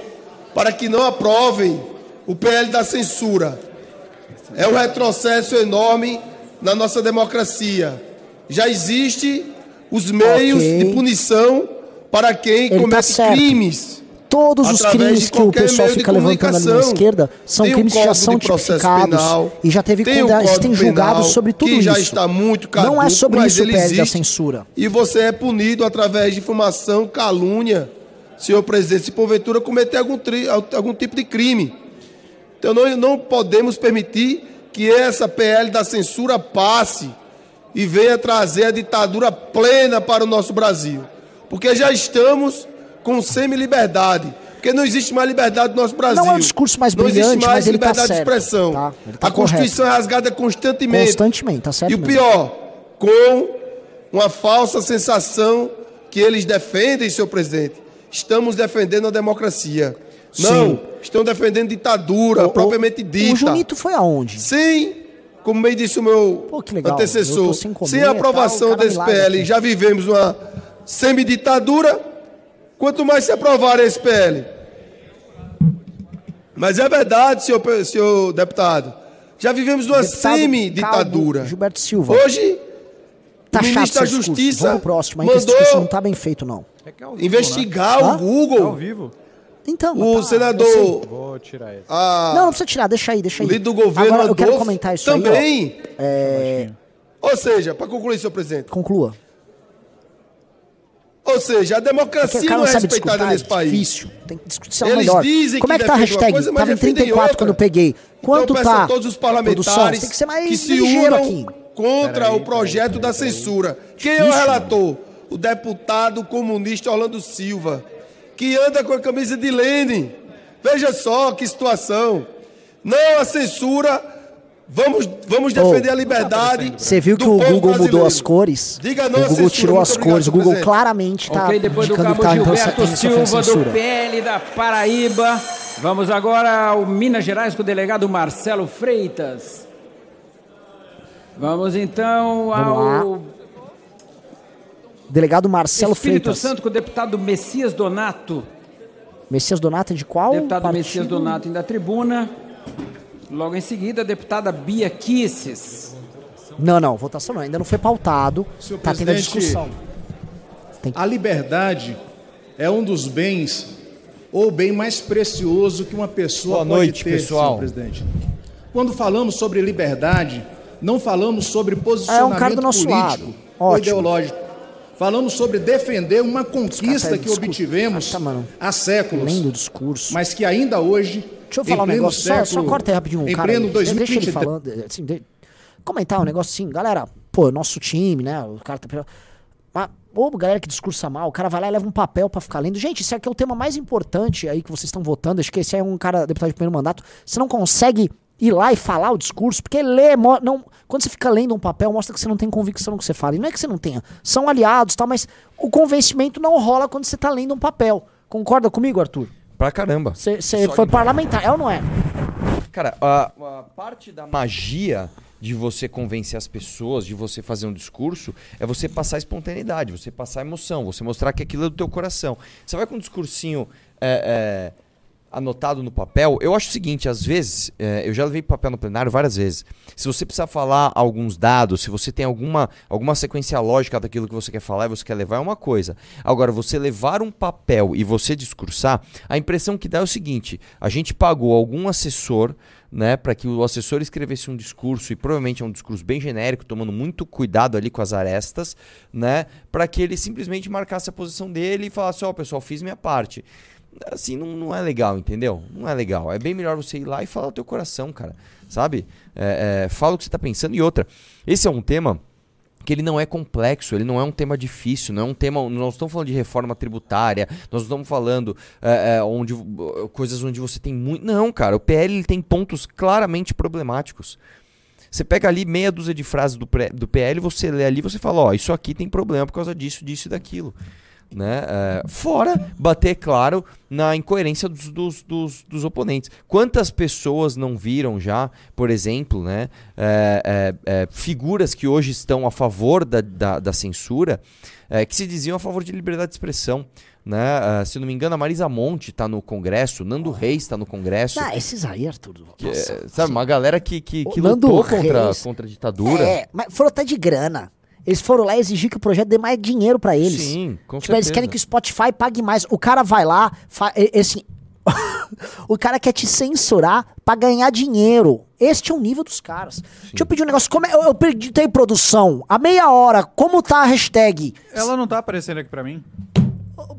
para que não aprovem o PL da censura. É um retrocesso enorme na nossa democracia. Já existe os meios Ok. de punição para quem Ele tá comete certo. crimes. Todos os crimes que o pessoal fica levantando ali na esquerda são crimes que já são tipificados Penal, e já teve tem o condena- Código tem julgado Penal, sobre tudo que isso. já está muito Não é caduco, sobre mas isso o ele PL da existe. censura. E você é punido através de difamação, calúnia, senhor presidente, se porventura cometer algum, tri- algum tipo de crime. Então não, não podemos permitir que essa PL da censura passe e venha trazer a ditadura plena para o nosso Brasil. Porque já estamos com semi-liberdade. Porque não existe mais liberdade no nosso Brasil. Não é o discurso mais Não brilhante, existe mais tá liberdade certo, de expressão. tá? Tá a Constituição é rasgada constantemente. Constantemente, tá certo E o mesmo. pior, com uma falsa sensação que eles defendem, senhor presidente. Estamos defendendo a democracia. Não, Sim. estão defendendo ditadura, O- o- propriamente dita. O Junito foi aonde? Sim, como bem disse o meu Pô, antecessor, sem comer sem a tal, aprovação o cara desse PL, aqui. já vivemos uma semiditadura. Quanto mais se aprovar esse PL. Mas é verdade, senhor, senhor deputado. Já vivemos uma Deputado semiditadura. Gilberto Silva. Hoje, Tá o ministro da. Justiça Vamos próximo mandou não tá bem feito, não. investigar Hã? o Google. Ao vivo? Então, O tá, senador- sei. Vou tirar ele. a- Não, não precisa tirar, deixa aí, deixa aí. o líder do governo Agora, eu quero comentar isso também. aí, ó. É, Ou seja, para concluir, senhor presidente. conclua. Ou seja, a democracia não não é respeitada nesse é país. difícil. Tem que discutir Eles melhor. dizem Como que é que tá a hashtag? coisa, mas Tava em defendem 34 outra. quando eu peguei. Quanto então, peço tá? a todos os parlamentares Tem que ser mais que se unam aqui. contra Peraí, o projeto da censura. Quem é o Difícil, relator? O deputado comunista Orlando Silva, que anda com a camisa de Lenin. Veja só que situação. Não a censura Vamos, vamos defender a liberdade. Você viu que do o povo Google mudou brasileiro. as cores? Diga não o Google censura. tirou as obrigado, cores. O Google presidente. claramente tá ok, depois do indicando cabo tá Gilberto Silva do censura. PL da Paraíba. Vamos agora ao Minas Gerais com o delegado Marcelo Freitas. Vamos então Vamos ao Delegado Marcelo Espírito Freitas. Santo com o deputado Messias Donato. Messias Donato é de qual? Deputado partido? Messias Donato à tribuna. Logo em seguida, a deputada Bia Kisses. Não, não, votação não. Ainda não foi pautado. Senhor tá tendo a discussão. A liberdade é um dos bens ou bem mais precioso que uma pessoa Boa pode noite, ter, pessoal. senhor presidente. Quando falamos sobre liberdade, não falamos sobre É um posicionamento cara do nosso político lado. ou ideológico. Falamos sobre defender uma conquista tá- que desculpa. obtivemos Ah, tá, há séculos, mas que ainda hoje, Deixa eu falar um negócio. Só, século, só corta aí rapidinho. em cara, pleno. Deixa 2023, ele falando. eh, Assim, de- comentar um negócio assim, galera. Pô, nosso time, né? O cara tá. Mas, ô, galera que discursa mal, o cara vai lá e leva um papel pra ficar lendo. Gente, esse aqui é o tema mais importante aí que vocês estão votando. Acho que esse aí é um cara deputado de primeiro mandato. Você não consegue ir lá e falar o discurso, porque ler, não, quando você fica lendo um papel, mostra que você não tem convicção no que você fala. E não é que você não tenha, são aliados, tal, mas o convencimento não rola quando você tá lendo um papel. Concorda comigo, Arthur? Pra caramba. Você foi parlamentar, é ou não é? Cara, a, a parte da magia de você convencer as pessoas, de você fazer um discurso, é você passar espontaneidade, você passar emoção, você mostrar que aquilo é do teu coração. Você vai com um discursinho é, é, anotado no papel. Eu acho o seguinte, às vezes, é, eu já levei papel no plenário várias vezes. Se você precisar falar alguns dados, se você tem alguma, alguma sequência lógica daquilo que você quer falar e você quer levar, é uma coisa. Agora, você levar um papel e você discursar, a impressão que dá é o seguinte: a gente pagou algum assessor né, para que o assessor escrevesse um discurso e provavelmente é um discurso bem genérico, tomando muito cuidado ali com as arestas, né, para que ele simplesmente marcasse a posição dele e falasse, ó, pessoal, fiz minha parte. Assim, não, não é legal, entendeu? Não é legal. É bem melhor você ir lá e falar o teu coração, cara. Sabe? É, é, fala o que você tá pensando. E outra, esse é um tema que ele não é complexo, ele não é um tema difícil, não é um tema. Nós não estamos falando de reforma tributária, nós estamos falando é, é, onde, coisas onde você tem muito. Não, cara, o PL ele tem pontos claramente problemáticos. Você pega ali meia dúzia de frases do, do PL, você lê ali você fala, ó, isso aqui tem problema por causa disso, disso e daquilo. Né? É, fora bater, claro, na incoerência dos, dos, dos, dos oponentes. Quantas pessoas não viram já, por exemplo, né, é, é, é, figuras que hoje estão a favor da, da, da censura, é, que se diziam a favor de liberdade de expressão? Né? É, se não me engano, a Marisa Monte está no Congresso, Nando Reis está no Congresso. Ah, esses aí, Arthur. Que, nossa, sabe, uma galera que, que, que lutou contra, contra a ditadura. É, mas foram até de grana. Eles foram lá exigir que o projeto dê mais dinheiro pra eles. Sim, com tipo, eles certeza. querem que o Spotify pague mais. O cara vai lá, fa- assim, *laughs* o cara quer te censurar pra ganhar dinheiro. Este é o nível dos caras. Deixa eu pedir um negócio. Como é, eu, eu perguntei produção, a meia hora, como tá a hashtag? Ela não tá aparecendo aqui pra mim.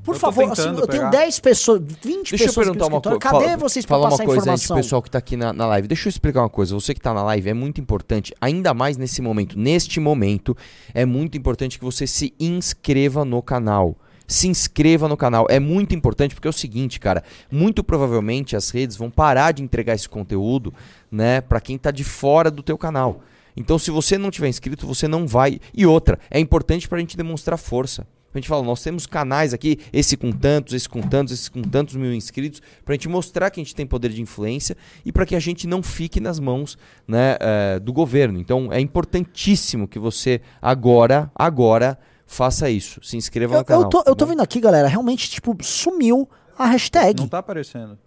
Por Eu favor, assim, eu tenho pegar. 10 pessoas, 20 Deixa eu pessoas aqui perguntar uma coisa. Cadê vocês pra Fala uma coisa informação? pessoal que tá aqui na, na live. Deixa eu explicar uma coisa. Você que tá na live, é muito importante, ainda mais nesse momento, neste momento, é muito importante que você se inscreva no canal. Se inscreva no canal. É muito importante porque é o seguinte, cara. Muito provavelmente as redes vão parar de entregar esse conteúdo, né, para quem tá de fora do teu canal. Então, se você não tiver inscrito, você não vai. E outra, é importante pra gente demonstrar força. A gente fala, nós temos canais aqui, esse com tantos, esse com tantos, esse com tantos mil inscritos, pra gente mostrar que a gente tem poder de influência e para que a gente não fique nas mãos né, eh, do governo. Então é importantíssimo que você agora, agora, faça isso. Se inscreva no Eu, canal. eu, tô, eu tô vendo aqui, galera, realmente, tipo, sumiu a hashtag. Não tá aparecendo.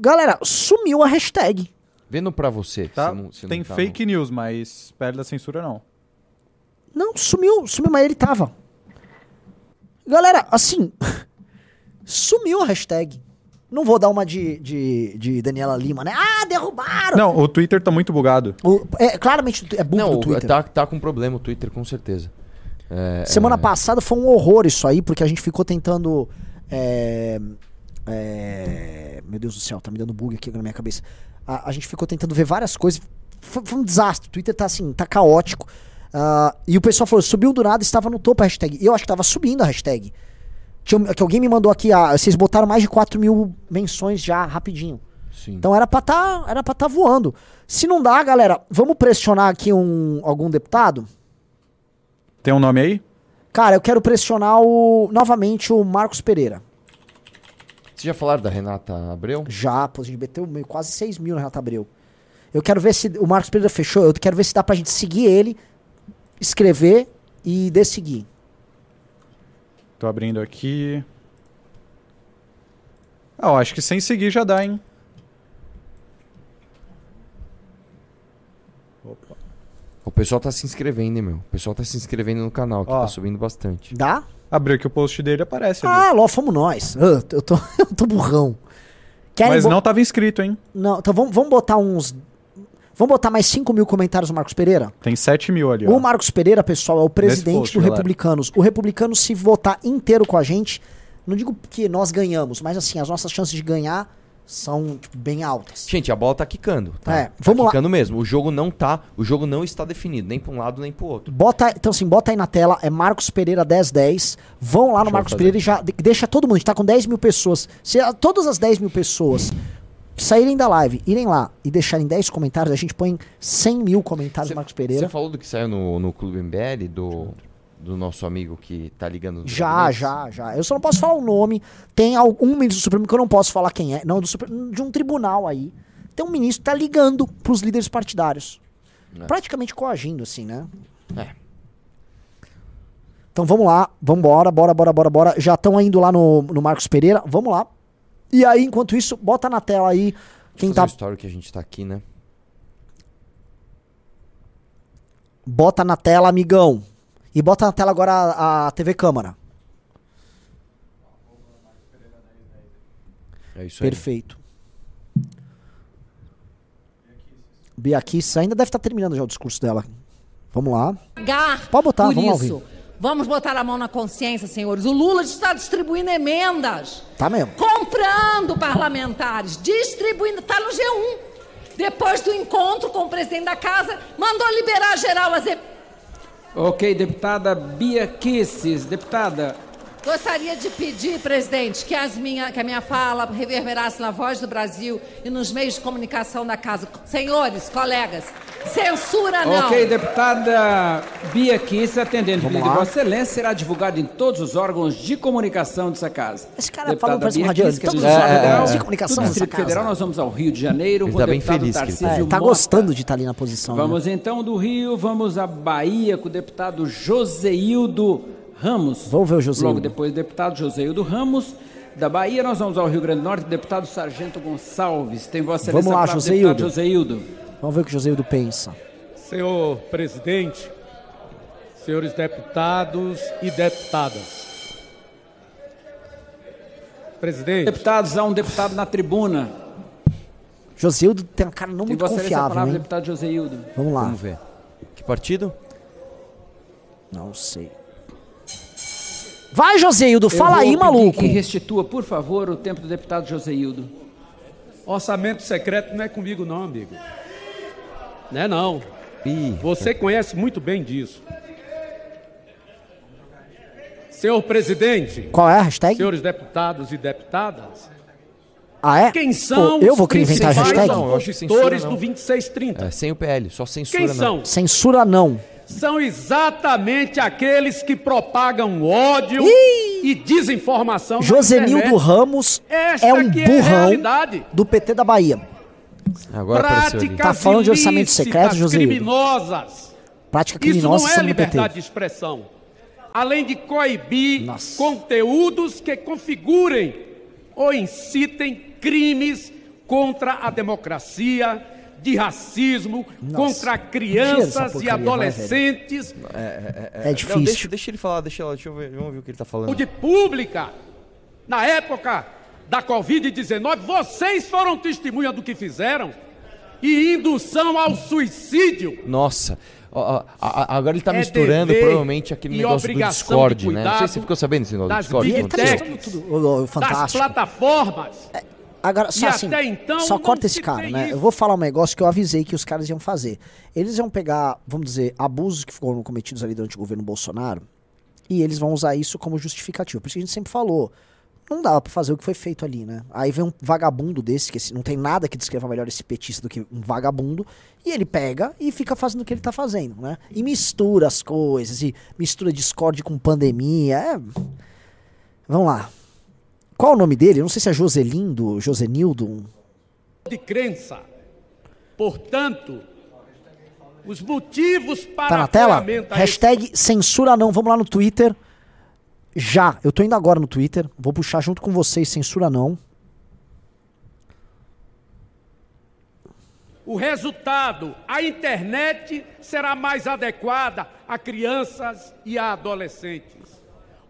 Galera, sumiu a hashtag. Vendo pra você. Tá? se não- se não Tem tá fake news, mas pele da censura não. Não, sumiu, sumiu, mas ele tava. Galera, assim, *laughs* sumiu a hashtag. Não vou dar uma de, de, de Daniela Lima, né? Ah, derrubaram! Não, o Twitter tá muito bugado. O- é, claramente é bug Não, do o- Twitter. tá, tá com problema o Twitter, com certeza. É, Semana é, passada foi um horror isso aí, porque a gente ficou tentando. é, é, meu Deus do céu, tá me dando bug aqui na minha cabeça. A, a gente ficou tentando ver várias coisas. Foi, foi um desastre. O Twitter tá assim, tá caótico. Ah, e o pessoal falou, subiu do nada, estava no topo a hashtag. Eu acho que tava subindo a hashtag. Tinha, que alguém me mandou aqui, ah, vocês botaram mais de 4 mil menções já, rapidinho. Sim. Então era pra tá, era pra tá voando. Se não dá, galera, vamos pressionar aqui um, algum deputado? Tem um nome aí? Cara, eu quero pressionar o, novamente o Marcos Pereira. Vocês já falaram da Renata Abreu? Já, pô, a gente meteu meio- quase 6 mil no Renato Abreu. Eu quero ver se. O Marcos Pereira fechou. Eu quero ver se dá pra gente seguir ele, escrever e desseguir. Tô abrindo aqui. Ah, eu acho que sem seguir já dá, hein? O pessoal tá se inscrevendo, hein, meu? O pessoal tá se inscrevendo no canal, que Ó. tá subindo bastante. Dá? Abriu aqui o post dele aparece ali. Ah, lá fomos nós. Ah, eu, tô, *laughs* eu tô burrão. Querem Mas bo- não tava inscrito, hein? Não, então vamos, vamos botar uns. Vamos botar mais 5 mil comentários no Marcos Pereira? Tem 7 mil ali, ó. O Marcos Pereira, pessoal, é o presidente post, do galera. Republicanos. O Republicano, se votar inteiro com a gente, não digo que nós ganhamos, mas assim, as nossas chances de ganhar são tipo, bem altas. Gente, a bola tá quicando, tá? É, tá vamos lá. quicando mesmo. O jogo não tá, o jogo não está definido, nem pra um lado nem pro outro. Bota, então assim, bota aí na tela, é Marcos Pereira 1010. Vão lá no eu Marcos. Pereira e já de- deixa todo mundo. A gente tá com 10 mil pessoas. Se todas as 10 mil pessoas saírem da live, irem lá e deixarem 10 comentários, a gente põe 100 mil comentários no Marcos Pereira. Você falou do que saiu no, no Clube MBL, do, do nosso amigo que tá ligando Já, já, já. Eu só não posso falar o nome. Tem algum ministro do Supremo que eu não posso falar quem é. Não, do Supremo, de um tribunal aí. Tem um ministro que tá ligando pros líderes partidários. É. Praticamente coagindo, assim, né? É. Então vamos lá, vamos bora, bora, bora, bora, bora. Já estão indo lá no, no Marcos Pereira, vamos lá. E aí, enquanto isso, bota na tela aí quem tá. uma história que a gente tá aqui, né? Bota na tela, amigão. E bota na tela agora a, a TV Câmara. É isso aí. Perfeito. Bia Kiss ainda deve estar terminando já o discurso dela. Vamos lá. Gar Pode botar, por vamos lá isso. ouvir. Vamos botar a mão na consciência, senhores. O Lula está distribuindo emendas, Tá mesmo. comprando parlamentares, distribuindo. Está no G1. Depois do encontro com o presidente da casa, mandou liberar geral as emendas. Ok, deputada Bia Kisses. Deputada, Gostaria de pedir, presidente, que, as minha, que a minha fala reverberasse na voz do Brasil e nos meios de comunicação da casa. Senhores, colegas, censura não. Ok, deputada Bia Kiss, atendendo o Vamos pedido de. Vossa Excelência, será divulgado em todos os órgãos de comunicação dessa casa. Esse cara falando parece um radiante. É Todos os órgãos Federal, de comunicação do dessa Distrito casa. Federal, nós vamos ao Rio de Janeiro. Ele com tá o bem deputado feliz Tarcísio É, tá gostando de estar ali na posição. né? Vamos então do Rio, vamos à Bahia com o deputado Joseildo Ramos. Vamos ver o Joseildo. Logo depois, deputado Joseildo Ramos. Da Bahia, nós vamos ao Rio Grande do Norte, deputado Sargento Gonçalves. Tem Vossa Vamos Excelência lá, Joseildo. deputado Joseildo. Vamos ver o que o Joseildo pensa. Senhor presidente, senhores deputados e deputadas. Presidente. Deputados, há um deputado na tribuna. Joseildo tem uma cara não Tem muito Vossa Excelência a confiável, palavra, hein? deputado Joseildo. Vamos lá. Vamos ver. Que partido? Não sei. Vai, Joseildo, Eu fala aí, maluco. Que restitua, por favor, o tempo do deputado Joseildo. Orçamento secreto não é comigo não, amigo. Não é não. Você conhece muito bem disso. Senhor presidente, Qual é a hashtag? senhores deputados e deputadas, Ah, é? quem são Pô, eu vou os querer inventar hashtag? Não, eu acho censura não. do 2630? É, sem o PL, só censura Quem não. são? Censura não. São exatamente aqueles que propagam ódio e desinformação. Josenildo. Ramos Esta é um é burrão realidade. do PT da Bahia. Agora. Práticas Tá falando de orçamento secreto, Josenildo? criminosas. Prática Isso criminosa não é sendo do PT. liberdade de expressão. Além de coibir conteúdos que configurem ou incitem crimes contra a democracia, de racismo, Nossa. contra crianças e porcaria, vai, adolescentes. É difícil. Não, deixa, deixa ele falar, deixa, deixa eu ver, vamos ver o que ele tá falando. Saúde pública, na época da Covid-19, vocês foram testemunha do que fizeram e indução ao suicídio. Nossa, ó, ó, agora ele tá É misturando provavelmente aquele negócio do Discord, de né? Não sei se você ficou sabendo desse negócio do das Discord. que aconteceu. techs, Tudo, ô, das fantástico. plataformas. Agora, só E assim, então só corta esse se cara, né? isso. Eu vou falar um negócio que eu avisei que os caras iam fazer. Eles iam pegar, vamos dizer, abusos que foram cometidos ali durante o governo Bolsonaro e eles vão usar isso como justificativa. Por isso que a gente sempre falou, não dava pra fazer o que foi feito ali, né? Aí vem um vagabundo desse, que esse- não tem nada que descreva melhor esse petista do que um vagabundo, e ele pega e fica fazendo o que ele tá fazendo, né? E mistura as coisas, e mistura Discord com pandemia, é... Vamos lá. Qual o nome dele? Eu não sei se é Joselindo, Josenildo. de crença. Portanto, os motivos para Tá na tela? Hashtag censura não. Vamos lá no Twitter. Já. Eu tô indo agora no Twitter. Vou puxar junto com vocês censura não. O resultado, a internet será mais adequada a crianças e a adolescentes.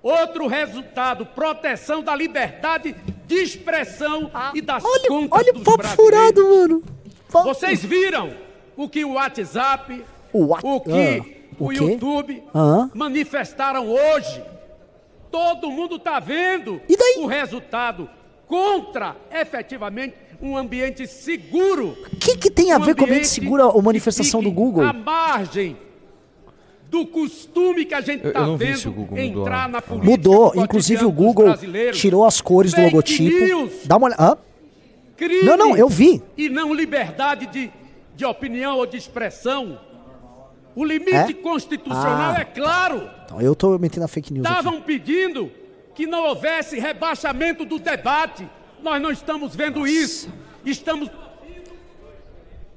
Outro resultado, proteção da liberdade de expressão e das contas olha o dos papo furado, mano. Vocês viram o que o WhatsApp, O, wa- o que Ah, o, o? YouTube Hã? manifestaram hoje. Todo mundo está vendo o resultado contra, efetivamente, um ambiente seguro. O que, que tem a Um ver com a ambiente segura a manifestação do Google? à margem do costume que a gente está não vi se vendo o Google mudou entrar a- na política. Mudou, do inclusive o Google tirou as cores do logotipo. news. Dá uma olhada. Não, não, eu vi. E não liberdade de, de opinião ou de expressão. O limite É? constitucional Ah. é claro. Então, eu tô metendo a fake news. Estavam pedindo que não houvesse rebaixamento do debate. Nós não estamos vendo isso. Estamos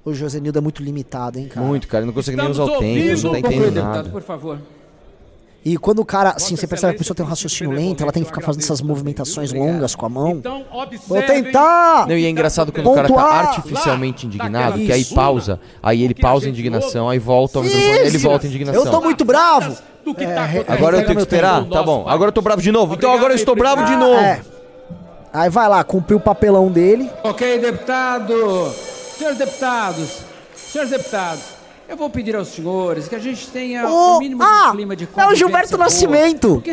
O Josenildo é muito limitado, hein, cara? Muito, cara. Ele não consegue nem usar o tempo, não tá entendendo Conclui, deputado, nada. por favor. E quando o cara, assim, você percebe que a pessoa tem um raciocínio lento, ela tem que ficar fazendo essas movimentações longas com a mão. Então, Vou tentar! Não, e é engraçado quando o cara tá Pontuar. artificialmente indignado, que aí pausa, aí ele pausa a indignação, aí volta ao microfone, ele volta a indignação. Eu tô muito bravo! É, tá Agora eu tenho que esperar? Tá bom. Agora eu tô bravo de novo. Então agora eu estou bravo de novo. É. Aí vai lá, cumpriu o papelão dele. Ok, deputado. Senhores deputados, senhores deputados, eu vou pedir aos senhores que a gente tenha Ô, o mínimo ah, de clima de é o Gilberto Nascimento.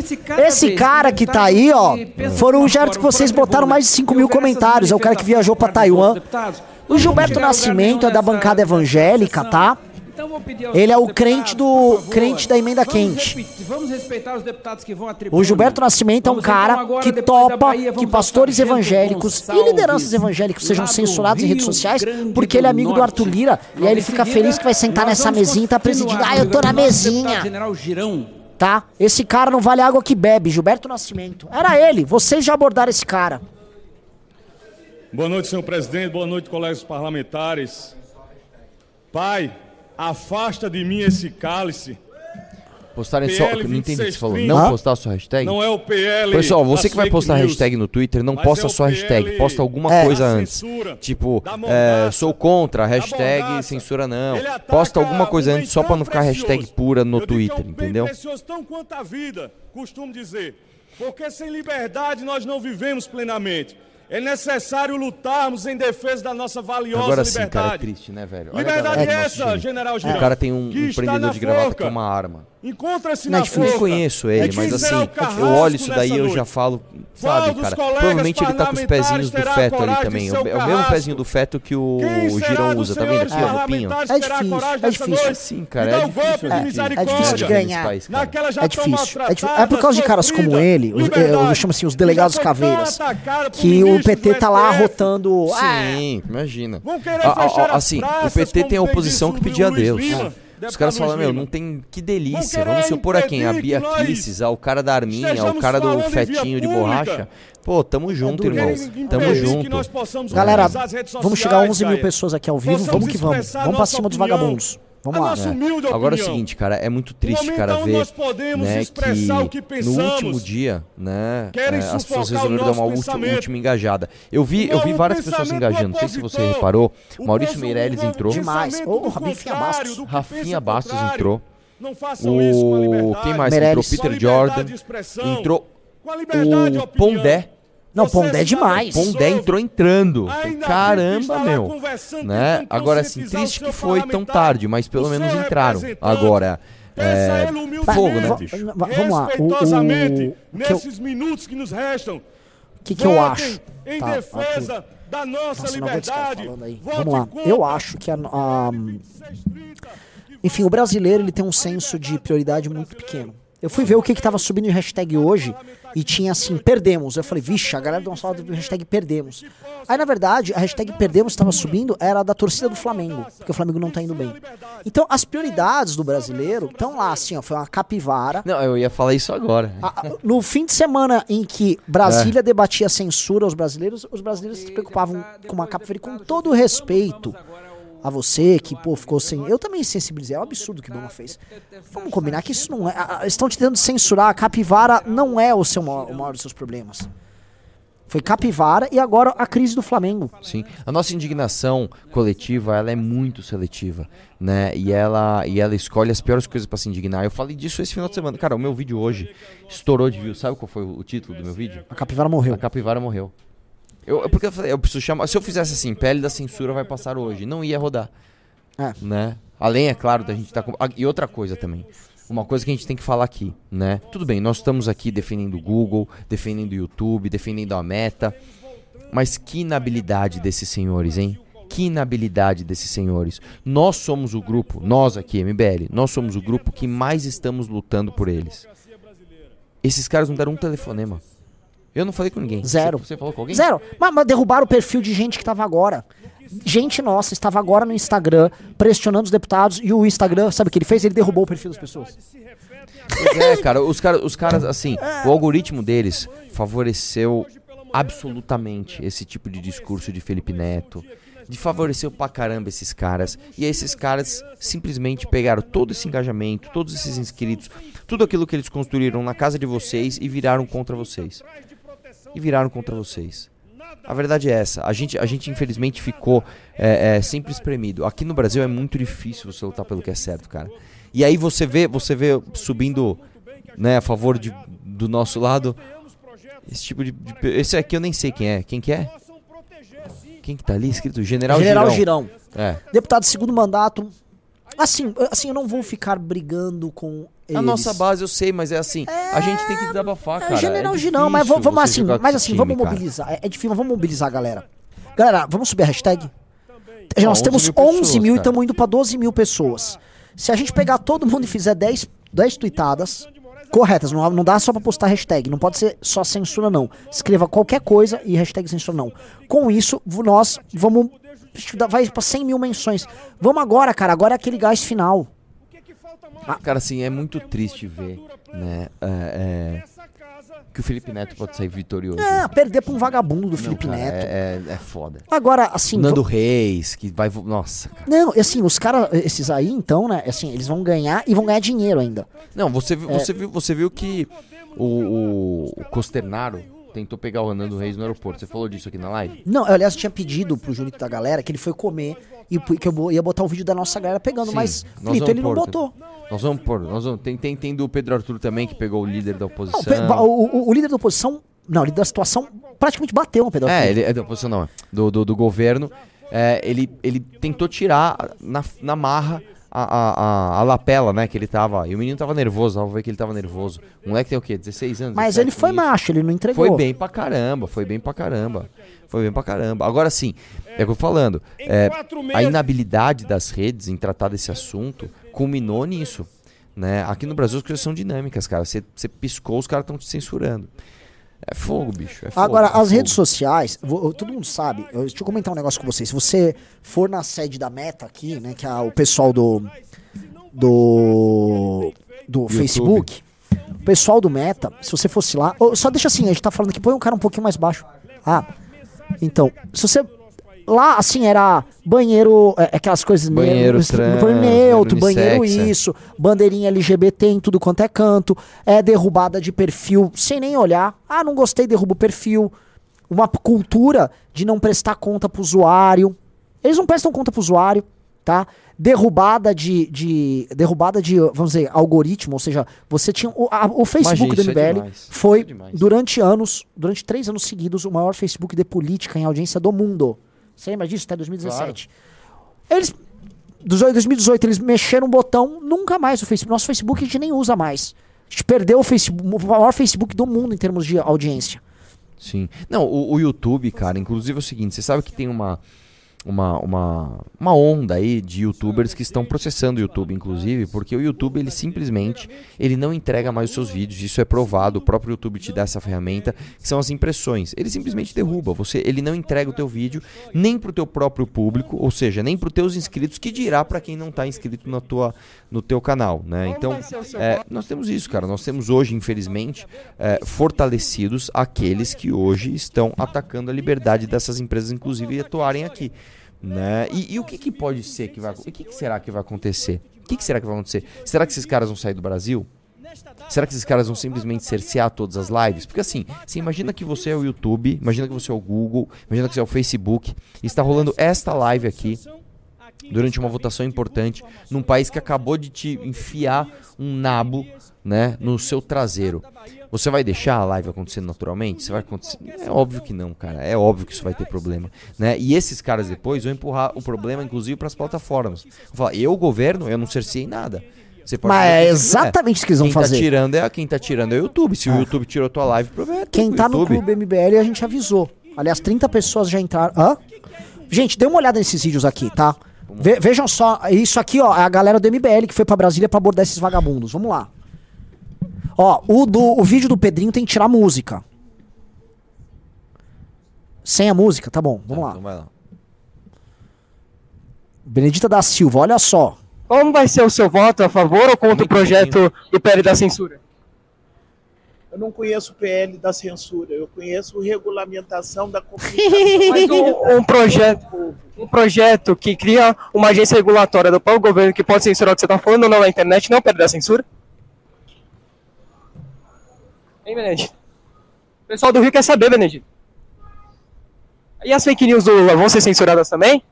Esse cara que tá aí, ó, foram os Gilberto que vocês botaram mais de 5 mil comentários. É o cara que viajou pra Taiwan. O Gilberto Nascimento é da bancada evangélica, tá? Então vou pedir Ele é o crente do favor, crente da emenda vamos quente. repetir- vamos respeitar os deputados que vão à tribuna. O Gilberto Nascimento é um Vamos, então, cara agora, que topa Bahia, que vamos pastores evangélicos e Gonçalves, lideranças evangélicos sejam do censurados em redes Rio sociais porque ele é do amigo do Norte. Arthur Lira e aí ele fica seguida, feliz que vai sentar nessa vamos mesinha e tá presidindo. Ah, eu tô na Rio do mesinha. General Girão. Tá? Esse cara não vale água que bebe, Gilberto Nascimento. Era ele, vocês já abordaram esse cara. Boa noite, senhor presidente. Boa noite, colegas parlamentares. Pai, afasta de mim esse cálice. Postarem só. Não entendi o que você falou. 2630. Não Hã? postar a sua hashtag? Não é o PL Pessoal, você que vai postar a news, hashtag no Twitter, não posta é a sua hashtag, posta alguma da coisa antes. Tipo, é, sou contra, hashtag censura não. Posta alguma coisa antes só pra não ficar precioso. hashtag pura no Eu digo que Twitter, é um entendeu? precioso tão quanto a vida, costumo dizer. Porque sem liberdade nós não vivemos plenamente. É necessário lutarmos em defesa da nossa valiosa Agora sim, liberdade. cara, é triste, né, velho? Liberdade é essa, general Girão. O cara tem um, na de gravata forca. que é uma arma. Encontra-se Não, na é difícil. Eu conheço ele, É mas assim, eu olho isso daí e eu já falo, sabe, cara? Provavelmente ele tá com os pezinhos do feto ali também. É o é mesmo pezinho do feto que o Girão usa, tá vendo aqui, ó, no pinho? É difícil, coragem é dessa difícil. Sim, cara, é difícil, de é, é difícil de ganhar. É difícil. É, difícil. maltratada, é por causa de caras como ele, os, eu chamo assim, os delegados caveiras, que o PT tá lá rotando. Ah, Sim, imagina. Assim, o PT tem a oposição que pedia a Deus. Os caras falam, meu, não tem. Que delícia. Vamos se opor a quem? A Bia Kicis, ao cara da arminha, ao estejamos cara do fetinho de borracha. Pô, tamo junto, duro. irmão. Tamo junto. Galera, vamos chegar a sociais, 11 mil pessoas aqui ao vivo, vamos que vamos. Vamos pra cima dos opinião. vagabundos. Vamos A lá. nossa É. humilde Agora é o seguinte, cara, é muito triste, cara, ver nós podemos né, expressar o que no pensamos. último dia, né, Querem é, as pessoas o resolveram dar uma última, última engajada. Eu vi, eu vi o várias pessoas se engajando, não sei se você reparou. O Maurício Meirelles o entrou. Demais. Ô, do Rafinha Bastos. que Rafinha Bastos entrou. Não façam isso com a O liberdade. quem mais Meirelles. entrou? Peter Jordan. Entrou Com a liberdade de o opinião. Pondé. Não, Pondé é demais. Pondé entrou entrando. Ainda Caramba, meu. Né? Agora assim, triste que foi tão tarde, mas pelo menos entraram. Agora, é, fogo, né, bicho? va- vamos lá. O, Respeitosamente, nesses minutos que nos restam. que que eu acho? Em Tá, defesa da nossa, Nossa, liberdade. Vamos lá. Eu acho que a, a- enfim, o brasileiro ele tem um senso de prioridade muito pequeno. Eu fui ver o que que tava subindo em hashtag hoje e tinha assim, perdemos. Eu falei, vixe, a galera deu uma salva do hashtag perdemos. Aí, na verdade, a hashtag perdemos estava subindo era da torcida do Flamengo, porque o Flamengo não tá indo bem. Então, as prioridades do brasileiro estão lá, assim, ó, foi uma capivara. Não, eu ia falar isso agora. A- no fim de semana em que Brasília debatia a censura aos brasileiros, os brasileiros se preocupavam com uma capivara e com todo o respeito a você que, pô, ficou sem. Eu também sensibilizei. É um absurdo o que o Obama fez. Vamos combinar que isso não é. a- a- Estão te tentando censurar. A capivara não é o, seu maior, o maior dos seus problemas. Foi capivara e agora a crise do Flamengo. Sim. A nossa indignação coletiva, ela é muito seletiva, né? E ela, e ela escolhe as piores coisas pra se indignar. Eu falei disso esse final de semana. Cara, o meu vídeo hoje estourou de views. Sabe qual foi o título do meu vídeo? A capivara morreu. A capivara morreu. Eu, eu- porque eu falei, eu preciso chamar. Se eu fizesse assim, pele da censura vai passar hoje, não ia rodar. É. Né? Além, é claro, da gente tá com. ah, E outra coisa também. Uma coisa que a gente tem que falar aqui, né? Tudo bem, nós estamos aqui defendendo o Google, defendendo o YouTube, defendendo a Meta. Mas que inabilidade desses senhores, hein? Que inabilidade desses senhores. Nós somos o grupo, nós aqui, MBL, nós somos o grupo que mais estamos lutando por eles. Esses caras não deram um telefonema. Eu não falei com ninguém. Zero. Você, você falou com alguém? Zero. Mas, mas derrubaram o perfil de gente que tava agora. Gente nossa estava agora no Instagram pressionando os deputados e o Instagram, sabe o que ele fez? Ele derrubou o perfil das pessoas. Pois é, cara, os, cara, os caras, assim, o algoritmo deles favoreceu absolutamente esse tipo de discurso de Felipe Neto. De favoreceu pra caramba esses caras. E esses caras simplesmente pegaram todo esse engajamento, todos esses inscritos, tudo aquilo que eles construíram na casa de vocês e viraram contra vocês. E viraram contra vocês. A verdade é essa. A gente, a gente infelizmente ficou é, é, sempre espremido. Aqui no Brasil é muito difícil você lutar pelo que é certo, cara. E aí você vê, você vê subindo, né, a favor de, do nosso lado. Esse tipo de, de Esse aqui eu nem sei quem é. Quem que é? Quem que tá ali escrito? General, General Girão. Girão. É. Deputado de segundo mandato. Assim, assim, eu não vou ficar brigando com eles. A nossa base eu sei, mas é assim. A gente tem que desabafar, cara. É, General é Girão, mas vamos, assim, mas assim, time, vamos cara. mobilizar. É, é difícil, mas vamos mobilizar a galera. Galera, vamos subir a hashtag? Ah, Nós 11 temos mil 11 pessoas, mil e cara. estamos indo para 12 mil pessoas. Se a gente pegar todo mundo e fizer 10, 10 tweetadas corretas, não, não dá só pra postar hashtag, não pode ser só censura não. Escreva qualquer coisa e hashtag censura não. Com isso, nós vamos, vai pra 100 mil menções. Vamos agora, cara, agora é aquele gás final. Cara, assim, é muito triste ver, né, é, é, que o Felipe Neto pode sair vitorioso. É, perder pra um vagabundo do Felipe Cara, Neto. É, é, é foda. Agora, assim... Nando Reis, que vai. Nossa, cara. Não, assim, os caras, esses aí, então, né, assim, eles vão ganhar e vão ganhar dinheiro ainda. Não, você, viu- É. você, viu, você viu que o, o, o Costernaro tentou pegar o Nando Reis no aeroporto. Você falou disso aqui na live? Não, eu, aliás, tinha pedido pro Junito da galera que ele foi comer e que eu ia botar o vídeo da nossa galera pegando, Sim, mas, nós Lito, vamos ele não botou. Nós vamos pôr. Nós vamos, tem, tem, tem do Pedro Arthur também, que pegou o líder da Não, oposição. o, Pe- ba- o, o- o líder da oposição, não, o líder da situação praticamente bateu no Pedro É, Arthur. ele é da oposição, não. é. Do, do, do governo. É, ele, ele tentou tirar na, na marra a, a, a, a lapela, né? Que ele tava. E o menino tava nervoso, dava pra ver que ele tava nervoso. O moleque tem o quê? 16 anos? Mas 17, ele foi macho, ele não entregou. Foi bem pra caramba, foi bem pra caramba. Foi bem pra caramba. Agora sim, é o que eu tô falando. é, a inabilidade das redes em tratar desse assunto culminou nisso. Né? Aqui no Brasil as coisas são dinâmicas, cara. Você você piscou, os caras estão te censurando. É fogo, bicho. É fogo, Agora, é as fogo. redes sociais, vou- todo mundo sabe, eu- deixa eu comentar um negócio com vocês. Se você for na sede da Meta aqui, né, que é o pessoal do do do YouTube. Facebook, o pessoal do Meta, se você fosse lá, só deixa assim, a gente tá falando aqui, põe um cara um pouquinho mais baixo. Ah. Então, se você lá assim era banheiro, é, aquelas coisas Banheiro neutro, trans, banheiro neutro, banheiro unissex, é. isso, bandeirinha LGBT em tudo quanto é canto, é derrubada de perfil sem nem olhar. Ah, não gostei, derruba o perfil. Uma cultura de não prestar conta pro usuário. Eles não prestam conta pro usuário, tá? Derrubada de, de derrubada de, vamos dizer, algoritmo, ou seja, você tinha o, a- o Facebook do é MBL demais, isso foi é durante anos, durante três anos seguidos, o maior Facebook de política em audiência do mundo. Você lembra disso? Até 2017. Eles, dos- 2018, eles mexeram um botão, nunca mais o Facebook. Nosso Facebook a gente nem usa mais. A gente perdeu o Facebook, o maior Facebook do mundo em termos de audiência. Sim. Não, o, o YouTube, cara, inclusive é o seguinte, você sabe que tem uma uma, uma, uma onda aí de youtubers que estão processando o YouTube, inclusive, porque o YouTube ele simplesmente ele não entrega mais os seus vídeos, isso é provado, o próprio YouTube te dá essa ferramenta, que são as impressões. Ele simplesmente derruba, você, ele não entrega o teu vídeo nem pro teu próprio público, ou seja, nem pro teus inscritos, que dirá para quem não tá inscrito na tua, no teu canal, né? Então, é, nós temos isso, cara. Nós temos hoje, infelizmente, é, fortalecidos aqueles que hoje estão atacando a liberdade dessas empresas, inclusive, atuarem aqui. Né? E, e o que, que pode ser que vai O que, que será que vai acontecer? O que, que será que vai acontecer? Será que esses caras vão sair do Brasil? Será que esses caras vão simplesmente cercear todas as lives? Porque assim, você imagina que você é o YouTube, imagina que você é o Google, imagina que você é o Facebook, e está rolando esta live aqui durante uma votação importante num país que acabou de te enfiar um nabo, né, no seu traseiro. Você vai deixar a live acontecendo naturalmente? Você vai acontecer? É óbvio que não, cara. É óbvio que isso vai ter problema, né? E esses caras depois vão empurrar o problema inclusive para as plataformas. Vão falar: "Eu, governo, eu não cercei nada". Você pode Mas é quiser. exatamente isso que eles vão quem fazer. Tá tirando é, quem tá tirando é o YouTube. Se o YouTube tirou tua live, problema é Quem tá no. Clube MBL a gente avisou. Aliás, 30 pessoas já entraram. Hã? Gente, dê uma olhada nesses vídeos aqui, tá? Ve- vejam só, isso aqui, ó, é a galera do MBL que foi pra Brasília pra abordar esses vagabundos. Vamos lá. Ó, o, do, o vídeo do Pedrinho tem que tirar a música. Sem a música, tá bom, vamos lá. Então lá. Benedita da Silva, olha só. Como vai ser o seu voto a favor ou contra o projeto do PL da censura? Eu não conheço o PL da censura, eu conheço regulamentação da *laughs* comunicação. Mas um, um projeto, um projeto que cria uma agência regulatória do próprio governo que pode censurar o que você está falando ou não na internet, não é o PL da censura? Hein, Benedito? O pessoal do Rio quer saber, Benedito. E as fake news do Lula vão ser censuradas também?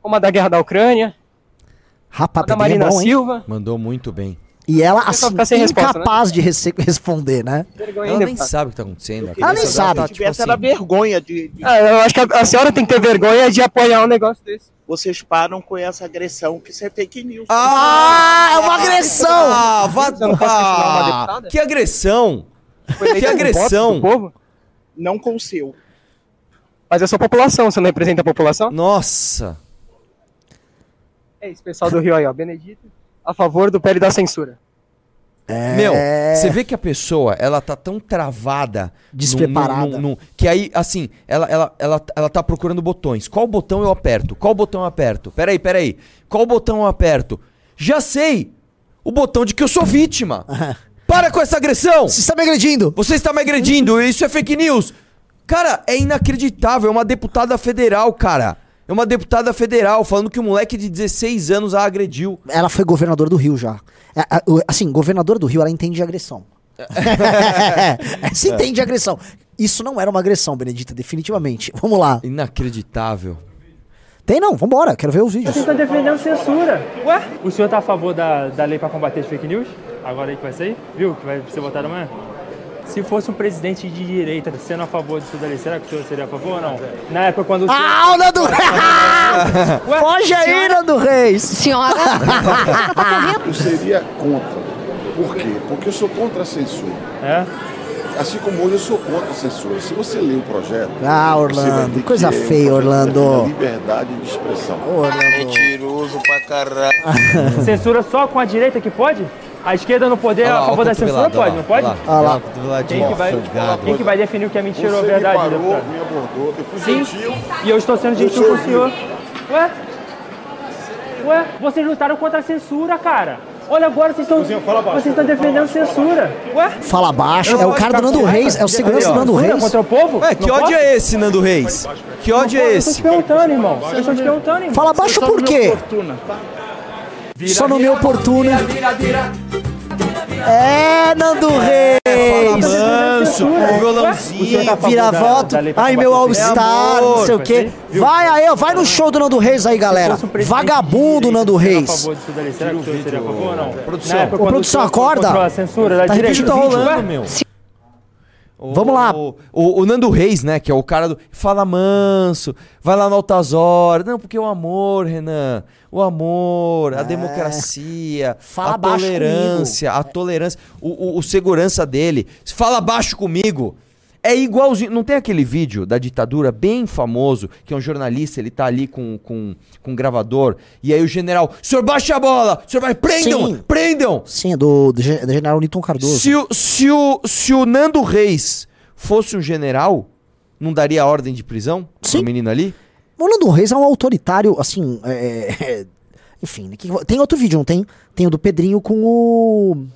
Como a da guerra da Ucrânia? Rapaz, a da é Marina bom, hein? Silva? Mandou muito bem. E ela, assim, fica sem resposta, incapaz de responder, né? Ela nem sabe o que tá acontecendo. Ela nem sabe. tá, tipo tivesse assim, era vergonha de, de- Ah, eu acho que a, a senhora tem que ter vergonha de apoiar um negócio desse. Vocês param com essa agressão, que isso é fake news. Ah, é uma agressão! Ah, vá... Ah, que agressão! Que agressão! do povo? Não com o seu. Mas é só a população, você não representa a população? Nossa! É isso, pessoal do Rio aí, ó. Benedito, a favor do PL da censura. É... Meu, você vê que a pessoa, ela tá tão travada. Despreparada. num- num- que aí, assim, ela, ela, ela, ela tá procurando botões. Qual botão eu aperto? Qual botão eu aperto? Peraí, peraí. Qual botão eu aperto? Já sei! O botão de que eu sou vítima! *laughs* Para com essa agressão! Você está me agredindo! Você está me agredindo, isso é fake news! Cara, é inacreditável, é uma deputada federal, cara. É uma deputada federal falando que um moleque de 16 anos a agrediu. Ela foi governadora do Rio já. É, o- Assim, governadora do Rio, ela entende de agressão. *laughs* Se entende de agressão. Isso não era uma agressão, Benedita, definitivamente. Vamos lá. Inacreditável. Tem não, vambora, quero ver os vídeos. Vocês estão defendendo censura. Ué? O senhor está a favor da, da lei para combater as fake news? Agora aí que vai sair? Viu? Que vai ser votado amanhã? Se fosse um presidente de direita sendo a favor disso daí, será que o senhor seria a favor ou não? Na época quando o senhor... Ah, o Nando Foge aí, Nando Reis! Senhora! *laughs* Eu seria contra. Por quê? Porque eu sou contra a censura. É? Assim como hoje eu sou contra a censura. Se você ler o projeto. Ah, Orlando, coisa é um feia, que Orlando. Liberdade de expressão. Mentiroso pra caralho. Censura só com a direita que pode? A esquerda no poder lá, a favor da censura pode, não pode? olha lá, Quem que, vai, quem que vai definir o que é mentira ou verdade, me parou, deputado? me abordou, eu fui Sim, gentil. e eu estou sendo gentil com o senhor. Ué? Ué, vocês lutaram contra a censura, cara. Olha agora, vocês estão vocês estão defendendo censura. Ué? Fala baixo, é o cara do Nando Reis, é o segurança do Nando Reis. contra o povo? Ué, que Não ódio é esse, Nando Reis? Que ódio é Eu estou te esse? perguntando, irmão. Eu estou te perguntando, irmão. Fala baixo por quê? Só no meu oportuno. É, Nando Reis! Manso, o violãozinho. Vira voto. Ai, meu All-Star, não sei o quê. Vai aí, ó, vai no show do Nando Reis aí, galera. Vagabundo Nando Reis. será que o senhor seria a favor ou não? Produção. Ô, produção, acorda. Tá repetindo o vídeo, Ué? Vamos lá. O, o- o Nando Reis, né, que é o cara do. Fala manso, vai lá no Altas Horas. Não, porque o amor, Renan. O amor, a democracia, É. Fala a baixo tolerância, a tolerância. O, o- o segurança dele. Fala baixo comigo. É igualzinho. Não tem aquele vídeo da ditadura bem famoso, que é um jornalista, ele tá ali com, com, com um gravador, e aí o general, senhor baixa a bola! Senhor vai, prendam! Sim. Prendam! Sim, é do, do, do general Newton Cardoso. Se o, se, o, se o Nando Reis fosse um general, não daria ordem de prisão pro menino ali? O Nando Reis é um autoritário, assim. é, é, enfim, né, tem outro vídeo, não tem? Tem o do Pedrinho com o.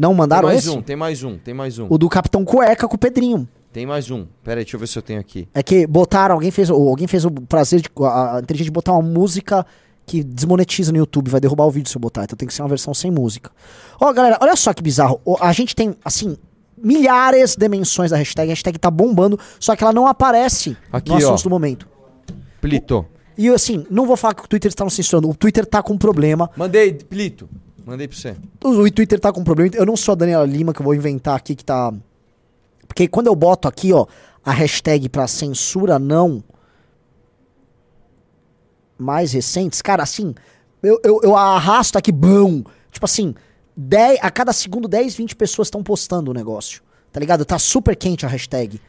Não mandaram tem mais esse? um, tem mais um, tem mais um. O do Capitão Cueca com o Pedrinho. Tem mais um. Pera aí, deixa eu ver se eu tenho aqui. É que botaram, alguém fez, alguém fez o prazer de a, a inteligente de botar uma música que desmonetiza no YouTube, vai derrubar o vídeo se eu botar, então tem que ser uma versão sem música. Ó, galera, olha só que bizarro. A gente tem, assim, milhares de menções da hashtag, a hashtag tá bombando, só que ela não aparece Aqui, no assunto ó. do momento. Plito. E assim, não vou falar que o Twitter está não censurando, o Twitter tá com problema. Mandei, Plito. Mandei pra você. O Twitter tá com problema. Eu não sou a Daniela Lima que eu vou inventar aqui que tá. Porque quando eu boto aqui, ó, a hashtag pra censura não mais recentes, cara, assim, eu, eu, eu arrasto aqui, bom. Tipo assim, 10, a cada segundo 10, 20 pessoas estão postando o negócio. Tá ligado? Tá super quente a hashtag.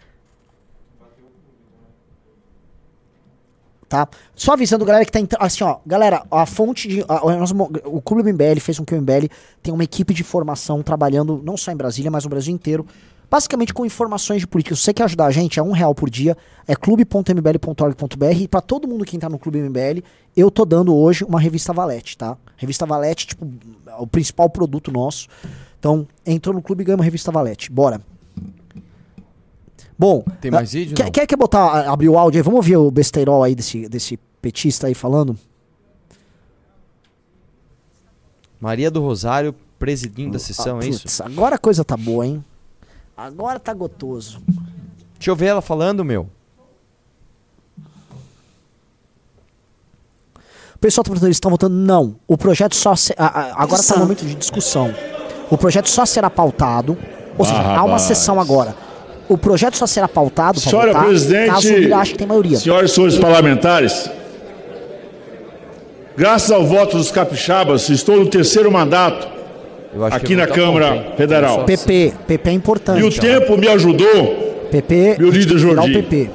Tá? Só avisando, galera, que tá entrando. Assim, ó, galera, a fonte de. a- mo- o Clube MBL fez com que o MBL tenha uma equipe de formação trabalhando não só em Brasília, mas no Brasil inteiro. Basicamente com informações de política. Se você quer ajudar a gente, é um real por dia. É clube.mbl.org.br. E pra todo mundo que entrar no Clube MBL, eu tô dando hoje uma revista Valete, tá? Revista Valete, tipo, é o principal produto nosso. Então, entrou no clube e ganha uma revista Valete. Bora. Bom. Tem mais ah, vídeo, Quer, quer, quer botar, abrir o áudio aí? Vamos ouvir o besteirol aí desse, desse petista aí falando? Maria do Rosário, presidindo da sessão, Ah, é isso? putz, Agora a coisa tá boa, hein? Agora tá gotoso. Deixa eu ver ela falando, meu. O pessoal tá perguntando, eles estão votando? Não. O projeto só. se- a- a- agora tá no momento de discussão. O projeto só será pautado. Ou seja, Ah, há uma rapaz. sessão agora. O projeto só será pautado Senhora votar, presidente, caso o Lira ache que tem maioria. senhoras e senhores parlamentares, graças ao voto dos capixabas, estou no terceiro mandato aqui na Câmara Federal. PP, PP é importante. E o tempo me ajudou, PP, meu líder Jordi, PP.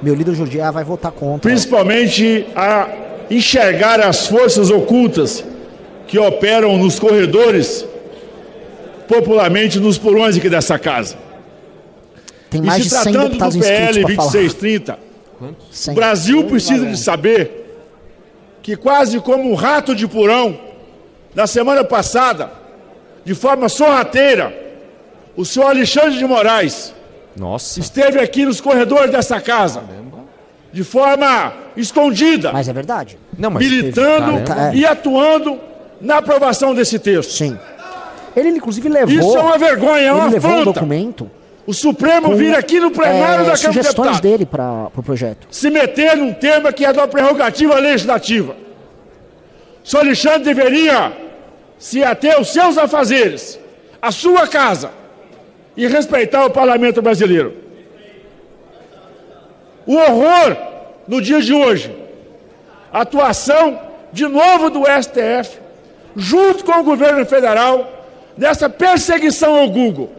Meu líder Jordi vai votar contra. principalmente a enxergar as forças ocultas que operam nos corredores, popularmente nos porões aqui dessa casa. Tem E mais se de 100 tratando deputados do inscritos PL pra falar. 2630, Cem. o Brasil precisa de saber que quase como um rato de porão, na semana passada, de forma sorrateira, o senhor Alexandre de Moraes Nossa. esteve aqui nos corredores dessa casa, de forma escondida, Mas é verdade. Não, militando Caramba. e atuando na aprovação desse texto. Sim. Ele, inclusive, levou. Isso é uma vergonha, é ele uma levou um documento. O Supremo vir aqui no plenário é, da Câmara sugestões Deputados. dele para o projeto. se meter num tema que é da prerrogativa legislativa. O senhor Alexandre deveria se ater aos seus afazeres, à sua casa, e respeitar o parlamento brasileiro. O horror no dia de hoje, a atuação de novo do STF, junto com o governo federal, nessa perseguição ao Google.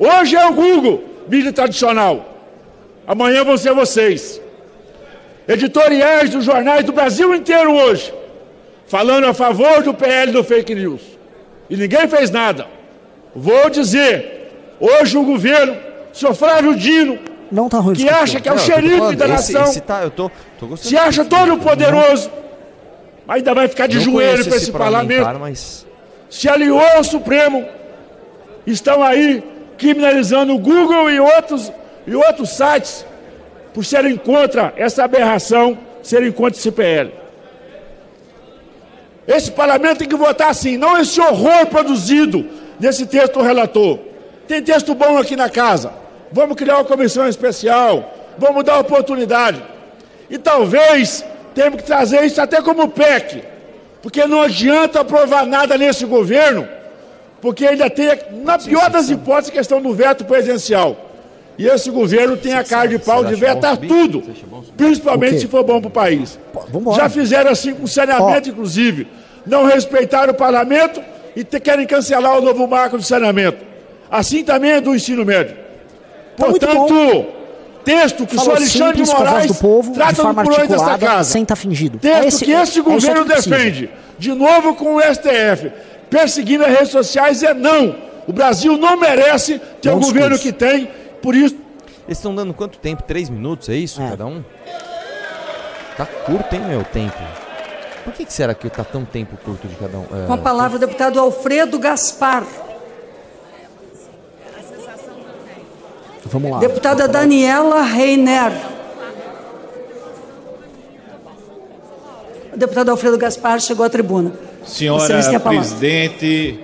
Hoje é o Google, mídia tradicional. Amanhã vão ser vocês. Editoriais dos jornais do Brasil inteiro hoje, falando a favor do PL do fake news. E ninguém fez nada. Vou dizer, hoje o governo, o senhor Flávio Dino, Não tá ruim. que acha que é o Não, eu tô xerife da esse- nação, esse tá- eu tô, tô se acha todo poderoso, ainda vai ficar de Não joelho para esse parlamento, mas se aliou ao Supremo, estão aí criminalizando o Google e outros, e outros sites por serem contra essa aberração, serem contra esse PL. Esse parlamento tem que votar assim, não esse horror produzido nesse texto do relator. Tem texto bom aqui na casa. Vamos criar uma comissão especial, vamos dar oportunidade. E talvez temos que trazer isso até como PEC, porque não adianta aprovar nada nesse governo, porque ainda tem, na pior das hipóteses, a questão do veto presidencial. E esse governo tem a cara de pau de vetar tudo, principalmente se for bom para o país. Já fizeram assim com o saneamento, inclusive. Não respeitaram o parlamento e querem cancelar o novo marco de saneamento. Assim também é do ensino médio. Tá Portanto, texto que o senhor Falou Alexandre de simples, voz Moraes do povo, de trata do forma por desta articulada, casa. sem tá fingido. Texto É esse- que é- este é governo que precisa. defende, de novo com o STF, perseguindo as redes sociais, é não. O Brasil não merece ter Bom o governo discurso. que tem, por isso Eles estão dando quanto tempo? Três minutos, é isso? Cada um? Tá curto, hein, meu, tempo? Por que, que será que tá tão tempo curto de cada um? É, Com a palavra o deputado Alfredo Gaspar. Vamos lá. Deputada Daniela Reiner. O deputado Alfredo Gaspar chegou à tribuna. Senhora tem presidente,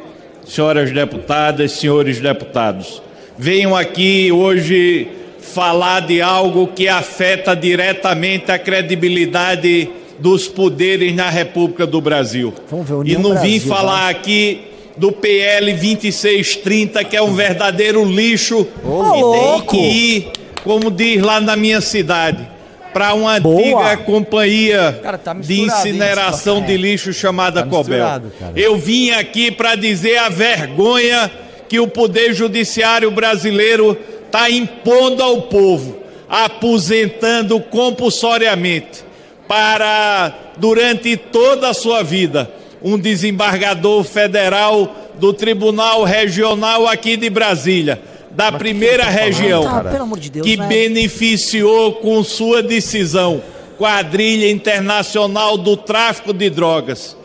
senhoras deputadas, senhores deputados, venho aqui hoje falar de algo que afeta diretamente a credibilidade dos poderes na República do Brasil. Ver, E não vim Brasil, falar aqui do PL 2630, que é um verdadeiro lixo e tem louco! que ir, como diz lá na minha cidade, para uma antiga companhia tá de incineração de lixo chamada Tá Cobel. cara. Eu vim aqui para dizer a vergonha que o Poder Judiciário brasileiro está impondo ao povo, aposentando compulsoriamente para, durante toda a sua vida, um desembargador federal do Tribunal Regional aqui de Brasília, da primeira tá região, falando, de Deus, que né? beneficiou com sua decisão quadrilha internacional do tráfico de drogas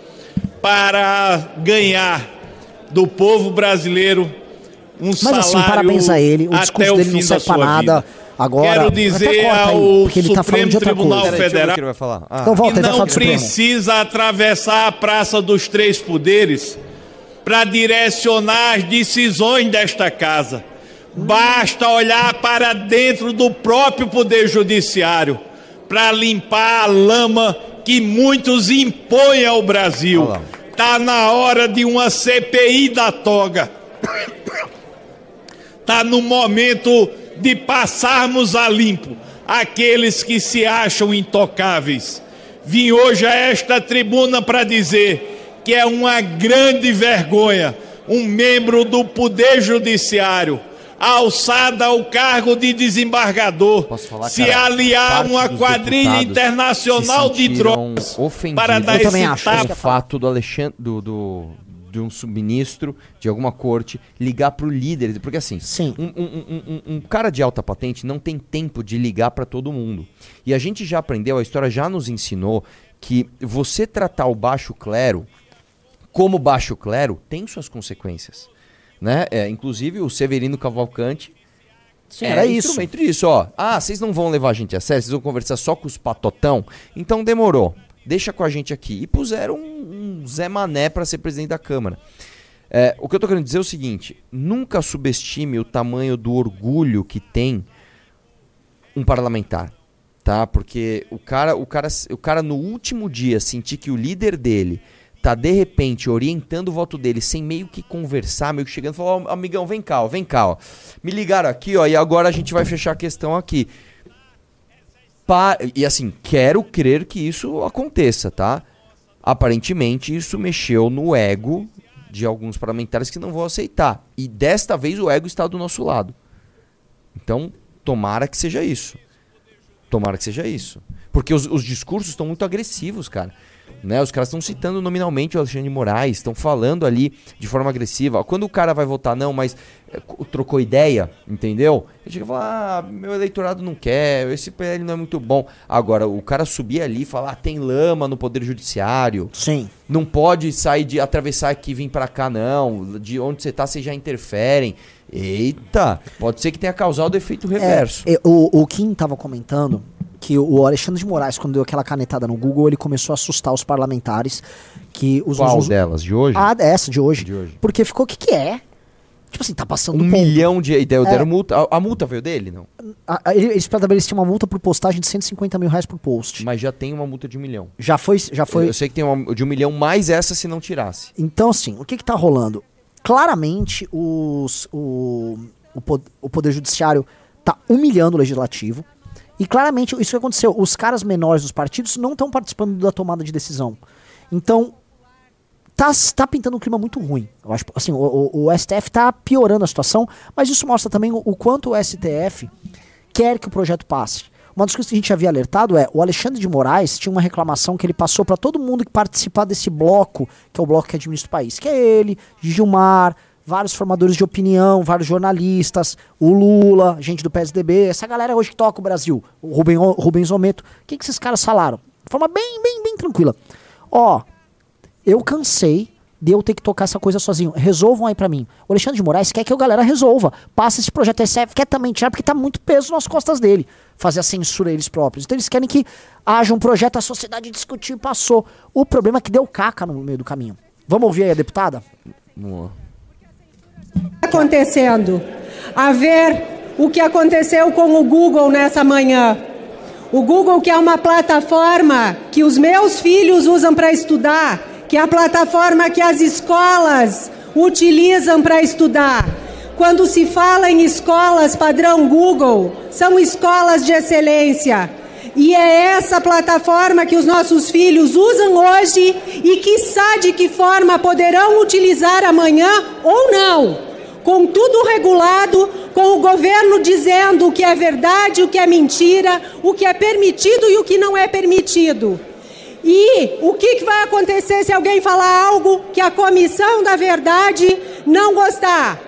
para ganhar do povo brasileiro um Mas salário assim, parabéns a ele. O até discurso o dele não fim da serve pra sua nada. vida. Agora, Quero dizer aí, ao porque ele tá Supremo Tribunal coisa. Federal que ele vai falar. Ah. Então volta, que vai não precisa atravessar a Praça dos Três Poderes para direcionar as decisões desta casa. Basta olhar para dentro do próprio Poder Judiciário para limpar a lama que muitos impõem ao Brasil. Está na hora de uma CPI da toga. Está no momento de passarmos a limpo aqueles que se acham intocáveis. Vim hoje a esta tribuna para dizer que é uma grande vergonha um membro do Poder Judiciário alçada ao cargo de desembargador. Falar, se cara, aliar uma quadrilha internacional se de drogas ofendidos. para dar esse com o tapa. fato do Alexandre do, do- de um subministro de alguma corte ligar pro líder, porque assim, Um, um- um- um- um cara de alta patente não tem tempo de ligar para todo mundo. E a gente já aprendeu, a história já nos ensinou que você tratar o baixo clero como baixo clero tem suas consequências, né? É, inclusive o Severino Cavalcante Sim, é era isso. instrumento disso, ó. Ah, vocês não vão levar a gente a sério, vocês vão conversar só com os patotão? Então demorou. Deixa com a gente aqui. E puseram um, um Zé Mané para ser presidente da Câmara. É, o que eu tô querendo dizer é o seguinte: nunca subestime o tamanho do orgulho que tem um parlamentar, tá? Porque o cara, o cara, o cara no último dia sentir que o líder dele tá de repente orientando o voto dele sem meio que conversar, meio que chegando e falar, ó, amigão, vem cá, ó, vem cá, ó. Me ligaram aqui, ó, e agora a gente vai fechar a questão aqui. Pa- e assim, quero crer que isso aconteça, tá? Aparentemente isso mexeu no ego de alguns parlamentares que não vão aceitar. E desta vez o ego está do nosso lado. Então, tomara que seja isso. Tomara que seja isso. Porque os, os discursos estão muito agressivos, cara. Né? Os caras estão citando nominalmente o Alexandre de Moraes, estão falando ali de forma agressiva. Quando o cara vai votar não, mas é, co- trocou ideia, entendeu? Ele chega e fala, ah, meu eleitorado não quer, esse PL não é muito bom. Agora, o cara subir ali e falar, ah, tem lama no Poder Judiciário. Sim. Não pode sair de atravessar aqui e vir pra cá, não. De onde você tá, vocês já interferem. Eita, pode ser que tenha causado efeito reverso. É, é, o, o Kim tava comentando que o Alexandre de Moraes, quando deu aquela canetada no Google, ele começou a assustar os parlamentares. Que os, Qual os- delas? De hoje? Ah, essa, de hoje. Porque ficou, o que que é? Tipo assim, tá passando Um ponto. milhão de. Deram, É. multa. A, a multa veio dele? Não. A- a- ele- Eles estabeleciam uma multa por postagem de 150 mil reais por post. Mas já tem uma multa de um milhão. Já foi, já foi. Eu, eu sei que tem uma de um milhão mais essa se não tirasse. Então, assim, o que que tá rolando? Claramente, os, o, o, o Poder Judiciário tá humilhando o Legislativo. E claramente, isso que aconteceu. Os caras menores dos partidos não estão participando da tomada de decisão. Então, tá, tá pintando um clima muito ruim. Eu acho, assim, o, o, o STF tá piorando a situação, mas isso mostra também o, o quanto o STF quer que o projeto passe. Uma das coisas que a gente havia alertado é o Alexandre de Moraes tinha uma reclamação que ele passou para todo mundo que participar desse bloco, que é o bloco que administra o país, que é ele, Gilmar, vários formadores de opinião, vários jornalistas, o Lula, gente do PSDB, essa galera hoje que toca o Brasil, o Rubens Ometo. O que, que esses caras falaram? De forma bem, bem, bem tranquila. Ó, eu cansei de eu ter que tocar essa coisa sozinho. Resolvam aí pra mim. O Alexandre de Moraes quer que a galera resolva. Passa esse projeto SF, quer também tirar, porque tá muito peso nas costas dele. Fazer a censura eles próprios. Então eles querem que haja um projeto, a sociedade discutiu e passou. O problema é que deu caca no meio do caminho. Vamos ouvir aí a deputada? Acontecendo. A ver o que aconteceu com o Google nessa manhã. O Google, que é uma plataforma que os meus filhos usam para estudar, que é a plataforma que as escolas utilizam para estudar. Quando se fala em escolas padrão Google, são escolas de excelência. E é essa plataforma que os nossos filhos usam hoje e que de que forma poderão utilizar amanhã ou não com tudo regulado, com o governo dizendo o que é verdade, o que é mentira, o que é permitido e o que não é permitido. E o que, que vai acontecer se alguém falar algo que a comissão da verdade não gostar?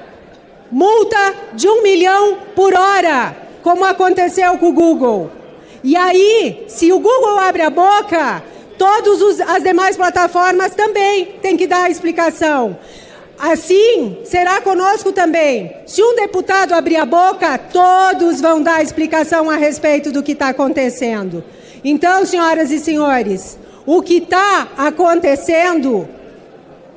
Multa de um milhão por hora, como aconteceu com o Google. E aí, se o Google abre a boca, todas as demais plataformas também têm que dar a explicação. Assim será conosco também. Se um deputado abrir a boca, todos vão dar explicação a respeito do que está acontecendo. Então, senhoras e senhores, o que está acontecendo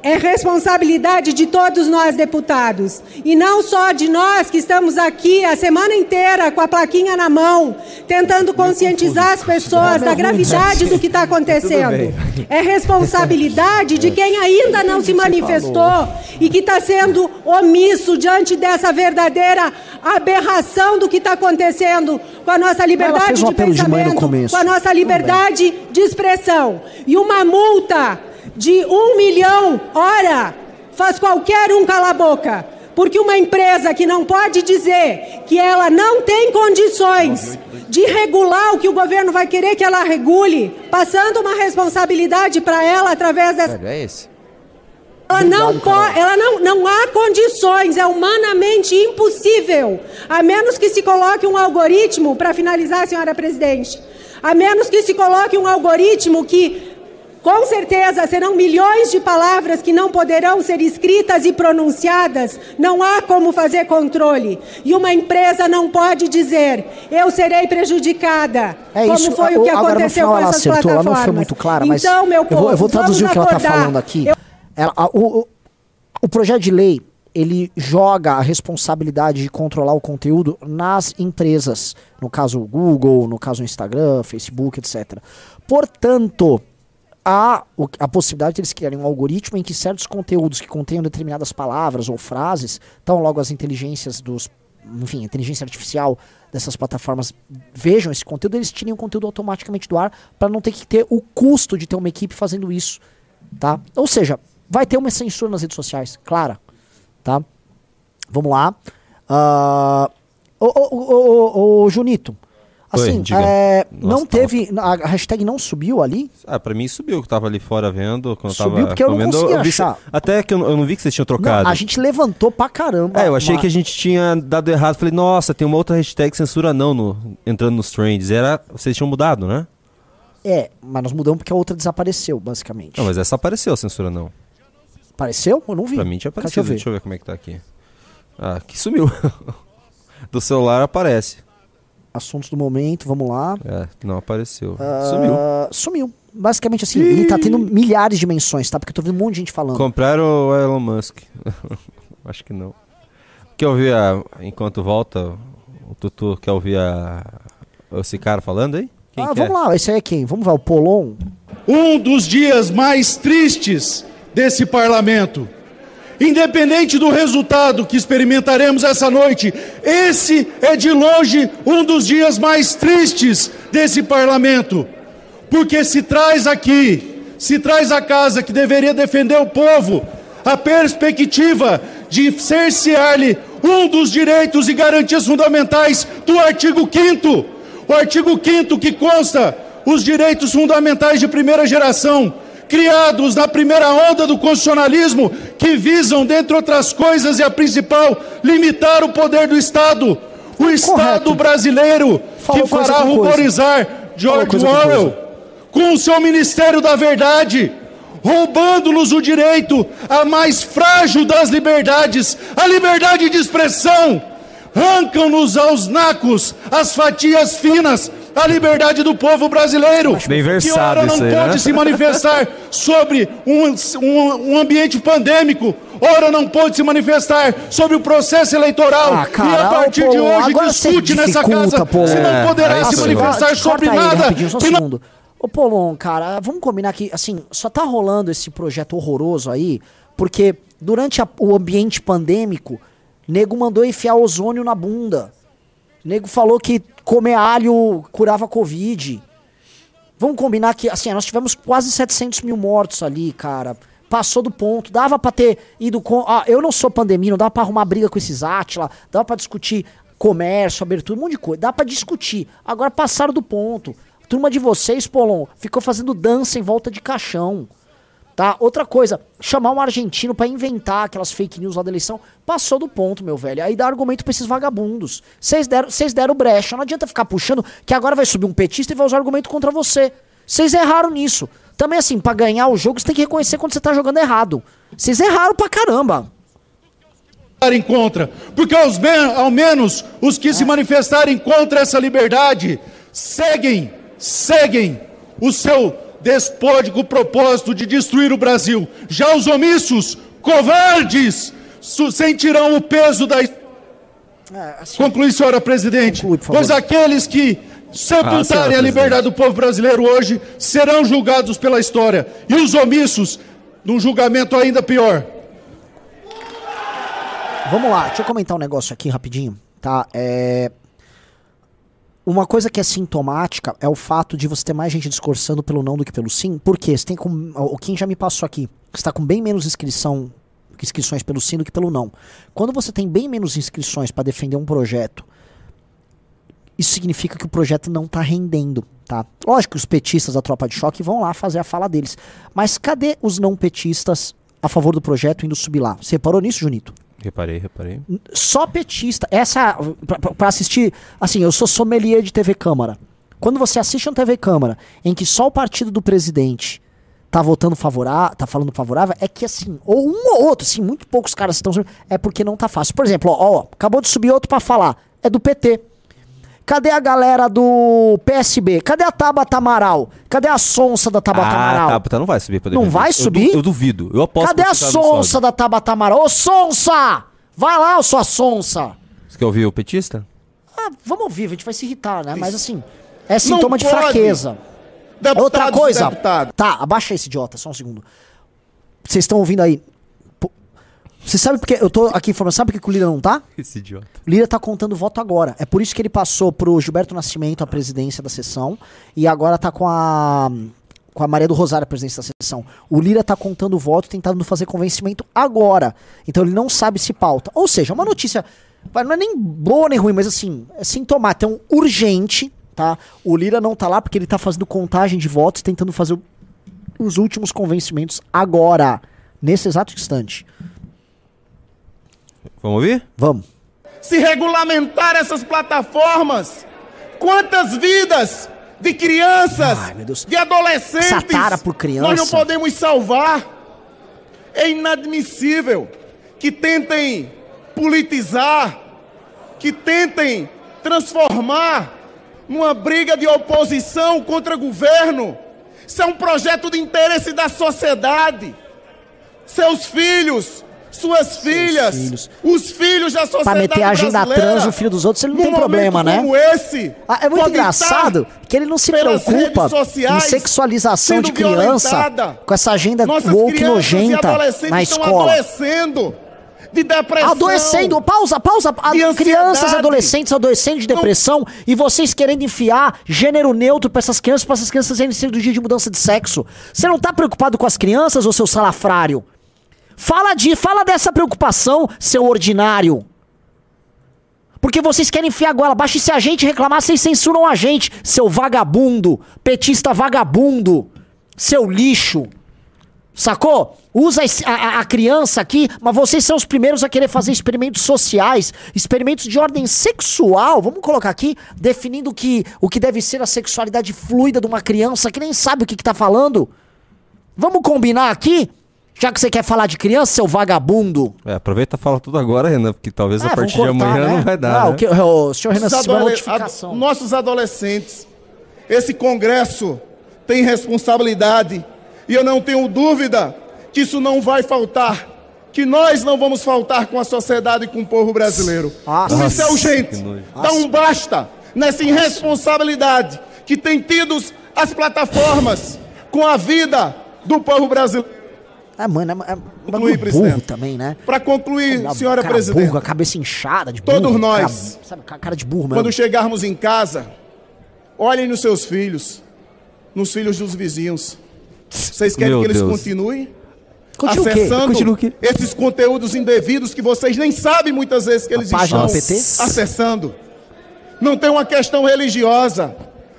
é responsabilidade de todos nós deputados. E não só de nós que estamos aqui a semana inteira com a plaquinha na mão, tentando conscientizar as pessoas da gravidade do que *laughs* está acontecendo. É responsabilidade de quem ainda não se manifestou e que está sendo omisso diante dessa verdadeira aberração do que está acontecendo com a nossa liberdade de pensamento, com a nossa liberdade de expressão. E uma multa de um milhão, ora, faz qualquer um calar a boca. Porque uma empresa que não pode dizer que ela não tem condições de regular o que o governo vai querer que ela regule, passando uma responsabilidade para ela através dessa. É esse? Ela não pode, ela não, não há condições, é humanamente impossível, a menos que se coloque um algoritmo, para finalizar, senhora presidente, a menos que se coloque um algoritmo que, com certeza, serão milhões de palavras que não poderão ser escritas e pronunciadas, não há como fazer controle. E uma empresa não pode dizer, eu serei prejudicada, É como isso. foi o que aconteceu com ela essas acertou, ela plataformas. não foi muito clara, mas então, meu eu, vou, povo, eu vou traduzir o que ela está acordar. falando aqui. Ela- a- o, o- projeto de lei ele joga a responsabilidade de controlar o conteúdo nas empresas, no caso o Google, no caso o Instagram, Facebook, etc. Portanto, há a possibilidade de eles criarem um algoritmo em que certos conteúdos que contenham determinadas palavras ou frases, então logo as inteligências dos, enfim, inteligência artificial dessas plataformas vejam esse conteúdo, eles tirem o conteúdo automaticamente do ar para não ter que ter o custo de ter uma equipe fazendo isso, tá? Ou seja, vai ter uma censura nas redes sociais, clara, tá? Vamos lá. Ah, Ô, ô, ô, ô, ô, Junito, assim, é, Nossa, não teve, a hashtag não subiu ali? Ah, pra mim subiu, que eu tava ali fora vendo. Quando eu Subiu tava porque eu não conseguia vi- achar. Até que eu, não- eu não vi que vocês tinham trocado. Não, a gente levantou pra caramba. É, eu achei uma- que a gente tinha dado errado. Falei, nossa, tem uma outra hashtag censura não no, entrando nos trends. Era, vocês tinham mudado, né? É, mas nós mudamos porque a outra desapareceu, basicamente. Não, mas essa apareceu, censura não. Apareceu? Eu não vi. Pra mim tinha Deixa eu ver. Deixa eu ver como é que tá aqui. Ah, que sumiu. *laughs* Do celular aparece. Assuntos do momento, vamos lá. É, não apareceu. Ah, Sumiu. Sumiu. Basicamente assim, ele tá tendo milhares de menções, tá? Porque eu tô vendo um monte de gente falando. Compraram o Elon Musk. *laughs* Acho que não. Quer ouvir a. Enquanto volta, o Tutu quer ouvir a. Esse cara falando aí? Quem ah, quer? vamos lá, esse aí é quem? Vamos ver, o Polon. um dos dias mais tristes desse parlamento. Independente do resultado que experimentaremos essa noite, esse é de longe um dos dias mais tristes desse parlamento, porque se traz aqui se traz a casa que deveria defender o povo a perspectiva de cercear-lhe um dos direitos e garantias fundamentais do artigo 5 o artigo 5 que consta os direitos fundamentais de primeira geração, criados na primeira onda do constitucionalismo, que visam, dentre outras coisas, e a principal, limitar o poder do Estado. O Estado brasileiro Falou que fará com ruborizar George coisa com Orwell com o seu Ministério da Verdade, roubando-nos o direito à mais frágil das liberdades, a liberdade de expressão. Arrancam-nos aos nacos as fatias finas, a liberdade do povo brasileiro, Bem que versado ora não isso aí, pode né? se manifestar *laughs* sobre um, um, um ambiente pandêmico, ora não pode se manifestar sobre o processo eleitoral, Ah, e a partir ô, de Pô, hoje discute nessa casa pô. se não É, poderá aí se manifestar Corta sobre aí, nada só um que não. Ô, Polon, cara, vamos combinar que, assim, só tá rolando esse projeto horroroso aí, porque durante a- o ambiente pandêmico, nego mandou enfiar ozônio na bunda. Nego falou que comer alho curava Covid. Vamos combinar que, assim, nós tivemos quase 700 mil mortos ali, cara. Passou do ponto. Dava pra ter ido com. Ah, eu não sou pandemia, não dava pra arrumar briga com esses Atila. Dava pra discutir comércio, abertura, um monte de coisa. Dá pra discutir. Agora passaram do ponto. A turma de vocês, Polon, ficou fazendo dança em volta de caixão. Tá? Outra coisa, chamar um argentino pra inventar aquelas fake news lá da eleição, passou do ponto, meu velho. Aí dá argumento pra esses vagabundos. Vocês deram, vocês deram brecha. Não adianta ficar puxando que agora vai subir um petista e vai usar argumento contra você. Vocês erraram nisso. Também assim, pra ganhar o jogo, você tem que reconhecer quando você tá jogando errado. Vocês erraram pra caramba. manifestarem contra, porque aos men- ao menos os que se manifestarem contra essa liberdade seguem, seguem o seu despódico propósito de destruir o Brasil. Já os omissos, covardes, sentirão o peso da. Conclui, senhora presidente. pois aqueles que sepultarem senhora a liberdade do povo brasileiro hoje serão julgados pela história. E os omissos, num julgamento ainda pior. Vamos lá, deixa eu comentar um negócio aqui rapidinho, tá? É... Uma coisa que é sintomática é o fato de você ter mais gente discursando pelo não do que pelo sim. Por quê? Você tem com... O Kim já me passou aqui. Você está com bem menos inscrição, inscrições pelo sim do que pelo não. Quando você tem bem menos inscrições para defender um projeto, isso significa que o projeto não tá rendendo, tá? Lógico que os petistas da tropa de choque vão lá fazer a fala deles. Mas cadê os não petistas a favor do projeto indo subir lá? Você reparou nisso, Junito? Reparei, reparei. Só petista. Essa. Pra, assistir. Assim, eu sou sommelier de TV Câmara. Quando você assiste um TV Câmara em que só o partido do presidente tá votando favorável, tá falando favorável, é que assim, ou um ou outro, assim, muito poucos caras estão. É porque não tá fácil. Por exemplo, ó, ó, acabou de subir outro pra falar. É do PT. Cadê a galera do PSB? Cadê a Tabata Amaral? Cadê a sonsa da Tabata Amaral? Ah, tá, tá, não vai subir pra Não vai subir? Eu, duvido. Eu aposto Cadê que a não sonsa da Tabata Amaral? Ô, sonsa! Vai lá, sua sonsa! Você quer ouvir o petista? Ah, vamos ouvir, a gente vai se irritar, né? Mas assim, é sintoma de pode. fraqueza. Deputados Outra coisa. deputadas. Tá, abaixa esse idiota, só um segundo. Vocês estão ouvindo aí? Você sabe porque eu tô aqui informando, sabe por que o Lira não tá? *laughs* Esse idiota. O Lira tá contando voto agora. É por isso que ele passou pro Gilberto Nascimento a presidência da sessão e agora tá com a com a Maria do Rosário a presidência da sessão. O Lira tá contando voto, tentando fazer convencimento agora. Então ele não sabe se pauta. Ou seja, uma notícia não é nem boa nem ruim, mas assim, é sintomática, então urgente, tá? O Lira não tá lá porque ele tá fazendo contagem de votos, tentando fazer os últimos convencimentos agora, nesse exato instante. Vamos ouvir? Vamos. se regulamentar essas plataformas, quantas vidas de crianças, de adolescentes, Essa tara por criança. nós não podemos salvar? É inadmissível que tentem politizar, que tentem transformar numa briga de oposição contra governo. Isso é um projeto de interesse da sociedade. Seus filhos, suas filhas, os filhos da sociedade Pra meter a agenda trans no filho dos outros, ele não tem problema, né? como esse, Ah, é muito engraçado que ele não se preocupa sociais em sexualização de criança violentada. com essa agenda Nossas woke nojenta adolescentes na escola. adoecendo de depressão. Adoecendo, pausa, pausa. De ansiedade. crianças, adolescentes adoecendo de depressão e vocês querendo enfiar gênero neutro pra essas crianças, pra essas crianças serem cirurgia de mudança de sexo. Você não tá preocupado com as crianças, ô seu salafrário? Fala de, fala dessa preocupação, seu ordinário. Porque vocês querem enfiar a goela abaixo e se a gente reclamar, vocês censuram a gente, seu vagabundo, petista vagabundo, seu lixo. Sacou? Usa a, a- a criança aqui, mas vocês são os primeiros a querer fazer experimentos sociais, experimentos de ordem sexual. Vamos colocar aqui, definindo que, o que deve ser a sexualidade fluida de uma criança que nem sabe o que, que tá falando. Vamos combinar aqui? Já que você quer falar de criança, seu vagabundo. É, aproveita e fala tudo agora, Renan, porque talvez É, a vamos partir de cortar, amanhã né? não vai dar. Ah, né? o que- o senhor Renan, Nossos se adole- notificação. ad- nossos adolescentes, esse Congresso tem responsabilidade e eu não tenho dúvida que isso não vai faltar, que nós não vamos faltar com a sociedade e com o povo brasileiro. Por isso é Nossa, urgente. Dá um basta nessa irresponsabilidade que tem tido as plataformas com a vida do povo brasileiro. É, mano, é, é Concluir, burro presidente. também, né? Para concluir, Cara senhora burro, presidente, com a cabeça inchada de burro. Todos nós. Cara, sabe, ca- cara de burro mesmo. quando chegarmos em casa, olhem nos seus filhos, nos filhos dos vizinhos. Vocês querem Meu que eles Deus. continuem? Continua o quê? acessando Continua o quê? esses conteúdos indevidos que vocês nem sabem muitas vezes que eles página estão acessando. Não tem uma questão religiosa,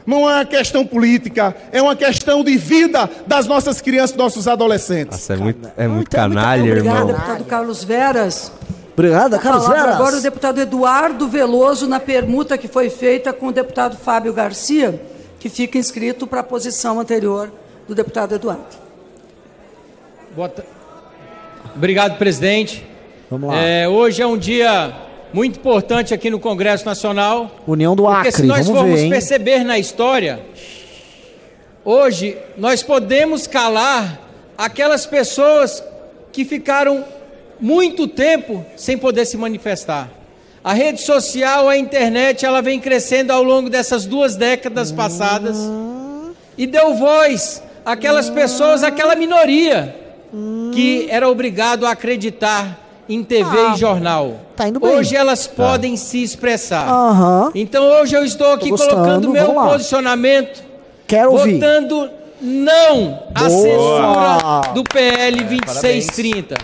não é uma questão política, é uma questão de vida das nossas crianças, dos nossos adolescentes. Nossa, é muito, é muito canalha, Obrigada, irmão. deputado Carlos Veras. Obrigada, Carlos Veras. Agora o deputado Eduardo Veloso na permuta que foi feita com o deputado Fábio Garcia, que fica inscrito para a posição anterior do deputado Eduardo. Boa Obrigado, presidente. Vamos lá. É, hoje é um dia muito importante aqui no Congresso Nacional. União do Porque se Acre, nós vamos formos ver, perceber na história, hoje nós podemos calar aquelas pessoas que ficaram muito tempo sem poder se manifestar. A rede social, a internet, ela vem crescendo ao longo dessas duas décadas passadas e deu voz àquelas pessoas, àquela minoria que era obrigado a acreditar em TV Ah, e jornal. tá indo bem. Hoje elas podem se expressar. Aham. Então hoje eu estou aqui gostando, colocando meu posicionamento, Quero ouvir. votando não à censura do PL 2630,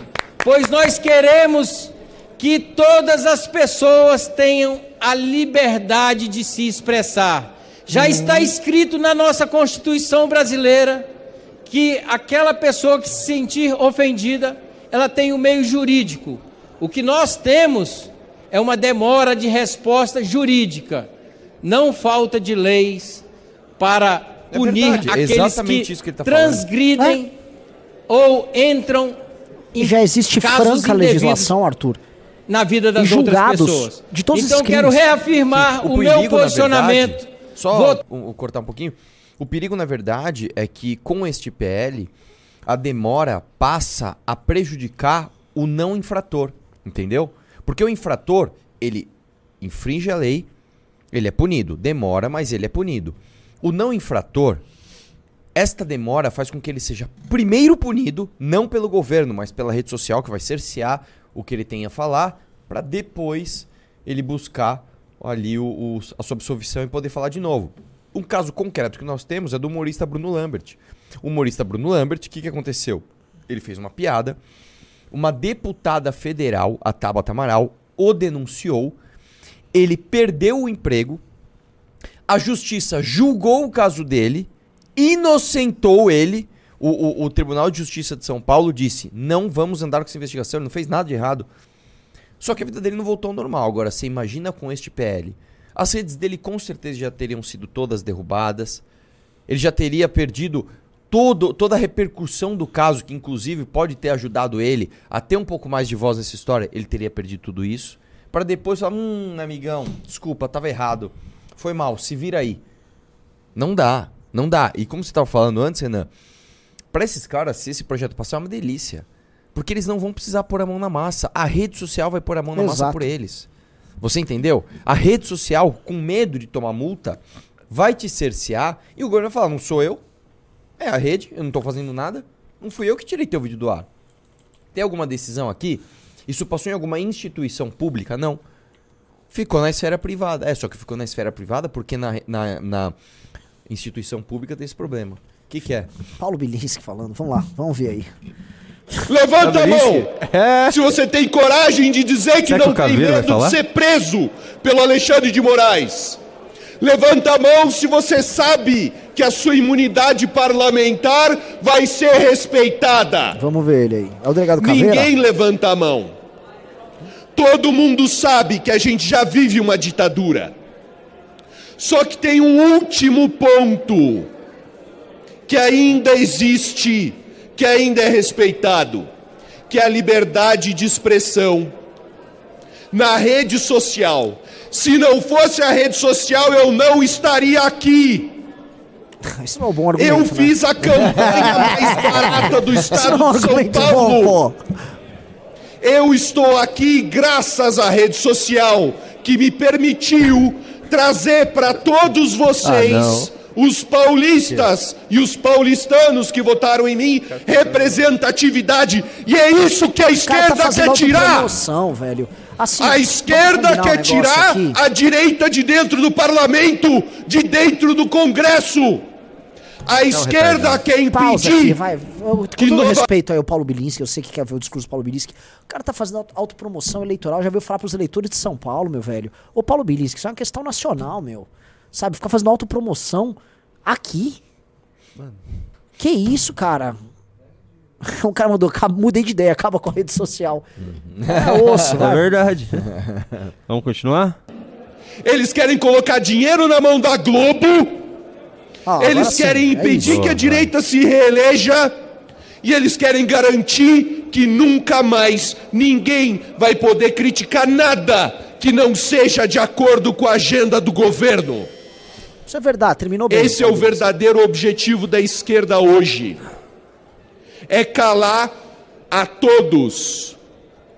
pois nós queremos que todas as pessoas tenham a liberdade de se expressar. Já está escrito na nossa Constituição brasileira que aquela pessoa que se sentir ofendida, ela tem o meio jurídico. O que nós temos é uma demora de resposta jurídica, não falta de leis para É punir verdade, é aqueles exatamente que isso que ele tá falando. transgridem ou entram E já existe casos franca legislação, Arthur. na vida das E outras julgados pessoas. de todos então quero reafirmar o, meu perigo, na posicionamento. verdade, só Vou- um- um- cortar um pouquinho. O perigo, na verdade, é que com este PL, a demora passa a prejudicar o não infrator, entendeu? Porque o infrator, ele infringe a lei, ele é punido. Demora, mas ele é punido. O não infrator, esta demora faz com que ele seja primeiro punido, não pelo governo, mas pela rede social, que vai cercear o que ele tem a falar, para depois ele buscar ali o, o- a sua absolvição e poder falar de novo. Um caso concreto que nós temos é do humorista Bruno Lambert. O humorista Bruno Lambert, o que, que aconteceu? Ele fez uma piada, uma deputada federal, a Tabata Amaral, o denunciou, ele perdeu o emprego, a justiça julgou o caso dele, inocentou ele. O, o- o Tribunal de Justiça de São Paulo disse: não vamos andar com essa investigação, ele não fez nada de errado. Só que a vida dele não voltou ao normal. Agora, você imagina com este PL. As redes dele com certeza já teriam sido todas derrubadas. Ele já teria perdido todo, toda a repercussão do caso, que inclusive pode ter ajudado ele a ter um pouco mais de voz nessa história. Ele teria perdido tudo isso. Para depois falar: hum, amigão, desculpa, tava errado. Foi mal, se vira aí. Não dá, não dá. E como você estava falando antes, Renan, para esses caras, se esse projeto passar, é uma delícia. Porque eles não vão precisar pôr a mão na massa. A rede social vai pôr a mão na massa Exato. por eles. Você entendeu? A rede social, com medo de tomar multa, vai te cercear e o governo vai falar: não sou eu, é a rede, eu não tô fazendo nada, não fui eu que tirei teu vídeo do ar. Tem alguma decisão aqui Isso passou em alguma instituição pública? Não. Ficou na esfera privada. É, só que ficou na esfera privada porque na, na, na instituição pública tem esse problema. O que, que é? Paulo Bilinski falando. Vamos lá, vamos ver aí. Levanta a mão! Se você tem coragem de dizer que Será que não o tem medo de ser preso pelo Alexandre de Moraes. Levanta a mão se você sabe que a sua imunidade parlamentar vai ser respeitada. Vamos ver ele aí. É o delegado Caveira? Ninguém levanta a mão. Todo mundo sabe que a gente já vive uma ditadura. Só que tem um último ponto que ainda existe, que ainda é respeitado, que é a liberdade de expressão na rede social. Se não fosse a rede social, eu não estaria aqui. *laughs* Isso não é um bom argumento. Eu né? fiz a campanha mais *laughs* barata do estado é um de São Paulo. bom. Eu estou aqui graças à rede social que me permitiu trazer para todos vocês, Ah, os paulistas e os paulistanos que votaram em mim, representatividade. E é isso que a cara esquerda tá quer tirar. autopromoção, velho. Assim, A esquerda um quer negócio tirar aqui. a direita de dentro do parlamento, de dentro do Congresso. A esquerda quer impedir aqui, vai. Eu, com que todo nova- respeito aí ao Paulo Bilinski, eu sei que quer ver o discurso do Paulo Bilinski. O cara tá fazendo auto- autopromoção eleitoral, já veio falar pros eleitores de São Paulo, meu velho. Ô Paulo Bilinski, isso é uma questão nacional, meu. Sabe, ficar fazendo autopromoção aqui. Que isso, cara? *laughs* O cara mandou, "Acaba- mudei de ideia, acaba com a rede social. É osso, *laughs* É vai. verdade. *laughs* Vamos continuar? Eles querem colocar dinheiro na mão da Globo. Ah, eles sim, querem é impedir isso. que a direita se reeleja. E eles querem garantir que nunca mais ninguém vai poder criticar nada que não seja de acordo com a agenda do governo. Isso é verdade, terminou bem. Esse é o verdadeiro objetivo da esquerda hoje. É calar a todos.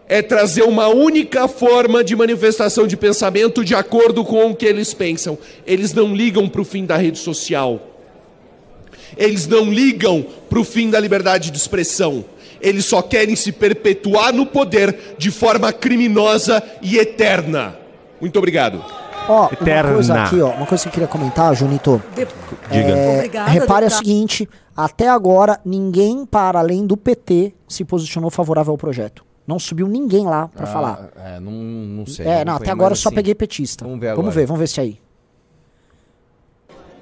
É trazer uma única forma de manifestação de pensamento de acordo com o que eles pensam. Eles não ligam para o fim da rede social. Eles não ligam para o fim da liberdade de expressão. Eles só querem se perpetuar no poder de forma criminosa e eterna. Muito obrigado. Ó, uma Eterna. coisa aqui, ó, uma coisa que eu queria comentar, Junito. Diga. É, Obrigada, repare o deputado. seguinte, até agora ninguém para além do PT se posicionou favorável ao projeto. Não subiu ninguém lá pra Ah, falar. É, não, não sei. É, não, foi, até agora eu só assim, peguei petista. Vamos ver Vamos agora. ver, vamos ver se é aí.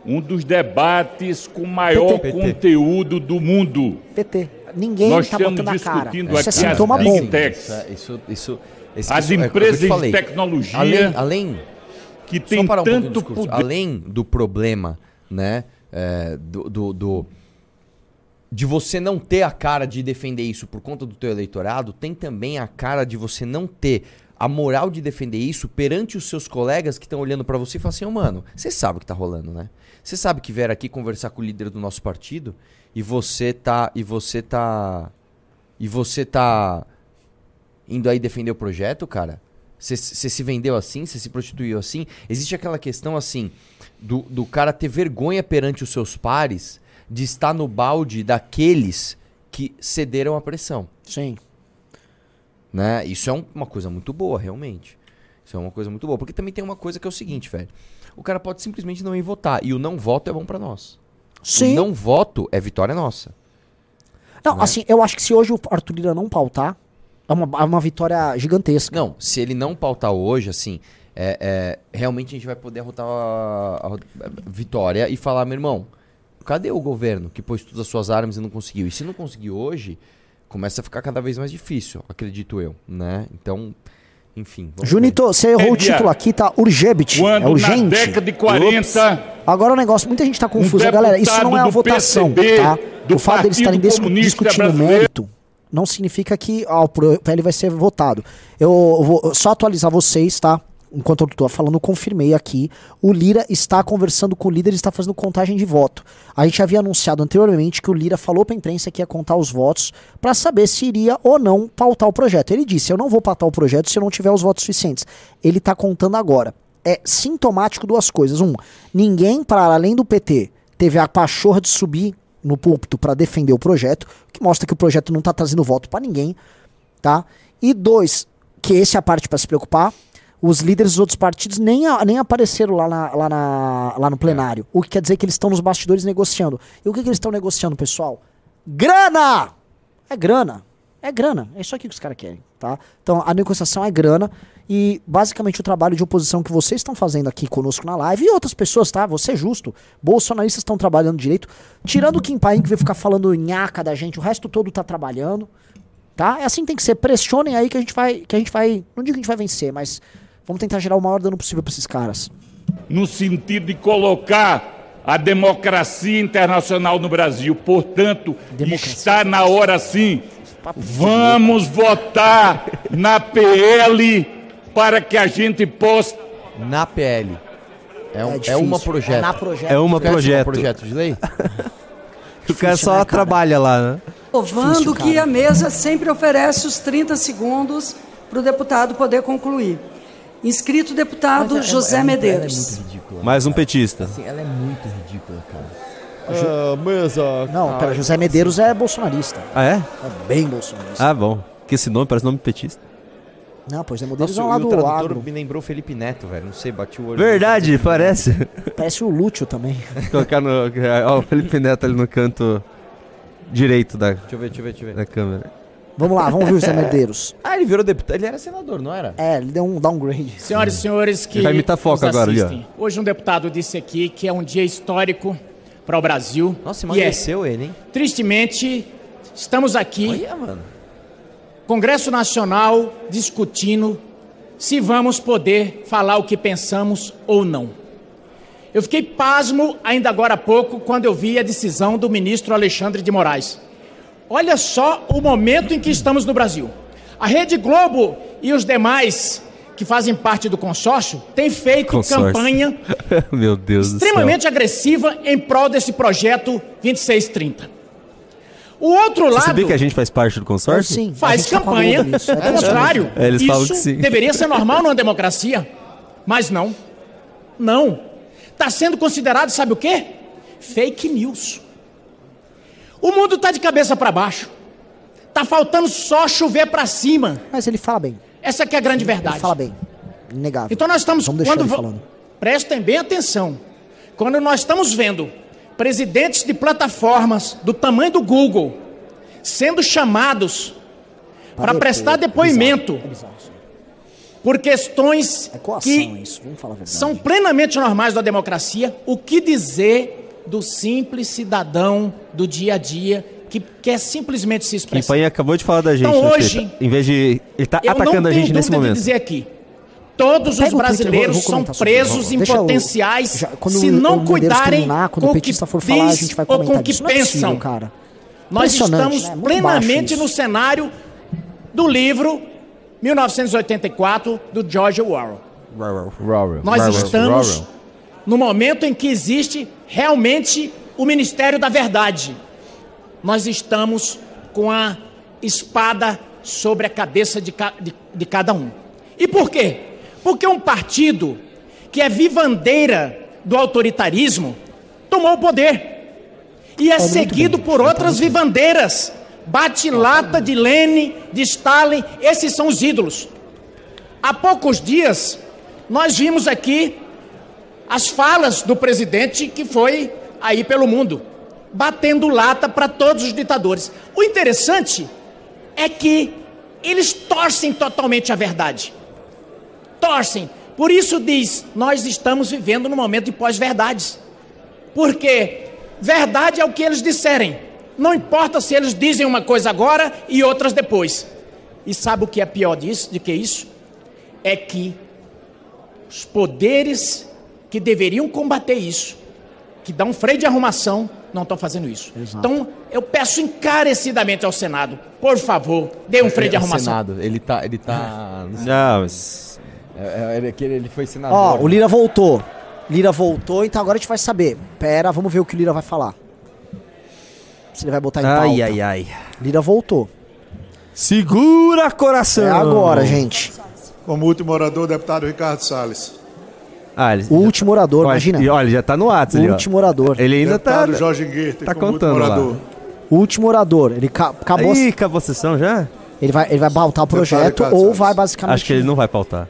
Um dos debates com maior PT. conteúdo do mundo. PT. Ninguém Nós tá estamos botando a cara. discutindo Isso é aqui as sintoma big bom. techs. Isso, isso, esse- As isso é empresas de falei. tecnologia Além, além que só tem um pouquinho tanto poder. Além do problema, né? é, do, do, do- de você não ter a cara de defender isso por conta do teu eleitorado, tem também a cara de você não ter a moral de defender isso perante os seus colegas que estão olhando pra você e falam assim, ô mano, você sabe o que tá rolando, né? Você sabe que vieram aqui conversar com o líder do nosso partido e você tá e você tá e você tá indo aí defender o projeto, cara? Você se vendeu assim? Você se prostituiu assim? Existe aquela questão assim do, do cara ter vergonha perante os seus pares de estar no balde daqueles que cederam à pressão. Sim. Né? Isso é um- uma coisa muito boa, realmente. Isso é uma coisa muito boa. Porque também tem uma coisa que é o seguinte, velho. O cara pode simplesmente não ir votar. E o não voto é bom pra nós. Sim. O não voto é vitória nossa. Não, Né? assim, eu acho que se hoje o Arthur Lira não pautar, é uma, é uma vitória gigantesca. Não, se ele não pautar hoje, assim, é, é, realmente a gente vai poder arrotar a, a- a vitória e falar, meu irmão, cadê o governo que pôs todas as suas armas e não conseguiu? E se não conseguir hoje, começa a ficar cada vez mais difícil, acredito eu, né? Então, enfim. vamos Junito, ver. você errou o título aqui, tá? Urgebit. Quando é urgente. na década de 40, Ups. Agora o negócio, muita gente tá confusa. um Galera, isso não é a votação, PCB, tá? do O fato deles estarem discutindo o mérito não significa que ah, o PL vai ser votado. Eu vou só atualizar vocês, tá? Enquanto eu tô falando, confirmei aqui. O Lira está conversando com o líder e está fazendo contagem de voto. A gente havia anunciado anteriormente que o Lira falou pra imprensa que ia contar os votos para saber se iria ou não pautar o projeto. Ele disse: Eu não vou pautar o projeto se eu não tiver os votos suficientes. Ele tá contando agora. É sintomático duas coisas. Um, ninguém, para além do PT, teve a pachorra de subir no púlpito para defender o projeto, que mostra que o projeto não tá trazendo voto para ninguém, tá? E dois, que esse é a parte pra se preocupar, os líderes dos outros partidos nem, a- nem apareceram lá, na- lá, na- lá no plenário. O que quer dizer que eles estão nos bastidores negociando. E o que, que eles estão negociando, pessoal? Grana! É grana. É grana. É isso aqui que os caras querem, tá? Então, a negociação é grana. E, basicamente, o trabalho de oposição que vocês estão fazendo aqui conosco na live e outras pessoas, tá? Você é justo. Bolsonaristas estão trabalhando direito. Tirando o Kim Paim, que veio ficar falando nhaca da gente, o resto todo tá trabalhando. Tá? É assim que tem que ser. Pressionem aí que a gente vai. Que a gente vai. Não digo que a gente vai vencer, mas vamos tentar gerar o maior dano possível pra esses caras. no sentido de colocar a democracia internacional no Brasil. Portanto, está na hora sim. Vamos votar na PL para que a gente possa. Na PL. É, um, é, difícil. uma projeto. É na projeto. É uma projeto. projeto de lei? *laughs* O cara só né, trabalha lá, né? Provando Difícil, que a mesa sempre oferece os 30 segundos para o deputado poder concluir. Inscrito deputado é- José é- é- Medeiros. Ela é muito ridícula. Mais um petista. Assim, ela é muito ridícula, cara. Ah, mesa. Não, pera, José Medeiros é bolsonarista. Ah, é? É bem bolsonarista. Ah, bom. Que esse nome parece nome petista. Não, pois é, Medeiros Nossa, é um lado o tradutor agro. me lembrou Felipe Neto, velho. Não sei, bati o olho. Verdade, parece. Parece o Lúcio também. Colocar no. Ó, o Felipe Neto ali no canto direito da, Deixa eu ver, deixa eu ver, deixa eu ver. da câmera. Vamos lá, vamos ver o José Medeiros. *laughs* Ah, ele virou deputado. Ele era senador, não era? É, ele deu um downgrade. Senhoras e senhores que Ele vai imitar Foca nos agora ali, Hoje um deputado disse aqui que é um dia histórico para o Brasil. Nossa, e emagreceu ele, hein? é, tristemente, estamos aqui, Olha, mano. Congresso Nacional, discutindo se vamos poder falar o que pensamos ou não. Eu fiquei pasmo ainda agora há pouco quando eu vi a decisão do ministro Alexandre de Moraes. Olha só o momento em que estamos no Brasil. A Rede Globo e os demais que fazem parte do consórcio têm feito Consórcio. campanha *laughs* Meu Deus do céu. extremamente agressiva em prol desse projeto 2630. O outro Você lado sabia que a gente faz parte do consórcio? Sim, faz tá campanha nisso, é contrário. É, eles Isso falam que sim. deveria ser normal numa *laughs* democracia, mas não. Não. Está sendo considerado, sabe o quê? Fake news. O mundo está de cabeça para baixo. Tá faltando só chover para cima. Mas ele fala bem. Essa que é a grande verdade. Ele fala bem. Inegável. Então nós estamos Vamos deixar quando ele falando. prestem bem atenção. Quando nós estamos vendo presidentes de plataformas do tamanho do Google sendo chamados para prestar é depoimento bizarro, é bizarro por questões É coação que isso, vamos falar a verdade. são plenamente normais da democracia, o que dizer do simples cidadão do dia a dia que quer simplesmente se expressar? Paim acabou de falar da gente. Então, né, hoje? Em vez de. Ele tá Eu atacando a gente nesse momento. dizer aqui. Todos Pega os Twitter, eu vou- eu brasileiros vou são presos em Deixa eu- potenciais já- se não cuidarem terminar, quando com o que for falar, a gente vai ou com o que disso. Não é possível, pensam. cara. Nós estamos né? Plenamente no cenário do livro 1984 do George Orwell. Nós estamos no momento em que existe realmente o Ministério da Verdade. Nós estamos com a espada sobre a cabeça de, ca- de- de cada um. E por quê? Porque um partido que é vivandeira do autoritarismo tomou o poder. E é, seguido por outras vivandeiras. Bate-lata de Lenin, de Stalin, esses são os ídolos. Há poucos dias, nós vimos aqui as falas do presidente que foi aí pelo mundo, batendo lata para todos os ditadores. O interessante é que eles torcem totalmente a verdade. Torcem. Por isso diz, nós estamos vivendo no momento de pós-verdades. Porque verdade é o que eles disserem. Não importa se eles dizem uma coisa agora e outras depois. E sabe o que é pior disso, de que isso? É que os poderes que deveriam combater isso, que dão um freio de arrumação, não estão fazendo isso. Então, eu peço encarecidamente ao Senado, por favor, dê um freio de É, arrumação. Senado. Ele tá. Ele tá. *laughs* Não, mas. É, é, ele, ele- foi senador. Ó, o Lira voltou. Lira voltou, então agora a gente vai saber. Pera, vamos ver o que o Lira vai falar. Se ele vai botar em pauta. Ai, ai, ai. Lira voltou. Segura coração! É agora, gente. Como último orador, o deputado Ricardo Salles. Ah, ele... O último orador, imagina. E olha, já tá no WhatsApp O ali, ó. último orador. Ele ainda tá. Deputado Jorge Goethe, Tá contando último lá. orador. O último orador. Ele ca- acabou. Ih, acabou a sessão já? Ele vai, ele vai pautar o projeto ou Salles. vai basicamente. Acho que ele não vai pautar.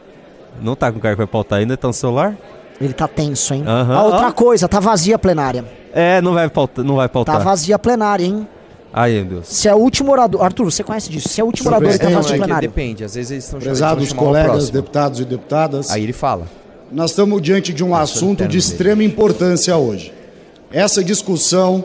Não tá com o cara que vai pautar ainda, tá no celular? Ele tá tenso, hein? Aham. Ah, outra Ah. coisa, tá vazia a plenária. É, não vai pautar. Não vai Tá pautar. vazia a plenária, hein? Ai, meu Deus. Se é o último orador. Arthur, você conhece disso? Se é o último Sobre orador, ele tá vazio é plenária. Depende, às vezes eles estão Prezados colegas, deputados e deputadas. Aí ele fala. Nós estamos diante de um assunto de extrema importância hoje. Essa discussão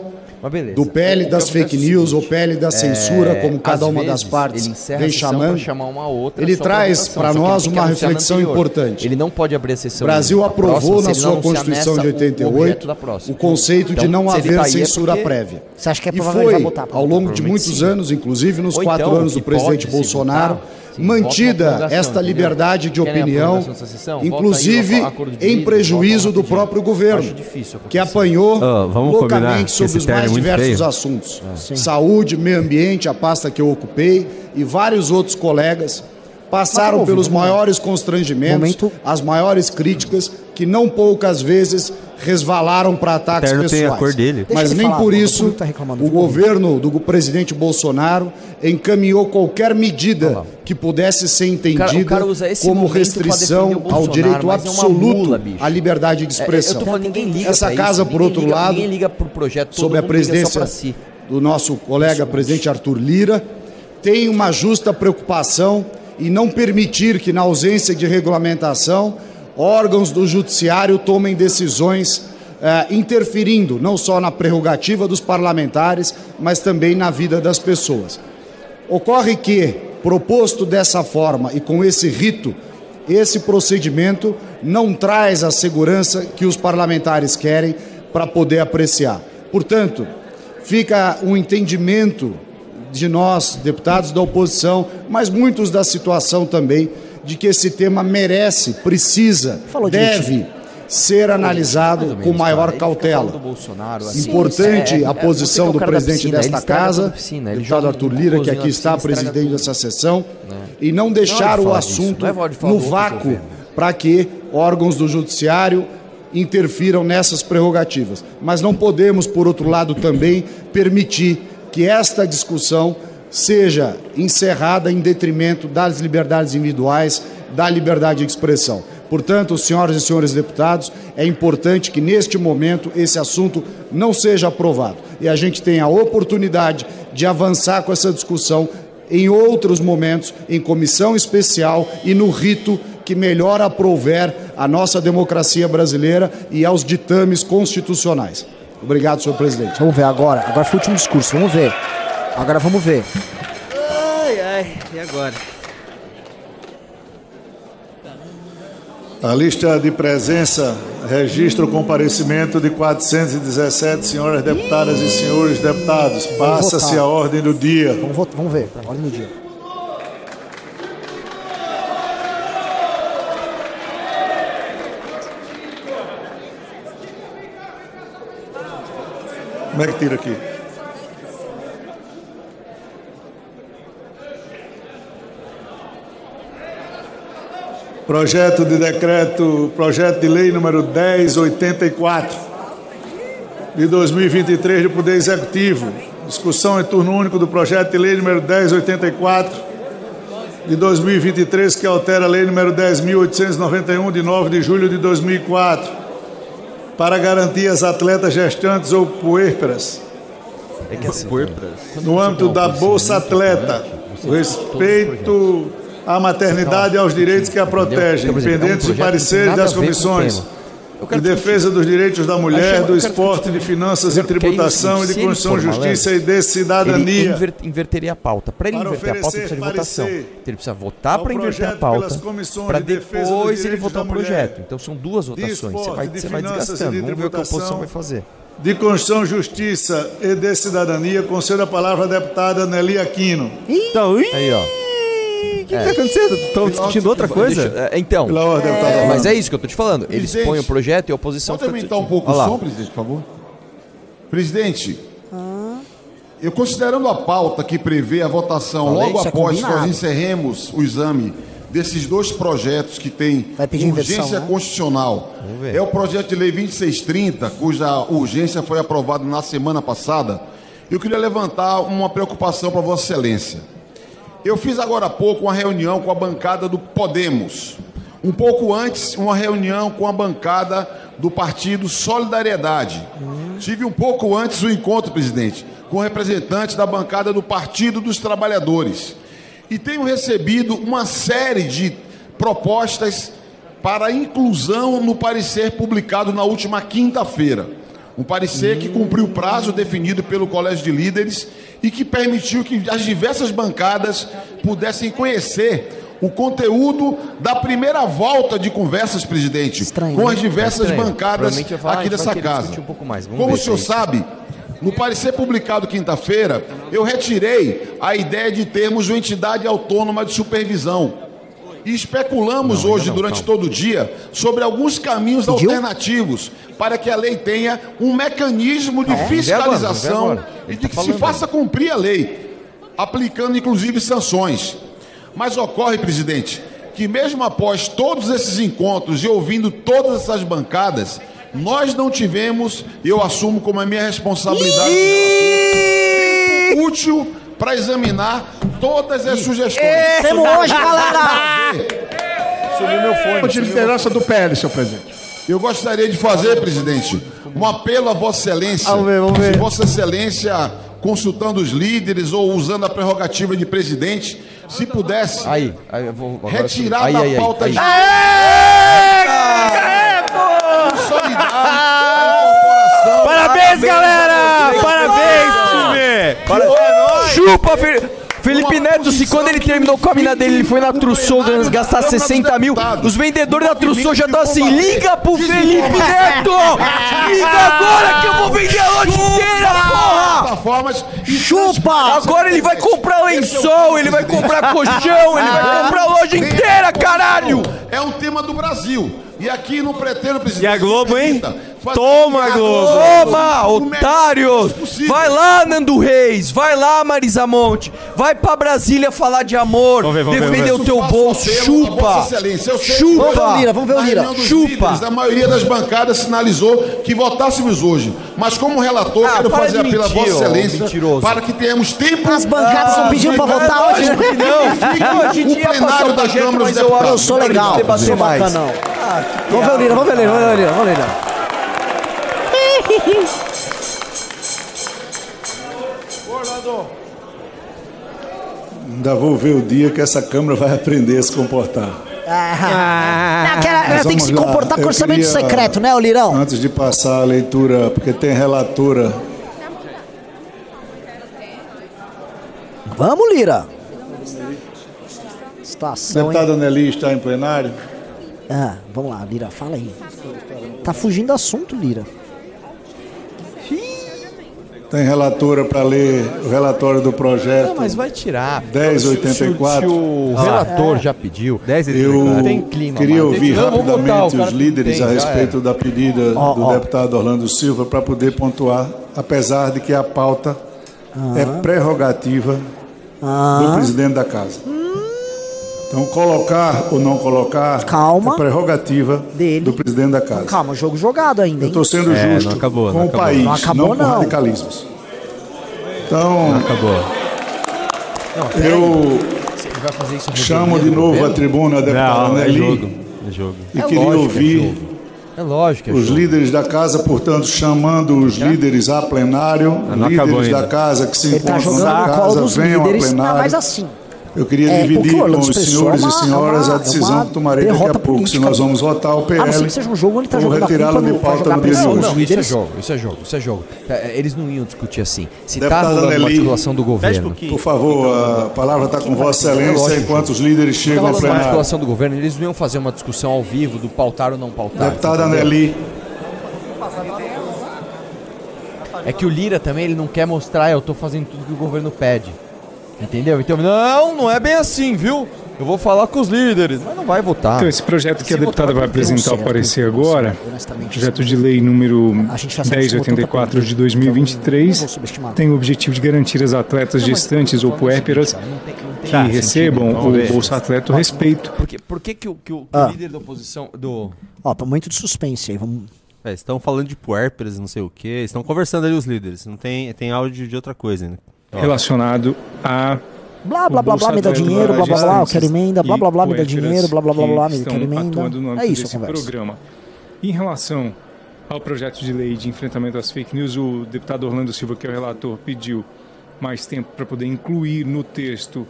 do PL O das eu fake é o news ou PL da censura, é, como cada uma das partes vem chamando, pra chamar uma outra ele traz para nós que uma reflexão importante. Ele não pode abrir a O sessão. Brasil na aprovou próxima, na sua não Constituição de o- o objeto 88 da próxima. o conceito de Então, não se ele haver tá aí é censura porque- prévia. Você acha que é E provável vai foi, votar ao longo de muitos sim. anos, inclusive nos Ou quatro então, anos do presidente Bolsonaro, votar, sim, mantida esta entendeu? liberdade de Querem opinião, sessão? Inclusive em prejuízo do próprio governo, que apanhou combinar loucamente sobre os é mais diversos feio. assuntos. Sim. Saúde, meio ambiente, a pasta que eu ocupei, e vários outros colegas passaram pelos maiores constrangimentos, as maiores críticas, que não poucas vezes resvalaram para ataques terno tem pessoais. a cor dele. Mas nem falar, por isso tá reclamando, o governo do presidente Bolsonaro encaminhou qualquer medida que pudesse ser entendida cara- o cara como restrição ao direito é absoluto mula, bicho. à liberdade de É, expressão. eu tô falando, ninguém liga Essa casa, isso, por outro liga- lado, ninguém liga pro projeto, sob a presidência si. do nosso colega presidente Arthur Lira, tem uma justa preocupação em não permitir que, na ausência de regulamentação, órgãos do judiciário tomem decisões eh, interferindo não só na prerrogativa dos parlamentares, mas também na vida das pessoas. Ocorre que, proposto dessa forma e com esse rito, esse procedimento não traz a segurança que os parlamentares querem para poder apreciar. Portanto, fica um entendimento de nós, deputados da oposição, mas muitos da situação também, de que esse tema merece, precisa, Falou deve ser analisado ou com menos, maior cara. Cautela. assim. Importante É, é, a é, posição é do presidente piscina, desta casa, piscina, deputado Arthur Lira, que aqui está piscina, estraga presidindo tudo. essa sessão, e não deixar Não é o disso, assunto no vácuo para que órgãos do judiciário interfiram nessas prerrogativas. Mas não podemos, por outro lado, também permitir que esta discussão seja encerrada em detrimento das liberdades individuais, da liberdade de expressão. Portanto, senhoras e senhores deputados, é importante que neste momento esse assunto não seja aprovado e a gente tenha a oportunidade de avançar com essa discussão em outros momentos, em comissão especial e no rito que melhor aprouver a nossa democracia brasileira e aos ditames constitucionais. Obrigado, senhor presidente. Vamos ver agora. Agora foi o último discurso. Vamos ver. Agora vamos ver. Ai, ai, e agora? A lista de presença registra o comparecimento de 417 senhoras deputadas e senhores deputados. Passa-se votar. a ordem do dia. Vamos, vo- vamos ver. Olha no dia. Como é que tira aqui? Projeto de decreto, projeto de lei número 1084 de 2023 do Poder Executivo. Discussão em turno único do projeto de lei número 1084 de 2023 que altera a lei número 10.891 de 9 de julho de 2004 para garantir às atletas gestantes ou puérperas. É que assim, no âmbito da Bolsa Atleta, o respeito à maternidade e aos direitos que a protegem, é pendentes de tem pareceres das comissões de defesa dos direitos da mulher, do esporte, de finanças e aí, tributação e de ele Constituição, for Justiça e de Ele cidadania. inver- inverteria a pauta. Para ele inverter a pauta, ele precisa de votação. Então, ele precisa votar para inverter a pauta, para de depois ele votar o projeto. Então são duas de votações. Você vai, de você vai desgastando. de Vamos ver o que a oposição vai fazer. De Constituição, Justiça e de Cidadania, concedo a palavra à deputada Nelly Aquino. Então, Aí, ó. O que está acontecendo? Estão discutindo outra coisa? Deixa- é, então, deputada é, mas é isso que eu tô te falando. Eles Presidente, põem o projeto e a oposição Pode aumentar um pouco Olha o som, presidente, por favor? Presidente, eu considerando a pauta que prevê a votação Falei, logo é após que nós encerremos o exame desses dois projetos que têm urgência inversão, né? constitucional. É o projeto de lei 2630, cuja urgência foi aprovada na semana passada. Eu queria levantar uma preocupação para Vossa Excelência. Eu fiz agora há pouco uma reunião com a bancada do Podemos. Um pouco antes, uma reunião com a bancada do partido Solidariedade. Tive um pouco antes o encontro, presidente, com representantes da bancada do Partido dos Trabalhadores. E tenho recebido uma série de propostas para inclusão no parecer publicado na última quinta-feira. Um parecer que cumpriu o prazo definido pelo Colégio de Líderes e que permitiu que as diversas bancadas pudessem conhecer o conteúdo da primeira volta de conversas, presidente, com as né? diversas Estranho. bancadas falar, aqui dessa casa. um mais. Como o senhor se é isso. sabe, no parecer publicado quinta-feira, eu retirei a ideia de termos uma entidade autônoma de supervisão. E especulamos hoje, durante todo o dia, sobre alguns caminhos alternativos para que a lei tenha um mecanismo de É? fiscalização agora, e de que se faça cumprir a lei, aplicando inclusive sanções. Mas ocorre, presidente, que mesmo após todos esses encontros e ouvindo todas essas bancadas, nós não tivemos, e eu assumo como a minha responsabilidade, tempo útil para examinar todas as sugestões. Temos hoje, galera! *laughs* Sumiu meu fone. De liderança do PL, senhor presidente. Eu gostaria de fazer, presidente, um apelo a Vossa Excelência. Vamos ver, vamos ver. Se Vossa Excelência, consultando os líderes ou usando a prerrogativa de presidente, se pudesse Aí, aí eu vou. agora retirar aí, da aí, aí, pauta aí. de. Parabéns, galera! Parabéns, time! Chupa, Fe- Felipe Neto, se quando ele terminou com a mina dele, ele foi na Trussou gastar 60 mil, os vendedores da Trussou já estão assim, liga pro Felipe Neto! *laughs* Liga agora que eu vou vender a loja inteira, porra! Chupa! Agora ele vai comprar lençol, ele vai comprar colchão, ele vai *laughs* comprar a loja inteira, caralho! É um tema do Brasil. E aqui no pretendo, presidente. E a Globo, hein? Toma, Globo! Toma, otários! Vai lá, Nando Reis, vai lá, Marisa Monte, vai pra Brasília falar de amor, Vamos ver, vamos ver, defender vamos o teu bolso, chupa! Chupa! hoje, Vamos ver o Lira, vamos ver o Lira. Chupa! A maioria das bancadas sinalizou que votássemos hoje. Mas como relator, Ah, quero fazer de apelo a mentir, Vossa Excelência mentiroso. para que tenhamos tempo. As bancadas estão pedindo pra de- votar hoje, não! Gente O plenário da Câmara dos eu acho Eu sou não legal, sou bacana, não. Vamos ver o Lira, vamos ver o Lira, vamos ver o Lira, vamos ver o Lira. Ainda vou ver o dia que essa Câmara vai aprender a se comportar. Ah, Naquela- Mas tem que se lá. comportar com orçamento queria- secreto, né, ô Lirão? Antes de passar a leitura, porque tem relatora. Vamos, Lira. Situação, hein? Deputada Nelly está em plenário. Ah, vamos lá, Lira, fala aí. Tá fugindo do assunto, Lira. Tem relatora para ler o relatório do projeto. Não, mas vai tirar. 1084. Se, se o Ah. relator É. já pediu, Eu tem clima. queria ouvir rapidamente os líderes tem, a respeito era. da pedida Ó, do ó. deputado Orlando Silva para poder pontuar, apesar de que a pauta é prerrogativa do presidente da casa. Então, colocar ou não colocar Calma. é prerrogativa do presidente da casa. Calma, jogo jogado ainda, Eu hein? estou sendo É, justo não acabou, com não o acabou. país, Não acabou, com não. radicalismos. Então, Não acabou. eu Ele vai fazer isso chamo de novo a tribuna a deputada Não, é jogo. É jogo. e É queria lógico é ouvir jogo. É lógico é os jogo. líderes da casa, portanto, chamando os líderes a plenário, não líderes da casa que se Ele tá encontram jogando na casa, venham a não, plenário. mas assim. Eu queria É, dividir com os senhores é uma- e senhoras é uma- a decisão é que tomarei daqui a pouco. Se política. nós vamos votar o A PL, não ser que seja um jogo ele tá eu vou jogando a retirá-lo de pauta no dia de hoje. Não, isso é jogo, isso é jogo, isso é jogo. É, Eles não iam discutir assim. Se tá Deputada rolando uma articulação do governo. por favor, a palavra está com Vossa É Excelência enquanto os líderes Se chegam ao uma plenário. articulação do governo, eles não iam fazer uma discussão ao vivo do pautar ou não pautar. Deputada? Nelly, É que o Lira também ele não quer mostrar, eu tô fazendo tudo que o governo pede. Entendeu? Então, não, não é bem assim, viu? Eu vou falar com os líderes, mas não vai votar. Então, esse projeto que a deputada vai apresentar ao parecer agora, projeto de lei número A gente já sabe que 1084 de 2023, tem o objetivo de garantir às atletas gestantes ou puérperas que Tá, recebam o. Bolsa Atleta o respeito. Por que, por que, que o, que o- Ah. líder da oposição. Do... Ó, pra muito de suspense aí, vamos. É, estão falando de puérperas, não sei o que. Estão conversando ali os líderes. Não tem, tem áudio de outra coisa ainda. Ó. relacionado a Blá, blá, blá, blá, me dá dinheiro, blá, blá, blá, eu quero emenda, blá, blá, blá, me dá dinheiro, blá, blá, blá, blá, me quero emenda. É isso a conversa. programa. Em relação ao projeto de lei de enfrentamento às fake news, o deputado Orlando Silva, que é o relator, pediu mais tempo para poder incluir no texto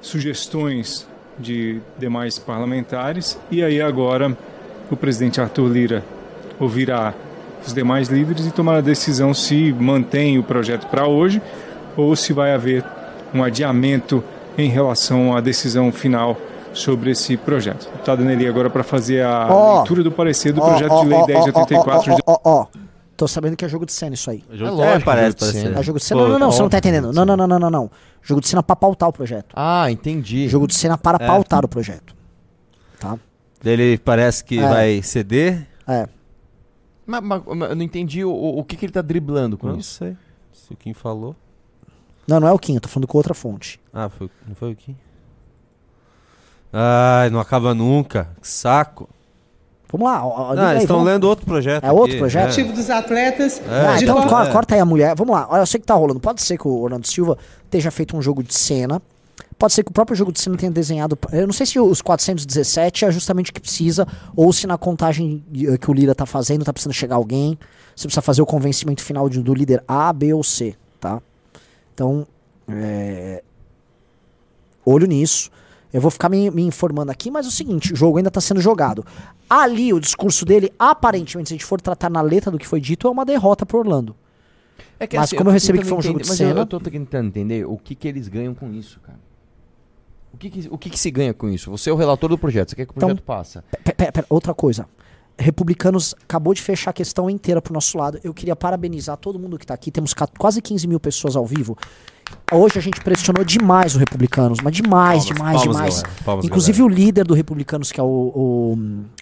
sugestões de demais parlamentares. E aí agora o presidente Arthur Lira ouvirá os demais líderes e tomará a decisão se mantém o projeto para hoje ou se vai haver um adiamento em relação à decisão final sobre esse projeto. O deputado Nelly agora para fazer a Ó, leitura do parecer do ó, projeto ó, de lei ó, ó, 1084 ó, de ó. Tô sabendo que é jogo de cena isso aí. É jogo de cena. É, parece, parece ser. É jogo de cena. Pô, não, não, não, você não tá entendendo. Não, não, não, não, não, não. Jogo de cena pra pautar o projeto. Ah, entendi. Jogo de cena para É. pautar o projeto. Tá? Ele parece que É. vai ceder. É. Mas, mas- mas eu não entendi o, o que, que ele tá driblando com Não isso. sei. Se o Kim falou. Não, não é o Kim, eu tô falando com outra fonte. Ah, foi, não foi o Kim? Ai, não acaba nunca. Que saco. Vamos lá. ó, Não, aí, eles estão vamos- lendo outro projeto. É outro aqui, projeto? é. Tipo dos atletas. Ah, de então qual- corta aí a mulher. Vamos lá. Olha, eu sei que tá rolando. Pode ser que o Orlando Silva esteja feito um jogo de cena. Pode ser que o próprio jogo de cena tenha desenhado. Eu não sei se os 417 é justamente o que precisa, ou se na contagem eh, que o Lira tá fazendo tá precisando chegar alguém. Você precisa fazer o convencimento final de- do líder A, B ou C, tá? Então, é, olho nisso. Eu vou ficar me, me informando aqui, mas é o seguinte, o jogo ainda tá sendo jogado. Ali, o discurso dele, aparentemente, se a gente for tratar na letra do que foi dito, é uma derrota pro Orlando. É que, mas assim, como eu recebi que foi um jogo de mas eu- cena... Eu, tô tentando entender o que, que eles ganham com isso, cara. O que, que- o que, que se ganha com isso? Você é o relator do projeto, você quer que o Então, projeto pe- pera, outra coisa. Republicanos acabou de fechar a questão inteira pro nosso lado. Eu queria parabenizar todo mundo que tá aqui. Temos quase 15 mil pessoas ao vivo. Hoje a gente pressionou demais o Republicanos, mas demais, Palmas, demais, palmas, demais. galera. Palmas, Inclusive o líder do Republicanos, que é o, o,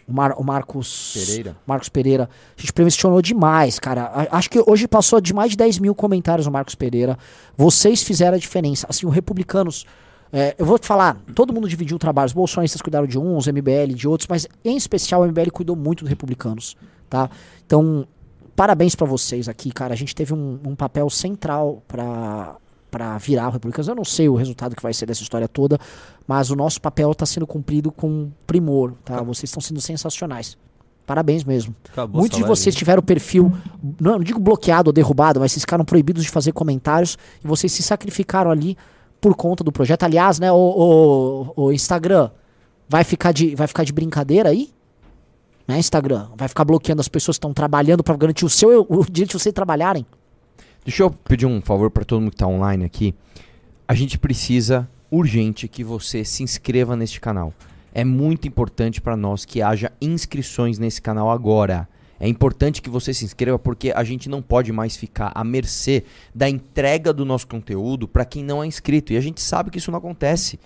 o Mar- o Marcos Pereira. Marcos Pereira. A gente pressionou demais, cara. A- Acho que hoje passou de mais de 10 mil comentários o Marcos Pereira. Vocês fizeram a diferença. Assim, o Republicanos. É, eu vou te falar, todo mundo dividiu o trabalho. Os bolsonistas cuidaram de uns, o MBL de outros, mas em especial o MBL cuidou muito dos republicanos, tá? Então, parabéns pra vocês aqui, cara. A gente teve um, um papel central pra para virar o Republicanos. Eu não sei o resultado que vai ser dessa história toda, mas o nosso papel tá sendo cumprido com primor, tá? Vocês estão sendo sensacionais. Parabéns mesmo. Acabou Muitos de vocês tiveram o perfil, não, não digo bloqueado ou derrubado, mas vocês ficaram proibidos de fazer comentários e vocês se sacrificaram ali por conta do projeto. Aliás, né, o, o, o Instagram vai ficar, de, vai ficar de brincadeira aí? Né, Instagram? Vai ficar bloqueando as pessoas que estão trabalhando para garantir o seu o direito de vocês trabalharem? Deixa eu pedir um favor para todo mundo que tá online aqui. A gente precisa urgente que você se inscreva neste canal. É muito importante para nós que haja inscrições nesse canal agora. É importante que você se inscreva porque a gente não pode mais ficar à mercê da entrega do nosso conteúdo para quem não é inscrito. E a gente sabe que isso não acontece.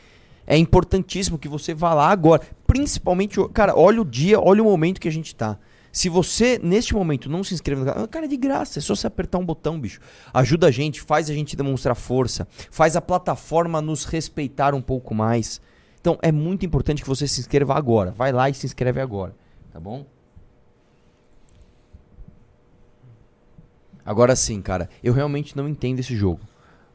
É importantíssimo que você vá lá agora. Principalmente, cara, olha o dia, olha o momento que a gente tá. Se você, neste momento, não se inscreve no canal, cara, é de graça, é só você apertar um botão, bicho. Ajuda a gente, faz a gente demonstrar força, faz a plataforma nos respeitar um pouco mais. Então, é muito importante que você se inscreva agora. Vai lá e se inscreve agora, tá bom? Agora sim, cara, eu realmente não entendo esse jogo.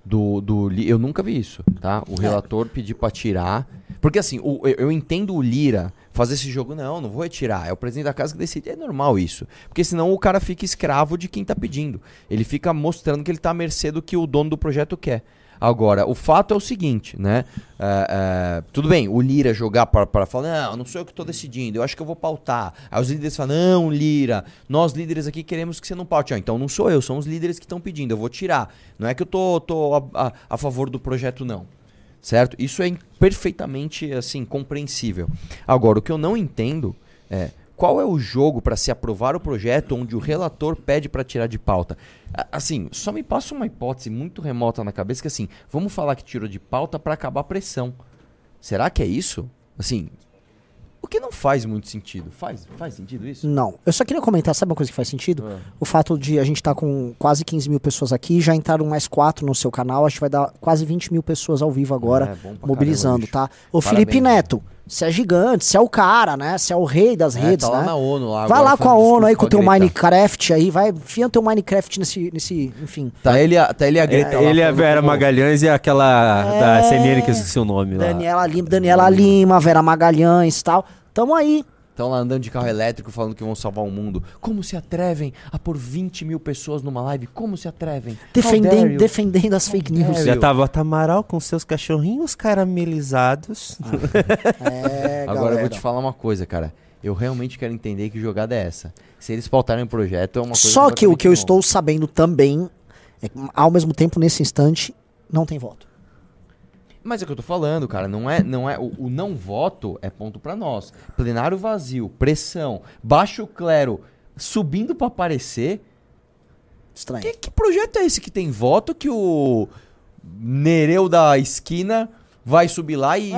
Do, do, eu nunca vi isso, tá? O relator pedir pra tirar. Porque assim, o- eu, eu entendo o Lira fazer esse jogo. Não, não vou retirar. É o presidente da casa que decide. É normal isso. Porque senão o cara fica escravo de quem tá pedindo. Ele fica mostrando que ele tá à mercê do que o dono do projeto quer. Agora, o fato é o seguinte, né? É, é, tudo bem, o Lira jogar para, falar, não, não sou eu que estou decidindo, eu acho que eu vou pautar. Aí os líderes falam, não, Lira, nós líderes aqui queremos que você não paute. Ah, então não sou eu, são os líderes que estão pedindo, eu vou tirar. Não é que eu tô, tô a, a- a favor do projeto, não. Certo? Isso é perfeitamente, assim, compreensível. Agora, o que eu não entendo é qual é o jogo para se aprovar o projeto onde o relator pede para tirar de pauta? Assim, só me passa uma hipótese muito remota na cabeça que assim, vamos falar que tirou de pauta para acabar a pressão. Será que é isso? Assim, o que não faz muito sentido. Faz, faz sentido isso? Não. Eu só queria comentar, sabe uma coisa que faz sentido? Ah. O fato de a gente estar com quase 15 mil pessoas aqui, já entraram mais quatro no seu canal, a gente vai dar quase 20 mil pessoas ao vivo agora, É, mobilizando, caramba, tá? Ô Felipe. Neto, Você é gigante, você é o cara, né? Você é o rei das É, redes, tá lá né? na ONU lá, Vai agora lá com a ONU aí com o teu. Minecraft aí, vai, enfia o teu Minecraft nesse, nesse enfim. Tá ele, a- tá ele a Greta lá Ele, a Vera como- Magalhães e aquela da É. CNN que eu esqueci o nome lá. Daniela Lima, Daniela Lima, Vera Magalhães e tal. Tamo aí. Estão lá andando de carro elétrico falando que vão salvar o mundo. Como se atrevem a pôr 20 mil pessoas numa live? Como se atrevem? Defendendo, defendendo as fake news. Já tava a Tamaral com seus cachorrinhos caramelizados. *laughs* É, Agora eu galera. vou te falar uma coisa, cara. Eu realmente quero entender que jogada é essa. Se eles pautarem o projeto, é uma coisa Só que o que eu completamente estou sabendo também é que, ao mesmo tempo, nesse instante, não tem voto. Mas é o que eu tô falando, cara. Não é, não é o, o não voto é ponto pra nós. Plenário vazio, pressão, baixo clero subindo pra aparecer. Estranho. Que, que projeto é esse que tem voto que o Nereu da esquina vai subir lá e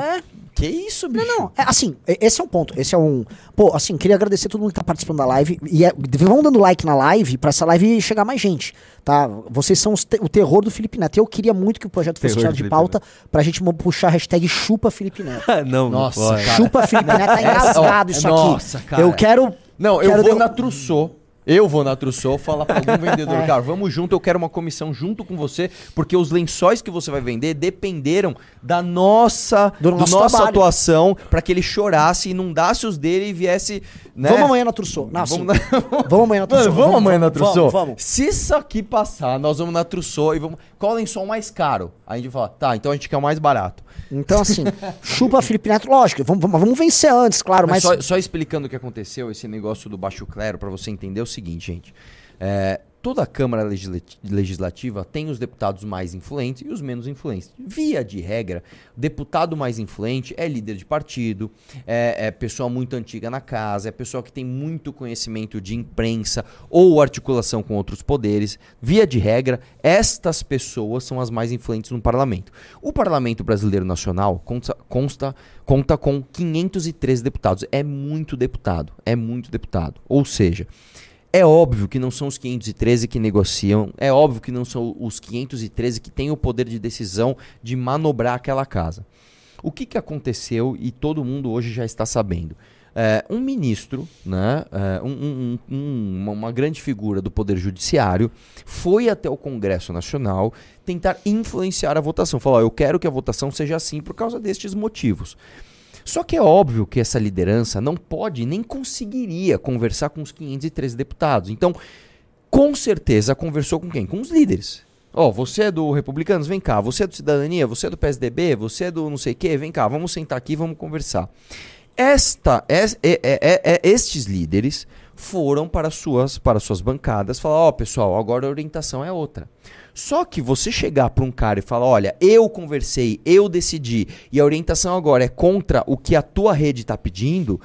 Que isso, bicho? Não, não. É, assim, esse é um ponto. Esse é um. Pô, assim, queria agradecer todo mundo que tá participando da live. E é, vão dando like na live pra essa live chegar mais gente. Tá? Vocês são te- o terror do Felipe Neto. Eu queria muito que o projeto fosse Terror tirado do de pauta pra gente puxar a hashtag chupa Felipe Neto. *laughs* não, Nossa, não. Chupa Felipe Neto, tá engasgado isso aqui. Nossa, cara. Eu quero. Não, eu quero vou na Trussô. Eu vou na Trussô falar pra algum *laughs* vendedor, É. cara, vamos junto, eu quero uma comissão junto com você, porque os lençóis que você vai vender dependeram da nossa, Do do nossa trabalho. atuação pra que ele chorasse, inundasse os dele e viesse, né? Vamos amanhã na Trussô. Não, Vamos, assim, *laughs* vamos amanhã na Trussô. Mano, vamos amanhã na Trussô? Vamos, vamos. Se isso aqui passar, nós vamos na Trussô e vamos... Qual lençol mais caro? Aí a gente fala, tá, então a gente quer o mais barato. Então, assim, *laughs* chupa Felipe Neto, lógico, vamos, vamos, vamos vencer antes, claro, Mas mas. só, só explicando o que aconteceu, esse negócio do baixo clero, pra você entender o seguinte, gente. É, toda a Câmara Legisla- Legislativa tem os deputados mais influentes e os menos influentes. Via de regra, deputado mais influente é líder de partido, é, é pessoa muito antiga na casa, é pessoa que tem muito conhecimento de imprensa ou articulação com outros poderes. Via de regra, estas pessoas são as mais influentes no parlamento. O Parlamento Brasileiro Nacional consta, consta, conta com 513 deputados. É muito deputado. É muito deputado. Ou seja, é óbvio que não são os 513 que negociam, é óbvio que não são os 513 que têm o poder de decisão de manobrar aquela casa. O que, que aconteceu e todo mundo hoje já está sabendo? É, um ministro, né, é, um- um- um- uma, grande figura do Poder Judiciário, foi até o Congresso Nacional tentar influenciar a votação. Falou: "Ó, eu quero que a votação seja assim por causa destes motivos. Só que é óbvio que essa liderança não pode nem conseguiria conversar com os 513 deputados. Então, com certeza conversou com quem? Com os líderes. Ó, você é do Republicanos, vem cá. Você é do Cidadania, você é do PSDB, você é do não sei o quê, vem cá, vamos sentar aqui, vamos conversar. Esta, es- é- é- é- é- estes líderes foram para suas, para suas bancadas falar: ó, pessoal, agora a orientação é outra. Só que você chegar para um cara e falar: olha, eu conversei, eu decidi, e a orientação agora é contra o que a tua rede está pedindo,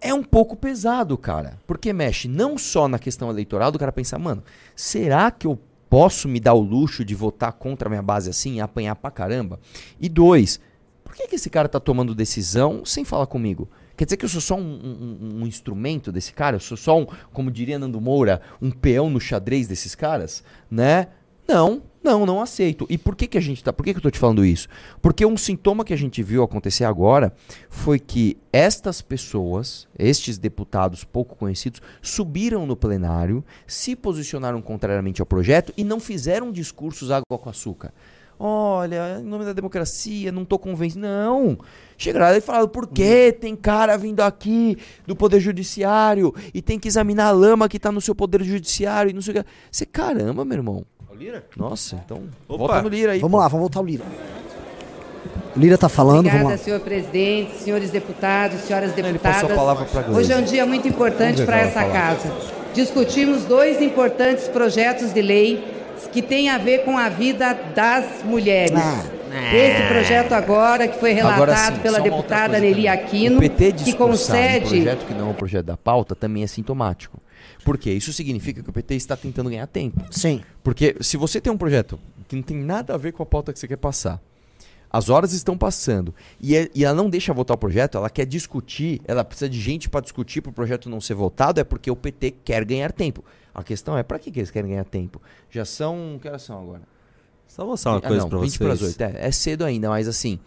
é um pouco pesado, cara. Porque mexe não só na questão eleitoral do cara pensar, mano, será que eu posso me dar o luxo de votar contra a minha base assim e apanhar pra caramba? E dois, por que, que esse cara tá tomando decisão sem falar comigo? Quer dizer que eu sou só um, um- um- um instrumento desse cara? Eu sou só um, como diria Nando Moura, um peão no xadrez desses caras? Né? Não, não, não aceito. E por que, que a gente tá. Por que, que eu tô te falando isso? Porque um sintoma que a gente viu acontecer agora foi que estas pessoas, estes deputados pouco conhecidos, subiram no plenário, se posicionaram contrariamente ao projeto e não fizeram discursos água com açúcar. Olha, em nome da democracia, não tô convencido. Não! Chegaram lá e falaram, por que tem cara vindo aqui do Poder Judiciário e tem que examinar a lama que tá no seu Poder Judiciário e não sei o que. Você, caramba, meu irmão. Nossa, então. Volta no Lira aí. Vamos pô. lá, vamos voltar ao Lira. O Lira tá falando, Obrigada, vamos lá. senhor presidente, senhores deputados, senhoras deputadas. a palavra pra Gleisi. Hoje é um dia muito importante para o ela essa casa. Discutimos dois importantes projetos de lei que têm a ver com a vida das mulheres. Esse projeto agora, que foi relatado Agora sim, pela deputada Nelly. Aquino, o PT que concede... um projeto que não é um projeto da pauta também é sintomático. Por quê? Isso significa que o PT está tentando ganhar tempo. Sim. Porque se você tem um projeto que não tem nada a ver com a pauta que você quer passar, as horas estão passando e, é- e ela não deixa votar o projeto, ela quer discutir, ela precisa de gente para discutir para o projeto não ser votado, é porque o PT quer ganhar tempo. A questão é, para que, que eles querem ganhar tempo? Já são. Que horas são agora? Só mostrar uma Ah, coisa não, pra 20 vocês. pras 8. É, é cedo ainda, mas assim.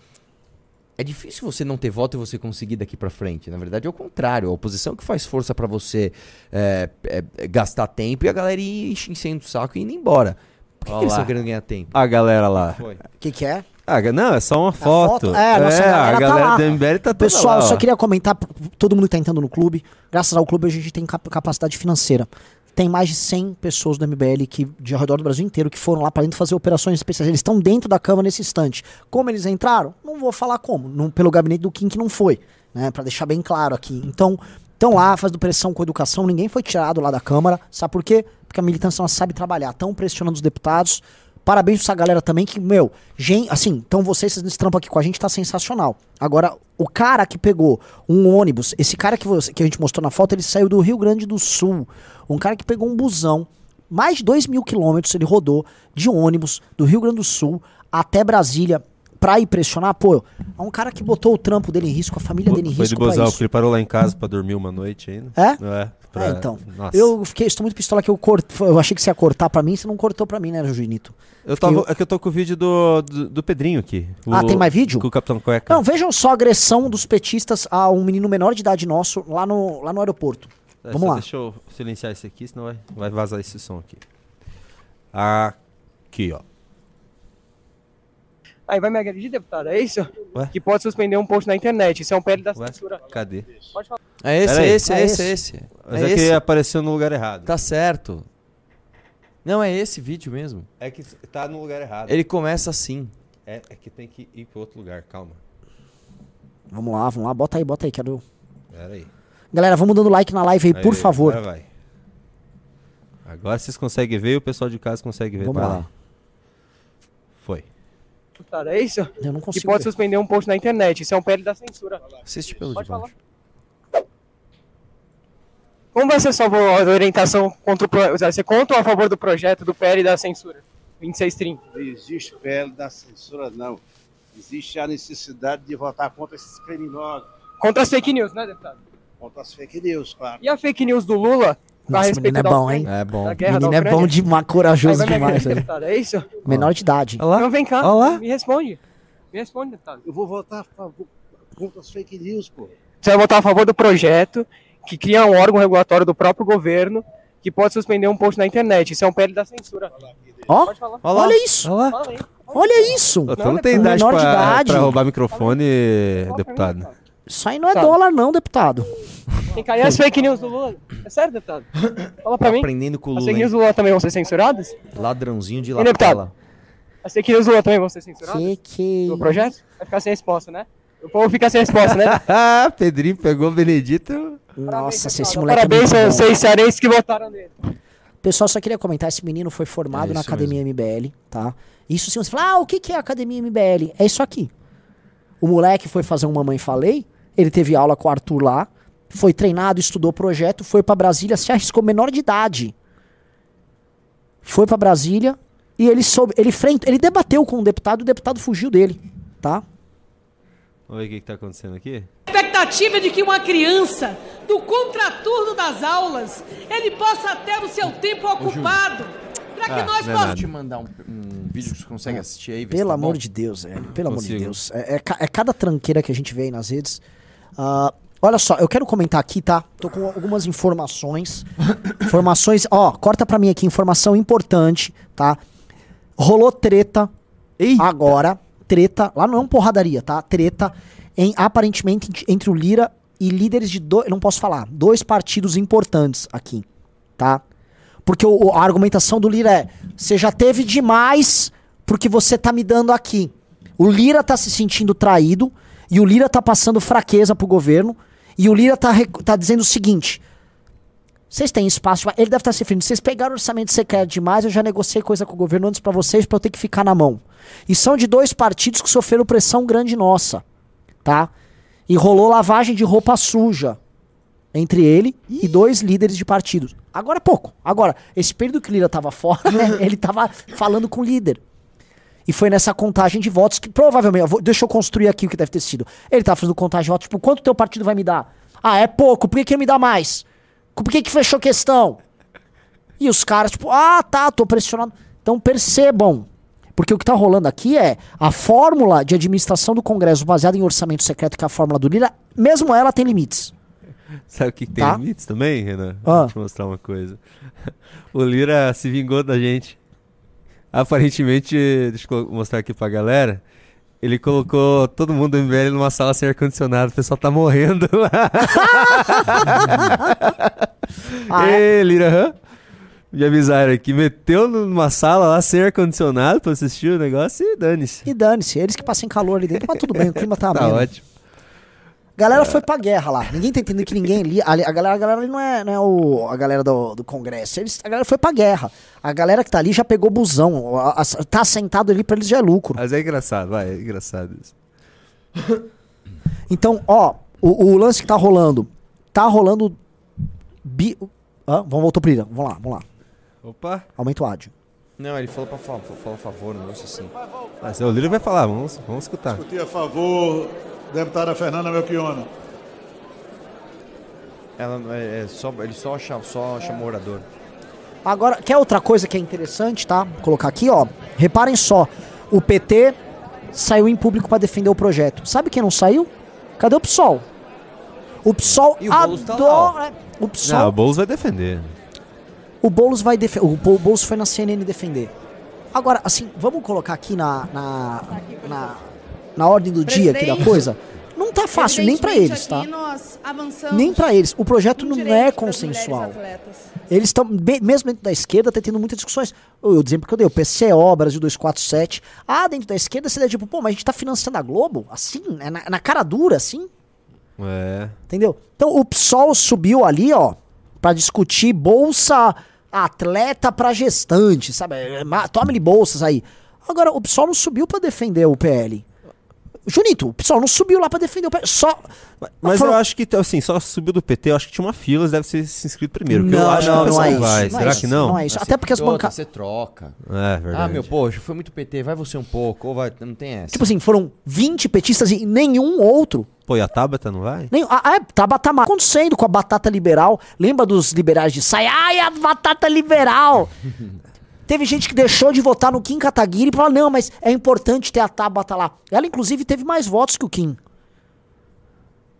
é difícil você não ter voto e você conseguir daqui pra frente. Na verdade, é o contrário. A oposição que faz força pra você é, é, é, gastar tempo e a galera ir enchendo o saco e indo embora. Por que, que eles estão querendo ganhar tempo? A galera lá. O que, que é? Ah, não, é só uma foto. foto? É, nossa a galera tá galera lá. do MBL tá toda Pessoal, lá, eu só queria comentar, todo mundo que tá entrando no clube, graças ao clube a gente tem cap- capacidade financeira. Tem mais de 100 pessoas do MBL que, de ao redor do Brasil inteiro que foram lá pra dentro fazer operações especiais. Eles estão dentro da Câmara nesse instante. Como eles entraram? Não vou falar como. Não, pelo gabinete do Kim que não foi. Né, para deixar bem claro aqui. Então, estão lá fazendo pressão com educação. Ninguém foi tirado lá da Câmara. Sabe por quê? Porque a militância não sabe trabalhar. Estão pressionando os deputados. Parabéns pra essa galera também que, meu, gente, assim, então vocês vocês trampo aqui com a gente tá sensacional. Agora, o cara que pegou um ônibus, esse cara que, você, que a gente mostrou na foto, ele saiu do Rio Grande do Sul. Um cara que pegou um busão, mais de 2 mil quilômetros ele rodou de ônibus do Rio Grande do Sul até Brasília pra ir pressionar. Pô, é um cara que botou o trampo dele em risco, a família dele em Foi de risco gozar, ele parou lá em casa pra dormir uma noite ainda. É? É, pra- É, então. Nossa. Eu fiquei, estou muito pistola que eu cort... eu achei que você ia cortar pra mim, você não cortou pra mim, né, Juninito? Eu tava, É que eu tô com o vídeo do, do, do Pedrinho aqui. Ah, O- tem mais vídeo? Com o Capitão Cueca. Não, vejam só a agressão dos petistas a um menino menor de idade nosso lá no, lá no aeroporto. É, Vamos lá. Deixa eu silenciar esse aqui, senão vai, vai vazar esse som aqui. Aqui, ó. Aí vai me agredir, deputado, é isso? Ué? Que pode suspender um post na internet. Isso é um PL da censura. Cadê? Pode falar. É esse, é esse, é esse, é esse. Mas É é, que apareceu no lugar errado. Tá certo. Não, é esse vídeo mesmo. É que tá no lugar errado. Ele começa assim. É, é que tem que ir pro outro lugar, calma. Vamos lá, vamos lá, bota aí, bota aí, quero. Pera aí. Galera, vamos dando like na live aí, por Aí, favor. Agora vai. Agora vocês conseguem ver e o pessoal de casa consegue ver. Vamos Vai lá. Deputado, é isso? Eu não Que consigo pode ver. suspender um post na internet. Isso é um PL da censura. Assiste pelo Pode de baixo. falar. Como vai ser sua orientação contra o pro... Você é contra ou a favor do projeto do PL da censura? 2630. Não existe PL da censura, não. Existe a necessidade de votar contra esses criminosos, Contra as fake news, né, deputado? contra as fake news, claro. E a fake news do Lula? Nossa, respeito menino é bom, hein? É bom. Da Menino é bom demais, corajoso demais. deputado, é isso? Menor de idade. Não, vem cá. Olha lá. Me responde. Me responde, deputado. Eu vou votar a favor- contra as fake news, pô. Você vai votar a favor do projeto que cria um órgão regulatório do próprio governo que pode suspender um post na internet. Isso é um PL da censura. Ó, Pode falar. olha isso. Fala aí. Olha isso. Ô, tu não, tem idade menor pra, de idade. pra roubar microfone, deputado. Isso aí não é dólar, não, deputado. Tem que cair as fake news do Lula. É sério, deputado? Fala pra mim. Aprendendo com o As Lula. fake hein? news do Lula também vão ser censuradas? Ladrãozinho de Hein, deputado? lapela. As fake news do Lula também vão ser censuradas? Que que... Do projeto? Vai ficar sem resposta, né? O povo fica sem resposta, né? Ah, *laughs* Pedrinho pegou o Benedito. Nossa, esse moleque é Parabéns muito aos seis cearenses que votaram nele. Pessoal, só queria comentar, esse menino foi formado É na Academia MBL, tá? Isso sim, você fala, ah, o que que é a Academia MBL? É isso aqui. O moleque foi fazer um Mamãe Falei, ele teve aula com o Arthur lá, foi treinado, estudou projeto, foi pra Brasília, se arriscou menor de idade. Foi pra Brasília e ele soube, ele frente, ele debateu com o deputado, o deputado fugiu dele, tá? Vamos ver o que, que tá acontecendo aqui. expectativa de que uma criança, do contraturno das aulas, ele possa ter o seu tempo ocupado. Para que Ah, nós é possamos. te mandar um, um vídeo que você consegue assistir aí. ver se Pelo tá amor bom? de Deus, velho. Pelo amor de Consigo. Deus. É, é é cada tranqueira que a gente vê aí nas redes. Ah, olha só, eu quero comentar aqui, tá? Tô com algumas informações. *coughs* informações. Ó, corta pra mim aqui, informação importante, tá? Rolou treta agora. Treta. Lá não é uma porradaria, tá? Treta em, aparentemente ent- entre o Lira e líderes de dois. Não posso falar. Dois partidos importantes aqui, tá? Porque o- a argumentação do Lira é: você já teve demais porque você tá me dando aqui. O Lira tá se sentindo traído e o Lira tá passando fraqueza pro governo e o Lira tá, tá dizendo o seguinte: vocês têm espaço. demais." Ele deve estar se referindo. Vocês pegaram o orçamento secreto demais, eu já negociei coisa com o governo antes pra vocês pra eu ter que ficar na mão. E são de dois partidos que sofreram pressão grande nossa, tá? E rolou lavagem de roupa suja entre ele e dois líderes de partidos. Agora é pouco. Agora, esse período que o Lira tava fora, *laughs* ele tava falando com o líder. E foi nessa contagem de votos que provavelmente. eu vou- deixa eu construir aqui o que deve ter sido. Ele tava fazendo contagem de votos, tipo, quanto teu partido vai me dar? Ah, é pouco, por que, que me dá mais? Por que, que fechou questão? E os caras, tipo, ah, tá, tô pressionado. Então percebam. Porque o que tá rolando aqui é a fórmula de administração do Congresso baseada em orçamento secreto, que é a fórmula do Lira, mesmo ela tem limites. Sabe o que, que tem Tá. limites também, Renan? Ah. Vou te mostrar uma coisa. *laughs* O Lira se vingou da gente. Aparentemente, deixa eu mostrar aqui pra galera. Ele colocou todo mundo do MBL numa sala sem ar-condicionado. O pessoal tá morrendo. *laughs* Ah, Ê, Lira, hã? Me avisaram aqui. Meteu numa sala lá sem ar-condicionado pra assistir o negócio e dane-se. E dane-se, eles que passem calor ali dentro, mas tudo bem, o clima tá Tá ameno. ótimo. Galera foi pra guerra lá. Ninguém tá entendendo que ninguém ali. A, a galera, a galera ali não é, não é o, a galera do, do Congresso. Eles, a galera foi pra guerra. A galera que tá ali já pegou busão. A- a- tá sentado ali pra eles já é lucro. Mas é engraçado, vai, é engraçado isso. Então, ó, o, o lance que tá rolando. Tá rolando. Bi... Hã? vamos voltar pro Lira. Vamos lá, vamos lá. Opa. Aumenta o áudio. Não, ele falou pra fa falou a favor, um negócio assim. Ah, se o Lira vai falar, vamos, vamos escutar. Discutir a favor, deputada Fernanda Melchiona. Ela é, é só, ele só, chama, só chamou orador. Agora, quer outra coisa que é interessante, tá? Vou colocar aqui, ó. Reparem só. O PT saiu em público pra defender o projeto. Sabe quem não saiu? Cadê o PSOL? O PSOL E o Boulos tá lá, adora. o PSOL. Não, o Boulos vai defender. O Boulos vai defender. O Bo- Boulos foi na CNN defender. Agora, assim, vamos colocar aqui na, na, na, na ordem do dia aqui da Presidente, coisa. Não tá fácil nem pra Evidentemente, eles, tá? aqui nós avançamos Nem pra eles. O projeto não é para consensual. Eles estão, mesmo dentro da esquerda, tá tendo muitas discussões. O exemplo que eu dei, o PCO, Brasil 247. Ah, dentro da esquerda você dá tipo, pô, mas a gente tá financiando a Globo? Assim? É na, na cara dura, assim? É. Entendeu? Então o PSOL subiu ali, ó, pra discutir bolsa atleta pra gestante, sabe? É, Tome-lhe bolsas aí. Agora, o PSOL não subiu pra defender o PL. Junito, o PSOL não subiu lá pra defender o PL. Só. Mas Foram- eu acho que, assim, só subiu do PT, eu acho que tinha uma fila, deve ser se inscrito primeiro. porque Não, eu acho não, que o não pessoal é isso, vai. não é Será isso, que não? não é isso. Até porque as Outra, banca- Você troca. É, verdade. Ah, meu, poxa, foi muito PT, vai você um pouco, ou vai, não tem essa. Tipo assim, foram 20 petistas e nenhum outro. Pô, e a Tabata não vai? Nem, ah, é, tá, tá acontecendo com a batata liberal. Lembra dos liberais de saia? Ai, a batata liberal! *laughs* Teve gente que deixou de votar no Kim Kataguiri e falou: não, mas é importante ter a Tabata lá. Ela, inclusive, teve mais votos que o Kim.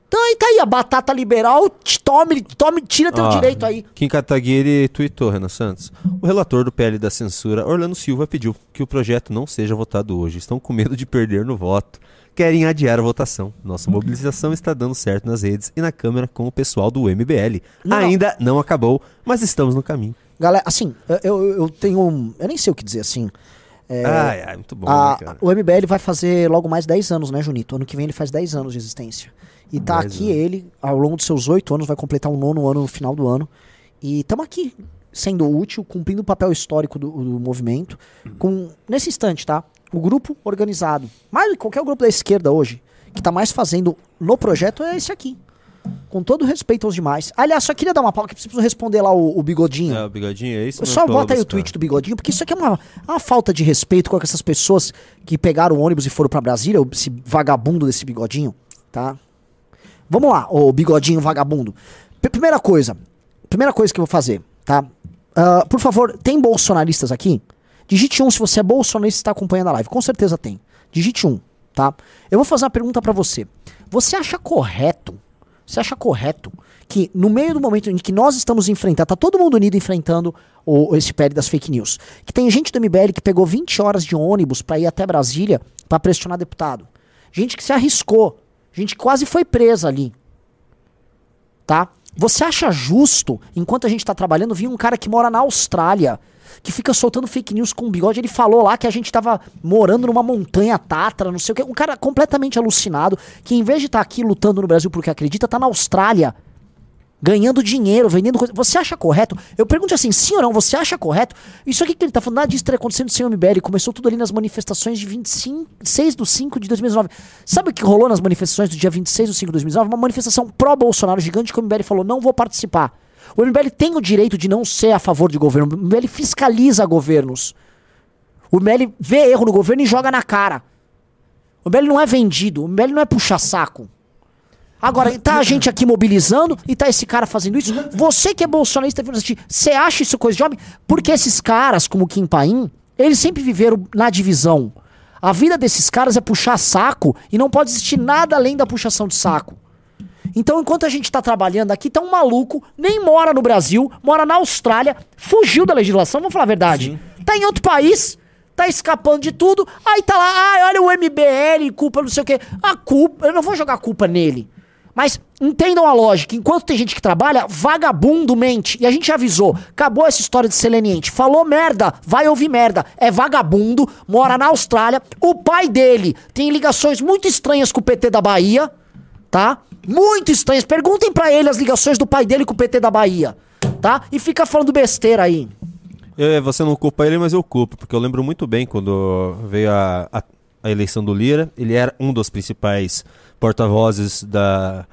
Então aí tá aí, a batata liberal, tome, tome, tira teu Ó, direito aí. Kim Kataguiri tweetou, Renan Santos. O relator do PL da censura, Orlando Silva, pediu que o projeto não seja votado hoje. Estão com medo de perder no voto. Querem adiar a votação. Nossa mobilização está dando certo nas redes e na Câmara com o pessoal do MBL. Não, não. Ainda não acabou, mas estamos no caminho. Galera, assim, eu, eu, tenho. um- Eu nem sei o que dizer assim. É, Ai, ai, muito bom, a- né? O MBL vai fazer logo mais 10 anos, né, Junito? Ano que vem ele faz 10 anos de existência. E tá 10 aqui ele, ao longo dos seus 8 anos, vai completar um nono ano no final do ano. E estamos aqui, sendo útil, cumprindo o papel histórico do, do movimento. Com, nesse instante, tá? O grupo organizado, mais qualquer grupo da esquerda hoje, que tá mais fazendo no projeto é esse aqui. Com todo respeito aos demais. Aliás, só queria dar uma pausa que preciso responder lá o, o bigodinho. É, o bigodinho, é isso? Só vou bota aí o tweet do bigodinho, porque isso aqui é uma, uma falta de respeito com essas pessoas que pegaram o ônibus e foram pra Brasília, esse vagabundo desse bigodinho, tá? Vamos lá, ô bigodinho vagabundo. P- primeira coisa, primeira coisa que eu vou fazer, tá? Ah, por favor, tem bolsonaristas aqui? Digite um se você é bolsonarista e está acompanhando a live. Com certeza tem. Digite um, tá? Eu vou fazer uma pergunta pra você. Você acha correto? Você acha correto que no meio do momento em que nós estamos enfrentando, tá todo mundo unido enfrentando o, esse PL das fake news, que tem gente do MBL que pegou 20 horas de ônibus pra ir até Brasília pra pressionar deputado. Gente que se arriscou, gente que quase foi presa ali. Tá? Você acha justo, enquanto a gente tá trabalhando, vir um cara que mora na Austrália, que fica soltando fake news com bigode, ele falou lá que a gente tava morando numa montanha tatra, não sei o que, um cara completamente alucinado, que em vez de estar aqui lutando no Brasil porque acredita, tá na Austrália, ganhando dinheiro, vendendo coisa. Você acha correto? Eu pergunto assim, sim ou não, você acha correto? Isso aqui que ele tá falando, nada disso teria acontecido sem o MBL, começou tudo ali nas manifestações de 25, 6 do 5 de 2019. Sabe o que rolou nas manifestações do dia 26 do 5 de 2019? Uma manifestação pró-Bolsonaro gigante que o MBL falou, não vou participar. O MBL tem o direito de não ser a favor de governo, o MBL fiscaliza governos. O MBL vê erro no governo e joga na cara. O MBL não é vendido, o MBL não é puxa-saco. Agora, tá a gente aqui mobilizando e tá esse cara fazendo isso. Você que é bolsonarista, você acha isso coisa de homem? Porque esses caras, como Kim Paim, Eles sempre viveram na divisão. A vida desses caras é puxar saco e não pode existir nada além da puxação de saco. Então, enquanto a gente tá trabalhando aqui, tá um maluco, nem mora no Brasil, mora na Austrália, fugiu da legislação, vamos falar a verdade. Tá em outro país, tá escapando de tudo, aí tá lá, ah, olha o MBL, culpa não sei o quê. A culpa, eu não vou jogar a culpa nele. Mas entendam a lógica, enquanto tem gente que trabalha, vagabundo mente. E a gente avisou, acabou essa história de ser leniente. Falou merda, vai ouvir merda. É vagabundo, mora na Austrália. O pai dele tem ligações muito estranhas com o PT da Bahia, tá? Muito estranhas. Perguntem pra ele as ligações do pai dele com o PT da Bahia, tá? E fica falando besteira aí. Eu- você não culpa ele, mas eu culpo, porque eu lembro muito bem quando veio a, a, a eleição do Lira, ele era um dos principais porta-vozes da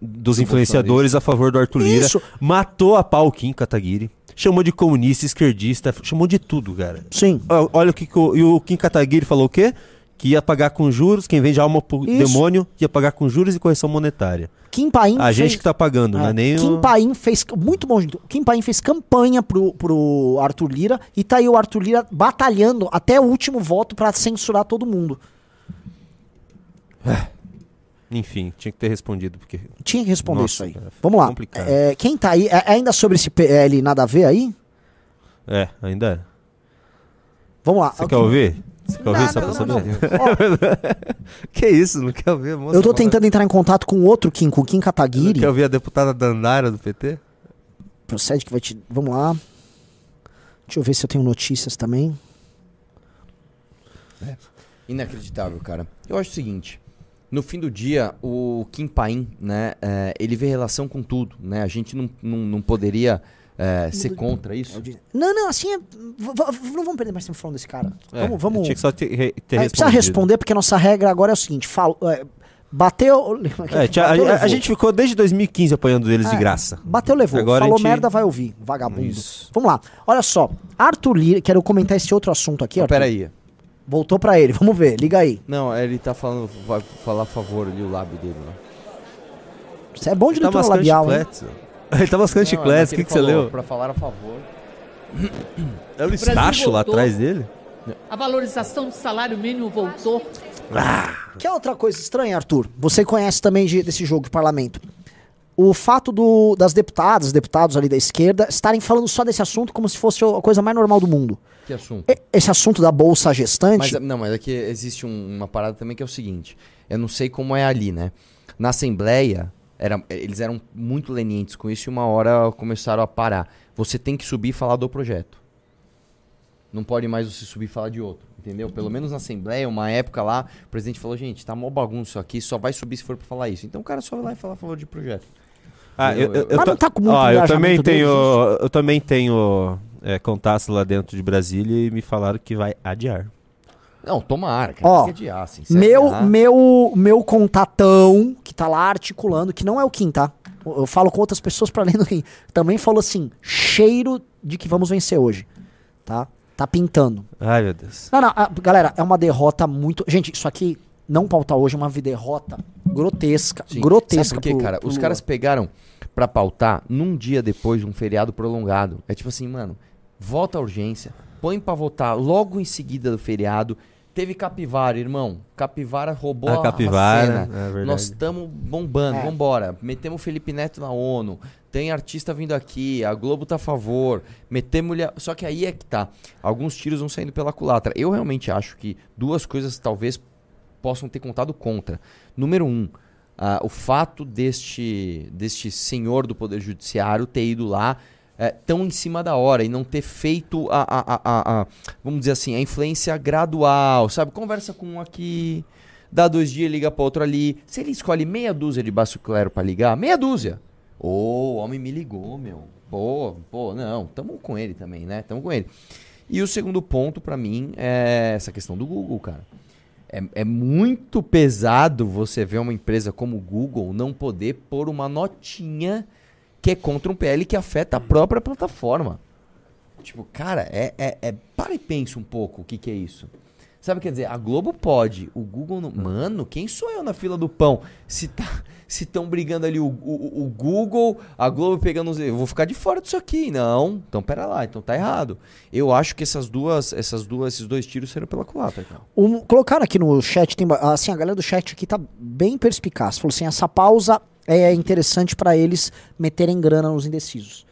dos Do influenciadores a favor do Arthur Lira. Isso. Matou a pau o Kim Kataguiri. Chamou de comunista, esquerdista, chamou de tudo, cara. Sim. Olha o que, que o, e o Kim Kataguiri falou o quê? Que ia pagar com juros, quem vende alma pro Isso. demônio ia pagar com juros e correção monetária. Kim Paim A gente fez- que tá pagando, não é nem Kim o... Paim fez. Muito bom, gente. Kim Paim fez campanha pro, pro Arthur Lira e tá aí o Arthur Lira batalhando até o último voto pra censurar todo mundo. Enfim, tinha que ter respondido, porque... Tinha que responder Nossa, isso aí. cara, Vamos lá. É, quem tá aí, é ainda sobre esse PL nada a ver aí? É, ainda é. Vamos lá. Você Ok. quer ouvir? Você quer ouvir Não, só não, pra não, saber? *laughs* que isso, não quer ouvir, moça? Eu tô tentando entrar em contato com outro Kim, com o Kim Kataguiri. Quer ouvir a deputada Dandara do PT? Procede que vai te. Vamos lá. Deixa eu ver se eu tenho notícias também. Inacreditável, cara. Eu acho o seguinte. No fim do dia, o Kim Paim, né, é, ele vê relação com tudo, né? A gente não, não, não poderia é, ser contra isso. Não, não, assim é. Não vamos perder mais tempo falando desse cara. É, vamos, vamos. tinha que só ter, re- ter É, precisa responder, porque a nossa regra agora é o seguinte: fala, é, bateu. *laughs* É, bateu, a- a gente ficou desde 2015 apoiando eles de É, graça. Bateu, levou. Agora Falou gente- merda, vai ouvir. Vagabundo. Vamos lá. Olha só. Arthur Lira, quero comentar esse outro assunto aqui. Arthur. Peraí. Voltou pra ele. Vamos ver. Liga aí. Não, ele tá falando, vai falar a favor ali, o lábio dele lá. Você é bom de Tá leitura labial, hein? *laughs* Ele tá mascando Não, chiclete, o que, que você leu? Pra falar a favor. É o Brasil Estácio lá atrás dele? A valorização do salário mínimo voltou. Que é outra coisa estranha, Arthur? Você conhece também de- desse jogo de parlamento. O fato do- das deputadas, deputados ali da esquerda, estarem falando só desse assunto como se fosse a coisa mais normal do mundo. Que assunto? E- Esse assunto da bolsa gestante. Mas, não, mas aqui existe um- uma parada também que é o seguinte. Eu não sei como é ali, né? Na Assembleia, era, eles eram muito lenientes com isso e uma hora começaram a parar. Você tem que subir e falar do projeto. Não pode mais você subir e falar de outro, entendeu? Pelo menos na Assembleia, uma época lá, o presidente falou, gente, tá mó bagunça isso aqui, só vai subir se for pra falar isso. Então o cara só vai lá e fala a favor de projeto. Ah, eu, eu, eu, não tá com muito Ó, eu também deles, tenho, eu também tenho é, contatos lá dentro de Brasília e me falaram que vai adiar. Não, tomara, cara. Ó, tem que adiar, assim, meu, meu, meu contatão, que tá lá articulando, que não é o Kim, tá? Eu falo com outras pessoas pra além do Kim. Também falou assim: cheiro de que vamos vencer hoje. Tá? Tá pintando. Ai, meu Deus. Não, não, ah, galera, é uma derrota muito. Gente, isso aqui não pautar hoje é uma derrota grotesca. Sim. Grotesca. Sabe por quê, pro- cara? pro Os caras pegaram pra pautar num dia depois de um feriado prolongado. É tipo assim, mano, volta a urgência, põe pra votar logo em seguida do feriado. Teve capivara, irmão. Capivara roubou A a, capivara, a cena. é verdade. Nós estamos bombando, É. vambora. Metemos o Felipe Neto na ONU. Tem artista vindo aqui, a Globo tá a favor. Metemos. mulher- Só que aí é que tá. Alguns tiros vão saindo pela culatra. Eu realmente acho que duas coisas talvez possam ter contado contra. Número um, ah, o fato deste, deste senhor do Poder Judiciário ter ido lá eh, tão em cima da hora e não ter feito a, a- a- a- vamos dizer assim, a influência gradual, sabe? Conversa com um aqui, dá dois dias, liga para outro ali. Se ele escolhe meia dúzia de baixo clero para ligar, meia dúzia. Ô, o homem me ligou, meu. Pô, pô, não, tamo com ele também, né? Tamo com ele. E o segundo ponto pra mim é essa questão do Google, cara. É, é muito pesado você ver uma empresa como o Google não poder pôr uma notinha que é contra um PL que afeta a própria plataforma. Tipo, cara, é, é, é- para e pensa um pouco o que, que é isso. Sabe, quer dizer, a Globo pode, o Google não. Mano, quem sou eu na fila do pão? Se tá, *laughs* se estão brigando ali o, o, o Google, a Globo pegando os. Eu vou ficar de fora disso aqui. Não. Então pera lá, então tá errado. Eu acho que essas duas, essas duas, esses dois tiros serão pela culatra, cara. Um, colocaram aqui no chat, tem, assim, a galera do chat aqui tá bem perspicaz. Falou assim, essa pausa é interessante pra eles meterem grana nos indecisos.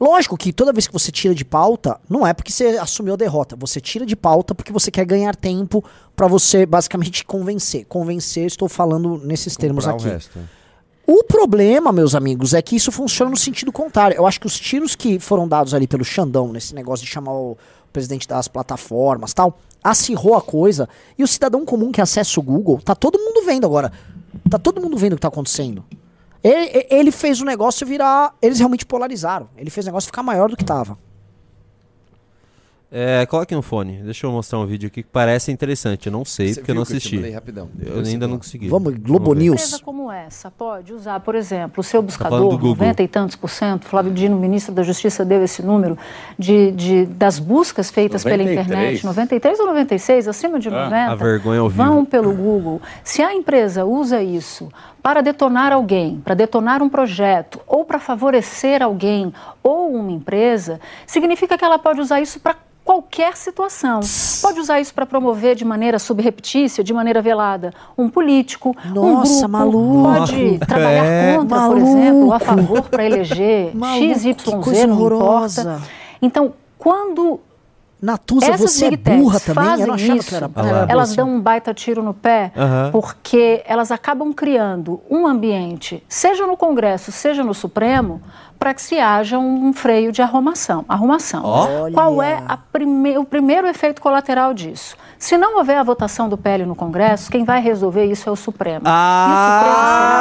Lógico que toda vez que você tira de pauta, não é porque você assumiu a derrota. Você tira de pauta porque você quer ganhar tempo pra você basicamente *laughs* convencer. Convencer, estou falando nesses termos Comprar o aqui. resto, né? O problema, meus amigos, é que isso funciona no sentido contrário. Eu acho que os tiros que foram dados ali pelo Xandão, nesse negócio de chamar o presidente das plataformas tal, acirrou a coisa. E o cidadão comum que acessa o Google, tá todo mundo vendo agora. Tá todo mundo vendo o que tá acontecendo. Ele, ele fez o negócio virar. Eles realmente polarizaram. Ele fez o negócio ficar maior do que tava. É, coloque no fone. Deixa eu mostrar um vídeo aqui que parece interessante. Eu não sei, Você porque eu não eu assisti. mandei rapidão? Eu Depois ainda não consegui. Vamos, Globo ver. News. empresa como essa pode usar, por exemplo, o seu do buscador, Google. 90 e tantos por cento, Flávio Dino, ministro da Justiça, deu esse número, de, de- das buscas feitas pela 93. internet, 93 ou 96, acima de Ah, 90, a vergonha ao vivo. vão pelo Google. Se a empresa usa isso para detonar alguém, para detonar um projeto, ou para favorecer alguém ou uma empresa, significa que ela pode usar isso para qualquer situação. Pode usar isso para promover de maneira subreptícia, de maneira velada, um político, um Nossa, grupo, maluco. pode trabalhar É. contra, por exemplo, ou a favor para eleger *laughs* Maluco, X, que Y, coisa Z, não horrorosa. importa. Então, quando Natuza, essas você é burra também? Eu fazem não achava isso, que era Ah lá. elas dão um baita tiro no pé, Aham. porque elas acabam criando um ambiente, seja no Congresso, seja no Supremo, para que se haja um freio de arrumação. arrumação. Olha. Qual é a prime- o primeiro efeito colateral disso? Se não houver a votação do PL no Congresso, quem vai resolver isso é o Supremo.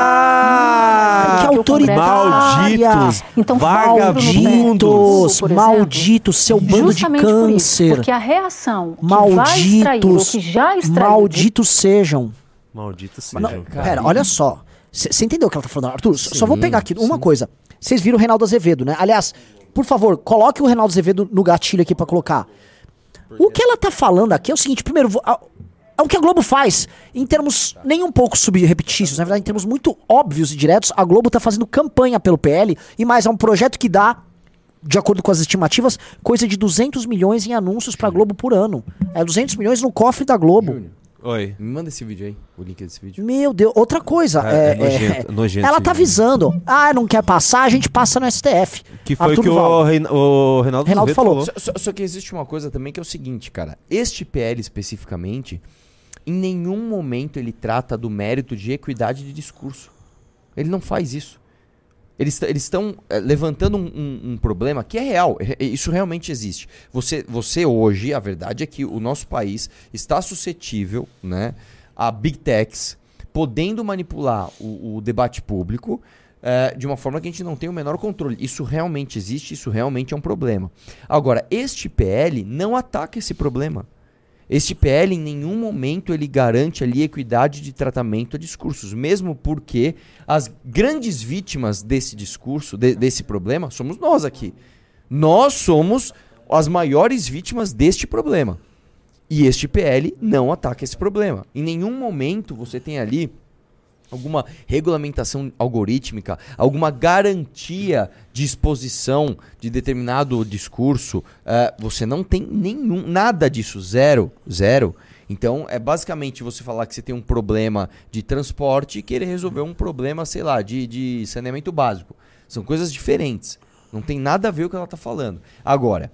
Ah, que autoritária. Malditos, Então, vagabundos, malditos, exemplo. malditos, seu bando de Justamente por isso, câncer. porque a reação que vai extrair, ou Malditos, que já extraiu, malditos sejam. Maldito Não, seja. pera, olha só. Você entendeu o que ela tá falando? Arthur, só- só vou Sim, pegar aqui uma coisa. Vocês viram o Reinaldo Azevedo, né? Aliás, por favor, coloque o Reinaldo Azevedo no gatilho aqui pra colocar. O que ela tá falando aqui é o seguinte, primeiro, é o que a Globo faz, em termos nem um pouco subrepetícios, na verdade, em termos muito óbvios e diretos, a Globo tá fazendo campanha pelo PL, e mais, é um projeto que dá, de acordo com as estimativas, coisa de 200 milhões em anúncios pra Globo por ano. É 200 milhões no cofre da Globo. Oi. Me manda esse vídeo aí, o link desse vídeo. Meu Deus, outra coisa. É, é- é nojento, é- nojento ela tá avisando. Ah, não quer passar, a gente passa no STF. Que foi Arthur que o. Rein- o Reinaldo, Reinaldo falou. Só, só- só que existe uma coisa também que é o seguinte, cara. Este PL especificamente, em nenhum momento ele trata do mérito de equidade de discurso. Ele não faz isso. Eles estão eh, levantando um, um- um problema que é real. é- é- Isso realmente existe. Você, você hoje, a verdade é que o nosso país está suscetível né, a big techs podendo manipular o, o debate público eh, de uma forma que a gente não tem o menor controle. Isso realmente existe, isso realmente é um problema. Agora, este PL não ataca esse problema. Este PL em nenhum momento ele garante ali equidade de tratamento a discursos, mesmo porque as grandes vítimas desse discurso, de- desse problema, somos nós aqui. Nós somos as maiores vítimas deste problema. E este PL não ataca esse problema. Em nenhum momento você tem ali alguma regulamentação algorítmica, alguma garantia de exposição de determinado discurso, eh, você não tem nenhum, nada disso, zero, zero. Então, é basicamente você falar que você tem um problema de transporte e querer resolver um problema, sei lá, de, de saneamento básico. São coisas diferentes. Não tem nada a ver o que ela está falando. Agora,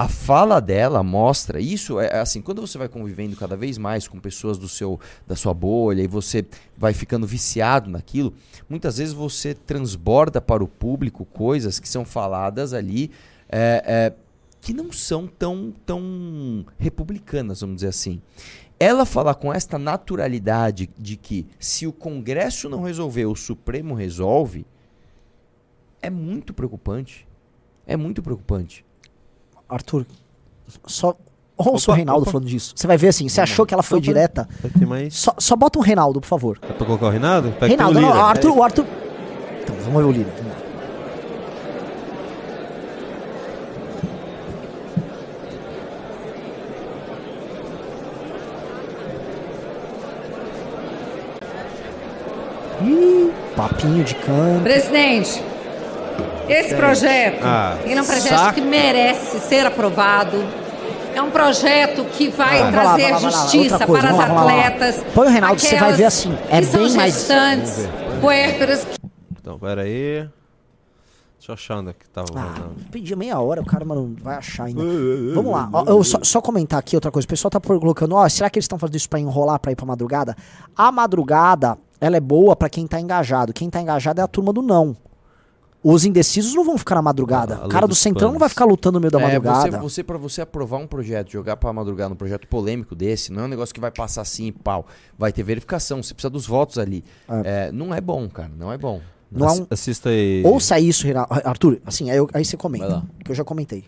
a fala dela mostra isso é é assim quando você vai convivendo cada vez mais com pessoas do seu da sua bolha e você vai ficando viciado naquilo muitas vezes você transborda para o público coisas que são faladas ali é, é, que não são tão tão republicanas vamos dizer assim. Ela falar com esta naturalidade de que se o Congresso não resolver o Supremo resolve é muito preocupante. É muito preocupante Arthur, só ouça Opa, o Reinaldo opa. falando disso. Você vai ver assim, você achou que ela foi Opa. direta? Mais. Só, só bota um Reinaldo, por favor. É pra colocar o Reinaldo? Pega Reinaldo, não. Arthur, o Arthur. Então, vamos ver o Lira. vamos lá. Ih. Papinho de canto. Presidente, esse projeto Ah, ele é um projeto saco. que merece ser aprovado. É um projeto que vai Ah, trazer vai lá, vai lá. justiça coisa, para as lá, lá. atletas. Põe o Reinaldo, você vai ver assim, é que são bem mais- gestantes, puérperas, Então, pera aí. Deixa eu achar onde é que tava rodando. Pedi meia hora, o cara, mano, vai achar ainda. Vamos lá, ó, eu só, só comentar aqui outra coisa. O pessoal tá colocando, ó, será que eles estão fazendo isso pra enrolar, pra ir pra madrugada? A madrugada, ela é boa pra quem tá engajado. Quem tá engajado é a turma do não. Os indecisos não vão ficar na madrugada. Ah, o cara do Centrão não vai ficar lutando no meio da É, madrugada. você, você para você aprovar um projeto, jogar pra madrugada, um projeto polêmico desse, não é um negócio que vai passar assim e pau. Vai ter verificação, você precisa dos votos ali. É, não é bom, cara, não é bom. Não é um- Assista aí. Ouça isso, Reinaldo. Arthur, assim, aí, eu- aí você comenta. Que eu já comentei.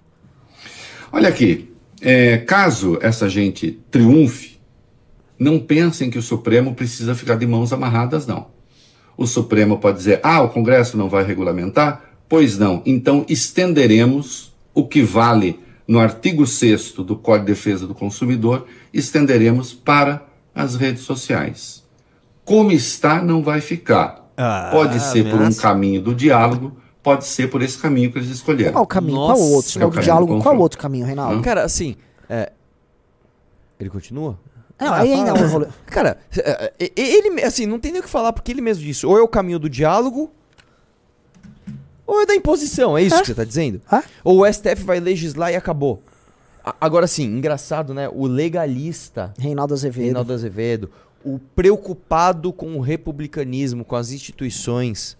Olha aqui, é, caso essa gente triunfe, não pensem que o Supremo precisa ficar de mãos amarradas, não. O Supremo pode dizer, ah, o Congresso não vai regulamentar? Pois não. Então estenderemos o que vale no artigo 6 do Código de Defesa do Consumidor, estenderemos para as redes sociais. Como está, não vai ficar. Ah, pode ser por um caminho do diálogo, pode ser por esse caminho que eles escolheram. Qual o caminho? qual o outro? É o caminho diálogo, qual o outro caminho, Reinaldo? Cara, assim, é, ele continua? Não, aí ainda é um. Cara, é, é, ele, assim, não tem nem o que falar, porque ele mesmo disse, ou é o caminho do diálogo, ou é da imposição, é isso que você tá dizendo? Ou o STF vai legislar e acabou. A- Agora sim, engraçado, né? O legalista. Reinaldo Azevedo. Reinaldo Azevedo. O preocupado com o republicanismo, com as instituições.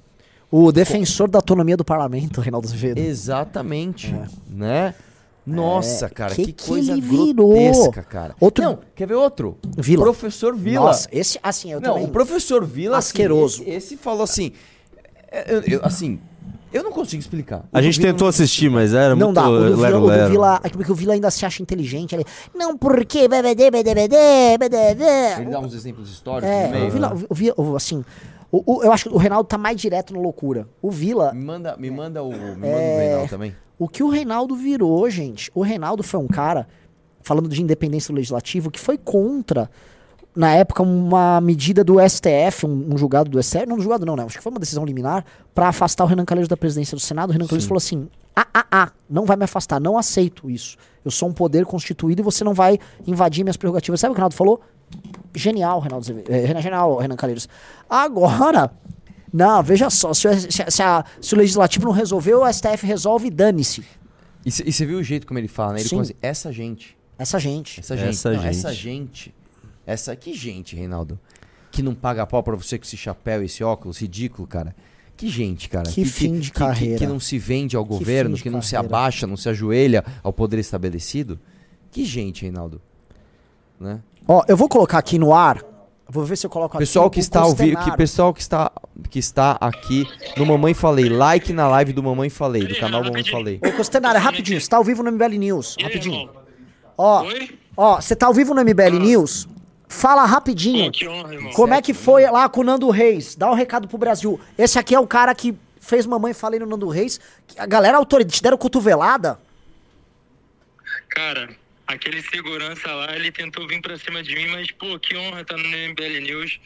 O defensor da autonomia do parlamento, Reinaldo Azevedo. Exatamente. Né? Nossa, É, cara, que que, que coisa ele virou? grotesca, cara. Outro- Não, quer ver outro? Vila. Professor Vila. Nossa, esse, assim, eu não, também. o professor Vila. assim, Asqueroso. esse, esse falou assim. é, eu- eu- assim, eu não consigo explicar. A O gente Vila tentou não- assistir, mas era Não muito dá, o do, Vila, lero, o do. Vila, é porque o Vila ainda se acha inteligente. Ele, não, porque... Ele dá uns exemplos históricos É, no meio. o Vila, né? o Vila, assim, o, o- eu acho que o Reinaldo tá mais direto na loucura. O Vila... Me manda, me manda o, me manda É, o Reinaldo também. O que o Reinaldo virou, gente, o Reinaldo foi um cara, falando de independência do legislativo, que foi contra, na época, uma medida do STF, um, um julgado do STF, não um julgado não, né? Acho que foi uma decisão liminar, pra afastar o Renan Calheiros da presidência do Senado. O Renan Calheiros falou assim: ah, ah, ah, não vai me afastar, não aceito isso. Eu sou um poder constituído e você não vai invadir minhas prerrogativas. Sabe o que o Reinaldo falou? Genial, Reinaldo Azevedo. Renan- Genial, Renan Calheiros. Agora, não, veja só, se, o- se- se a- se o legislativo não resolveu, o STF resolve e dane-se. E você viu o jeito como ele fala, né? Ele assim, essa gente. Essa gente. Essa gente. Essa não, gente. Essa gente. Essa que gente, Reinaldo. Que não paga pau pra você com esse chapéu, esse óculos ridículo, cara. Que gente, cara. Que fim de que- carreira. Que, não se vende ao Que governo, que, não se carreira. abaixa, não se ajoelha ao poder estabelecido. Que gente, Reinaldo. Né? Ó, eu vou colocar aqui no ar. Vou ver se eu coloco Pessoal aqui. que está ao vivo, que pessoal que está que está aqui no Mamãe Falei, like na live do Mamãe Falei, do canal Mamãe Falei. Ô, Costenaro, rapidinho. Você tá ao vivo no MBL News. Rapidinho. Ó, ó, você tá ao vivo no MBL News? Fala rapidinho. Como é que foi lá com o Nando Reis? Dá um recado pro Brasil. Esse aqui é o cara que fez Mamãe Falei no Nando Reis. que A galera autoridade te deram cotovelada. Cara, aquele segurança lá, ele tentou vir pra cima de mim, mas, pô, que honra estar no MBL News.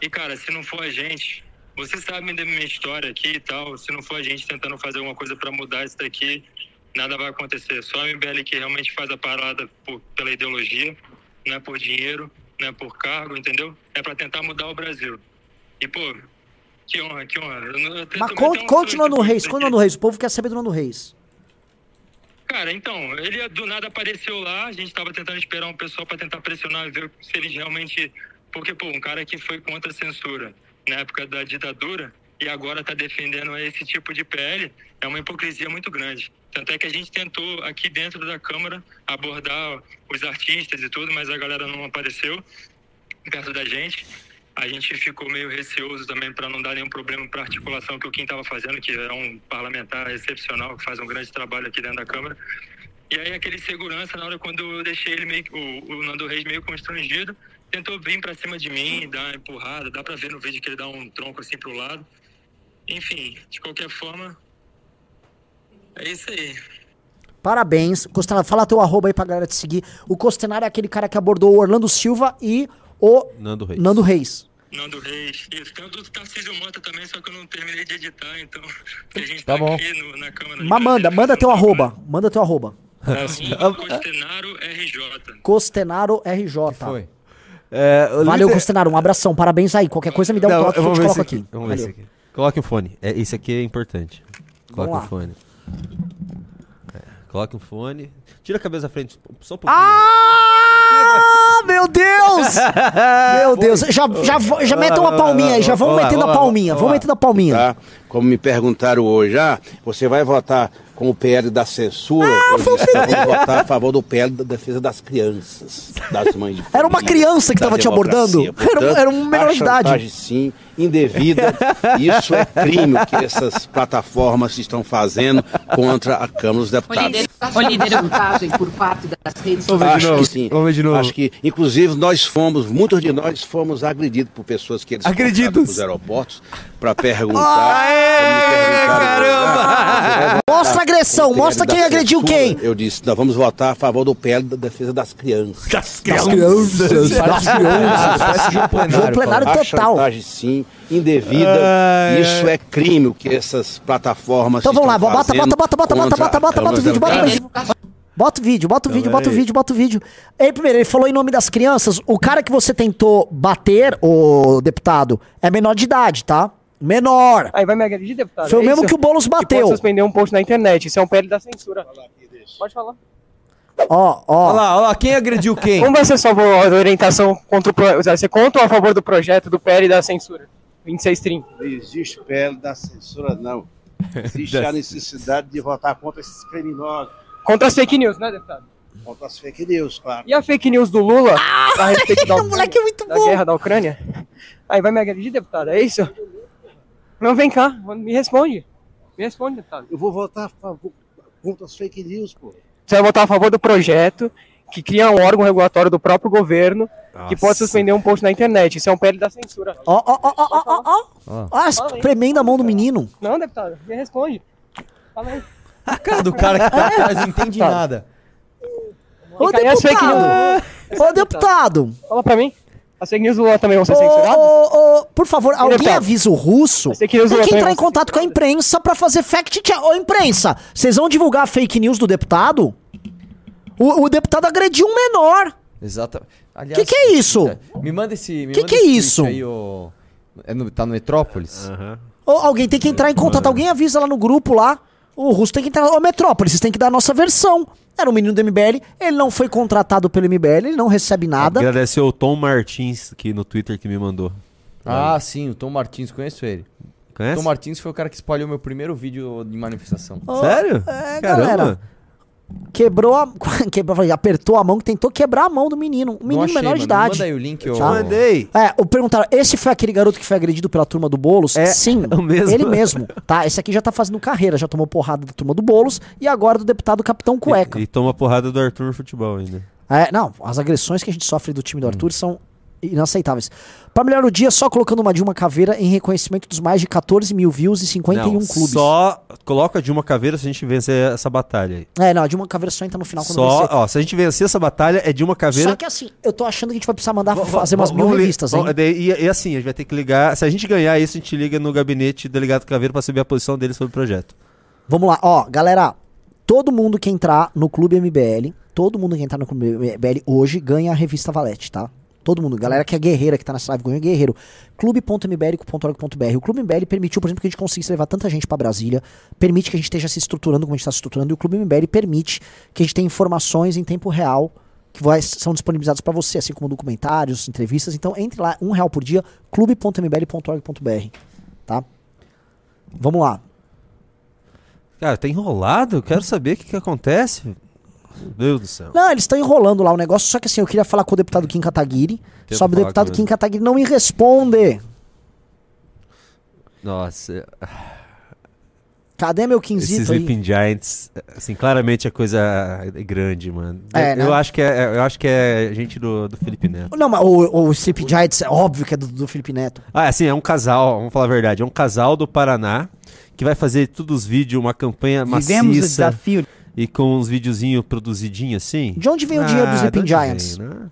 E, cara, se não for a gente, você sabe da minha história aqui e tal, se não for a gente tentando fazer alguma coisa pra mudar isso daqui, nada vai acontecer. Só a MBL que realmente faz a parada por- pela ideologia, não é por dinheiro, não é por cargo, entendeu? É pra tentar mudar o Brasil. E, pô, que honra, que honra. Eu, eu Mas conte, um conte o Nando Reis. Conte o Nando Reis. O povo quer saber do Nando Reis. Cara, então, ele do nada apareceu lá, a gente tava tentando esperar um pessoal pra tentar pressionar ver se eles realmente. Porque, pô, um cara que foi contra a censura na época da ditadura e agora tá defendendo esse tipo de PL é uma hipocrisia muito grande. Tanto é que a gente tentou aqui dentro da Câmara abordar os artistas e tudo, mas a galera não apareceu perto da gente. A gente ficou meio receoso também para não dar nenhum problema para articulação que o Kim estava fazendo, que é um parlamentar excepcional, que faz um grande trabalho aqui dentro da Câmara. E aí aquele segurança, na hora quando eu deixei ele meio, o, o Nando Reis meio constrangido, tentou vir para cima de mim, dar uma empurrada, dá para ver no vídeo que ele dá um tronco assim pro lado. Enfim, de qualquer forma, é isso aí. Parabéns. Costenaro, fala teu arroba aí pra galera te seguir. O Costenaro é aquele cara que abordou o Orlando Silva e o Nando Reis. Nando Reis. Nando Reis. Isso, tem o do Tarcísio Mota também, só que eu não terminei de editar, então. a gente Tá tá, bom. aqui no- na Câmara. Mas manda, manda teu arroba. Manda teu arroba. Costenaro RJ. Costenaro RJ. foi? Valeu, líder- Costenaro. Um abração. Parabéns aí. Qualquer coisa me dá um Não, toque que eu vamos te coloco esse aqui. Vamos ver aqui. Coloque o fone. É, isso aqui é importante. Coloque o fone. É, coloque o fone. Tira a cabeça da frente. Só um pouquinho. Ah, meu Deus! *laughs* Meu Deus. Já, já, já metam a palminha aí. Já vamos metendo a palminha. Vamos metendo a palminha. Tá? Como me perguntaram hoje, ah, você vai votar com o PL da censura? Ah, eu disse, vamos votar a favor do PL da defesa das crianças, das mães de Era uma família, criança que da tava te abordando? democracia. Era um- Portanto, era um menor idade. sim, indevida. Isso é crime o que essas plataformas estão fazendo contra a Câmara dos Deputados. Ô, líder, vantagem por parte das redes Acho que sim. Vamos ver de novo. Acho que, inclusive, nós fomos, muitos de nós fomos agredidos por pessoas que eles Agredidos? nos aeroportos para perguntar. caramba! Mostra a agressão. Mostra quem agrediu quem. Eu disse, nós vamos votar a favor do PL da defesa das crianças. Das crianças. Das crianças. Jogo plenário A total. chantagem, sim, indevida. Isso é crime o que essas plataformas Então vamos lá. Bota, bota, bota, bota, bota, bota, bota, bota o vídeo, bota o vídeo. Bota o vídeo, bota o vídeo, Calma bota o vídeo, bota o vídeo. Ei, primeiro, ele falou em nome das crianças. O cara que você tentou bater, o deputado, é menor de idade, tá? Menor. Aí vai me agredir, deputado? Foi o É mesmo isso? que o Boulos Que bateu. pode suspender um post na internet. Isso é um PL da censura. Pode falar. Ó, ó. Olha lá, olha lá, quem agrediu quem? Como vai ser sua orientação contra o pro... Você contra ou a favor do projeto do PL da censura? 2630. Não existe PL da censura, não. Existe a *laughs* necessidade de votar contra esses criminosos. Contra as fake news, né, deputado? Contra as fake news, claro. E a fake news do Lula a respeito da, moleque é muito da guerra da Ucrânia? Aí vai me agredir, deputado? É isso? Não, vem cá, me responde. Me responde, deputado. Eu vou votar a favor contra as fake news, pô. Você vai votar a favor do projeto que cria um órgão regulatório do próprio governo que pode suspender um post na internet. Isso é um PL da censura. Ó, ó, ó, ó, ó, ó, ó. Ah, espremendo a mão do menino. Não, deputado, me responde. Fala aí. A cara do cara que tá atrás não entende nada. Ô, deputado. Ô, deputado. Fala pra mim. As fake news do Lula também vão ser censuradas? ô, ô, por favor, alguém avisa o russo. fake news Tem que entrar em contato com a imprensa pra fazer fact check. Ô, imprensa, vocês vão divulgar a fake news do deputado? O, o deputado agrediu um menor. Exato. Aliás, Que que é isso? Me manda esse. Me Que manda que é esse isso? Aí, ô- é no- tá no Metrópolis? Ou alguém tem que entrar em contato, alguém avisa lá no grupo lá. O russo tem que entrar. Ô, Metrópole, vocês têm que dar a nossa versão. Era um menino do MBL, ele não foi contratado pelo MBL, ele não recebe nada. Agradecer o Tom Martins aqui no Twitter que me mandou. Ah, sim, o Tom Martins, conheço ele. Conhece? Tom Martins foi o cara que espalhou meu primeiro vídeo de manifestação. Ô, Sério? é, galera. Quebrou a. *laughs* Quebrou, apertou a mão tentou quebrar a mão do menino. Um menino achei, menor de mano. idade. Manda aí o link, eu- Tá? Mandei. É, o perguntaram, esse foi aquele garoto que foi agredido pela turma do Boulos? É, Sim, *laughs* é o mesmo. ele mesmo. Tá, esse aqui já tá fazendo carreira, já tomou porrada da turma do Boulos e agora do deputado Capitão Cueca. E toma porrada do Arthur no futebol ainda. É, não, as agressões que a gente sofre do time do Arthur são inaceitáveis. Pra melhorar o dia, só colocando uma Dilma Caveira em reconhecimento dos mais de 14 mil views e 51 Não, clubes. Só coloca a Dilma Caveira se a gente vencer essa batalha aí. É, não, a Dilma Caveira só entra no final quando Só, vencer. ó, se a gente vencer essa batalha, é Dilma Caveira. Só que assim, eu tô achando que a gente vai precisar mandar fazer umas mil revistas, hein? E, e assim, a gente vai ter que ligar. Se a gente ganhar isso, a gente liga no gabinete do delegado Caveira pra saber a posição dele sobre o projeto. Vamos lá, ó, galera, todo mundo que entrar no Clube MBL, todo mundo que entrar no Clube MBL hoje ganha a revista Valete, tá? Todo mundo, galera que é guerreira, que tá nessa live, ganha guerreiro. clube.mbl.org.br. O Clube MBL permitiu, por exemplo, que a gente conseguisse levar tanta gente pra Brasília, permite que a gente esteja se estruturando como a gente está se estruturando, e o Clube MBL permite que a gente tenha informações em tempo real que vai- são disponibilizadas pra você, assim como documentários, entrevistas. Então entre lá, um real por dia, clube.mbl.org.br, tá? Vamos lá. Cara, tá enrolado? Quero saber o que, que acontece. Meu Deus do céu. Não, eles estão enrolando lá o negócio, só que assim, eu queria falar com o deputado Kim Kataguiri, Tenta só que o deputado Kim. Kataguiri não me responde. Nossa. Cadê meu Esses Quinzito aí? Sleeping Giants, assim, claramente é coisa grande, mano. É, eu, né? eu acho que é, eu acho que é gente do, do Felipe Neto. Não, mas o, o Sleep Giants é óbvio que é do, do Felipe Neto. Ah, assim, é um casal, vamos falar a verdade, é um casal do Paraná que vai fazer todos os vídeos, uma campanha Vivemos o maciça. desafio. E com uns videozinhos produzidinhos assim. De onde vem o dinheiro do Ah, Sleeping Giants? vem, né?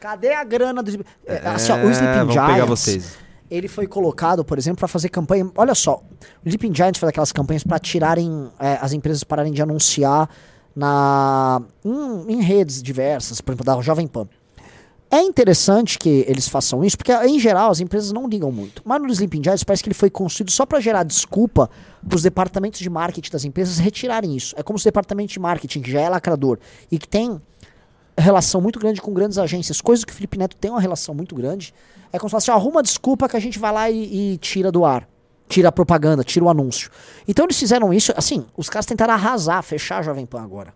Cadê a grana do. É, assim, ó, o É, Sleeping Giants. Ele foi colocado, por exemplo, para fazer campanha. Olha só, o Sleeping Giants faz aquelas campanhas para tirarem é, as empresas pararem de anunciar na em, em redes diversas, por exemplo, da Jovem Pan. É interessante que eles façam isso, porque em geral as empresas não ligam muito. Mas no Sleeping Giants parece que ele foi construído só para gerar desculpa para os departamentos de marketing das empresas retirarem isso. É como se o departamento de marketing, que já é lacrador e que tem relação muito grande com grandes agências, coisas que o Felipe Neto tem uma relação muito grande, é como se fosse, ó, arruma desculpa que a gente vai lá e, e tira do ar. Tira a propaganda, tira o anúncio. Então eles fizeram isso, assim, os caras tentaram arrasar, fechar a Jovem Pan agora.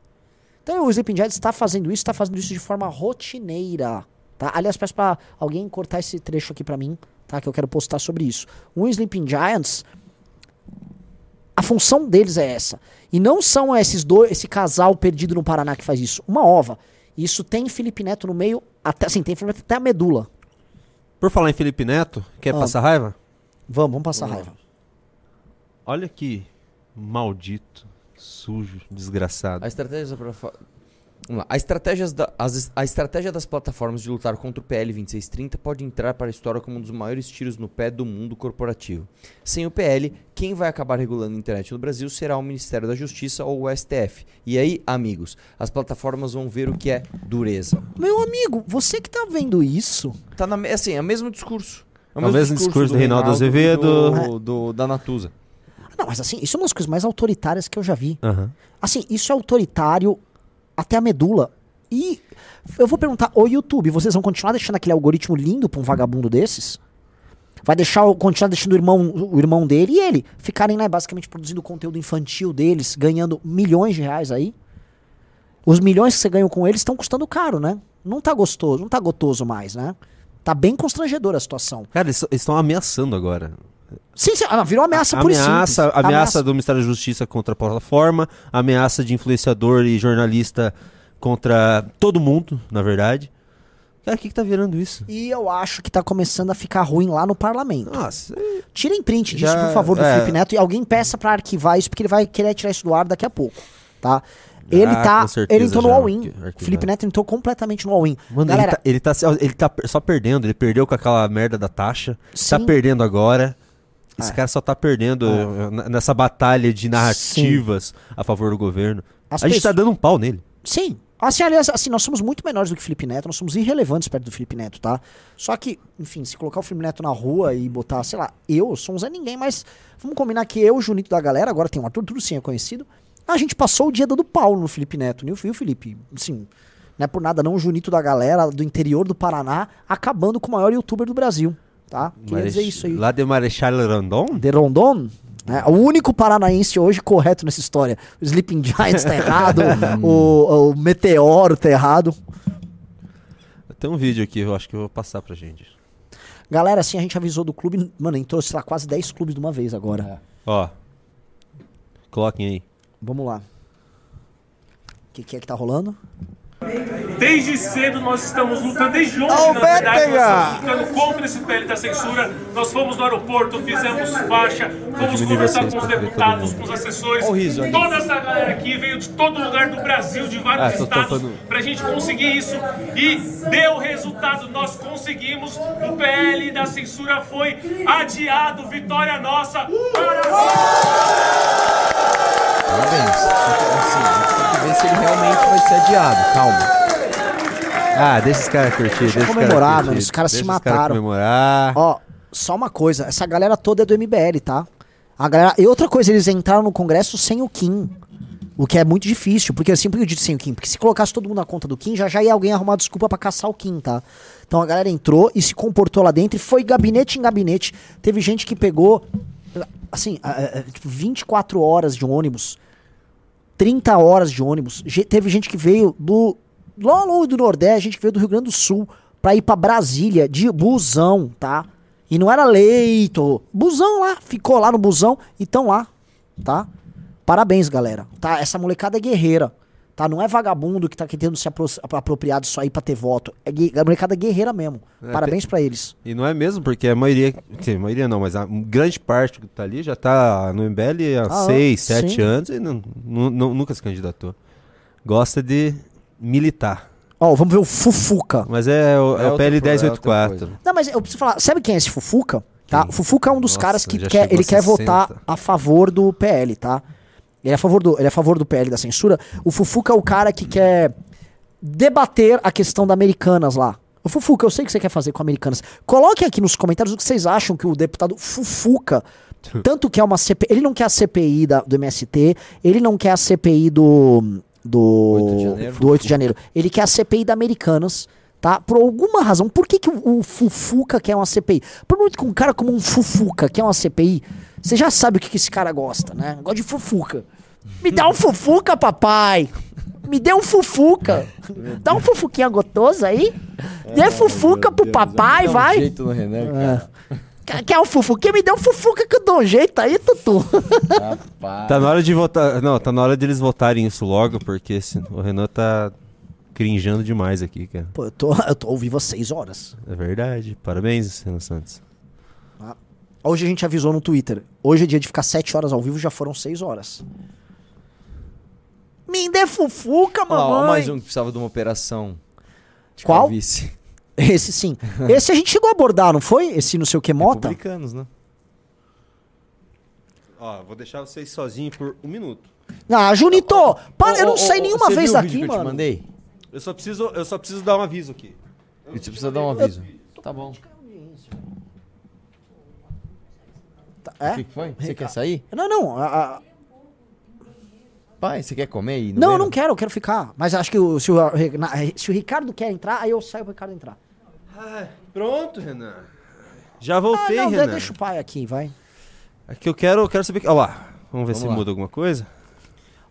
Então o Sleeping Giants está fazendo isso, está fazendo isso de forma rotineira. Tá? Aliás, peço para alguém cortar esse trecho aqui para mim, tá? Que eu quero postar sobre isso. O Sleeping Giants, a função deles é essa. E não são esses dois, esse casal perdido no Paraná que faz isso. Uma ova. Isso tem Felipe Neto no meio, até assim, tem Felipe Neto até a medula. Por falar em Felipe Neto, quer Ah. passar raiva? Vamos, vamos passar raiva. Olha que maldito, sujo, desgraçado. A estratégia plataforma- Vamos lá. A, estratégias da- as- a estratégia das plataformas de lutar contra o PL 2630 pode entrar para a história como um dos maiores tiros no pé do mundo corporativo. Sem o PL, quem vai acabar regulando a internet no Brasil será o Ministério da Justiça ou o STF. E aí, amigos, as plataformas vão ver o que é dureza. Meu amigo, você que tá vendo isso. Tá na, assim, é o mesmo discurso. É o mesmo discurso do Reinaldo Azevedo. e do- do- da Natuza. Não, mas assim, isso é uma das coisas mais autoritárias que eu já vi. Aham. Assim, isso é autoritário até a medula. E eu vou perguntar, ô YouTube, vocês vão continuar deixando aquele algoritmo lindo pra um vagabundo desses? Vai deixar, continuar deixando o irmão, o irmão dele e ele ficarem, né, basicamente produzindo conteúdo infantil deles, ganhando milhões de reais aí? Os milhões que você ganhou com eles estão custando caro, né? Não tá gostoso, não tá gotoso mais, né? Tá bem constrangedora a situação. Cara, eles estão ameaçando agora. Sim, sim, ah, virou ameaça A- por ameaça, simples. ameaça do Ministério da Justiça contra a plataforma, ameaça de influenciador e jornalista contra todo mundo, na verdade. Cara, o que, que tá virando isso? E eu acho que tá começando a ficar ruim lá no parlamento. Nossa. Tirem print disso, Já- por favor, do é. Felipe Neto e alguém peça pra arquivar isso, porque ele vai querer tirar isso do ar daqui a pouco, tá? Ele Ah, tá. certeza Ele entrou no all-in. Felipe Neto entrou completamente no all-in. Mano, Galera, ele, tá, ele, tá, ele tá só perdendo. Ele perdeu com aquela merda da taxa. Tá Sim. perdendo agora. Esse É. cara só tá perdendo eh, n- nessa batalha de narrativas a favor do governo. As a gente tá dando um pau nele. Sim. Assim, aliás, assim, nós somos muito menores do que o Felipe Neto, nós somos irrelevantes perto do Felipe Neto, tá? Só que, enfim, se colocar o Felipe Neto na rua e botar, sei lá, eu sou um Zé Ninguém, mas vamos combinar que eu, o Junito da galera, agora tem o Arthur, tudo sim é conhecido, a gente passou o dia dando pau no Felipe Neto, viu, viu, Felipe? Assim, não é por nada não, o Junito da galera do interior do Paraná acabando com o maior youtuber do Brasil, tá? Queria Marech- dizer isso aí. Lá de Marechal Rondon? De Rondon? né? O único paranaense hoje correto nessa história. O Sleeping Giants tá errado, *laughs* o, o Meteoro tá errado. Tem um vídeo aqui, eu acho que eu vou passar pra gente. Galera, assim, a gente avisou do clube. Mano, entrou, sei lá, quase 10 clubes de uma vez agora. Ó. Coloquem aí. Vamos lá. O que, que é que tá rolando? Desde cedo nós estamos lutando, desde ontem, na verdade, nós estamos lutando contra esse PL da censura. Nós fomos no aeroporto, fizemos faixa, fomos conversar com os deputados, com os assessores. Ó o riso ali. Toda essa galera aqui veio de todo lugar do Brasil, de vários Ah, tô estados, tampando. pra gente conseguir isso. E deu resultado, nós conseguimos. O PL da censura foi adiado. Vitória nossa! Parabéns. Só que, assim, a gente tem que ver se ele realmente vai ser adiado. Calma. Ah, deixa os caras curtir. Deixa, os comemorar, caras mano, os caras se deixa mataram. comemorar. Ó, só uma coisa, essa galera toda é do MBL, tá? A galera... E outra coisa, eles entraram no Congresso sem o Kim. O que é muito difícil, porque por que eu disse sem o Kim? Porque se colocasse todo mundo na conta do Kim, já já ia alguém arrumar desculpa pra caçar o Kim, tá? Então a galera entrou e se comportou lá dentro e foi gabinete em gabinete. Teve gente que pegou, assim, ah, ah, ah, tipo, 24 horas de ônibus, 30 horas de ônibus. Ge- Teve gente que veio do lá longe do Nordeste, gente que veio do Rio Grande do Sul pra ir pra Brasília de busão, tá? E não era leito, busão lá, ficou lá no busão e tão lá, tá? Parabéns, galera. Tá? Essa molecada é guerreira. Tá? Não é vagabundo que tá querendo se apro apropriar disso aí pra ter voto. É, é molecada guerreira mesmo. É, Parabéns tem- pra eles. E não é mesmo, porque a maioria. dizer, a maioria não, mas a grande parte que tá ali já tá no MBL há Ah, 6, sim. 7 anos e não, nu- nunca se candidatou. Gosta de militar. Ó, vamos ver o Fufuca. Mas é o, é É o PL coisa, é 1084. Não, mas eu preciso falar, sabe quem é esse Fufuca? Tá? O Fufuca é um dos Nossa, caras que quer, ele a quer 60. votar a favor do PL, tá? Ele é a favor do, ele é a favor do PL da censura. O Fufuca é o cara que quer debater a questão da Americanas lá. O Fufuca, eu sei o que você quer fazer com Americanas. Coloque aqui nos comentários o que vocês acham que o deputado Fufuca, tanto quer uma CPI, ele não quer a CPI da, do MST, ele não quer a CPI do do 8 de janeiro. do 8 de janeiro. Ele quer a CPI da Americanas, tá? Por alguma razão. Por que, que o, o Fufuca quer uma CPI? Por muito que um cara como um Fufuca quer uma CPI, você já sabe o que, que esse cara gosta, né? Gosta de Fufuca. Me dá um Fufuca, papai! Me dê um Fufuca! Dá um Fufuquinha gotoso aí? Dê Fufuca pro papai, Dá um vai! jeito no Renan, cara. Quer, quer um Fufuquinha? Me dê um Fufuca que eu dou um jeito aí, Tutu. Tá na hora de votar. Não, tá na hora de eles votarem isso logo, porque esse- o Renan tá crinjando demais aqui, cara. Pô, eu tô, eu tô ao vivo há seis horas. É verdade. Parabéns, Renan Santos. Hoje a gente avisou no Twitter. Hoje é dia de ficar sete horas ao vivo, já foram seis horas. Me dê fufuca, Ó, ó, mamãe. mais um que precisava de uma operação. de Qual? calvície. *laughs* Esse sim. Esse a gente chegou a abordar, não foi? Esse não sei o que mota? Republicanos, né? Ó, vou deixar vocês sozinhos por um minuto. Ah, Junito! Para, eu não saí nenhuma vez daqui, que eu te mano. mandei? Eu só preciso, eu só preciso dar um aviso aqui. E você precisa dar um aviso. Tá bom. É? O que que foi? Você quer sair? Não, não. a- a- Pai, você quer comer aí? no não, eu meio? não quero, eu quero ficar. Mas acho que o- se, o, na- se o Ricardo quer entrar, aí eu saio pro Ricardo entrar. Pronto, Renan. Já voltei, ah, não, Renan. deixa o pai aqui, vai. Aqui eu quero, eu quero saber. Olha lá. Vamos ver Vamos se lá. muda alguma coisa.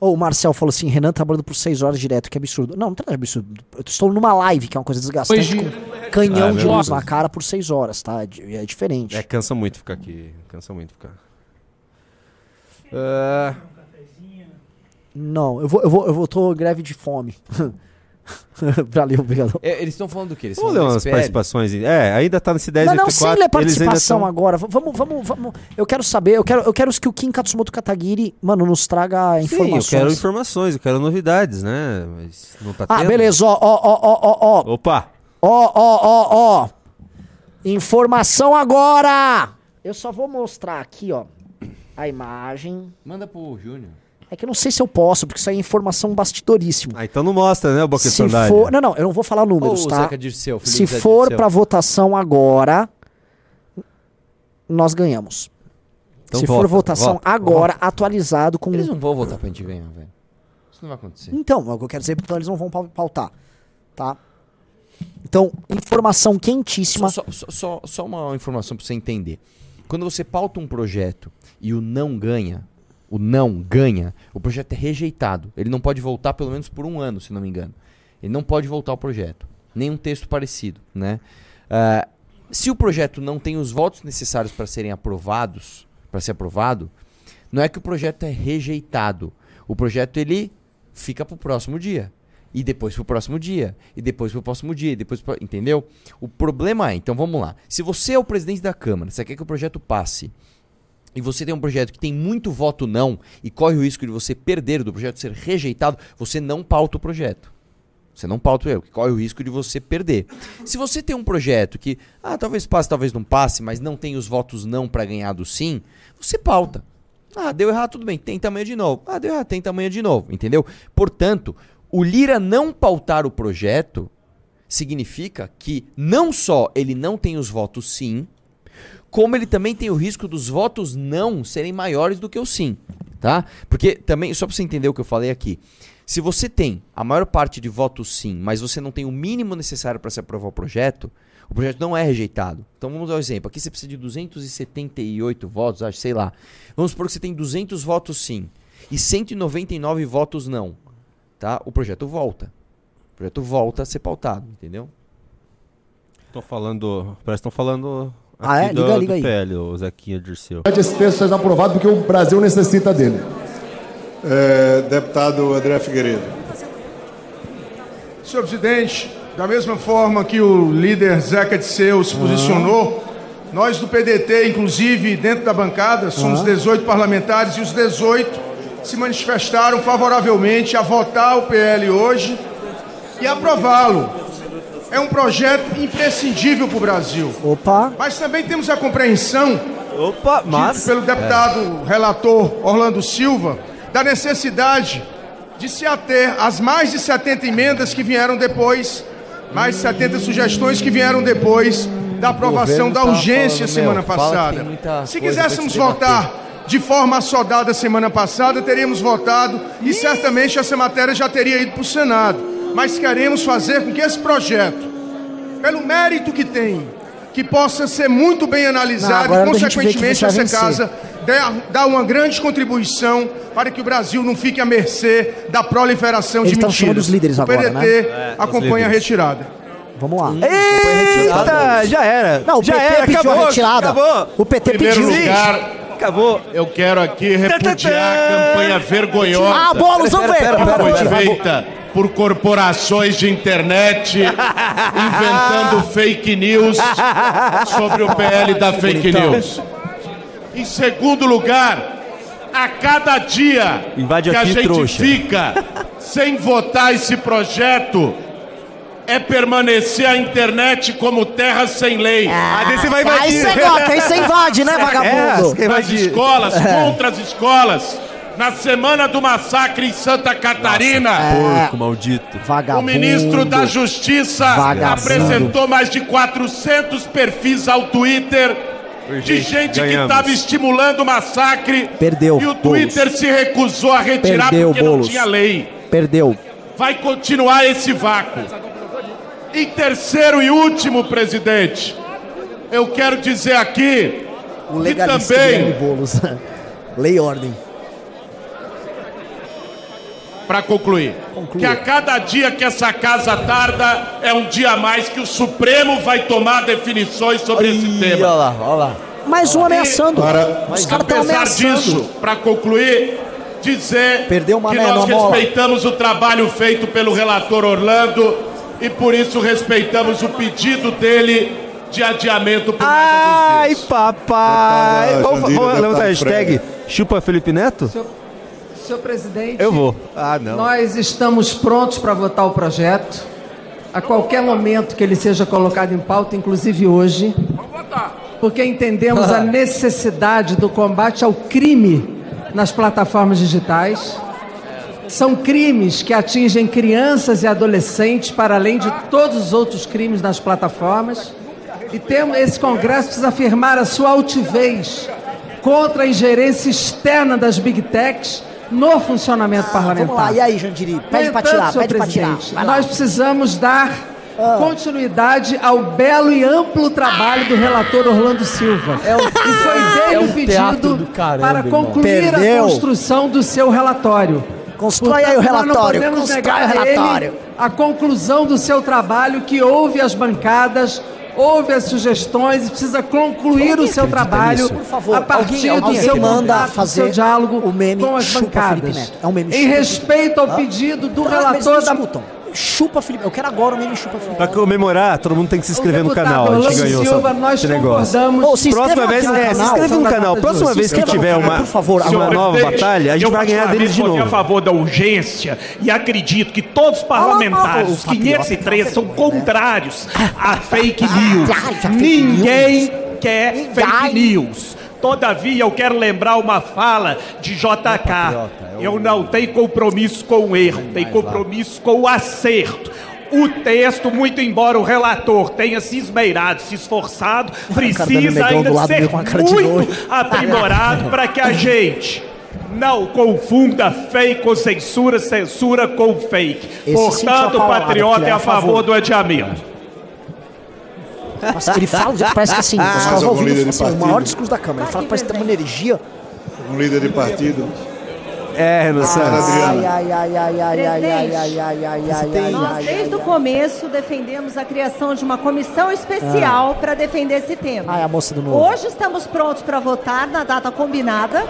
Ô, o Marcel falou assim: Renan trabalhando por seis horas direto, que absurdo. Não, não tem nada de absurdo. Eu estou numa live, que é uma coisa desgastante, Hoje- com canhão Ah, é de luz na cara por seis horas, tá? É É diferente. É, cansa muito ficar aqui. Cansa muito ficar. Ah, Não, eu vou, eu vou, eu vou, tô greve de fome. *laughs* *laughs* Valeu, obrigado. É, eles estão falando do quê? Eles Vamos ler umas participações. É, ainda tá nesse 10 Não, não, sem ler participação tão... agora. Vamos, vamos, vamos. Eu quero saber, eu quero, eu quero que o Kim Katsumoto Katagiri, mano, nos traga Sim, informações. eu quero informações, eu quero novidades, né? Mas não tá Ah, tendo. beleza, ó, ó, ó, ó, ó, ó. Opa! Ó, ó, ó, ó. Informação agora! Eu só vou mostrar aqui, ó, a imagem. Manda pro Júnior. É que eu não sei se eu posso, porque isso aí é informação bastidoríssima. Ah, então não mostra, né, o Boca Se for, não, não, eu não vou falar números, tá? Zeca Dirceu, filho Se for Dirceu. pra votação agora, nós ganhamos. Então Se vota, for votação vota, agora, atualizado com. Eles não vão votar pra gente ganhar, velho. Isso não vai acontecer. Então, é o que eu quero dizer, então eles não vão pau- pautar. Tá? Então, informação quentíssima. Só, só, só, só uma informação pra você entender. Quando você pauta um projeto e o não ganha, o não ganha, o projeto é rejeitado. Ele não pode voltar pelo menos por um ano, se não me engano. Ele não pode voltar ao projeto. Nenhum texto parecido, né? Ah, se o projeto não tem os votos necessários para serem aprovados, para ser aprovado, não é que o projeto é rejeitado. O projeto ele fica pro próximo dia. E depois pro próximo dia. E depois pro próximo dia. E depois pro... Entendeu? O problema é, então vamos lá. Se você é o presidente da Câmara, você quer que o projeto passe, e você tem um projeto que tem muito voto não, e corre o risco de você perder, do projeto ser rejeitado, você não pauta o projeto. Você não pauta ele, que corre o risco de você perder. Se você tem um projeto que, ah, talvez passe, talvez não passe, mas não tem os votos não para ganhar do sim, você pauta. Ah, deu errado, tudo bem, tenta amanhã de novo. Ah, deu errado, tenta amanhã de novo, entendeu? Portanto, o Lira não pautar o projeto significa que não só ele não tem os votos sim, como ele também tem o risco dos votos não serem maiores do que o sim, tá? Porque também, só para você entender o que eu falei aqui, se você tem a maior parte de votos sim, mas você não tem o mínimo necessário para se aprovar o projeto, o projeto não é rejeitado. Então vamos dar um exemplo. Aqui você precisa de 278 votos, acho, sei lá. Vamos supor que você tem 200 votos sim e 199 votos não, tá? O projeto volta. O projeto volta a ser pautado, entendeu? Estão falando. Parece que estão falando. Ah, é? aqui do, Liga, liga do aí. PL, o Zequinha Dirceu. Esse texto seja aprovado porque o Brasil necessita dele. É, deputado André Figueiredo. Senhor presidente, da mesma forma que o líder Zeca Disseu se posicionou, nós do PDT, inclusive dentro da bancada, somos 18 parlamentares e os 18 se manifestaram favoravelmente a votar o PL hoje e aprová-lo. É um projeto imprescindível para o Brasil. Opa. Mas também temos a compreensão, Opa, mas... pelo deputado relator Orlando Silva, da necessidade de se ater às mais de 70 emendas que vieram depois, mais de 70 sugestões que vieram depois da aprovação da tá urgência falando, semana meu, passada. Se quiséssemos votar de forma assodada semana passada, teríamos votado e certamente essa matéria já teria ido para o Senado. Mas queremos fazer com que esse projeto, pelo mérito que tem, que possa ser muito bem Não, analisado agora e, a consequentemente, essa casa dê- dá uma grande contribuição para que o Brasil não fique à mercê da proliferação Eles de estão mentiras. chamando os líderes o agora, PDT né? É, acompanha a líderes. retirada. Vamos lá. Eita, já era. Não, o já PT era, pediu acabou, a retirada. acabou. O PT primeiro pediu. lugar, acabou. Eu quero aqui repudiar a campanha vergonhosa. Ah, Boulos, vamos ver. que Pera, foi pera, pera. feita por corporações de internet *laughs* inventando fake news sobre o PL da fake news. Em segundo lugar, a cada dia Invade que a gente trouxa. fica *laughs* sem votar esse projeto, é permanecer a internet como terra sem lei. Ah, desse vai invadir. aí você gosta, aí você invade, né, *laughs* vagabundo? É, nas escolas, contra as escolas. Na semana do massacre em Santa Catarina, Porco maldito. Vagabundo. o ministro da Justiça Vagabundo. apresentou mais de 400 perfis ao Twitter de gente que estava estimulando o massacre. Perdeu, E o Boulos. Twitter se recusou a retirar Perdeu, porque Boulos. não tinha lei. Perdeu. Vai continuar esse vácuo. Em terceiro e último, presidente, eu quero dizer aqui O que legalista também. *laughs* Lei e ordem. Para concluir, que a cada dia que essa casa tarda é um dia a mais que o Supremo vai tomar definições sobre esse tema. Olha lá, olha lá. Mais um ameaçando. Para- Os caras estão Apesar ameaçando. disso, para concluir, dizer Perdeu uma que nós respeitamos o trabalho feito pelo relator Orlando e por isso respeitamos o pedido dele de adiamento por mais Ai, papai. Deputada Vamos, Jandira, vamos levantar a hashtag chupa Felipe Neto? Senhor presidente, Eu vou. Ah, não. nós estamos prontos para votar o projeto. A qualquer momento que ele seja colocado em pauta, inclusive hoje. Porque entendemos a *laughs* necessidade do combate ao crime nas plataformas digitais. São crimes que atingem crianças e adolescentes, para além de todos os outros crimes nas plataformas. E temos, esse Congresso precisa afirmar a sua altivez contra a ingerência externa das Big Techs no funcionamento parlamentar. Vamos lá, e aí, Jandiri? Pede entanto, tirar, pede pra tirar. Nós precisamos dar continuidade ao belo e amplo trabalho do relator Orlando Silva. e foi *laughs* dele é o um teatro pedido do caramba, para concluir a construção do seu relatório. Constrói aí o nós relatório, não podemos negar o a ele relatório. a conclusão do seu trabalho, que houve as bancadas, houve as sugestões e precisa concluir o seu trabalho Por favor, a partir alguém- do seu manda fazer seu diálogo o meme com as bancadas. É um meme em chupa respeito ao Hã? pedido do Tá, relator da escutam. Chupa Felipe. Eu quero agora o meme chupa Felipe. Pra comemorar, todo mundo tem que se inscrever no canal. A gente ganhou Silva, essa- nós esse negócio. se Próxima inscreva vez, no é, se canal, inscreve no são da canal. Próxima vez Se que tiver no uma, por favor, uma nova batalha, a gente eu vai ganhar deles de novo. votei a favor da urgência e acredito que todos os parlamentares, os 503, são contrários a fake news. Ninguém quer fake news. Todavia, eu quero lembrar uma fala de JK. Eu não tenho compromisso com o erro, tenho compromisso com o acerto. O texto, muito embora o relator tenha se esmeirado, se esforçado, *laughs* precisa ainda ser muito aprimorado para que a gente não confunda fake com censura, censura com fake. Esse Portanto, o patriota é é a favor do adiamento. Nossa, ele fala, parece que assim, Ah, os caras ouvindo líder de assim, o maior discurso da Câmara. Ele fala que parece que tem uma energia. Um líder de partido. É, Renan Santos. Ai, ai, ai, ai, ai, ai, ai, ai, Presidente, ai, ai, ai, ai, ai, Nós, ai, desde o começo, defendemos a criação de uma comissão especial para defender esse tema. Ai, a moça do novo. Hoje estamos prontos para votar na data combinada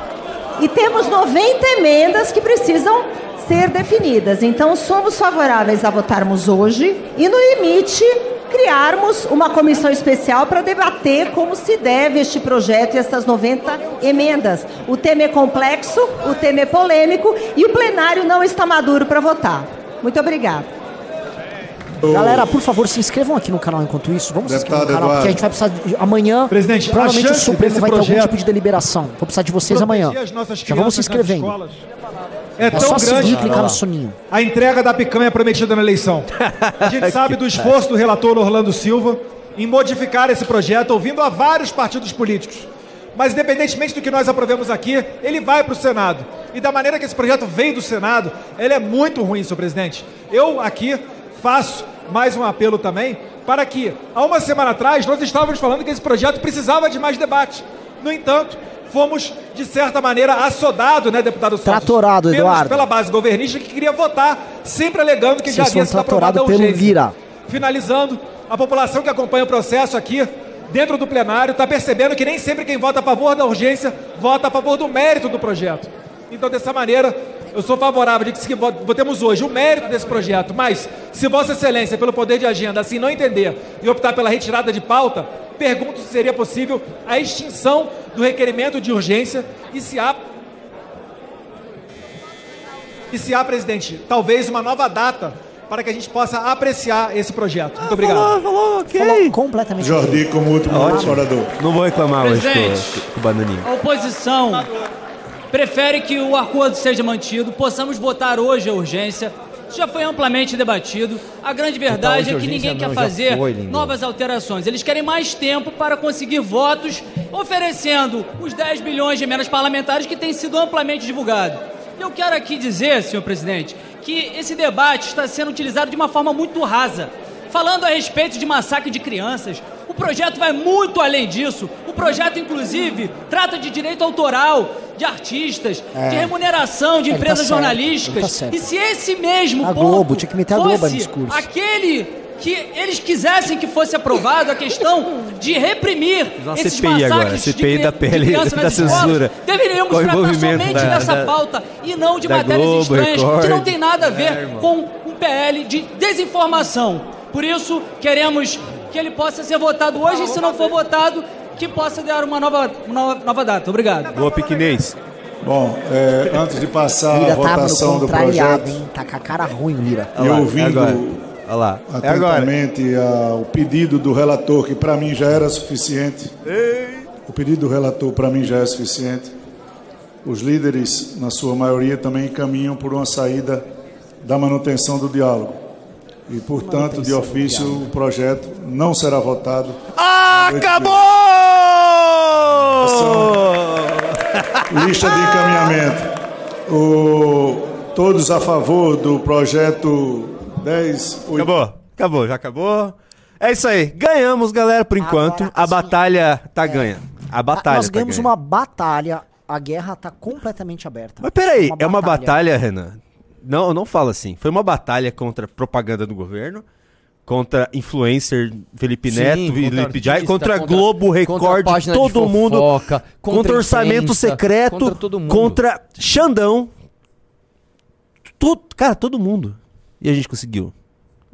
e temos 90 emendas que precisam ser definidas. Então, somos favoráveis a votarmos hoje e, no limite, criarmos uma comissão especial para debater como se deve este projeto e essas 90 emendas. O tema é complexo, o tema é polêmico e o plenário não está maduro para votar. Muito obrigada. Galera, por favor, se inscrevam aqui no canal enquanto isso. Vamos se inscrever no Deputado canal, porque a Eduardo. gente vai precisar. De, amanhã, Presidente, provavelmente o Supremo vai ter algum tipo de deliberação. Vou precisar de vocês amanhã. Já vamos se inscrevendo. escolas. É tão só grande seguir clicar no soninho. a entrega da picanha prometida na eleição. A gente *laughs* sabe do esforço do relator Orlando Silva em modificar esse projeto, ouvindo a vários partidos políticos. Mas, independentemente do que nós aprovemos aqui, ele vai para o Senado. E da maneira que esse projeto veio do Senado, ele é muito ruim, senhor presidente. Eu aqui faço mais um apelo também para que, há uma semana atrás, nós estávamos falando que esse projeto precisava de mais debate. No entanto, fomos, de certa maneira, assodados, né, deputado Santos? Tratorado, pelos- Eduardo. Pela base governista que queria votar, sempre alegando que já havia sido aprovada a tratorado pelo. Lira. Finalizando, a população que acompanha o processo aqui, dentro do plenário, está percebendo que nem sempre quem vota a favor da urgência vota a favor do mérito do projeto. Então, dessa maneira, eu sou favorável de que votemos hoje o mérito desse projeto, mas se Vossa Excelência, pelo poder de agenda, assim não entender e optar pela retirada de pauta, pergunto se seria possível a extinção do requerimento de urgência e se há e se há, presidente, talvez uma nova data para que a gente possa apreciar esse projeto. Muito obrigado. Falou, falou, ok. Falou completamente. Jordi como último orador. Não vou reclamar hoje com o bananinho. A oposição prefere que o acordo seja mantido, possamos votar hoje a urgência. Isso já foi amplamente debatido. A grande verdade é que ninguém quer fazer foi, novas alterações. Eles querem mais tempo para conseguir votos, oferecendo os 10 bilhões de emendas parlamentares que tem sido amplamente divulgado. Eu quero aqui dizer, senhor presidente, que esse debate está sendo utilizado de uma forma muito rasa. Falando a respeito de massacre de crianças, o projeto vai muito além disso. O projeto, inclusive, trata de direito autoral de artistas, É. de remuneração de Ele tá empresas certo, jornalísticas. ele tá certo. e se esse mesmo A ponto Globo, tinha que meter a Globo no fosse discurso. aquele que eles quisessem que fosse aprovado, a questão de reprimir Uma esses CPI agora, massacres CPI de, da criança da censura. deveríamos tratar envolvimento somente da- dessa da- pauta e não de matérias Globo, estranhas que Record. não tem nada a ver É, com um PL de desinformação. Por isso, queremos que ele possa ser votado hoje e, se não for votado, que possa dar uma nova, uma nova, nova data. Obrigado. Boa, Piquinês. Bom, é, antes de passar a tá votação do projeto, hein? Tá com a cara ruim, Lira. e ouvindo Olha lá. É agora. atentamente a- o pedido do relator, que para mim já era suficiente. O pedido do relator para mim já é suficiente. Os líderes, na sua maioria, também caminham por uma saída da manutenção do diálogo. E, portanto, de ofício, o projeto não será votado. Acabou! Lista de encaminhamento. O- todos a favor do projeto 10. Acabou, acabou, já acabou. É isso aí. Ganhamos, galera, por enquanto. a batalha tá ganha. A batalha Nós tá ganhamos ganha. uma batalha, a guerra tá completamente aberta. Mas peraí, é uma batalha, Renan. Não, não fala assim. Foi uma batalha contra propaganda do governo, contra influencer Felipe Sim, Neto e contra Felipe Jai, artista, contra, contra- Globo, contra Record, página de todo mundo, fofoca, contra, contra orçamento imprensa, secreto, contra todo mundo. contra Xandão. Tu- cara, todo mundo. E a gente conseguiu.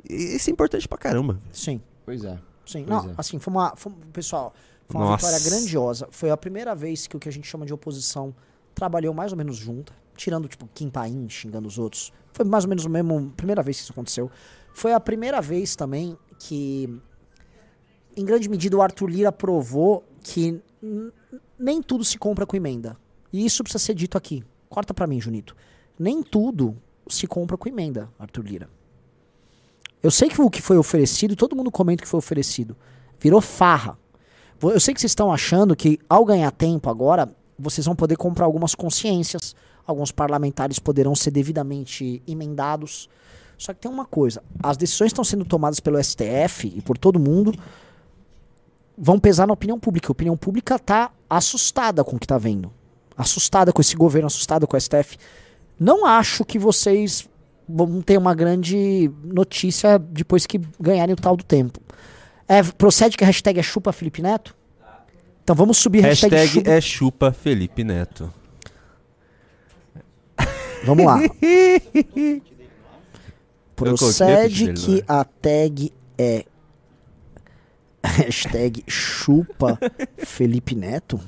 E Isso é importante pra caramba. Sim. Pois é. Sim, Pois não, é. assim, foi uma. foi- pessoal, foi uma Nossa. vitória grandiosa. Foi a primeira vez que o que a gente chama de oposição trabalhou mais ou menos junta, tirando, tipo, Kim Paim xingando os outros. Foi mais ou menos o mesmo. Primeira vez que isso aconteceu. Foi a primeira vez também que, em grande medida, o Arthur Lira provou que nem tudo se compra com emenda. E isso precisa ser dito aqui. Corta pra mim, Junito. Nem tudo se compra com emenda, Arthur Lira. Eu sei que o que foi oferecido, todo mundo comenta o que foi oferecido. Virou farra. Eu sei que vocês estão achando que ao ganhar tempo agora, vocês vão poder comprar algumas consciências, alguns parlamentares poderão ser devidamente emendados. Só que tem uma coisa, as decisões estão sendo tomadas pelo STF e por todo mundo vão pesar na opinião pública. A opinião pública está assustada com o que está vendo. Assustada com esse governo, assustada com o STF. Não acho que vocês vão ter uma grande notícia depois que ganharem o tal do tempo. É, procede que a hashtag é chupa Felipe Neto? Então vamos subir a hashtag, Hashtag chupa. é chupa Felipe Neto. Vamos lá. *laughs* Procede que a tag é *laughs* hashtag chupa Felipe Neto?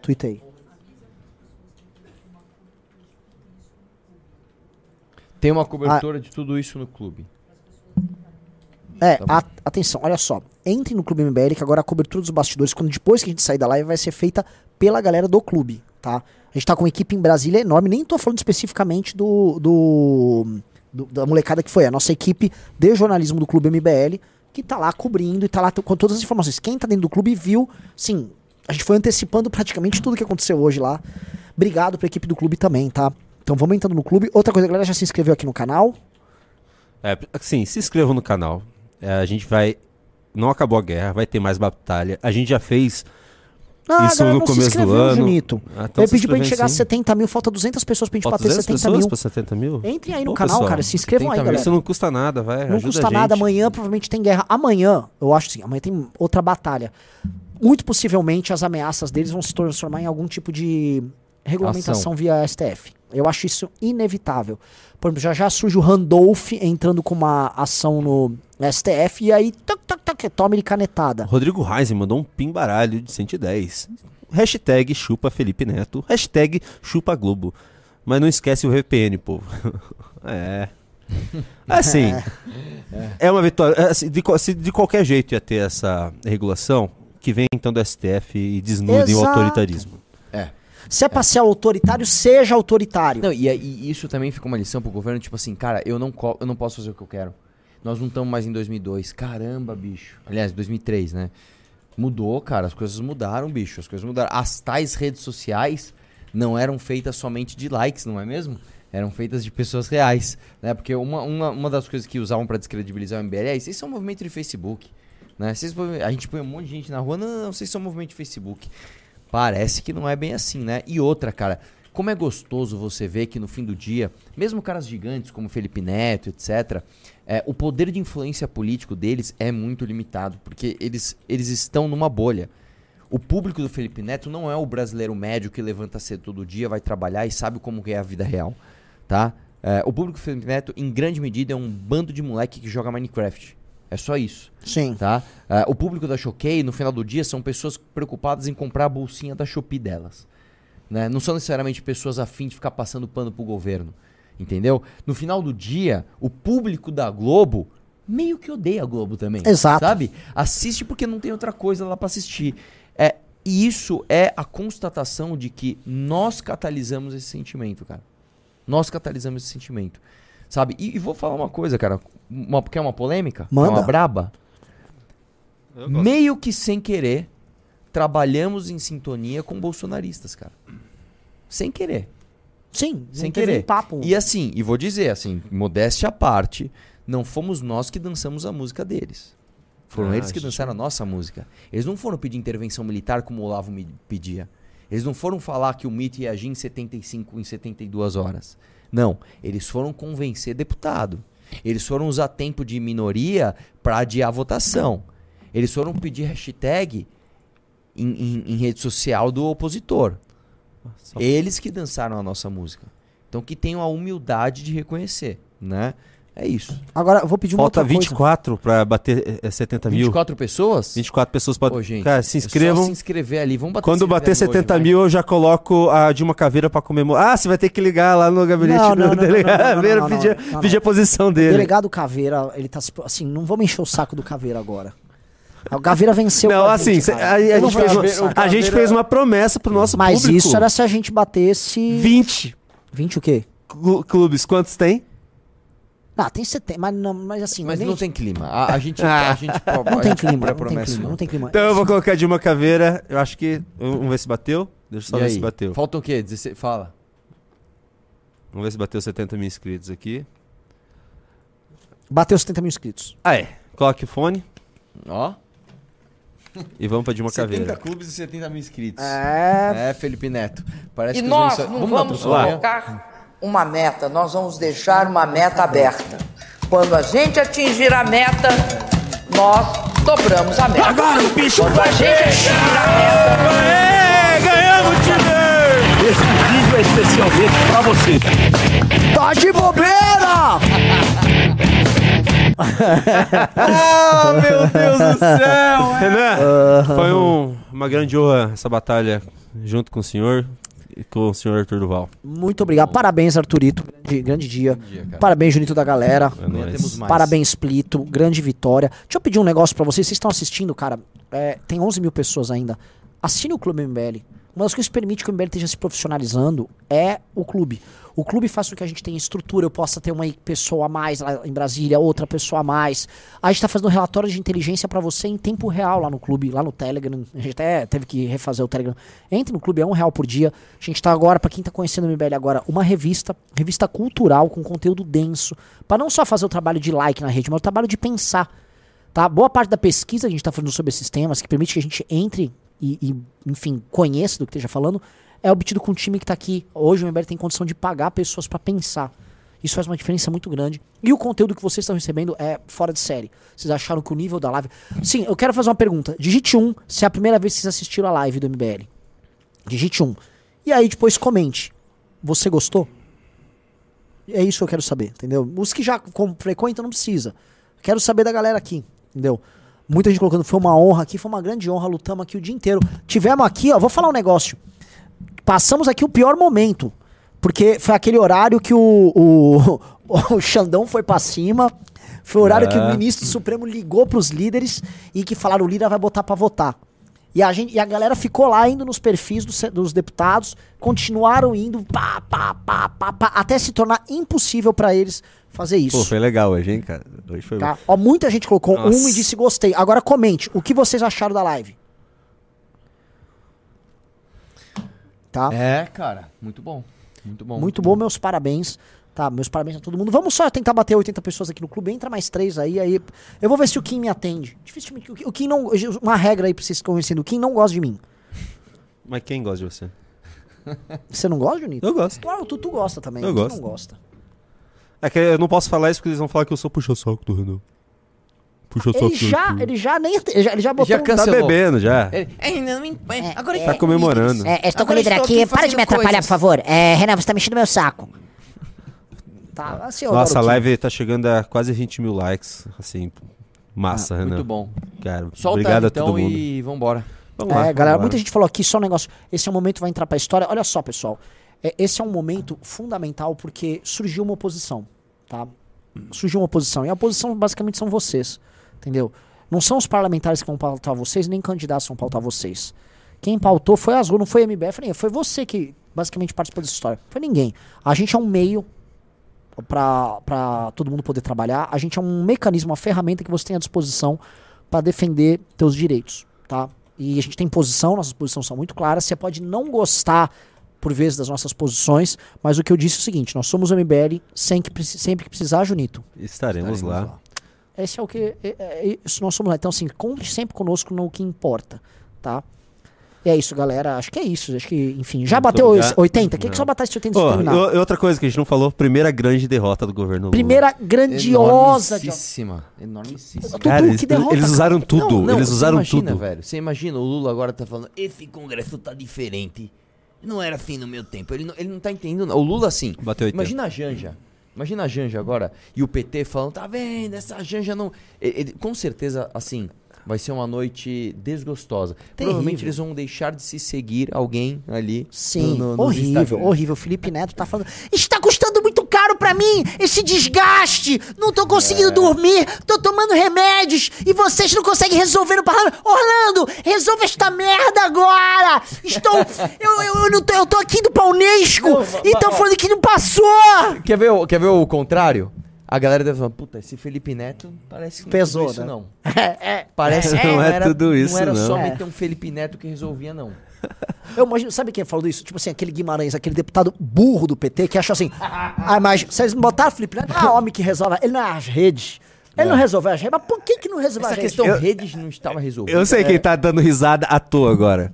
Tuitei. Tem uma cobertura de tudo isso no clube. É, Tá a- atenção, olha só. Entre no Clube MBL, que agora a cobertura dos bastidores, quando depois que a gente sair da live, vai ser feita pela galera do clube, tá? A gente tá com uma equipe em Brasília enorme, nem tô falando especificamente do, do, do- da molecada que foi, a nossa equipe de jornalismo do Clube MBL, que tá lá cobrindo e tá lá com todas as informações. Quem tá dentro do clube viu, sim, a gente foi antecipando praticamente tudo que aconteceu hoje lá. Obrigado pra equipe do clube também, tá? Então vamos entrando no clube. Outra coisa, a galera já se inscreveu aqui no canal. É, assim, se inscrevam no canal. É, a gente vai. Não acabou a guerra, vai ter mais batalha. A gente já fez Ah, isso a galera no não se começo do inscreveu, ano. Junito. Ah, tão eu pedi pra gente chegar a sim. 70 mil, falta 200 pessoas pra gente Falta bater 200 70 pessoas mil. pra 70 mil? Entrem aí no Pô, canal, pessoal, cara. Se inscrevam aí, 70 mil, galera. Isso não custa nada, vai. Não ajuda custa a nada. Amanhã provavelmente tem guerra. Amanhã, eu acho assim, amanhã tem outra batalha. Muito possivelmente as ameaças deles vão se transformar em algum tipo de regulamentação Ação. via STF. Eu acho isso inevitável. Por exemplo, já já surge o Randolph entrando com uma ação no STF e aí, tac, tac, tac, toma ele canetada. Rodrigo Reis mandou um pimbaralho de 110. Hashtag chupa Felipe Neto. Hashtag chupa Globo. Mas não esquece o VPN, povo. *laughs* é. *laughs* Assim, é uma vitória. é, assim, de, se de qualquer jeito ia ter essa regulação, que vem então do STF e desnudem o autoritarismo. É. Se é pra ser autoritário, seja autoritário. Não, e, e isso também fica uma lição pro governo, tipo assim, cara, eu não, eu não posso fazer o que eu quero. Nós não estamos mais em 2002. Caramba, bicho. Aliás, 2003, né? Mudou, cara, as coisas mudaram, bicho. As coisas mudaram. As tais redes sociais não eram feitas somente de likes, não é mesmo? Eram feitas de pessoas reais, né? Porque uma, uma, uma das coisas que usavam pra descredibilizar o MBL é isso. Vocês são um movimento de Facebook, né? Vocês, a gente põe um monte de gente na rua, não, não, não, vocês são um movimento de Facebook. Parece que não é bem assim, né? E outra, cara, como é gostoso você ver que no fim do dia, mesmo caras gigantes como Felipe Neto, etc., é, o poder de influência político deles é muito limitado, porque eles, eles estão numa bolha. O público do Felipe Neto não é o brasileiro médio que levanta cedo todo dia, vai trabalhar e sabe como é a vida real, tá? É, o público do Felipe Neto, em grande medida, é um bando de moleque que joga Minecraft. É só isso. Sim. Tá? É, o público da Choquei, no final do dia, são pessoas preocupadas em comprar a bolsinha da Shopee delas. Né? Não são necessariamente pessoas afim de ficar passando pano pro governo. Entendeu? No final do dia, o público da Globo meio que odeia a Globo também. Exato. Sabe? Assiste porque não tem outra coisa lá pra assistir. É, e isso é a constatação de que nós catalisamos esse sentimento, cara. Nós catalisamos esse sentimento. Sabe? E, e vou falar uma coisa, cara. Uma, quer uma polêmica? Quer Manda. uma braba? Meio que sem querer, trabalhamos em sintonia com bolsonaristas, cara. Sem querer. Sim, Sem não teve querer. nem papo. E assim, e vou dizer assim, modéstia à parte, não fomos nós que dançamos a música deles. Foram Ah, eles que dançaram a nossa música. Eles não foram pedir intervenção militar como o Olavo me pedia. Eles não foram falar que o MIT ia agir em 75, em 72 horas. Não, eles foram convencer deputado. Eles foram usar tempo de minoria para adiar a votação. Eles foram pedir hashtag em, em- em rede social do opositor. Eles que dançaram a nossa música. Então que tenham a humildade de reconhecer, né? É isso. Agora, eu vou pedir uma Falta outra coisa. 24 pra bater eh, 70 mil. 24 pessoas? 24 pessoas podem. Ô, gente, Cara, se é só inscrevam. se inscrever ali. Vamos bater Quando bater inscreve hoje, 70 vai. mil, eu já coloco a de uma caveira pra comemorar. Ah, você vai ter que ligar lá no gabinete Não, do não, delegado não, Caveira, *laughs* pedir, a posição O dele. delegado Caveira, ele tá. se- Assim, não vamos encher o saco do Caveira agora. O Caveira venceu. Não, assim, gente, a, a gente fez uma, o saco. a gente fez uma promessa pro nosso Mas público. isso era se a gente batesse. 20. 20 o quê? Clu- clubes, quantos tem? Ah, tem 70, mas, não, mas assim. Mas nem- não tem clima. A, a gente, *laughs* Ah. a gente, Não a tem gente clima, não tem promessa, clima, não tem clima. Então eu vou colocar de uma caveira. Eu acho que. Vamos ver se bateu. Deixa eu só E ver aí? se bateu. Falta o quê? 16 Fala. Vamos ver se bateu 70 mil inscritos aqui. Bateu 70 mil inscritos. Ah, é. Coloque o fone Ó. e vamos pra de uma 70 *laughs* caveira. clubes e 70 mil inscritos. É. É, Felipe Neto. Parece E que os nós mensa- não lá vamos né? colocar uma meta, nós vamos deixar uma meta aberta. Quando a gente atingir a meta, nós dobramos a meta. Agora o bicho Quando a vai gente atingir a meta. Aê, ganhamos, time! Esse vídeo é especialmente pra você. Tá de bobeira! ah, meu Deus do céu! Renan, Aham. foi um- uma grande honra essa batalha junto com o senhor. Com o senhor Arthur Duval. Muito obrigado. Parabéns, Arthurito. Grande, grande dia. cara. Parabéns, Junito da galera. É nóis. Parabéns, Plito. Grande vitória. Deixa eu pedir um negócio pra vocês. Vocês estão assistindo, cara. é, tem 11 mil pessoas ainda. Assine o Clube MBL. Uma das coisas que permite que o MBL esteja se profissionalizando é o clube. O clube faz com que a gente tenha estrutura, eu possa ter uma pessoa a mais lá em Brasília, outra pessoa a mais. A gente tá fazendo relatório de inteligência pra você em tempo real lá no clube, lá no Telegram. A gente até teve que refazer o Telegram. Entre no clube, é um real por dia. A gente tá agora, pra quem tá conhecendo o MBL agora, uma revista, revista cultural com conteúdo denso. Pra não só fazer o trabalho de like na rede, mas o trabalho de pensar. Tá? Boa parte da pesquisa que a gente está fazendo sobre esses temas, que permite que a gente entre e, e, enfim, conheça do que esteja falando, é obtido com o time que está aqui. Hoje o MBL tem condição de pagar pessoas para pensar. Isso faz uma diferença muito grande. E o conteúdo que vocês estão recebendo é fora de série. Vocês acharam que o nível da live. Sim, eu quero fazer uma pergunta. Digite um se é a primeira vez que vocês assistiram a live do MBL. Digite um. E aí depois comente. Você gostou? É isso que eu quero saber, entendeu? Os que já frequentam não precisa. Quero saber da galera aqui, entendeu? Muita gente colocando, foi uma honra aqui, foi uma grande honra, lutamos aqui o dia inteiro. Tivemos aqui, ó, vou falar um negócio. Passamos aqui o pior momento. Porque foi aquele horário que o, o, *laughs* o Xandão foi pra cima. Foi o horário que o É. ministro Supremo ligou pros líderes e que falaram: o líder vai botar pra votar. E a, gente, e a galera ficou lá indo nos perfis dos, dos deputados, continuaram indo pá, pá, pá, pá, pá, até se tornar impossível pra eles fazer isso. Pô, foi legal hoje, hein, cara? Hoje foi Tá? Ó, muita gente colocou Nossa. um e disse gostei. Agora comente, o que vocês acharam da live? Tá? É, cara, muito bom. Muito bom. Muito bom, meus parabéns. Tá, meus parabéns a todo mundo. Vamos só tentar bater 80 pessoas aqui no clube. Entra mais três aí, aí. Eu vou ver se o Kim me atende. Dificilmente. O Kim- não. Uma regra aí pra vocês conhecendo. O Kim não gosta de mim. Mas quem gosta de você? Você não gosta, Junito? Eu gosto. Ah, o Tutu gosta também. Eu Quem gosto. não gosta? É que eu não posso falar isso porque eles vão falar que eu sou puxa-saco do Renan. Puxa-saco Ele já, ele já nem. Ele já, ele já botou. um- Tá bebendo já. Agora Tá comemorando. É, estou com o líder aqui. Para de me atrapalhar, por favor. É, Renan, você tá mexendo meu saco. Tá, assim, Nossa, a live tá chegando a quase 20 mil likes. Assim, massa, Ah, Renan. muito bom. Cara, Solta obrigado a então todo mundo. e vambora. Vamos é, lá, galera, vambora. muita gente falou aqui, só um negócio. Esse é um momento que vai entrar pra história. Olha só, pessoal. É, esse é um momento fundamental porque surgiu uma oposição, tá? Surgiu uma oposição. E a oposição basicamente são vocês, entendeu? Não são os parlamentares que vão pautar vocês, nem candidatos vão pautar vocês. Quem pautou foi a Azul, não foi a MBF, nem foi você que basicamente participou dessa história. Foi ninguém. A gente é um meio pra todo mundo poder trabalhar. A gente é um mecanismo, uma ferramenta que você tem à disposição para defender teus direitos, tá? E a gente tem posição, nossas posições são muito claras. Você pode não gostar, por vezes, das nossas posições, mas o que eu disse é o seguinte: nós somos o MBL sempre, sempre que precisar, Junito. Estaremos, lá. Esse é o que. É, é, isso nós somos lá. Então, assim, conte sempre conosco no que importa, tá? E é isso, galera. Acho que é isso. Acho que, enfim, já Muito bateu obrigado. esse 80? Quem que Não. só bater esse 80 Ó, e terminar? outra coisa que a gente não falou, primeira grande derrota do governo Lula. Primeira grandiosa de- Enormíssima. Enormíssima. Cara, eles, eles usaram tudo, Não, não, eles você usaram imagina, tudo. velho. Você imagina, o Lula agora tá falando, esse congresso tá diferente. Não era assim no meu tempo. Ele não, ele não tá entendendo. não. O Lula, assim. Bateu 80. Imagina a Janja. Imagina a Janja agora. E o PT falando, tá vendo? Essa Janja não. Ele- ele- com certeza, assim. Vai ser uma noite desgostosa. Provavelmente Terrível. eles vão deixar de se seguir alguém ali. Sim, no- no- horrível, horrível. O Felipe Neto tá falando. Está pra mim esse desgaste. Não tô conseguindo É. dormir, tô tomando remédios e vocês não conseguem resolver no parlamento. Orlando, resolve esta merda agora. Estou. *laughs* eu, eu, eu não tô, eu tô aqui indo pra Unesco e estão falando que não passou. Quer ver, o- quer ver o contrário? A galera deve falar, puta, esse Felipe Neto parece que não é Pesou, isso, né? não. *laughs* É, Parece que Não não, é era, tudo isso, não era não. só É. meter um Felipe Neto que resolvia, não. *laughs* Eu imagino, sabe quem falou isso? Tipo assim, aquele Guimarães, aquele deputado burro do PT que acha assim: *laughs* ah, mas vocês não botaram Felipe Neto? Ah, homem que resolve. Ele não é as redes. Ele não resolve as redes. Mas por que, que não resolve Essa as redes? questão redes não estava resolvida. Eu sei quem tá dando risada à toa agora.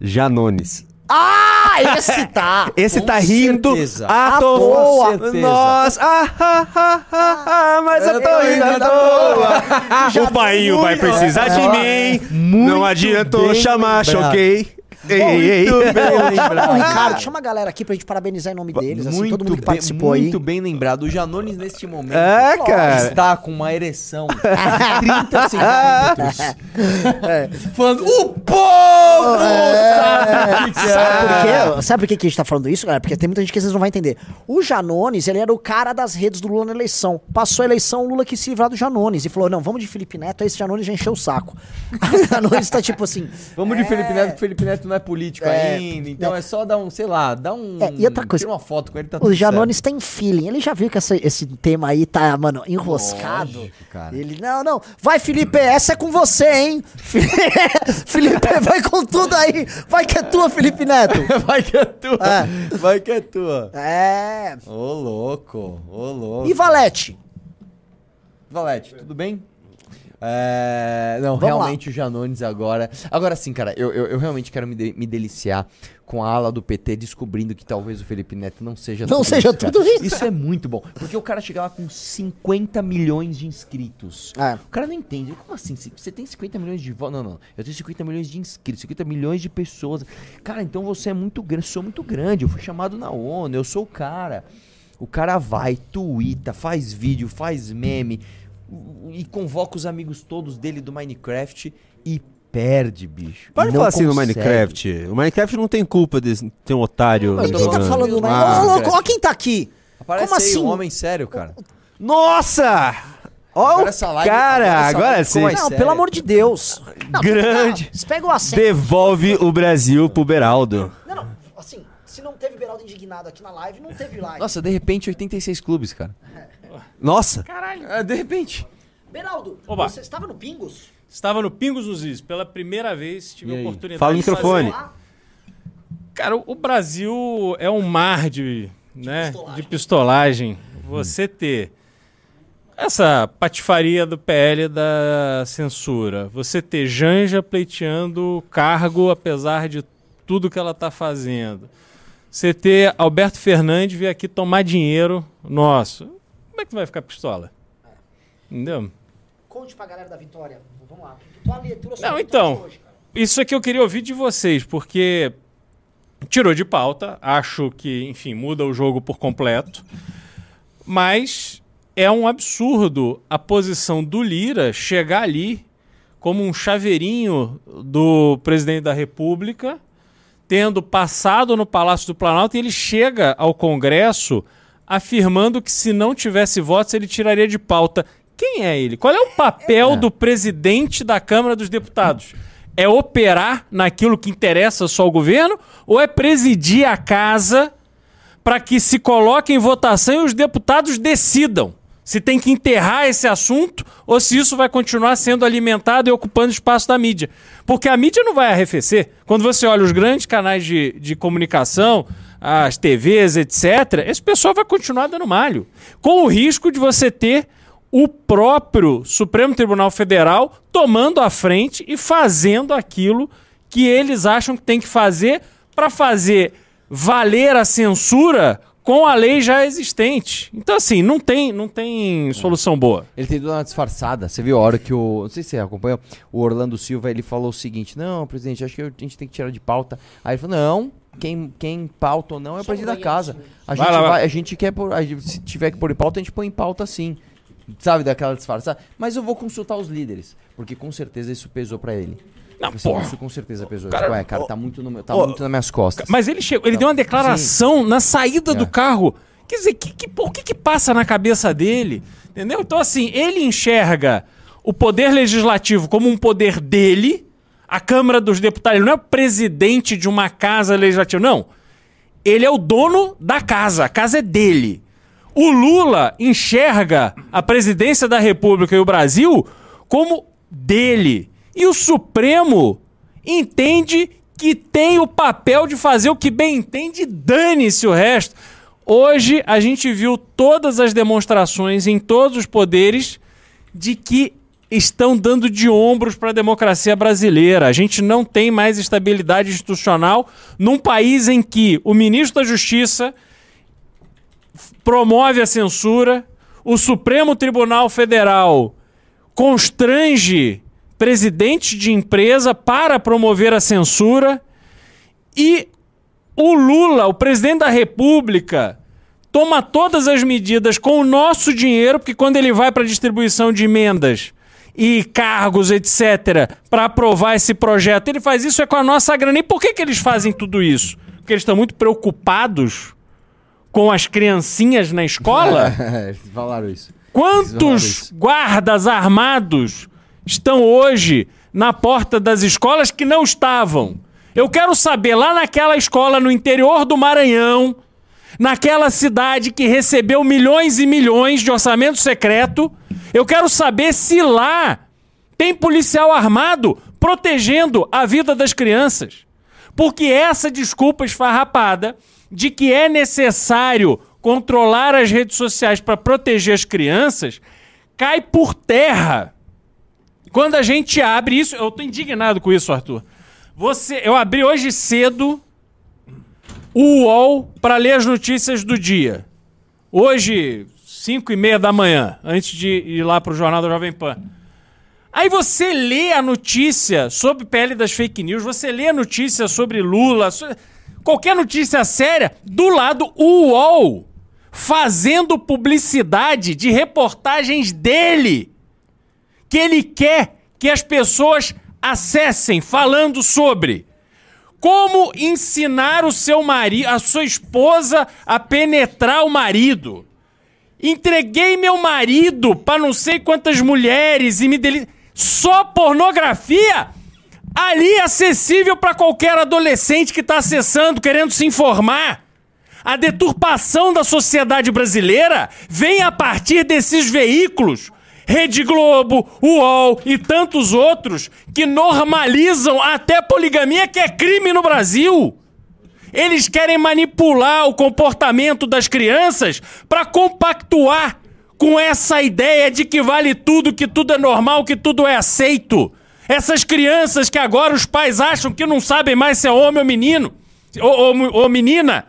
Janones. Ah, *laughs* esse tá. Esse Com tá rindo certeza. à À toa. Nossa, ah, ah, ah, ah, ah, mas eu tô rindo à toa. O painho vai precisar de mim. Não adiantou chamar, choquei. Ei, ei, ei. Muito *laughs* bem lembrado. Ricardo, chama a galera aqui pra gente parabenizar em nome deles, assim, todo mundo que bem, participou aí. muito bem lembrado. O Janones, neste momento, É, cara. está com uma ereção de 30 *laughs* centímetros. É. Falando, o povo sabe o que que é. Sabe por quê? Sabe por que que a gente tá falando isso, galera? Porque tem muita gente que vocês não vai entender. O Janones, ele era o cara das redes do Lula na eleição. Passou a eleição, o Lula quis se livrar do Janones. E falou, não, vamos de Felipe Neto, aí esse Janones já encheu o saco. *laughs* o Janones tá tipo assim... Vamos de Felipe Neto, porque o Felipe Neto não é político É. ainda. Então é. só dar um, sei lá, dar um. É, e outra coisa, Tira uma foto com ele, tá O Janones tem feeling. Ele já viu que essa- esse tema aí tá, mano, enroscado. Lógico, cara. Ele, não, não. Vai, Felipe, essa é com você, hein? *laughs* Felipe, vai com tudo aí. Vai que é tua, Felipe Neto. *laughs* Vai que é tua. Vai que é tua. É. Ô, louco. Ô, louco. E Valete? Valete, tudo bem? É, não, Vamos realmente o Janones agora. Agora sim, cara, eu, eu, eu realmente quero me, de- me deliciar com a ala do PT descobrindo que talvez o Felipe Neto não seja Não seja cara. tudo isso. Isso é muito bom. Porque o cara chega lá com 50 milhões de inscritos. É. O cara não entende. Como assim? Se- Você tem 50 milhões de votos? Não, não. Eu tenho 50 milhões de inscritos, 50 milhões de pessoas. Cara, então você é muito grande. Sou muito grande. Eu fui chamado na ONU. Eu sou o cara. O cara vai, tuita, faz vídeo, faz meme e convoca os amigos todos dele do Minecraft e perde, bicho. Pode E não falar assim no consegue. Minecraft. O Minecraft não tem culpa de ter um otário. Mas quem tá falando do Ah. Louco, ó quem tá aqui. Aparece Como aí assim? um homem sério, cara. Nossa! Ó Agora o essa live- cara, agora agora sim. Não, pelo amor de Deus. Não, *laughs* Grande. não, pega o assento. Devolve o Brasil pro Beraldo. Não, não. Assim, se não teve Beraldo indignado aqui na live, não teve live. Nossa, de repente 86 clubes, cara. Nossa. Caralho. É, de repente. Beraldo, Oba. você estava no Pingos? Estava no Pingos nos Is. Pela primeira vez tive a oportunidade Fala no de microfone. fazer- Cara, o Brasil é um mar de, né, de pistolagem. Você ter essa patifaria do PL da censura, você ter Janja pleiteando cargo apesar de tudo que ela está fazendo, você ter Alberto Fernandes vir aqui tomar dinheiro nosso, como é que vai ficar pistola? Entendeu? Conte pra galera da Vitória. Vamos lá. Tua leitura sobre Não, então, hoje, isso é que eu queria ouvir de vocês, porque tirou de pauta, acho que, enfim, muda o jogo por completo, mas é um absurdo a posição do Lira chegar ali como um chaveirinho do presidente da República, tendo passado no Palácio do Planalto, e ele chega ao Congresso afirmando que se não tivesse votos ele tiraria de pauta. Quem é ele? Qual é o papel do presidente da Câmara dos Deputados? É operar naquilo que interessa só ao governo ou é presidir a casa para que se coloque em votação e os deputados decidam se tem que enterrar esse assunto ou se isso vai continuar sendo alimentado e ocupando espaço da mídia. Porque a mídia não vai arrefecer. Quando você olha os grandes canais de, de comunicação, as TVs, etc., esse pessoal vai continuar dando malho. Com o risco de você ter o próprio Supremo Tribunal Federal tomando a frente e fazendo aquilo que eles acham que tem que fazer para fazer valer a censura com a lei já existente. Então, assim, não tem, não tem solução boa. Ele tem dado uma disfarçada. Você viu a hora que o. Não sei se você acompanhou. O Orlando Silva ele falou o seguinte: Não, presidente, acho que a gente tem que tirar de pauta. Aí ele falou: Não, quem, quem pauta ou não é o presidente da casa. A Vai gente, lá, vai. vai, a gente quer pôr. a gente- se tiver que pôr em pauta, a gente põe em pauta sim. Sabe, daquela disfarçada. Mas eu vou consultar os líderes. Porque com certeza isso pesou pra ele. Não, Assim, porra. Isso com certeza pesou. Cara, Tipo, é, cara, tá muito, no meu, tá ó, muito nas minhas costas. Mas ele chegou, ele Não, deu uma declaração na saída do carro. Quer dizer, que, que, por que, que passa na cabeça dele? Entendeu? Então, assim, ele enxerga o poder legislativo como um poder dele, a Câmara dos Deputados, ele não é o presidente de uma casa legislativa, não. Ele é o dono da casa, a casa é dele. O Lula enxerga a presidência da República e o Brasil como dele. E o Supremo entende que tem o papel de fazer o que bem entende, dane-se o resto. Hoje a gente viu todas as demonstrações em todos os poderes de que estão dando de ombros para a democracia brasileira. A gente não tem mais estabilidade institucional num país em que o ministro da Justiça promove a censura, o Supremo Tribunal Federal constrange presidente de empresa para promover a censura E o Lula, o presidente da República, toma todas as medidas com o nosso dinheiro, porque quando ele vai para distribuição de emendas e cargos, etc., para aprovar esse projeto, ele faz isso é com a nossa grana. E por que, que eles fazem tudo isso? Porque eles estão muito preocupados com as criancinhas na escola? *laughs* Falaram isso. Quantos guardas armados estão hoje na porta das escolas que não estavam? Eu quero saber, lá naquela escola no interior do Maranhão, naquela cidade que recebeu milhões e milhões de orçamento secreto, eu quero saber se lá tem policial armado protegendo a vida das crianças. Porque essa desculpa esfarrapada de que é necessário controlar as redes sociais para proteger as crianças cai por terra. Quando a gente abre isso, eu tô indignado com isso, Arthur. Você, eu abri hoje cedo o UOL para ler as notícias do dia. Hoje, 5 e meia da manhã, antes de ir lá para o Jornal da Jovem Pan. Aí você lê a notícia sobre pele das fake news, você lê a notícia sobre Lula, so- qualquer notícia séria, do lado UOL fazendo publicidade de reportagens dele que ele quer que as pessoas acessem falando sobre como ensinar o seu marido, a sua esposa a penetrar o marido. Entreguei meu marido para não sei quantas mulheres e me deli... Só pornografia ali acessível para qualquer adolescente que está acessando, querendo se informar. A deturpação da sociedade brasileira vem a partir desses veículos. Rede Globo, UOL e tantos outros que normalizam até poligamia, que é crime no Brasil. Eles querem manipular o comportamento das crianças para compactuar com essa ideia de que vale tudo, que tudo é normal, que tudo é aceito. Essas crianças que agora os pais acham que não sabem mais se é homem ou menino, ou, ou- ou menina.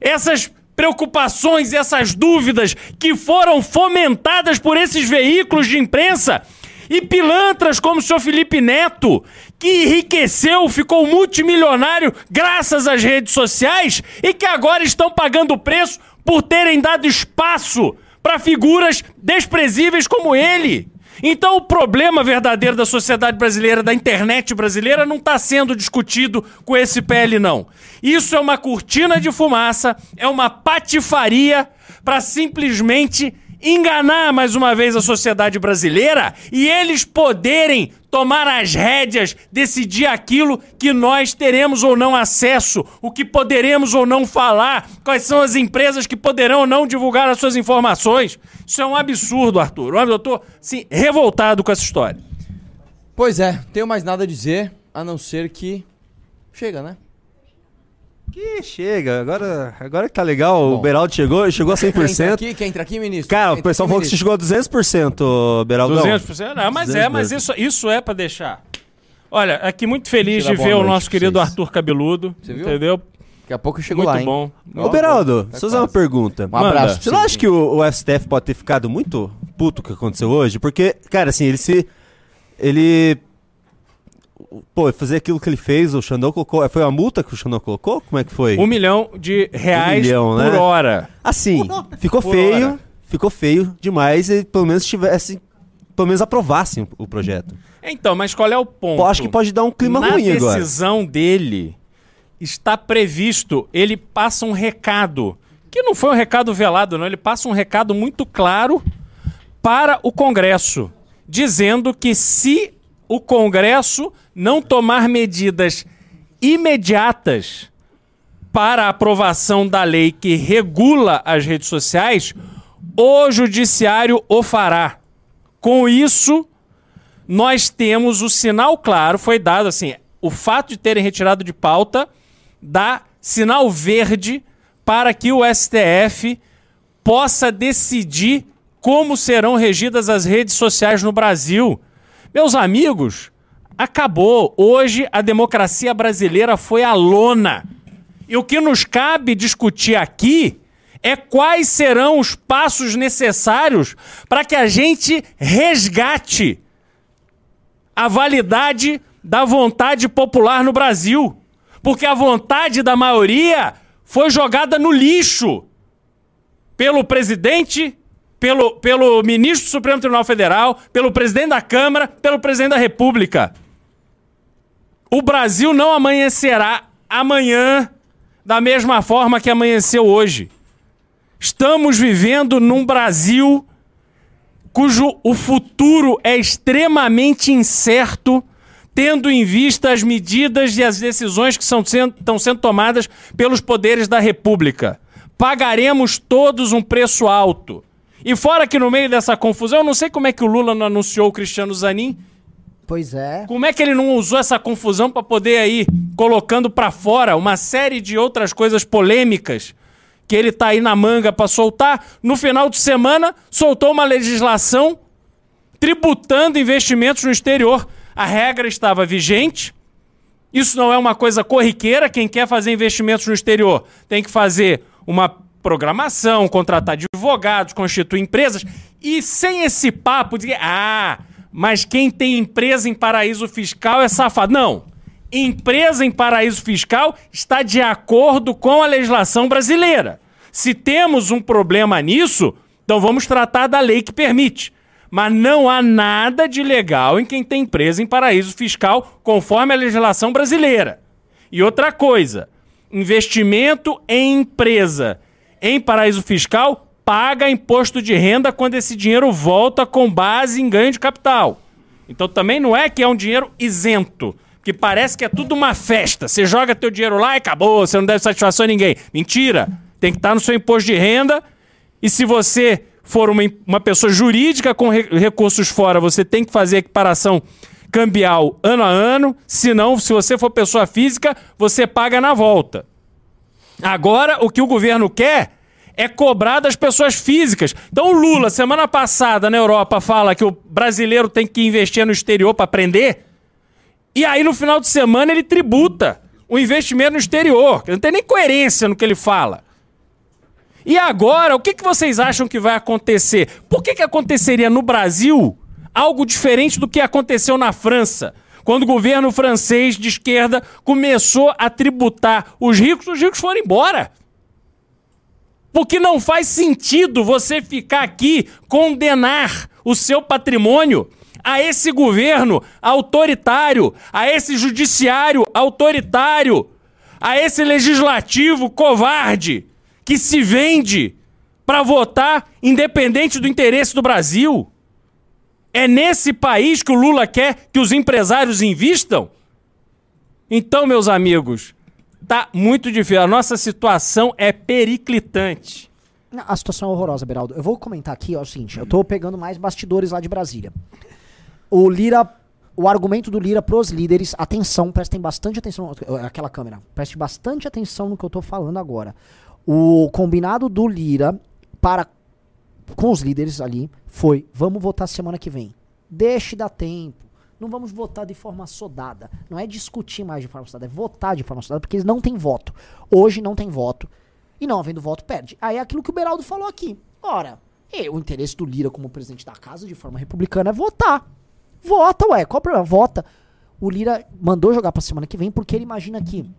Essas preocupações, essas dúvidas que foram fomentadas por esses veículos de imprensa e pilantras como o senhor Felipe Neto, que enriqueceu, ficou multimilionário graças às redes sociais e que agora estão pagando o preço por terem dado espaço para figuras desprezíveis como ele. Então o problema verdadeiro da sociedade brasileira, da internet brasileira, não está sendo discutido com esse PL, não. Isso é uma cortina de fumaça, é uma patifaria para simplesmente enganar mais uma vez a sociedade brasileira e eles poderem tomar as rédeas, decidir aquilo que nós teremos ou não acesso, o que poderemos ou não falar, quais são as empresas que poderão ou não divulgar as suas informações. Isso é um absurdo, Arthur. Eu tô, assim, revoltado com essa história. Pois é, tenho mais nada a dizer, a não ser que. Chega, né? Que chega, agora, agora que tá legal, o Beraldo chegou, chegou a Quer entrar 100%. aqui? Quer entrar aqui, ministro? Cara, Entra o pessoal aqui, falou que você ministro. chegou a 200%, Beraldo. 200%? Não, mas é, mas isso, isso é pra deixar. Olha, aqui muito feliz de ver o nosso querido. Arthur Cabeludo. Você viu? Entendeu? Daqui a pouco eu chego muito lá, hein? bom. Ô, Beraldo, deixa eu fazer uma pergunta. Um abraço Você pra não você. acha que o, o STF pode ter ficado muito puto com o que aconteceu hoje? Porque, cara, assim, ele se. Ele. Pô, fazer aquilo que ele fez, o Xandão colocou. Foi uma multa que o Xandão colocou? Como é que foi? Um milhão de reais milhão, por né? hora. Assim, ficou Por feio. hora. Ficou feio demais e pelo menos tivesse. Pelo menos aprovassem o, projeto. Então, mas qual é o ponto? Pô, acho que pode dar um clima Na ruim agora. decisão dele está previsto, ele passa um recado, que não foi um recado velado, não, ele passa um recado muito claro para o Congresso, dizendo que se o Congresso não tomar medidas imediatas para a aprovação da lei que regula as redes sociais, o judiciário o fará. Com isso, nós temos o sinal claro, foi dado assim, o fato de terem retirado de pauta dá sinal verde para que o STF possa decidir como serão regidas as redes sociais no Brasil. Meus amigos, acabou. Hoje a democracia brasileira foi à lona. E o que nos cabe discutir aqui é quais serão os passos necessários para que a gente resgate a validade da vontade popular no Brasil. Porque a vontade da maioria foi jogada no lixo pelo presidente, pelo, pelo ministro do Supremo Tribunal Federal, pelo presidente da Câmara, pelo presidente da República. O Brasil não amanhecerá amanhã da mesma forma que amanheceu hoje. Estamos vivendo num Brasil cujo o futuro é extremamente incerto, tendo em vista as medidas e as decisões que são sendo, estão sendo tomadas pelos poderes da República. Pagaremos todos um preço alto. E fora que no meio dessa confusão, eu não sei como é que o Lula não anunciou o Cristiano Zanin. Pois é. Como é que ele não usou essa confusão para poder aí colocando para fora uma série de outras coisas polêmicas que ele tá aí na manga para soltar? No final de semana, soltou uma legislação tributando investimentos no exterior. A regra estava vigente. Isso não é uma coisa corriqueira. Quem quer fazer investimentos no exterior tem que fazer uma programação, contratar advogados, constituir empresas. E sem esse papo de ah, mas quem tem empresa em paraíso fiscal é safado. Não. Empresa em paraíso fiscal está de acordo com a legislação brasileira. Se temos um problema nisso, então vamos tratar da lei que permite. Mas não há nada de legal em quem tem empresa em paraíso fiscal, conforme a legislação brasileira. E outra coisa, investimento em empresa em paraíso fiscal paga imposto de renda quando esse dinheiro volta com base em ganho de capital. Então também não é que é um dinheiro isento, que parece que é tudo uma festa. Você joga teu dinheiro lá e acabou, você não deve satisfação a ninguém. Mentira! Tem que estar no seu imposto de renda e se você for uma, uma pessoa jurídica com re- recursos fora, você tem que fazer equiparação cambial ano a ano. Se não, se você for pessoa física, você paga na volta. Agora, o que o governo quer é cobrar das pessoas físicas. Então, o Lula, semana passada na Europa, fala que o brasileiro tem que investir no exterior para aprender. E aí, no final de semana, ele tributa o investimento no exterior. Não tem nem coerência no que ele fala. E agora, o que, que vocês acham que vai acontecer? Por que, que aconteceria no Brasil algo diferente do que aconteceu na França? Quando o governo francês de esquerda começou a tributar os ricos, os ricos foram embora. Porque não faz sentido você ficar aqui condenar o seu patrimônio a esse governo autoritário, a esse judiciário autoritário, a esse legislativo covarde que se vende para votar independente do interesse do Brasil. É nesse país que o Lula quer que os empresários invistam? Então, meus amigos, tá muito difícil. A nossa situação é periclitante. A situação é horrorosa, Beraldo. Eu vou comentar aqui, ó, é o seguinte, eu tô pegando mais bastidores lá de Brasília. O Lira, o argumento do Lira pros líderes, atenção, prestem bastante atenção, aquela câmera, preste bastante atenção no que eu tô falando agora. O combinado do Lira para com os líderes ali foi, vamos votar semana que vem. Deixe dar tempo. Não vamos votar de forma sodada. Não é discutir mais de forma sodada, é votar de forma sodada, porque eles não têm voto. Hoje não tem voto. E não havendo voto, perde. Aí é aquilo que o Beraldo falou aqui. Ora, e o interesse do Lira como presidente da casa de forma republicana é votar. Vota, ué, qual o problema? Vota. O Lira mandou jogar pra semana que vem porque ele imagina que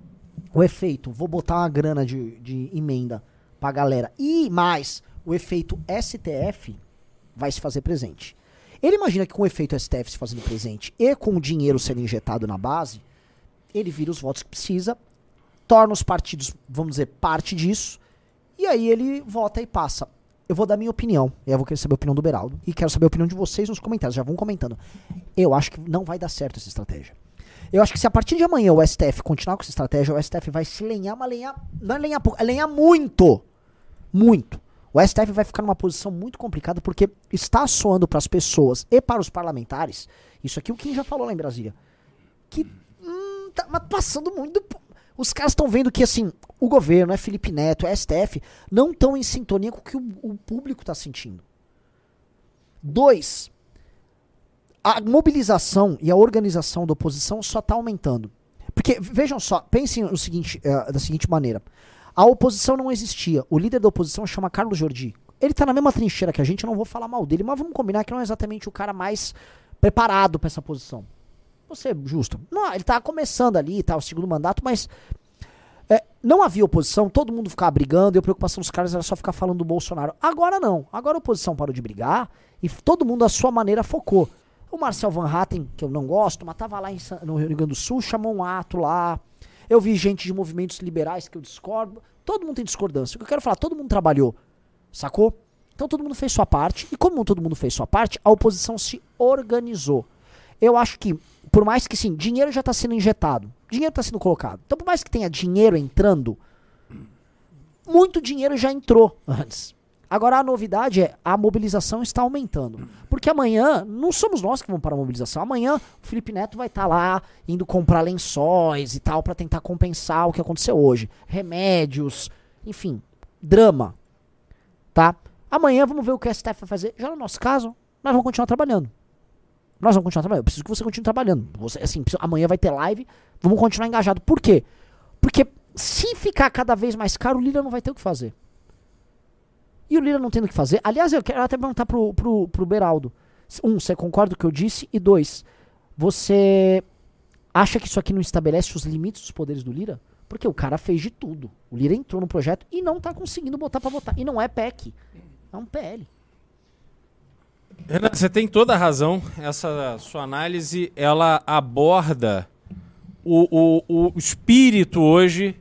o efeito, vou botar uma grana de, de emenda pra galera. E mais, o efeito STF vai se fazer presente. Ele imagina que com o efeito STF se fazendo presente e com o dinheiro sendo injetado na base, ele vira os votos que precisa, torna os partidos, vamos dizer, parte disso, e aí ele vota e passa. Eu vou dar minha opinião, e eu vou querer saber a opinião do Beraldo, e quero saber a opinião de vocês nos comentários, já vão comentando. Eu acho que não vai dar certo essa estratégia. Eu acho que se a partir de amanhã o STF continuar com essa estratégia, o STF vai se lenhar, mas lenhar, não é lenhar pouco, é lenhar muito. Muito. O STF vai ficar numa posição muito complicada porque está soando para as pessoas e para os parlamentares, isso aqui o Kim já falou lá em Brasília, que hum, tá passando muito. Os caras estão vendo que assim, o governo, é Felipe Neto, é STF, não estão em sintonia com o que o, o público está sentindo. Dois, a mobilização e a organização da oposição só está aumentando. Porque, vejam só, pensem no seguinte, eh, da seguinte maneira. A oposição não existia. O líder da oposição chama Carlos Jordi. Ele tá na mesma trincheira que a gente, eu não vou falar mal dele, mas vamos combinar que não é exatamente o cara mais preparado para essa posição. Vou ser justo. Não, ele tá começando ali, tá, o segundo mandato, mas é, não havia oposição, todo mundo ficava brigando e a preocupação dos caras era só ficar falando do Bolsonaro. Agora não. Agora a oposição parou de brigar e todo mundo à sua maneira focou. O Marcel Van Hatten, que eu não gosto, mas tava lá em no Rio Grande do Sul, chamou um ato lá. Eu vi gente de movimentos liberais que eu discordo. Todo mundo tem discordância. O que eu quero falar, todo mundo trabalhou. Sacou? Então todo mundo fez sua parte. E como todo mundo fez sua parte, a oposição se organizou. Eu acho que, por mais que sim, dinheiro já está sendo injetado. Dinheiro está sendo colocado. Então, por mais que tenha dinheiro entrando, muito dinheiro já entrou *laughs* antes. Agora a novidade é a mobilização está aumentando. Porque amanhã não somos nós que vamos para a mobilização. Amanhã o Felipe Neto vai estar lá indo comprar lençóis e tal para tentar compensar o que aconteceu hoje. Remédios, enfim, drama. Tá? Amanhã vamos ver o que o STF vai fazer. Já no nosso caso, nós vamos continuar trabalhando. Nós vamos continuar trabalhando. Eu preciso que você continue trabalhando. Você, assim, preciso- amanhã vai ter live. Vamos continuar engajado. Por quê? Porque se ficar cada vez mais caro, o Lira não vai ter o que fazer. E o Lira não tendo o que fazer. Aliás, eu quero até perguntar pro, pro, pro Beraldo. Um, você concorda com o que eu disse? E dois, você acha que isso aqui não estabelece os limites dos poderes do Lira? Porque o cara fez de tudo. O Lira entrou no projeto e não tá conseguindo botar pra votar. E não é PEC. É um PL. Renan, você tem toda a razão. Essa sua análise, ela aborda o, o, o espírito hoje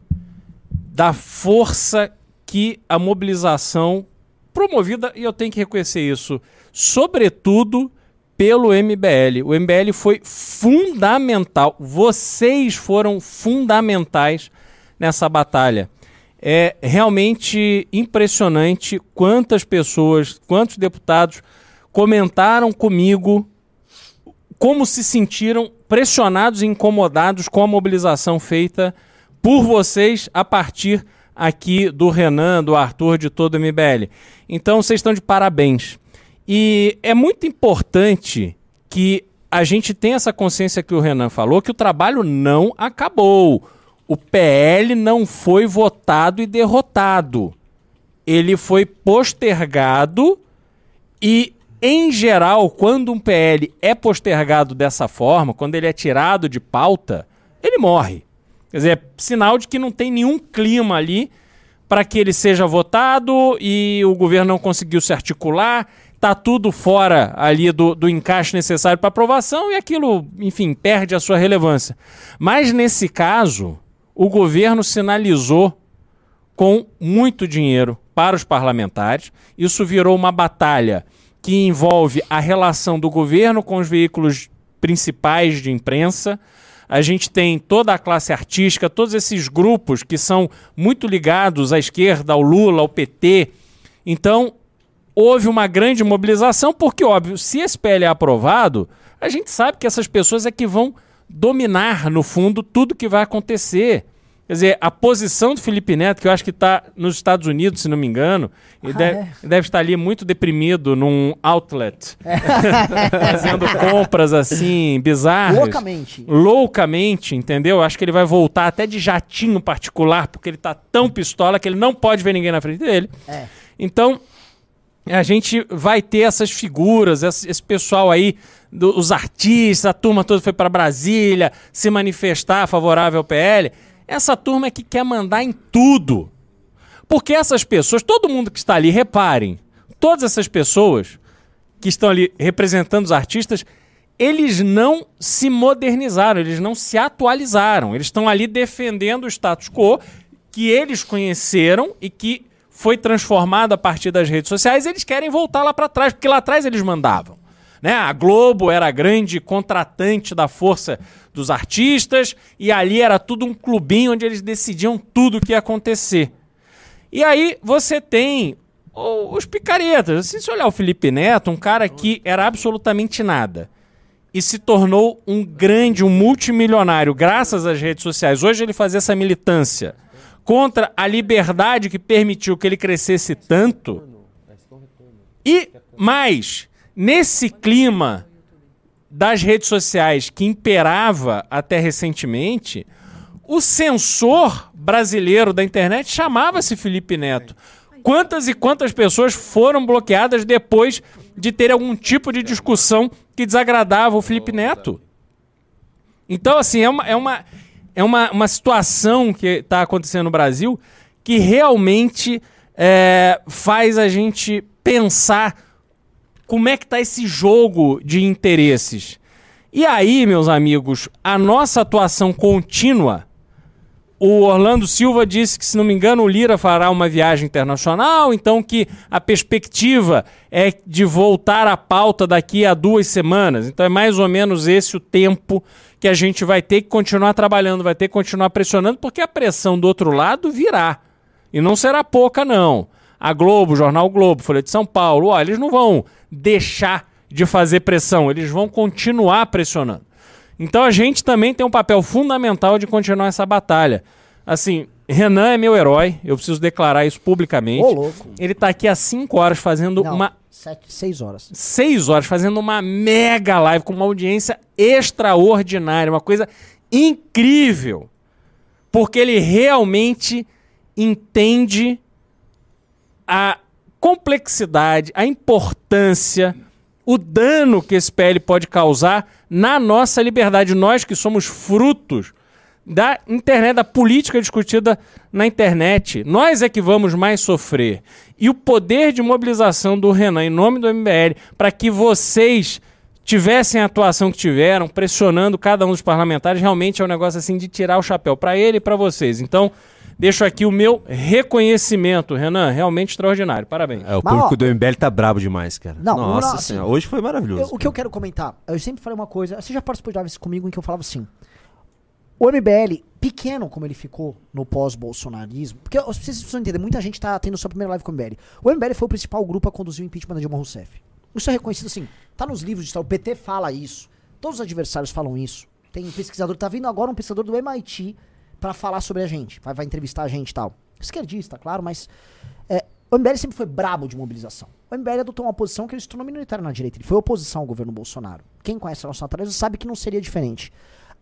da força que a mobilização promovida, e eu tenho que reconhecer isso, sobretudo pelo MBL. O MBL foi fundamental. Vocês foram fundamentais nessa batalha. É realmente impressionante quantas pessoas, quantos deputados comentaram comigo como se sentiram pressionados e incomodados com a mobilização feita por vocês a partir aqui do Renan, do Arthur, de todo o MBL. Então vocês estão de parabéns. E é muito importante que a gente tenha essa consciência que o Renan falou, que o trabalho não acabou. O PL não foi votado e derrotado. Ele foi postergado e, em geral, quando um PL é postergado dessa forma, quando ele é tirado de pauta, ele morre. Quer dizer, é sinal de que não tem nenhum clima ali para que ele seja votado e o governo não conseguiu se articular, tá tudo fora ali do, do encaixe necessário para aprovação e aquilo, enfim, perde a sua relevância. Mas nesse caso, o governo sinalizou com muito dinheiro para os parlamentares. Isso virou uma batalha que envolve a relação do governo com os veículos principais de imprensa. A gente tem toda a classe artística, todos esses grupos que são muito ligados à esquerda, ao Lula, ao PT. Então, houve uma grande mobilização, porque, óbvio, se esse PL é aprovado, a gente sabe que essas pessoas é que vão dominar, no fundo, tudo que vai acontecer. Quer dizer, a posição do Felipe Neto, que eu acho que está nos Estados Unidos, se não me engano, ele Ah, deve, é? deve estar ali muito deprimido num outlet, *laughs* *laughs* fazendo compras assim, bizarras. Loucamente. Loucamente, entendeu? Acho que ele vai voltar até de jatinho particular, porque ele tá tão pistola que ele não pode ver ninguém na frente dele. É. Então, a gente vai ter essas figuras, esse, esse pessoal aí, do- os artistas, a turma toda foi para Brasília se manifestar favorável ao PL. Essa turma é que quer mandar em tudo. Porque essas pessoas, todo mundo que está ali, reparem, todas essas pessoas que estão ali representando os artistas, eles não se modernizaram, eles não se atualizaram. Eles estão ali defendendo o status quo que eles conheceram e que foi transformado a partir das redes sociais. Eles querem voltar lá para trás, porque lá atrás eles mandavam. Né? A Globo era a grande contratante da força dos artistas e ali era tudo um clubinho onde eles decidiam tudo o que ia acontecer. E aí você tem os picaretas. Se você olhar o Felipe Neto, um cara que era absolutamente nada e se tornou um grande, um multimilionário graças às redes sociais. Hoje ele fazia essa militância contra a liberdade que permitiu que ele crescesse tanto. E mais, nesse clima das redes sociais que imperava até recentemente, o censor brasileiro da internet chamava-se Felipe Neto. Quantas e quantas pessoas foram bloqueadas depois de ter algum tipo de discussão que desagradava o Felipe Neto? Então, assim, é uma, é uma, é uma, uma situação que está acontecendo no Brasil que realmente é, faz a gente pensar como é que tá esse jogo de interesses. E aí, meus amigos, a nossa atuação contínua. O Orlando Silva disse que, se não me engano, o Lira fará uma viagem internacional, então que a perspectiva é de voltar à pauta daqui a duas semanas. Então é mais ou menos esse o tempo que a gente vai ter que continuar trabalhando, vai ter que continuar pressionando, porque a pressão do outro lado virá. E não será pouca, não. A Globo, o Jornal Globo, Folha de São Paulo, ó, eles não vão deixar de fazer pressão, eles vão continuar pressionando. Então a gente também tem um papel fundamental de continuar essa batalha. Assim, Renan é meu herói, eu preciso declarar isso publicamente. Ô, louco. Ele tá aqui há 5 horas fazendo Não, uma Sete, seis horas. seis horas fazendo uma mega live com uma audiência extraordinária, uma coisa incrível. Porque ele realmente entende a complexidade, a importância, o dano que esse PL pode causar na nossa liberdade. Nós que somos frutos da internet, da política discutida na internet. Nós é que vamos mais sofrer. E o poder de mobilização do Renan em nome do MBL para que vocês tivessem a atuação que tiveram, pressionando cada um dos parlamentares, realmente é um negócio assim de tirar o chapéu para ele e para vocês. Então, deixo aqui o meu reconhecimento, Renan, realmente extraordinário. Parabéns. É, o Mas, público ó, do MBL tá brabo demais, cara. Não, Nossa não, assim, senhora, hoje foi maravilhoso. Eu- o que eu quero comentar, eu sempre falei uma coisa, você já participou de lives comigo em que eu falava assim, o MBL, pequeno como ele ficou no pós-bolsonarismo, porque vocês precisam entender, muita gente tá tendo sua primeira live com o MBL. O MBL foi o principal grupo a conduzir o impeachment da Dilma Rousseff. Isso é reconhecido assim, tá nos livros de história, o PT fala isso, todos os adversários falam isso. Tem um pesquisador, tá vindo agora um pesquisador do MIT pra falar sobre a gente, vai, vai entrevistar a gente e tal. Esquerdista, claro, mas é, o MBL sempre foi brabo de mobilização. O MBL adotou uma posição que ele se tornou minoritário na direita. Ele foi oposição ao governo Bolsonaro. Quem conhece a nossa natureza sabe que não seria diferente.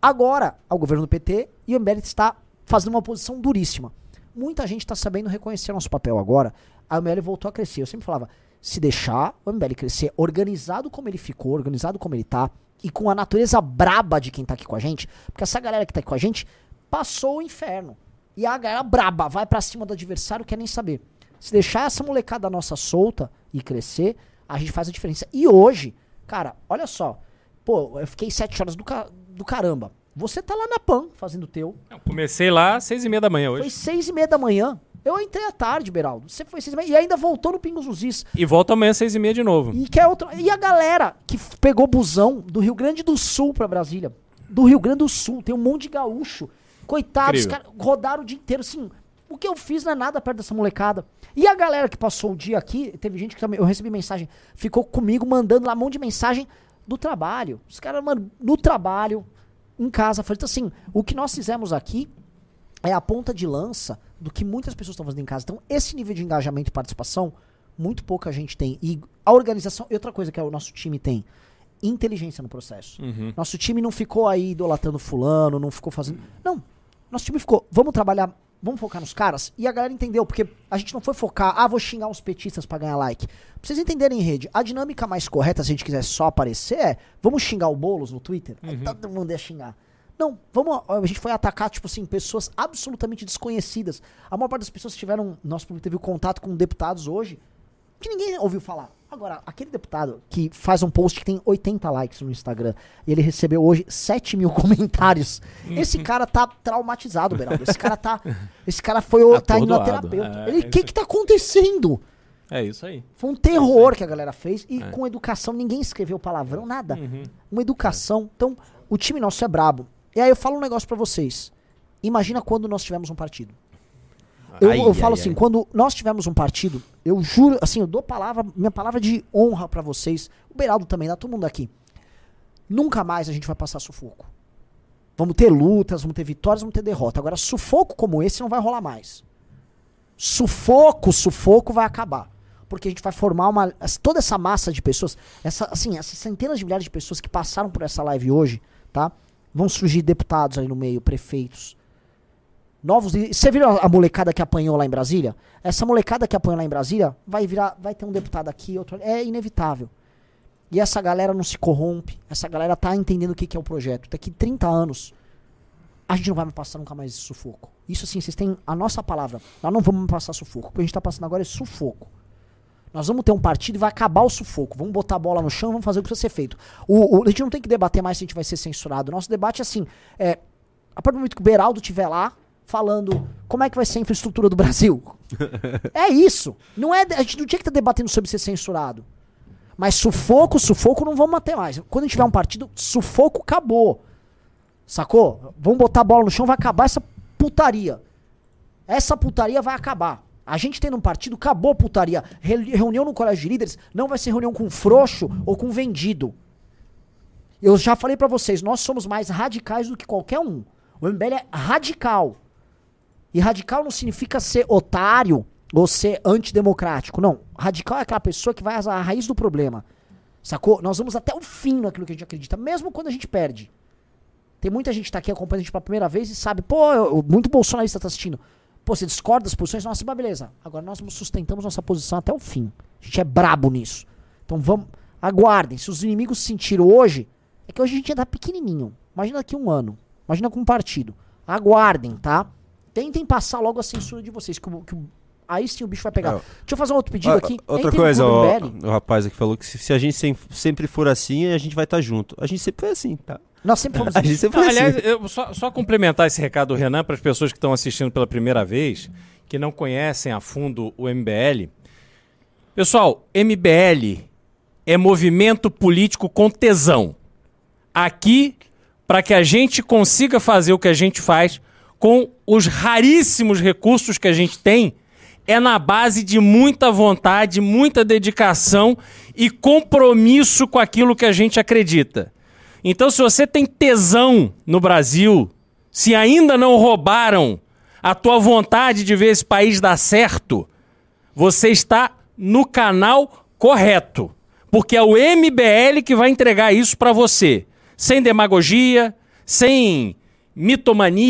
Agora, ao governo do PT, e o MBL está fazendo uma posição duríssima. Muita gente está sabendo reconhecer nosso papel agora. A MBL voltou a crescer. Eu sempre falava, se deixar o MBL crescer organizado como ele ficou, organizado como ele tá, e com a natureza braba de quem tá aqui com a gente, porque essa galera que tá aqui com a gente passou o inferno. E a galera braba vai pra cima do adversário, quer nem saber. Se deixar essa molecada nossa solta e crescer, a gente faz a diferença. E hoje, cara, olha só. Pô, eu fiquei sete horas do, ca- do caramba. Você tá lá na PAN fazendo o teu. Comecei lá às seis e meia da manhã hoje. Foi seis e meia da manhã. Eu entrei à tarde, Beraldo. Você foi seis e meia. E ainda voltou no Pingos nos Is. E volta amanhã às seis e meia de novo. E, quer outra... e a galera que pegou busão do Rio Grande do Sul pra Brasília. Do Rio Grande do Sul. Tem um monte de gaúcho. Coitados, caras rodaram o dia inteiro. Assim, o que eu fiz não é nada perto dessa molecada. E a galera que passou o dia aqui, teve gente que também, eu recebi mensagem, ficou comigo mandando lá um monte de mensagem do trabalho. Os caras, mano, no trabalho, em casa. Falei, assim, o que nós fizemos aqui é a ponta de lança do que muitas pessoas estão fazendo em casa. Então, esse nível de engajamento e participação, muito pouca gente tem. E a organização, e outra coisa que o nosso time tem, inteligência no processo. Uhum. Nosso time não ficou aí idolatrando fulano, não ficou fazendo. Não. Nosso time ficou, vamos trabalhar, vamos focar nos caras. E a galera entendeu, porque a gente não foi focar, ah, vou xingar uns petistas pra ganhar like. Pra vocês entenderem em rede, a dinâmica mais correta, se a gente quiser só aparecer, é, vamos xingar o Boulos no Twitter? Aí todo mundo ia xingar. Não, vamos, a gente foi atacar, tipo assim, pessoas absolutamente desconhecidas. A maior parte das pessoas que tiveram, nosso público teve contato com deputados hoje, que ninguém ouviu falar. Agora, aquele deputado que faz um post que tem 80 likes no Instagram e ele recebeu hoje 7 mil *laughs* comentários. Esse *laughs* cara tá traumatizado, Beraldo. Esse cara tá. Esse cara foi o. tá indo na Atordoado. terapeuta. É, ele, o que que tá acontecendo? É isso aí. Foi um terror que a galera fez. E É. com educação, ninguém escreveu palavrão, nada. Uhum. Uma educação. Então, o time nosso é brabo. E aí eu falo um negócio pra vocês. Imagina quando nós tivermos um partido. Eu, Ai, eu falo ai, assim, ai. quando nós tivermos um partido, eu juro, assim, eu dou palavra, minha palavra de honra pra vocês, o Beraldo também, dá todo mundo aqui. Nunca mais a gente vai passar sufoco. Vamos ter lutas, vamos ter vitórias, vamos ter derrota. Agora, sufoco como esse não vai rolar mais. Sufoco, sufoco vai acabar. Porque a gente vai formar uma. Toda essa massa de pessoas, essa, assim, essas centenas de milhares de pessoas que passaram por essa live hoje, tá? Vão surgir deputados ali no meio, prefeitos. Novos. Você viu a molecada que apanhou lá em Brasília? Essa molecada que apanhou lá em Brasília vai virar. Vai ter um deputado aqui, outro. É inevitável. E essa galera não se corrompe. Essa galera tá entendendo o que, que é o projeto. Daqui 30 anos, a gente não vai passar nunca mais esse sufoco. Isso assim, vocês têm a nossa palavra. Nós não vamos passar sufoco. O que a gente tá passando agora é sufoco. Nós vamos ter um partido e vai acabar o sufoco. Vamos botar a bola no chão, vamos fazer o que precisa ser feito. O, o- a gente não tem que debater mais se a gente vai ser censurado. Nosso debate é assim: é, a partir do momento que o Beraldo estiver lá falando como é que vai ser a infraestrutura do Brasil. *laughs* É isso. Não é, a gente não tinha que estar debatendo sobre ser censurado. Mas sufoco, sufoco não vamos manter mais. Quando a gente tiver um partido, sufoco acabou. Sacou? Vamos botar a bola no chão, vai acabar essa putaria. Essa putaria vai acabar. A gente tendo um partido, acabou putaria. Re- reunião no colégio de líderes não vai ser reunião com frouxo ou com vendido. Eu já falei pra vocês, nós somos mais radicais do que qualquer um. O MBL é radical. E radical não significa ser otário ou ser antidemocrático. Não. Radical é aquela pessoa que vai à raiz do problema. Sacou? Nós vamos até o fim naquilo que a gente acredita, mesmo quando a gente perde. Tem muita gente que tá aqui acompanhando a gente pela primeira vez e sabe, pô, eu- muito bolsonarista tá assistindo. Pô, você discorda das posições? Nossa, mas beleza. Agora nós sustentamos nossa posição até o fim. A gente é brabo nisso. Então vamos. Aguardem. Se os inimigos se sentiram hoje, é que hoje a gente ainda tá pequenininho. Imagina daqui um ano. Imagina com um partido. Aguardem, tá? Tentem passar logo a censura de vocês. Que, o- que o- aí sim o bicho vai pegar. É. Deixa eu fazer um outro pedido Ah, aqui. Outra Entrem coisa, MBL. o rapaz aqui falou que se, se a gente sem- sempre for assim, a gente vai estar junto. A gente sempre foi assim, tá? Nós sempre fomos *laughs* A gente sempre foi Aliás, assim. eu só, só complementar esse recado do Renan para as pessoas que estão assistindo pela primeira vez, que não conhecem a fundo o MBL. Pessoal, MBL é movimento político com tesão. Aqui, para que a gente consiga fazer o que a gente faz com os raríssimos recursos que a gente tem, é na base de muita vontade, muita dedicação e compromisso com aquilo que a gente acredita. Então, se você tem tesão no Brasil, se ainda não roubaram a tua vontade de ver esse país dar certo, você está no canal correto. Porque é o MBL que vai entregar isso para você. Sem demagogia, sem mitomania.